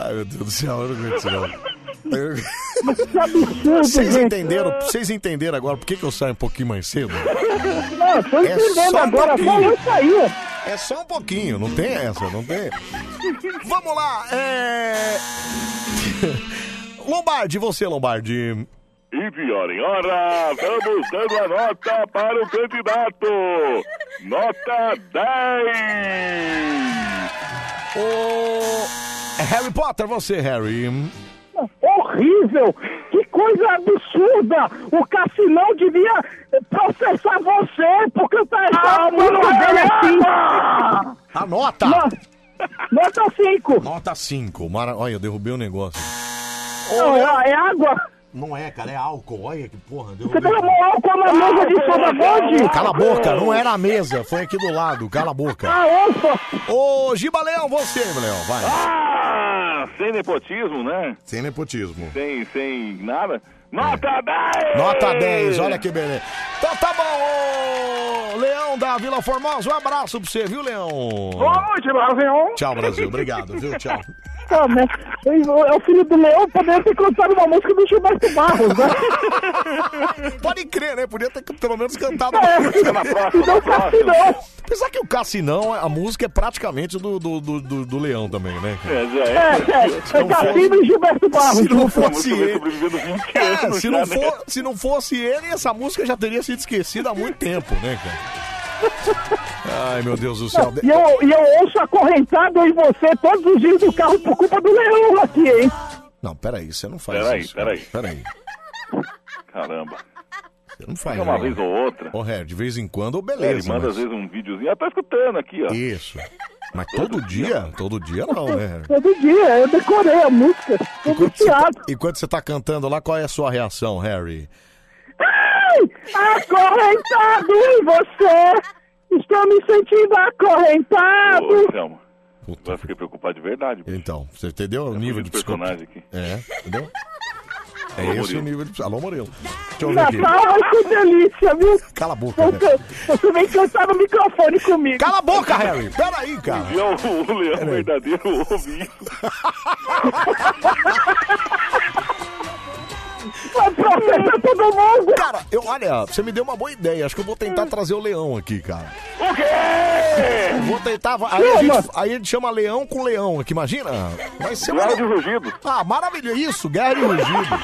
Ai, meu Deus do céu, eu não aguento não. Eu- Que absurdo, Vocês gente. entenderam, vocês entenderam agora por que, que eu saio um pouquinho mais cedo? Não, tô É entendendo só um agora, só pouquinho. eu sair. É só um pouquinho, não tem essa, não tem. Vamos lá, é. Lombardi, você, Lombardi. E pior em hora, vamos dando a nota para o candidato. Nota 10. O Harry Potter, você, Harry. Horrível! Que coisa absurda! O Cassinão devia processar você por cantar essa música dele assim! A nota! Nota 5! Nota 5. Mara... Olha, eu derrubei o negócio. Não, é, é água! Não é, cara, é álcool. Olha que porra. Você derramou álcool na mesa de soda bonde? Cala a boca, não era a mesa, foi aqui do lado. Cala a boca. Ah, opa! Ô, Giba Leão, você, Leão, vai. Ah, sem nepotismo, né? Sem nepotismo. Sem, sem nada. Nota 10! Nota 10, olha que beleza. Então tá bom, Vila Formosa, um abraço pra você, viu, Leão? Boa noite, Brasil! Tchau, Brasil, obrigado, viu? Tchau. Ah, né? É o filho do Leão poderia ter cantado uma música do Gilberto Barros, né? Pode crer, né? Podia ter pelo menos cantado É, uma música na e próxima. não na próxima. Cassinão. Apesar que o Cassinão, a música é praticamente do, do, do, do- do Leão também, né? É, já É, é, é Cassino e Gilberto Barros. Se não fosse ele. sobrevivendo 20 É, se, não né? for, se não fosse ele, essa música já teria sido esquecida há muito tempo, né, cara? Ai, meu Deus do céu. E eu, e eu ouço acorrentado em você todos os dias do carro por culpa do Leão aqui, hein? Não, peraí, você não faz Peraí, isso. peraí. Peraí, Caramba. você não faz É uma vez ou outra. Ô, de vez em quando, É, ele beleza. manda mas- às vezes um videozinho. Ah, tá escutando aqui, ó. Isso. Mas todo dia? Todo dia não, né, Harry? Todo dia, eu decorei a música. Tô Enquanto você, viciado. tá, enquanto você tá cantando lá, qual é a sua reação, Harry? Ai, acorrentado em você. Estou me sentindo acorrentado. Ô, Selma. Agora fiquei preocupado de verdade. Então, você entendeu o nível de personagem aqui. É, entendeu? É Alô, esse o Murilo. nível de... Alô, Murilo. Deixa eu ver aqui. Natal vai ser delícia, viu? Cala a boca, Harry. Você, você vem cantar no microfone comigo. Cala a boca, Harry. Peraí, cara. E é o, o leão verdadeiro ouve isso. Vai processar todo mundo. Cara, eu, olha, você me deu uma boa ideia. Acho que eu vou tentar trazer o leão aqui, cara. O quê? Vou tentar. Aí a, gente, aí a gente chama leão com leão aqui, imagina? Vai ser. Guerra de rugido. Ah, maravilhoso. Isso, guerra de rugido.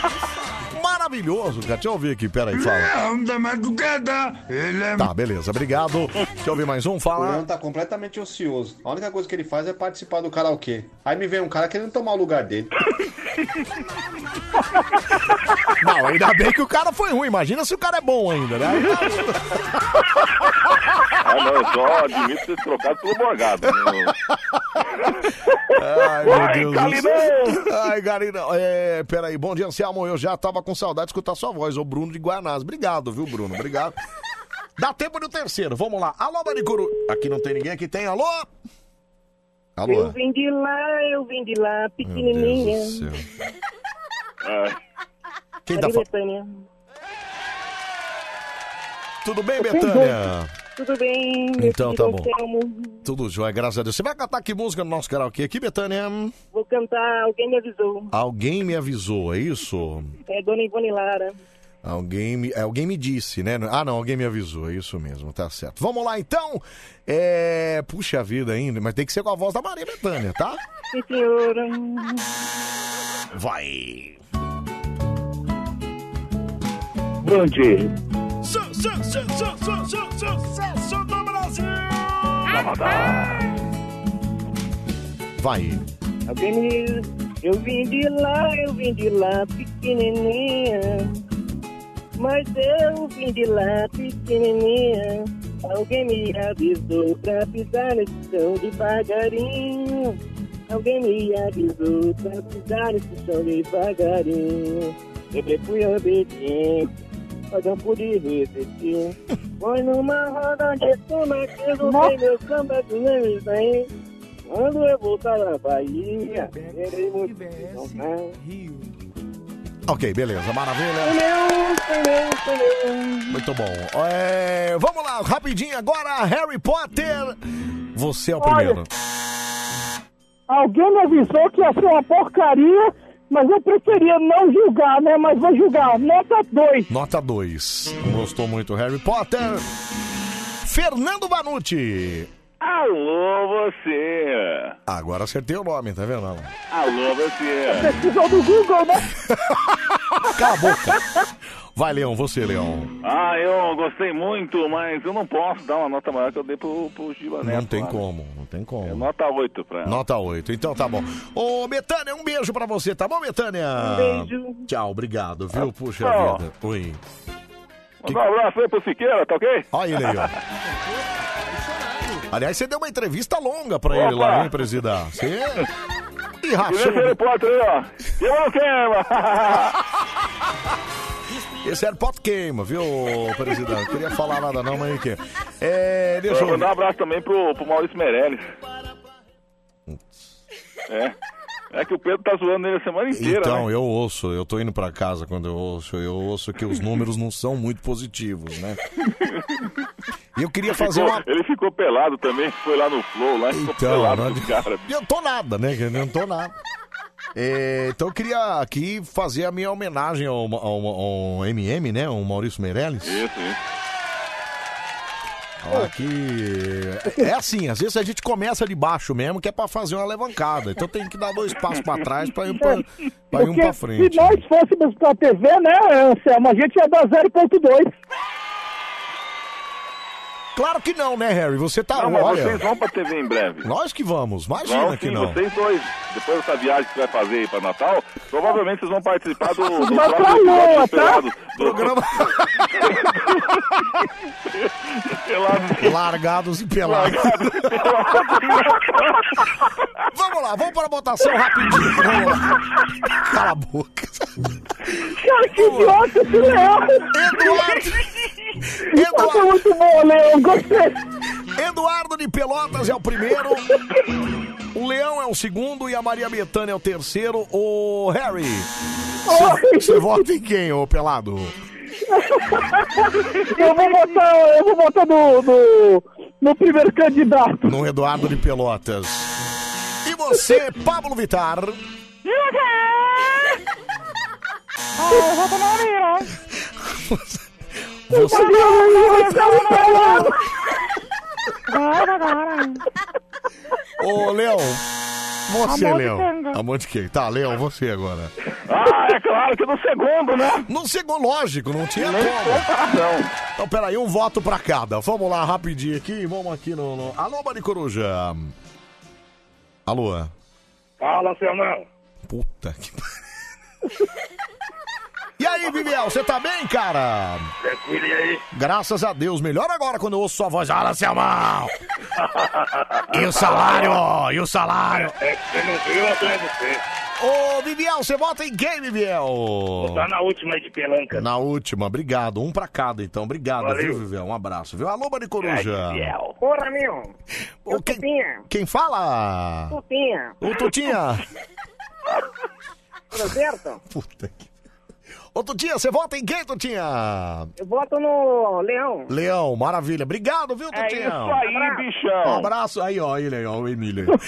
Maravilhoso, cara. Deixa eu ouvir aqui, peraí, fala. Leão da madrugada, ele é... Tá, beleza, obrigado. Deixa eu ouvir mais um, O fala. Leão tá completamente ocioso. A única coisa que ele faz é participar do karaokê. Aí me vem um cara querendo tomar o lugar dele. Não, ainda bem que o cara foi ruim. Imagina se o cara é bom ainda, né? Ah, não, eu só admito ter trocado pelo Morgado. né? Ai, meu Deus do Galinão! céu. Ai, Galinão. É, peraí, bom dia, Anselmo. Eu já tava com saudade de escutar sua voz. O Bruno de Guanás. Obrigado, viu, Bruno? Obrigado. Dá tempo do terceiro. Vamos lá. Alô, Maricuru. Aqui não tem ninguém. Aqui tem. Alô? Eu Alô? vim de lá, eu vim de lá, pequenininha. Meu Deus do céu. Quem tá fa- Betânia. Tudo bem, Betânia? Tudo bem, Então tá bom. Tudo jóia, graças a Deus. Você vai cantar que música no nosso karaokê aqui, Betânia? Vou cantar Alguém Me Avisou. Alguém me avisou, é isso? É Dona Ivone Lara. Alguém me, é, alguém me disse, né? Ah, não, alguém me avisou, é isso mesmo, tá certo. Vamos lá, então. É... Puxa vida ainda, mas tem que ser com a voz da Maria Bethânia, tá? Sim, senhora. Vai. Bom dia. Sucesso do Brasil! Vai. Alguém me... Eu vim de lá, eu vim de lá, pequenininha. Mas eu vim de lá, pequenininha. Alguém me avisou pra pisar nesse chão devagarinho. Alguém me avisou pra pisar nesse chão devagarinho. Sempre fui obediente, mas não pude resistir. Foi numa roda de samba que eu usei meu samba de aí. Quando eu voltar na Bahia, terei muito que contar. Ok, beleza, maravilha. Muito bom. É, vamos lá, rapidinho agora, Harry Potter. Você é o Olha. primeiro. Alguém me avisou que ia ser uma porcaria, mas eu preferia não julgar, né? Mas vou julgar. Nota 2. Nota 2. Gostou muito, Harry Potter. Fernando Banucci. Alô, você! Agora acertei o nome, tá vendo? Alô, você! Precisou do Google, né? Cala a boca. Vai, Leão, você, Leão. Ah, eu gostei muito, mas eu não posso dar uma nota maior que eu dei pro, pro Giba Neto. Não tem lá, como, não tem É como. nota 8 pra ela. Nota 8, então tá bom. Ô, Betânia, um beijo pra você, tá bom, Betânia? Um beijo. Tchau, obrigado, viu? Puxa Tchau. vida. Oi. Manda um abraço aí pro Siqueira, tá ok? Olha ele aí, ó. Aliás, você deu uma entrevista longa pra ele Opa. lá, hein, presida? Você... Ih, E rachou. ele pode aí, ó. Ou não queima? Esse AirPod queima, viu, presidente? Não queria falar nada não, mas que É, deixa eu... mandar um abraço também pro, pro Maurício Meirelles. É. É que o Pedro tá zoando ele a semana inteira, Então, né? eu ouço, eu tô indo pra casa quando eu ouço, eu ouço que os números não são muito positivos, né? E eu queria Ele fazer ficou- uma... Ele ficou pelado também, foi lá no Flow, lá e ficou Então, pelado não os caras. adiantou nada, né? que Não adiantou nada. É, então eu queria aqui fazer a minha homenagem ao, ao, ao MM, né? O Maurício Meirelles. Isso, isso. Aqui. É assim, às vezes a gente começa de baixo mesmo, que é pra fazer uma alavancada. Então tem que dar dois passos pra trás pra ir, pra, pra, ir um pra frente. se nós fôssemos pra TV, né, Anselmo, a gente ia dar 0.2. Claro que não, né, Harry? Você tá. Não, mas olha, vocês vão pra TV em breve. nós que vamos, imagina Vão que sim, não. vocês dois. Depois dessa viagem que você vai fazer aí pra Natal, provavelmente vocês vão participar do, do episódio tá? Do... Programa Pelado. Largados e pelados. vamos lá, vamos para a votação rapidinho. Vamos lá. Cala a boca. Cara, que idiota esse leão! Eduardo! Foi muito bom, Leão, gostei! Eduardo de Pelotas é o primeiro. O Leão é o segundo e a Maria Bethânia é o terceiro. O Harry, você- vota em quem, ô pelado? Eu vou botar, eu vou botar no, no, no primeiro candidato. No Eduardo de Pelotas. E você, Pablo Vittar? Ah, eu vou tomar uma mira. Você... Ô, Leão. Você, Amor de Leão. canga. Amor de quem? Tá, Leão, você agora. Ah, é claro que no segundo, né? No segundo, lógico, não tinha como. comparação. Então, peraí, um voto pra cada. Vamos lá, rapidinho aqui. Vamos aqui no... no... Alô, Mari Coruja. Alô? Fala, Fernando. Puta que... E aí, Viviel, você tá bem, cara? Tranquilo, e aí? Graças a Deus. Melhor agora quando eu ouço sua voz. Fala, seu mal! E o salário? E o salário? É que você não viu você. Ô, Viviel, você vota em quem, Viviel? Tá na última aí de pelanca. Na última, obrigado. Um pra cada, então. Obrigado, Valeu. viu, Viviel? Um abraço, viu? Alô, Bande Coruja. Porra, meu. Ô, quem, quem fala? Tutinha. O Tutinha. Tudo certo? Puta que... Ô, Tutinha, você vota em quem, Tutinha? Eu voto no Leão. Leão, maravilha. Obrigado, viu, É Tutinha? isso aí, Um bichão. abraço. Aí, ó, ele aí, ó, o Emílio.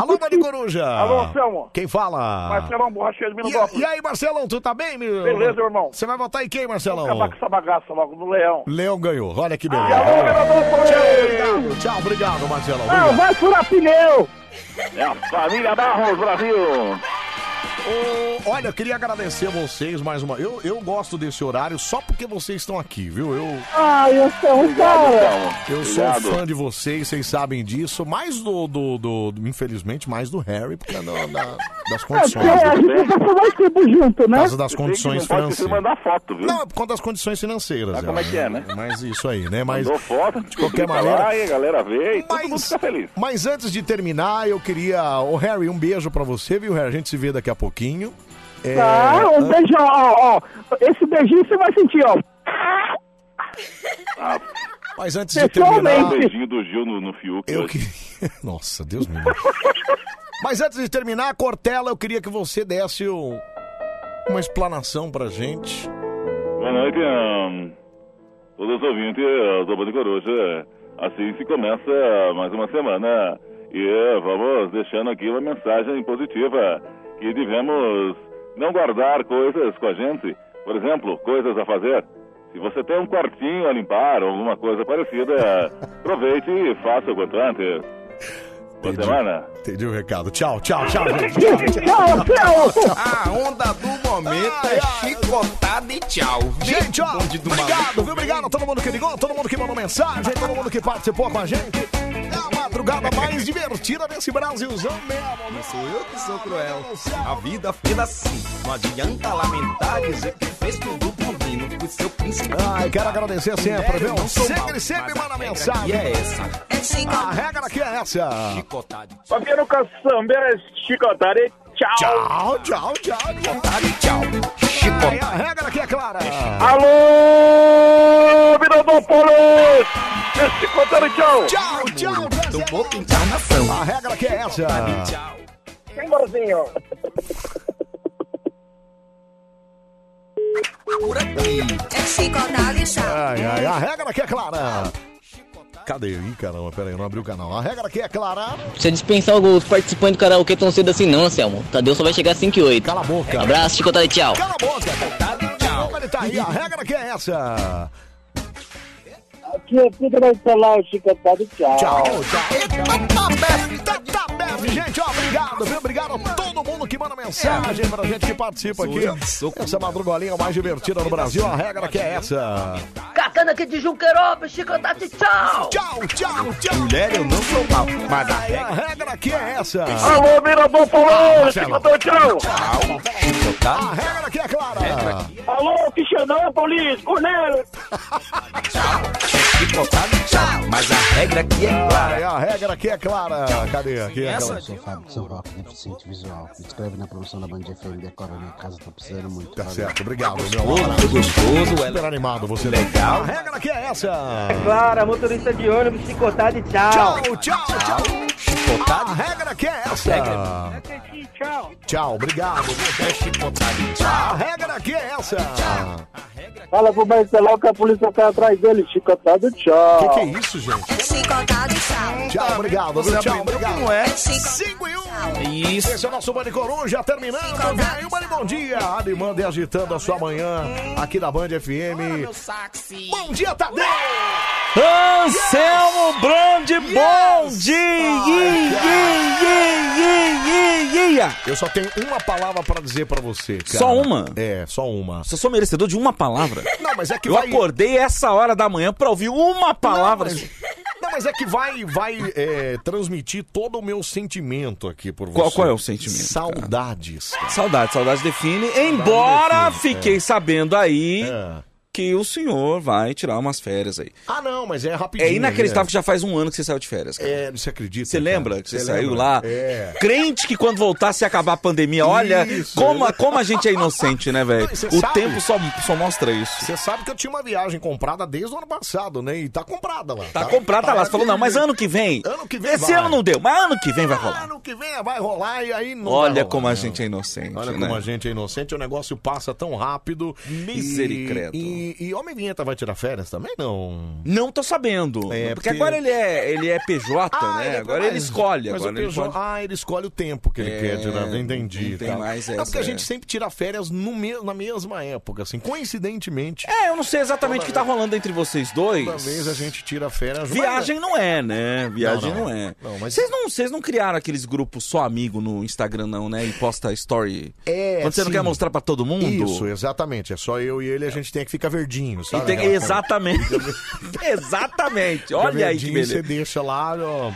Alô, Bande Coruja. Alô, Anselmo. Quem fala? Marcelão Borracheiro de E, Minudópolis. e aí, Marcelão, tu tá bem, meu? Beleza, irmão. Você vai votar em quem, Marcelão? acabar com essa bagaça logo no Leão. Leão ganhou. Olha que beleza. Obrigado, tchau, obrigado, Marcelão. Não, Obrigado. vai furar pneu! É a família Barros Brasil. Ô, olha, eu queria agradecer a vocês mais uma. Eu, eu gosto desse horário só porque vocês estão aqui, viu? Eu, Ai, eu sou um cara! eu sou Obrigado. fã de vocês, vocês sabem disso. Mais do, do, do- do- infelizmente, mais do Harry, porque é da- da- das É, condições. porque a gente passou mais tempo junto, Por né? causa das condições Não financeiras. mandar foto, viu? Não, é por conta das condições financeiras. Como é que é, né? Mas isso aí, né? Mas Mandou foto, de qualquer publica maneira. lá e a galera vê e todo mundo Mas, fica feliz. mas antes de terminar, eu queria. Ô, Harry, um beijo pra você, viu, Harry? A gente se vê daqui a pouquinho. É, Tá, um beijão, ó, ó. Esse beijinho você vai sentir, ó. Mas antes de terminar. Beijinho do Gil no, no Fiuk. Eu hoje. queria. Nossa, Deus me livre. Mas antes de terminar, Cortella, eu queria que você desse um- uma explanação pra gente. Boa noite, ahn, todos os ouvintes eh, do Bande Coruja. Assim se começa mais uma semana. E eh, vamos deixando aqui uma mensagem positiva. Que devemos não guardar coisas com a gente. Por exemplo, coisas a fazer. Se você tem um quartinho a limpar ou alguma coisa parecida, aproveite e faça o quanto antes. Boa semana. Entendi o recado. Tchau, tchau, tchau, gente. Tchau, tchau. A onda do momento é chicotada e tchau. Gente, ó, obrigado, viu? Obrigado a todo mundo que ligou, todo mundo que mandou mensagem, todo mundo que participou com a gente. É a madrugada mais divertida desse Brasilzão mesmo. Não sou eu que sou cruel. A vida fez assim. Não adianta lamentar, dizer que fez tudo por mim. Não fui seu príncipe. Ai, quero agradecer sempre, viu? Sempre, sempre manda mensagem. é essa. A regra aqui é essa. Fabiano Caçambeira, chicotada tchau. Tchau, tchau, tchau. Tchau. Ai, a regra aqui é clara. Alô, Miradópolis! Chicotada tchau. Tchau, tchau. Tô pouco encarnação. A regra aqui é essa. Tem Borzinho. Por aqui. É e tchau. Ai, ai, a regra aqui é clara. Cadê? Ih, caramba, pera aí, não abriu o canal. A regra aqui é clara. Precisa dispensar os participantes do karaokê tão cedo assim não, Anselmo. Tadeu só vai chegar às 5 e 8. Cala a boca. Abraço, chicotada e tchau. Cala a boca. Tchau. Ele tá aí, a regra aqui é essa. Aqui é Pedro falar o chicotado, tchau. Tchau, tchau. Gente, ó, obrigado, viu? Obrigado a todo mundo que manda mensagem pra gente que participa aqui. Essa madrugolinha mais divertida no Brasil, a regra que é essa. Catando aqui de Junqueirópolis, chicotada e tchau. Tchau, tchau, tchau. Mulher, eu não sou mal, mas a regra aqui é essa. Alô, Miradópolis! Chicotada tchau. chicotada. A regra aqui é clara. Alô, Quixanópolis, Cornélio! Chicotada e tchau. Mas a regra aqui é clara. A regra aqui é clara. Cadê? Aqui é Eu sou Fábio de São Roque, deficiente visual. Me inscreve na promoção da Band FM, decora minha casa, tô precisando muito. Tá Valeu. certo, obrigado, meu Gostoso, amor. gostoso, Super ela animado você. Legal. A regra aqui é essa. Clara, motorista de ônibus, chicotada e tchau. Tchau, tchau, tchau. A regra aqui é essa. Tchau. Tchau, obrigado. é chicotada e A tchau. regra aqui é essa. Fala pro Marcelão que a polícia tá atrás dele, chicotado, tchau. Que que é isso, gente? Chicotada e tchau. Tchau, obrigado, viu? Você Tchau, obrigado. como é? 5 e 1. Isso. Esse é o nosso Bande Coruja terminando. Vem, Bande Bom Dia. Animando e agitando a sua manhã aqui na Band FM. Bom dia, Tadeu! Anselmo Brandi, bom dia! Eu só tenho uma palavra pra dizer pra você, cara. Só uma? É, só uma. Você sou merecedor de uma palavra. Não, mas é que Eu vai... acordei essa hora da manhã pra ouvir uma palavra. Não, mas é que vai, vai é, transmitir todo o meu sentimento aqui por você. Qual, qual é o sentimento? Saudades. cara. Saudade, saudade define. Embora define, fiquei é. sabendo aí É. que o senhor vai tirar umas férias aí. Ah, não, mas é rapidinho. É inacreditável né? que já faz um ano que você saiu de férias. Cara. É, você acredita? Você cara? lembra que você, Você saiu lembra? lá? É. Crente que quando voltasse ia acabar a pandemia. Olha Isso, como, a- é. como a gente é inocente, né, velho? Não, O sabe- tempo só, só mostra isso. Você sabe que eu tinha uma viagem comprada desde o ano passado, né? E tá comprada lá. Tá comprada lá. Você falou, não, mas ano que vem. Ano que vem Esse vai. ano não deu, mas ano que vem vai rolar. Ano que vem vai rolar e aí não Olha rolar, como a não. gente é inocente. Olha né? como a gente é inocente, o negócio passa tão rápido. Misericredo. E, e, e Homem Vinheta vai tirar férias também? Não. Não tô sabendo. É, porque, porque- agora ele é, ele é PJ, Ah, né? ele é- agora ele mas- escolhe. mas Agora o ele PJ pode... Ah, ele escolhe o tempo que ele É, quer tirar. Entendi. não tem tá. mais É essa, porque a é. gente sempre tira férias no me- na mesma época, assim, coincidentemente. É, eu não sei exatamente o que tá rolando entre vocês dois. Toda vez a gente tira férias. Viagem não é, né? Viagem Não, não, não. é. Não, mas- Vocês não, vocês não criaram aqueles grupos só amigo no Instagram, não, né? E posta story. É, Quando você não sim. quer mostrar pra todo mundo? Isso, exatamente. É só eu e ele, a gente tem que ficar verdinho, sabe? tem- Exatamente. exatamente. Olha aí que verdinho, Você beleza. deixa lá, ó.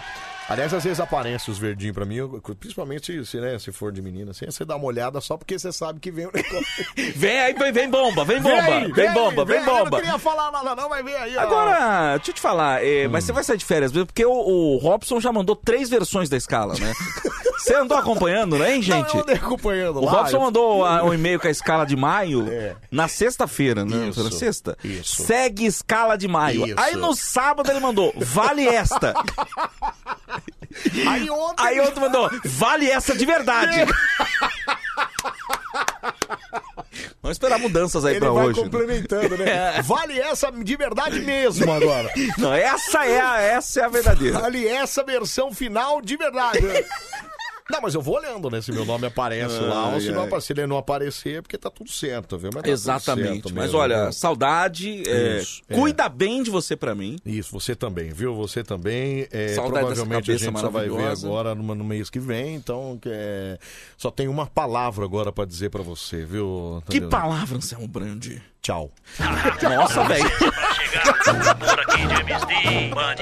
Aliás, às vezes aparece os verdinhos pra mim, eu- principalmente se, né, se for de menina, assim, você dá uma olhada só porque você sabe que vem o negócio. Vem aí, vem, vem bomba, vem bomba, aí, vem, bomba, aí, vem, aí, Eu não bomba. queria falar nada não, mas vem aí, ó. Agora, deixa eu te falar, é, mas você vai sair de férias mesmo, porque o, o Robson já mandou três versões da escala, né? Você andou acompanhando, né, hein, gente? Não, eu andei acompanhando O lá. Robson mandou a- um e-mail com a escala de maio É. na sexta-feira, né? Isso, Foi na sexta? isso. Segue escala de maio. Isso. Aí no sábado ele mandou, vale esta. Aí ontem... Aí outro mandou, vale essa de verdade. Vamos esperar mudanças aí Ele pra vai hoje. complementando, né? É. Vale essa de verdade mesmo agora. Não, essa é a, essa é a verdadeira. Vale essa versão final de verdade. Não, mas eu vou olhando, né? Se meu nome aparece lá, ou se, não, se ele não aparecer, é porque tá tudo certo, viu? Mas tá tudo Exatamente. certo Mas mesmo, olha, viu? saudade, é, Isso, é. cuida bem de você pra mim. Isso, você também, viu? Você também. É, Saudade dessa provavelmente a gente só vai ver maravilhosa. agora no, no mês que vem, então que é... só tem uma palavra agora pra dizer pra você, viu? Que Tadeu? palavra, Anselmo Brandi? Tchau. Nossa, velho. Por aqui de MSD, Band